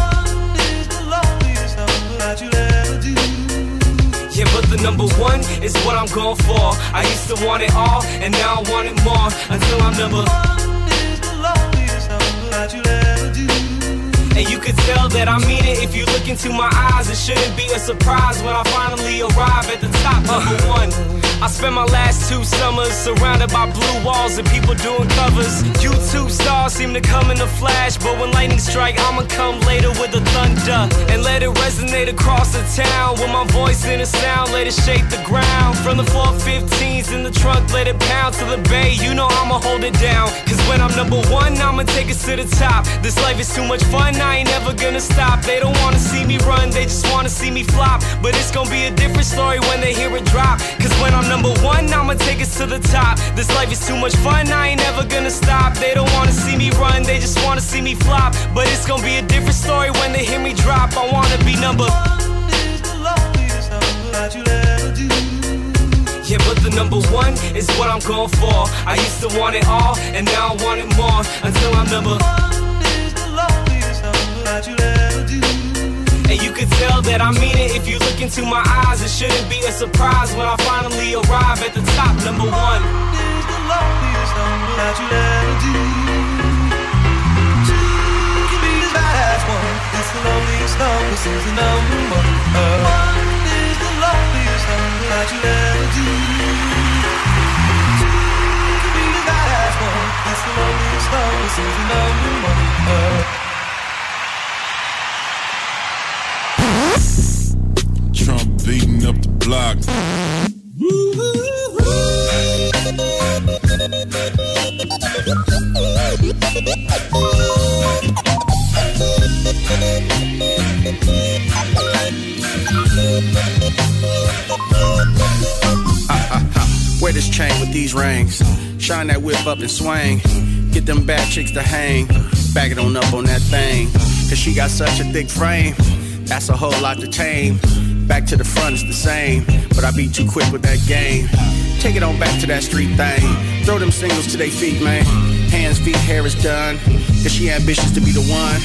Yeah, but the number one is what I'm going for. I used to want it all, and now I want it more until I'm number. One. Is the loneliest And you can tell that I mean it if you look into my eyes. It shouldn't be a surprise when I finally arrive at the top. Number one. I spent my last two summers surrounded by blue walls and people doing covers. YouTube stars seem to come in a flash, but when lightning strike, I'ma come later with the thunder and let it resonate across the town. With my voice in a sound, let it shake the ground. From the 415s in the trunk, let it pound to the bay. You know I'ma hold it down. Cause when I'm number one, I'ma take it to the top. This life is too much fun, I ain't never gonna stop. They don't wanna see me run, they just wanna see me flop. But it's gonna be a different story when they hear it drop. Cause when I'm number one, I'ma take us to the top. This life is too much fun, I ain't never gonna stop. They don't wanna see me run, they just wanna see me flop. But it's gonna be a different story when they hear me drop. I wanna be number one. Yeah, but the number one is what I'm going for. I used to want it all, and now I want it more until I'm number And you can tell that I mean it if you look into my eyes. It shouldn't be a surprise when I finally arrive at the top. Number one is the loneliest number that you'll ever do. Two can be as bad as one. It's the loneliest number, is the number one. Uh, is the loneliest number that you'll ever do. Two can be as bad as one. It's the loneliest number, is the number one. Uh, Trump beating up the block. this chain with these rings. Shine that whip up and swing. Get them bad chicks to hang. Back it on up on that thing. Cause she got such a thick frame. That's a whole lot to tame. Back to the front, it's the same. But I be too quick with that game. Take it on back to that street thing. Throw them singles to their feet, man. Hands, feet, hair is done. Cause she ambitious to be the one.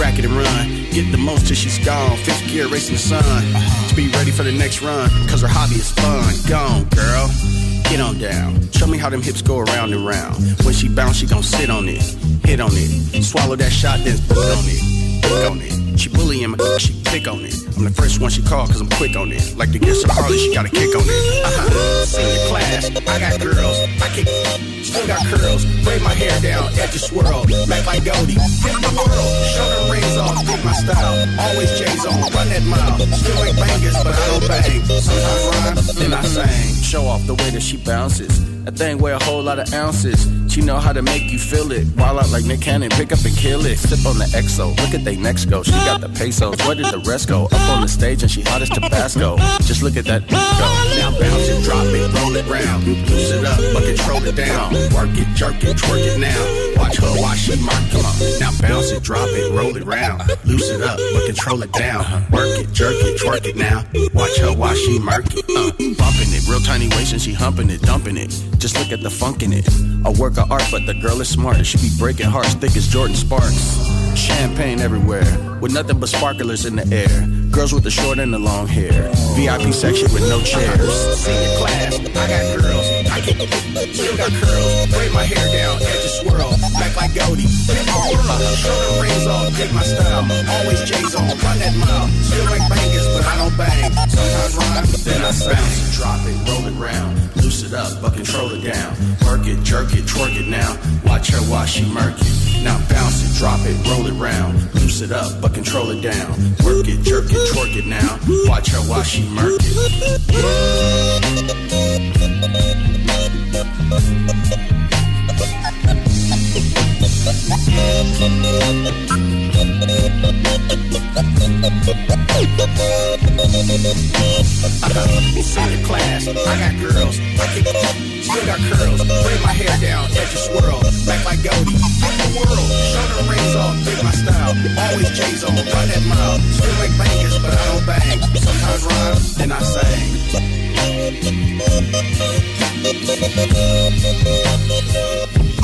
Racket and run. Get the most till she's gone. Fifth gear racing the sun. To be ready for the next run. Cause her hobby is fun. Gone, girl. Get on down. Show me how them hips go around and round. When she bounce, she gon' sit on it. Hit on it. Swallow that shot, then put on it. Pick on it. She bullying me, she pick on it. I'm the first one she call cause I'm quick on it. Like to get some Harley, she got a kick on it. Uh-huh. Senior class, I got girls. I kick, still got curls. Braid my hair down, edge edges swirl. Back like Goldie. Hit the world, show them rings off, pick my style. Always J's on, run that mile. Still make bangers, but I don't bang. Sometimes rhyme, then I sing. Show off the way that she bounces. That thing weigh a whole lot of ounces. She know how to make you feel it. While out like Nick Cannon, pick up and kill it. Sip on the XO, look at they next go. She got the pesos, where did the rest go? Up on the stage and she hot as Tabasco. Just look at that go. Now bounce it, drop it, roll it round. Loose it up, but control it down. Work it, jerk it, twerk it now. Watch her watch she mark, come on. Now bounce it, drop it, roll it round. Loose it up, but control it down. Work it, jerk it, twerk it now. Watch her watch she mark. Uh, bumping it, real tiny waist and she humping it, dumping it. Just look at the funk in it. I work art, but the girl is smart. She be breaking hearts thick as Jordan Sparks. Champagne everywhere, with nothing but sparklers in the air. Girls with the short and the long hair. VIP section with no chairs. Senior class, I got girls. Can still got curls. Braid my hair down, edges swirl. Back like Goldie. My world, show rings off, dig my style. Always J's on, run that mile. Still make bangers, but I don't bang. Sometimes rhyme, then I bounce it, drop it, roll it round. Loose it up, but control it down. Work it, jerk it, twerk it now. Watch her while she murk it. Now bounce it, drop it, roll it round. Loose it up, but control it down. Work it, jerk it, twerk it now. Watch her while she murk it. Thank you. Senior class, I got girls. Still got curls. My hair down, swirl. Back the world, show them rings off, my style. Always on, run that mile. Still make bangers, but I don't bang. Sometimes rhyme, then I sing.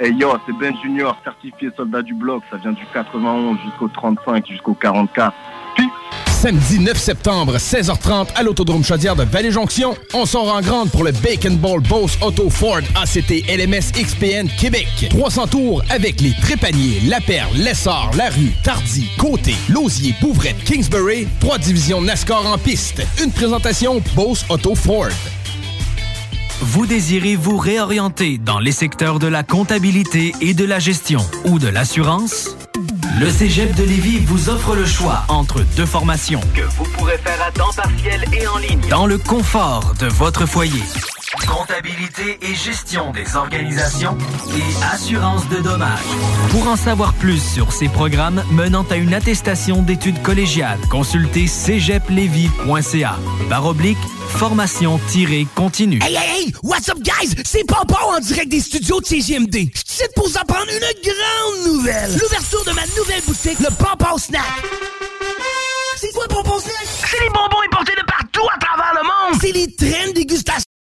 Hey yo, c'est Ben Junior, certifié soldat du bloc. Ça vient du 91 jusqu'au 35, jusqu'au 44. Samedi 9 septembre, 16h30 à l'Autodrome Chaudière de Vallée-Jonction. On sort en grande pour le Bacon Ball Bose Auto Ford ACT LMS XPN Québec. 300 tours avec les Trépaniers, La Perle, Lessard, La Rue, Tardy, Côté, Lausier, Bouvrette, Kingsbury. Trois divisions NASCAR en piste. Une présentation Bose Auto Ford. Vous désirez vous réorienter dans les secteurs de la comptabilité et de la gestion ou de l'assurance? Le Cégep de Lévis vous offre le choix entre deux formations que vous pourrez faire à temps partiel et en ligne dans le confort de votre foyer. Comptabilité et gestion des organisations et assurance de dommages. Pour en savoir plus sur ces programmes menant à une attestation d'études collégiales, consultez cégeplevy.ca. Barre oblique, formation-continue. Hey, hey, hey! What's up, guys? C'est Pompon en direct des studios de CGMD. Je suis pour vous apprendre une grande nouvelle. L'ouverture de ma nouvelle boutique, le Pompon Snack. C'est quoi, Pompon Snack? C'est les bonbons importés de partout à travers le monde. C'est les traînes dégustation